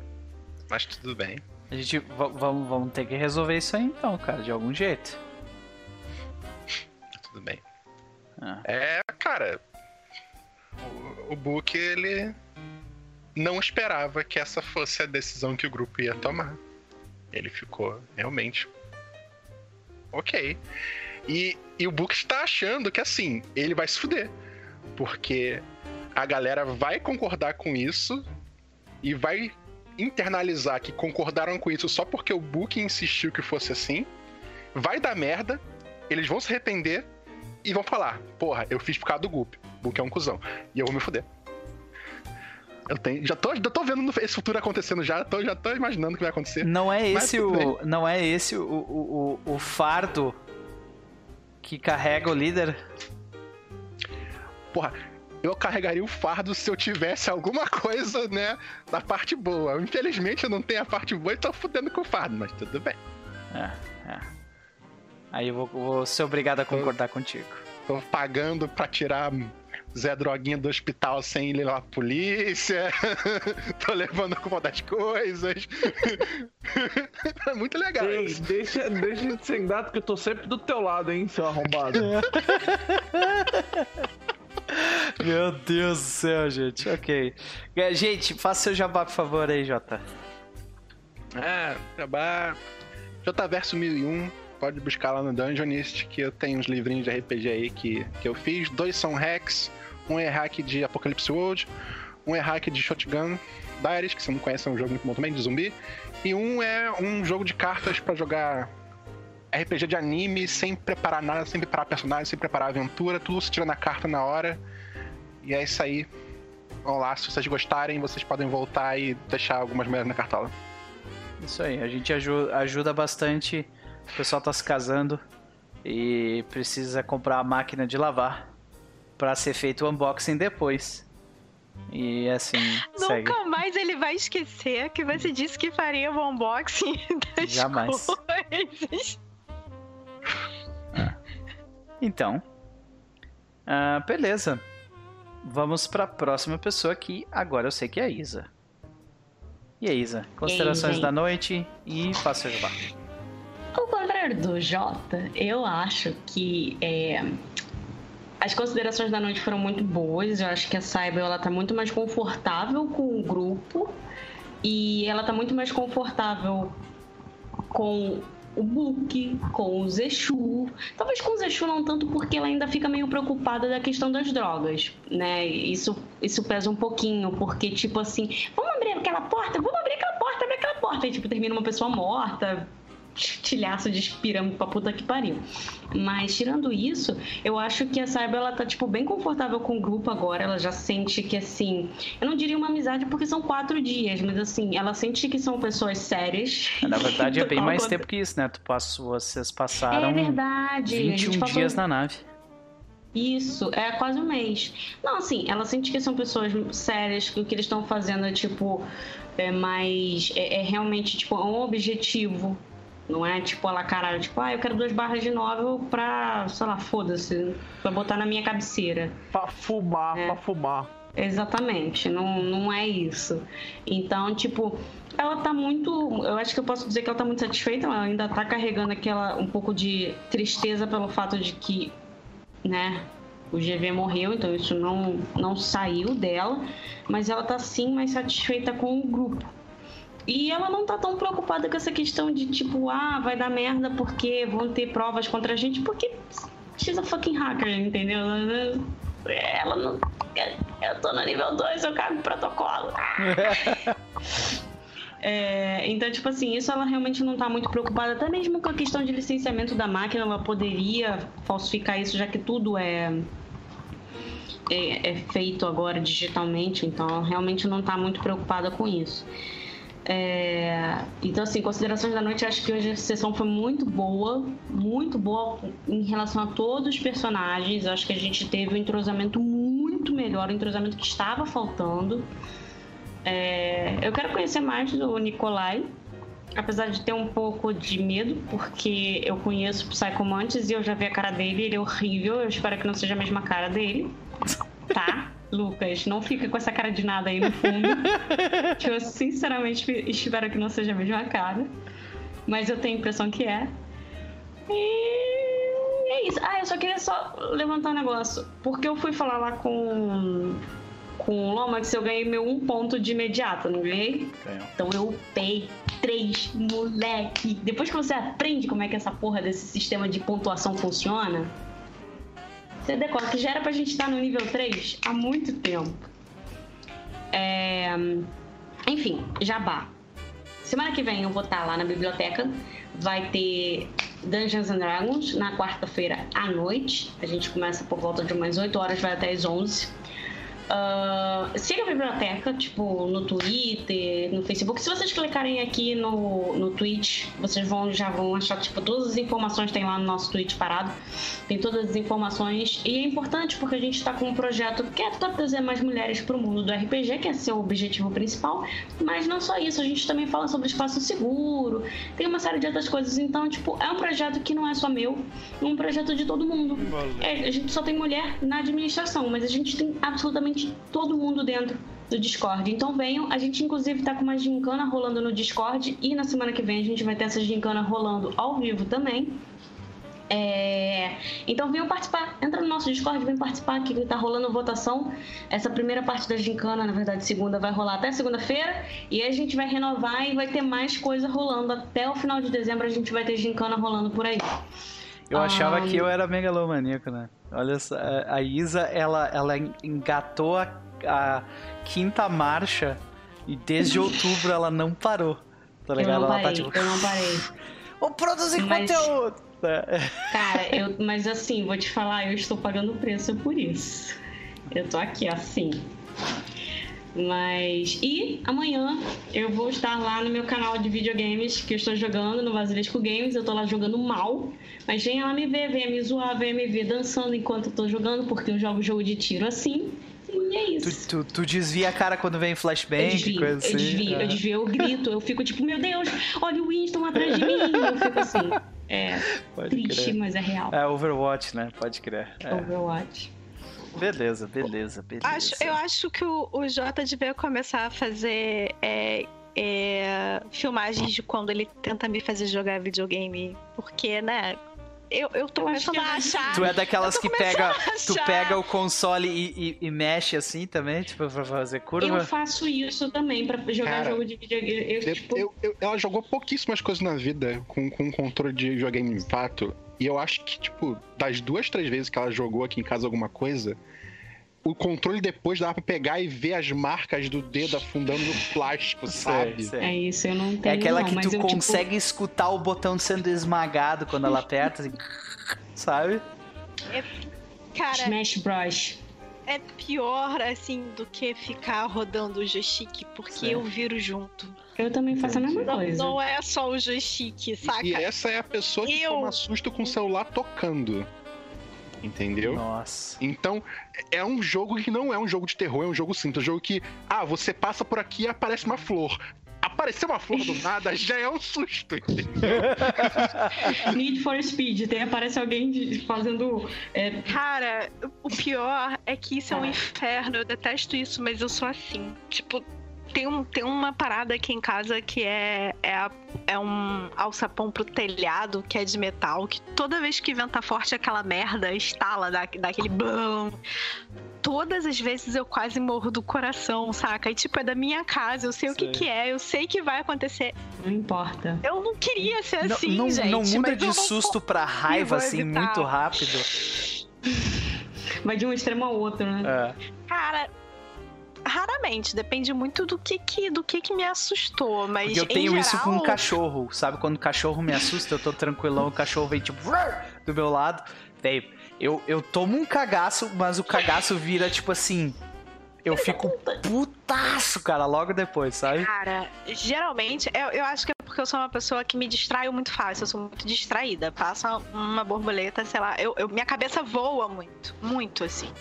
Mas tudo bem. A gente va- vamos, vamos ter que resolver isso aí então, cara, de algum jeito. Tudo bem. Ah. É, cara. O, Book, ele não esperava que essa fosse a decisão que o grupo ia tomar. Ele ficou realmente. Ok. E, e o Book está achando que assim, ele vai se fuder. Porque a galera vai concordar com isso e vai internalizar que concordaram com isso só porque o Book insistiu que fosse assim. Vai dar merda, eles vão se arrepender e vão falar: Porra, eu fiz por causa do Gup. Book é um cuzão. E eu vou me fuder. Eu tenho, já, tô, já tô vendo esse futuro acontecendo já, tô, já tô imaginando o que vai acontecer. Não é esse o não é esse o, o, o, o fardo que carrega o líder? Porra, eu carregaria o fardo se eu tivesse alguma coisa, né, da parte boa. Infelizmente eu não tenho a parte boa e tô fudendo com o fardo, mas tudo bem. É, é. Aí eu vou, vou ser obrigado a concordar contigo. Tô pagando pra tirar Zé Droguinha do hospital sem ir levar a polícia. Tô levando a culpa das coisas. é muito legal Ei, isso. deixa, deixa de ser gato que eu tô sempre do teu lado, hein, seu arrombado. Meu Deus do céu, gente. Ok. É, Gente, faça seu jabá, por favor, aí, Jota. É, jabá. Jotaverso 1001. Pode buscar lá no Dungeonist, que eu tenho uns livrinhos de RPG aí que, que eu fiz. Dois são hacks. Um é hack de Apocalypse World. Um é hack de Shotgun Diaries, que você não conhece, é um jogo muito bom também, de zumbi. E um é um jogo de cartas pra jogar RPG de anime, sem preparar nada, sem preparar personagem, sem preparar aventura. Tudo se tira na carta na hora. E é isso aí. Vamos lá, se vocês gostarem, vocês podem voltar e deixar algumas moedas na cartola. Isso aí, a gente aju- ajuda bastante. O pessoal tá se casando e precisa comprar a máquina de lavar pra ser feito o unboxing depois. E assim, segue. Nunca mais ele vai esquecer que você disse que faria o unboxing das Jamais. coisas. Então, ah, beleza. Vamos pra próxima pessoa que agora eu sei que é a Isa. E aí, Isa? Considerações da noite e faça o jabá. Ao contrário do Jota, eu acho que é, as considerações da noite foram muito boas. Eu acho que a Cyber ela tá muito mais confortável com o grupo e ela tá muito mais confortável com o Book, com o Zexu. Talvez com o Zexu não tanto porque ela ainda fica meio preocupada da questão das drogas, né? Isso, isso pesa um pouquinho, porque tipo assim, vamos abrir aquela porta, vamos abrir aquela porta, abrir aquela porta. E tipo, termina uma pessoa morta, tilhaço de espirando pra puta que pariu. Mas tirando isso, eu acho que a Cyber ela tá tipo bem confortável com o grupo agora. Ela já sente que assim, eu não diria uma amizade porque são quatro dias, mas assim, ela sente que são pessoas sérias. Na verdade é bem mais Ao tempo que isso, né? Tu passou, vocês É passaram verdade. a 21 gente passou- dias na nave. Isso, é quase um mês. Não, assim, ela sente que são pessoas sérias, que o que eles estão fazendo é tipo, é mais. É, é realmente tipo um objetivo. Não é tipo ela caralho, tipo, ah, eu quero duas barras de novel pra, sei lá, foda-se, pra botar na minha cabeceira. pra fumar, É. pra fumar. Exatamente, não, não é isso. Então, tipo, ela tá muito. Eu acho que eu posso dizer que ela tá muito satisfeita, ela ainda tá carregando aquela um pouco de tristeza pelo fato de que, né, o GV morreu, então isso não, não saiu dela, mas ela tá sim mais satisfeita com o grupo. E ela não tá tão preocupada com essa questão de tipo, ah, vai dar merda porque vão ter provas contra a gente, porque she's a fucking hacker, entendeu? Ela não. Eu tô no nível 2, eu cago protocolo. É, então, tipo assim, isso ela realmente não tá muito preocupada, até mesmo com a questão de licenciamento da máquina, ela poderia falsificar isso, já que tudo é, é, é feito agora digitalmente, então ela realmente não tá muito preocupada com isso. É, então, assim, considerações da noite, acho que hoje a sessão foi muito boa, muito boa em relação a todos os personagens. Acho que a gente teve um entrosamento muito melhor, um entrosamento que estava faltando. É, eu quero conhecer mais do Nikolai, apesar de ter um pouco de medo, porque eu conheço o Psychomantis e eu já vi a cara dele, ele é horrível. Eu espero que não seja a mesma cara dele, tá? Lucas, não fica com essa cara de nada aí no fundo. que eu sinceramente espero que não seja a mesma cara. Mas eu tenho a impressão que é. E é isso. Ah, eu só queria só levantar um negócio. Porque eu fui falar lá com, com o Lomax, eu ganhei meu um ponto de imediato, não ganhei? Ganhou. Então eu upei três, moleque. Depois que você aprende como é que essa porra desse sistema de pontuação funciona, você decora que já era pra gente estar no nível 3 há muito tempo. É... Enfim, jabá. Semana que vem eu vou estar lá na biblioteca. Vai ter Dungeons and Dragons na quarta-feira à noite. A gente começa por volta de umas 8 horas, vai até as 11. Ah, siga a biblioteca, tipo, no Twitter, no Facebook. Se vocês clicarem aqui no, no Twitch, vocês vão, já vão achar, tipo, todas as informações tem lá no nosso Twitch parado. Tem todas as informações. E é importante porque a gente tá com um projeto que é trazer mais mulheres pro mundo do RPG, que é seu objetivo principal. Mas não só isso, a gente também fala sobre espaço seguro, tem uma série de outras coisas. Então, tipo, é um projeto que não é só meu, é um projeto de todo mundo. É, a gente só tem mulher na administração, mas a gente tem absolutamente todo mundo dentro do Discord. Então venham, a gente inclusive tá com uma gincana rolando no Discord e na semana que vem a gente vai ter essa gincana rolando ao vivo também. É, Então venham participar, entra no nosso Discord, vem participar que tá rolando votação. Essa primeira parte da gincana, na verdade, segunda, vai rolar até segunda-feira. E aí a gente vai renovar e vai ter mais coisa rolando. Até o final de dezembro a gente vai ter gincana rolando por aí. Eu achava Ah. que eu era megalomaníaco, né? Olha só, a a Isa, ela, ela engatou a, a quinta marcha e desde outubro ela não parou. Tá Eu ligado? não ela parei, tá tipo, eu não parei. vou produzir Mas- conteúdo! É. Cara, eu, mas assim, vou te falar, eu estou pagando preço por isso. Eu tô aqui assim. Mas. E amanhã eu vou estar lá no meu canal de videogames que eu estou jogando no Basilisco Games. Eu tô lá jogando mal. Mas venha lá me ver, venha me zoar, venha me ver dançando enquanto eu tô jogando, porque eu jogo jogo de tiro assim. E é isso. Tu, tu, tu desvia a cara quando vem Eu flashbang, desvio, coisa eu assim. desvio, é. eu desvio, eu grito, eu fico tipo, meu Deus, olha o Winston atrás de mim. Eu fico assim. É Pode triste, crer. mas é real. É Overwatch, né? Pode crer. É. Overwatch. Beleza, beleza, beleza. Acho, eu acho que o, o Jota devia começar a fazer é, é, filmagens de quando ele tenta me fazer jogar videogame. Porque, né? Eu, eu tô Eu acho começando que a achar. Tu é daquelas Eu que pega, tu pega o console e, e- e mexe assim também, tipo, pra fazer Eu curva? faço isso também pra jogar Cara, jogo de videogame. Eu, Eu- tipo, eu- eu- ela jogou pouquíssimas coisas na vida com, com controle de videogame de fato. E eu acho que, tipo, das duas, três vezes que ela jogou aqui em casa alguma coisa, o controle depois dava pra pegar e ver as marcas do dedo afundando no plástico, sabe? Sei, sei. é isso, eu não tenho É aquela não, que mas tu eu, tipo, consegue escutar o botão sendo esmagado quando ela aperta, assim, sabe? Cara, Smash Bros. é pior assim do que ficar rodando o joystick, porque Sim. eu viro junto. Eu também faço a mesma Não, coisa. não é só o joystick, saca? E essa é a pessoa que Eu- toma susto com o celular tocando. Entendeu? Nossa. Então, é um jogo que não é um jogo de terror, é um jogo simples. É um jogo que, ah, você passa por aqui e aparece uma flor. Aparecer uma flor do nada já é um susto, entendeu? Need for Speed, tem, aparece alguém fazendo. é, Cara, o pior é que isso é um inferno. Eu detesto isso, mas eu sou assim. Tipo, tem, um, tem uma parada aqui em casa que é, é, a- é um alçapão pro telhado, que é de metal, que toda vez que venta forte aquela merda estala, dá, dá aquele blum. Todas as vezes eu quase morro do coração, saca? E tipo, é da minha casa, eu sei o que que é, eu sei que vai acontecer. não importa. Eu não queria ser Não, assim, não, gente. não muda de susto pra raiva assim muito rápido. Vai de um extremo ao outro, né? É. Cara, raramente, depende muito do que que, do que, que me assustou, mas Porque eu tenho isso com um geral, cachorro, sabe? Quando o cachorro me assusta, eu tô tranquilão, o cachorro vem tipo do meu lado. Velho, eu, eu tomo um cagaço, mas o cagaço vira tipo assim. Eu fico putaço, cara, logo depois, sabe? Cara, geralmente, eu, eu acho que é porque eu sou uma pessoa que me distraio muito fácil, eu sou muito distraída. Passa uma borboleta, sei lá, eu, eu- minha cabeça voa muito, muito assim.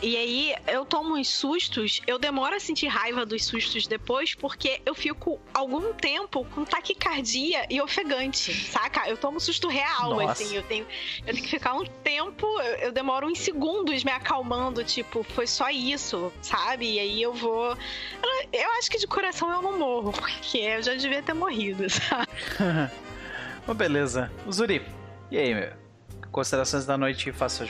E aí eu tomo uns sustos, eu demoro a sentir raiva dos sustos depois, porque eu fico algum tempo com taquicardia e ofegante, saca? Eu tomo susto real, Nossa. assim, eu tenho, eu tenho que ficar um tempo, eu, eu demoro uns segundos me acalmando, tipo, foi só isso, sabe? E aí eu vou. Eu, acho que de coração eu não morro, porque eu já devia ter morrido, sabe? Mas beleza. Zuri, e aí, meu? Considerações da noite faça o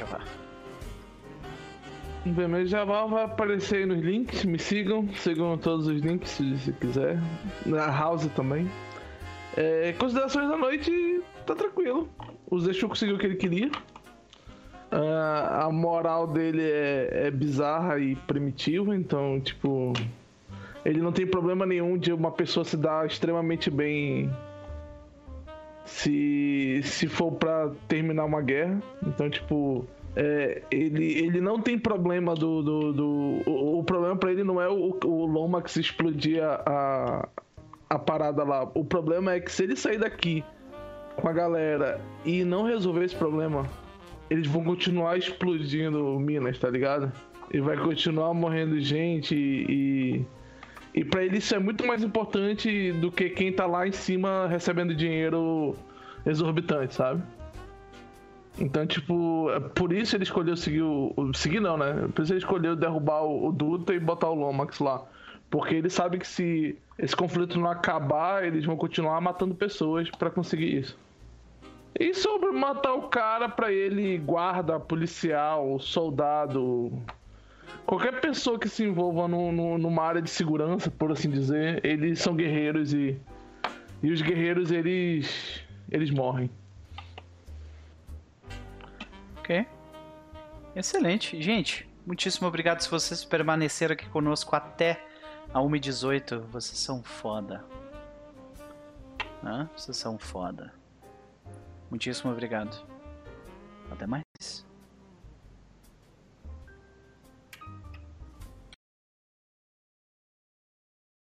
meu Jabá vai aparecer aí nos links, me sigam, sigam todos os links se quiser. Na House também. É, considerações da noite, tá tranquilo. O Zexu conseguiu o que ele queria. Ah, a moral dele é, é bizarra e primitiva, então, tipo. Ele não tem problema nenhum de uma pessoa se dar extremamente bem se, se for pra terminar uma guerra. Então, tipo, é, ele, ele não tem problema do. do, do o, o problema para ele não é o, o Lomax explodir a, a parada lá. O problema é que se ele sair daqui com a galera e não resolver esse problema, eles vão continuar explodindo Minas, tá ligado? E vai continuar morrendo gente e. E para ele isso é muito mais importante do que quem tá lá em cima recebendo dinheiro exorbitante, sabe? Então, tipo, é por isso ele escolheu seguir o. Seguir não, né? Por isso ele escolheu derrubar o, o Duta e botar o Lomax lá. Porque ele sabe que se esse conflito não acabar, eles vão continuar matando pessoas para conseguir isso. E sobre matar o cara para ele, guarda, policial, soldado, qualquer pessoa que se envolva no, no, numa área de segurança, por assim dizer, eles são guerreiros e e os guerreiros eles eles morrem. Ok. Excelente. Gente, muitíssimo obrigado se vocês permaneceram aqui conosco até a 1h18. Vocês são foda. Hã? Vocês são foda. Muitíssimo obrigado. Até mais.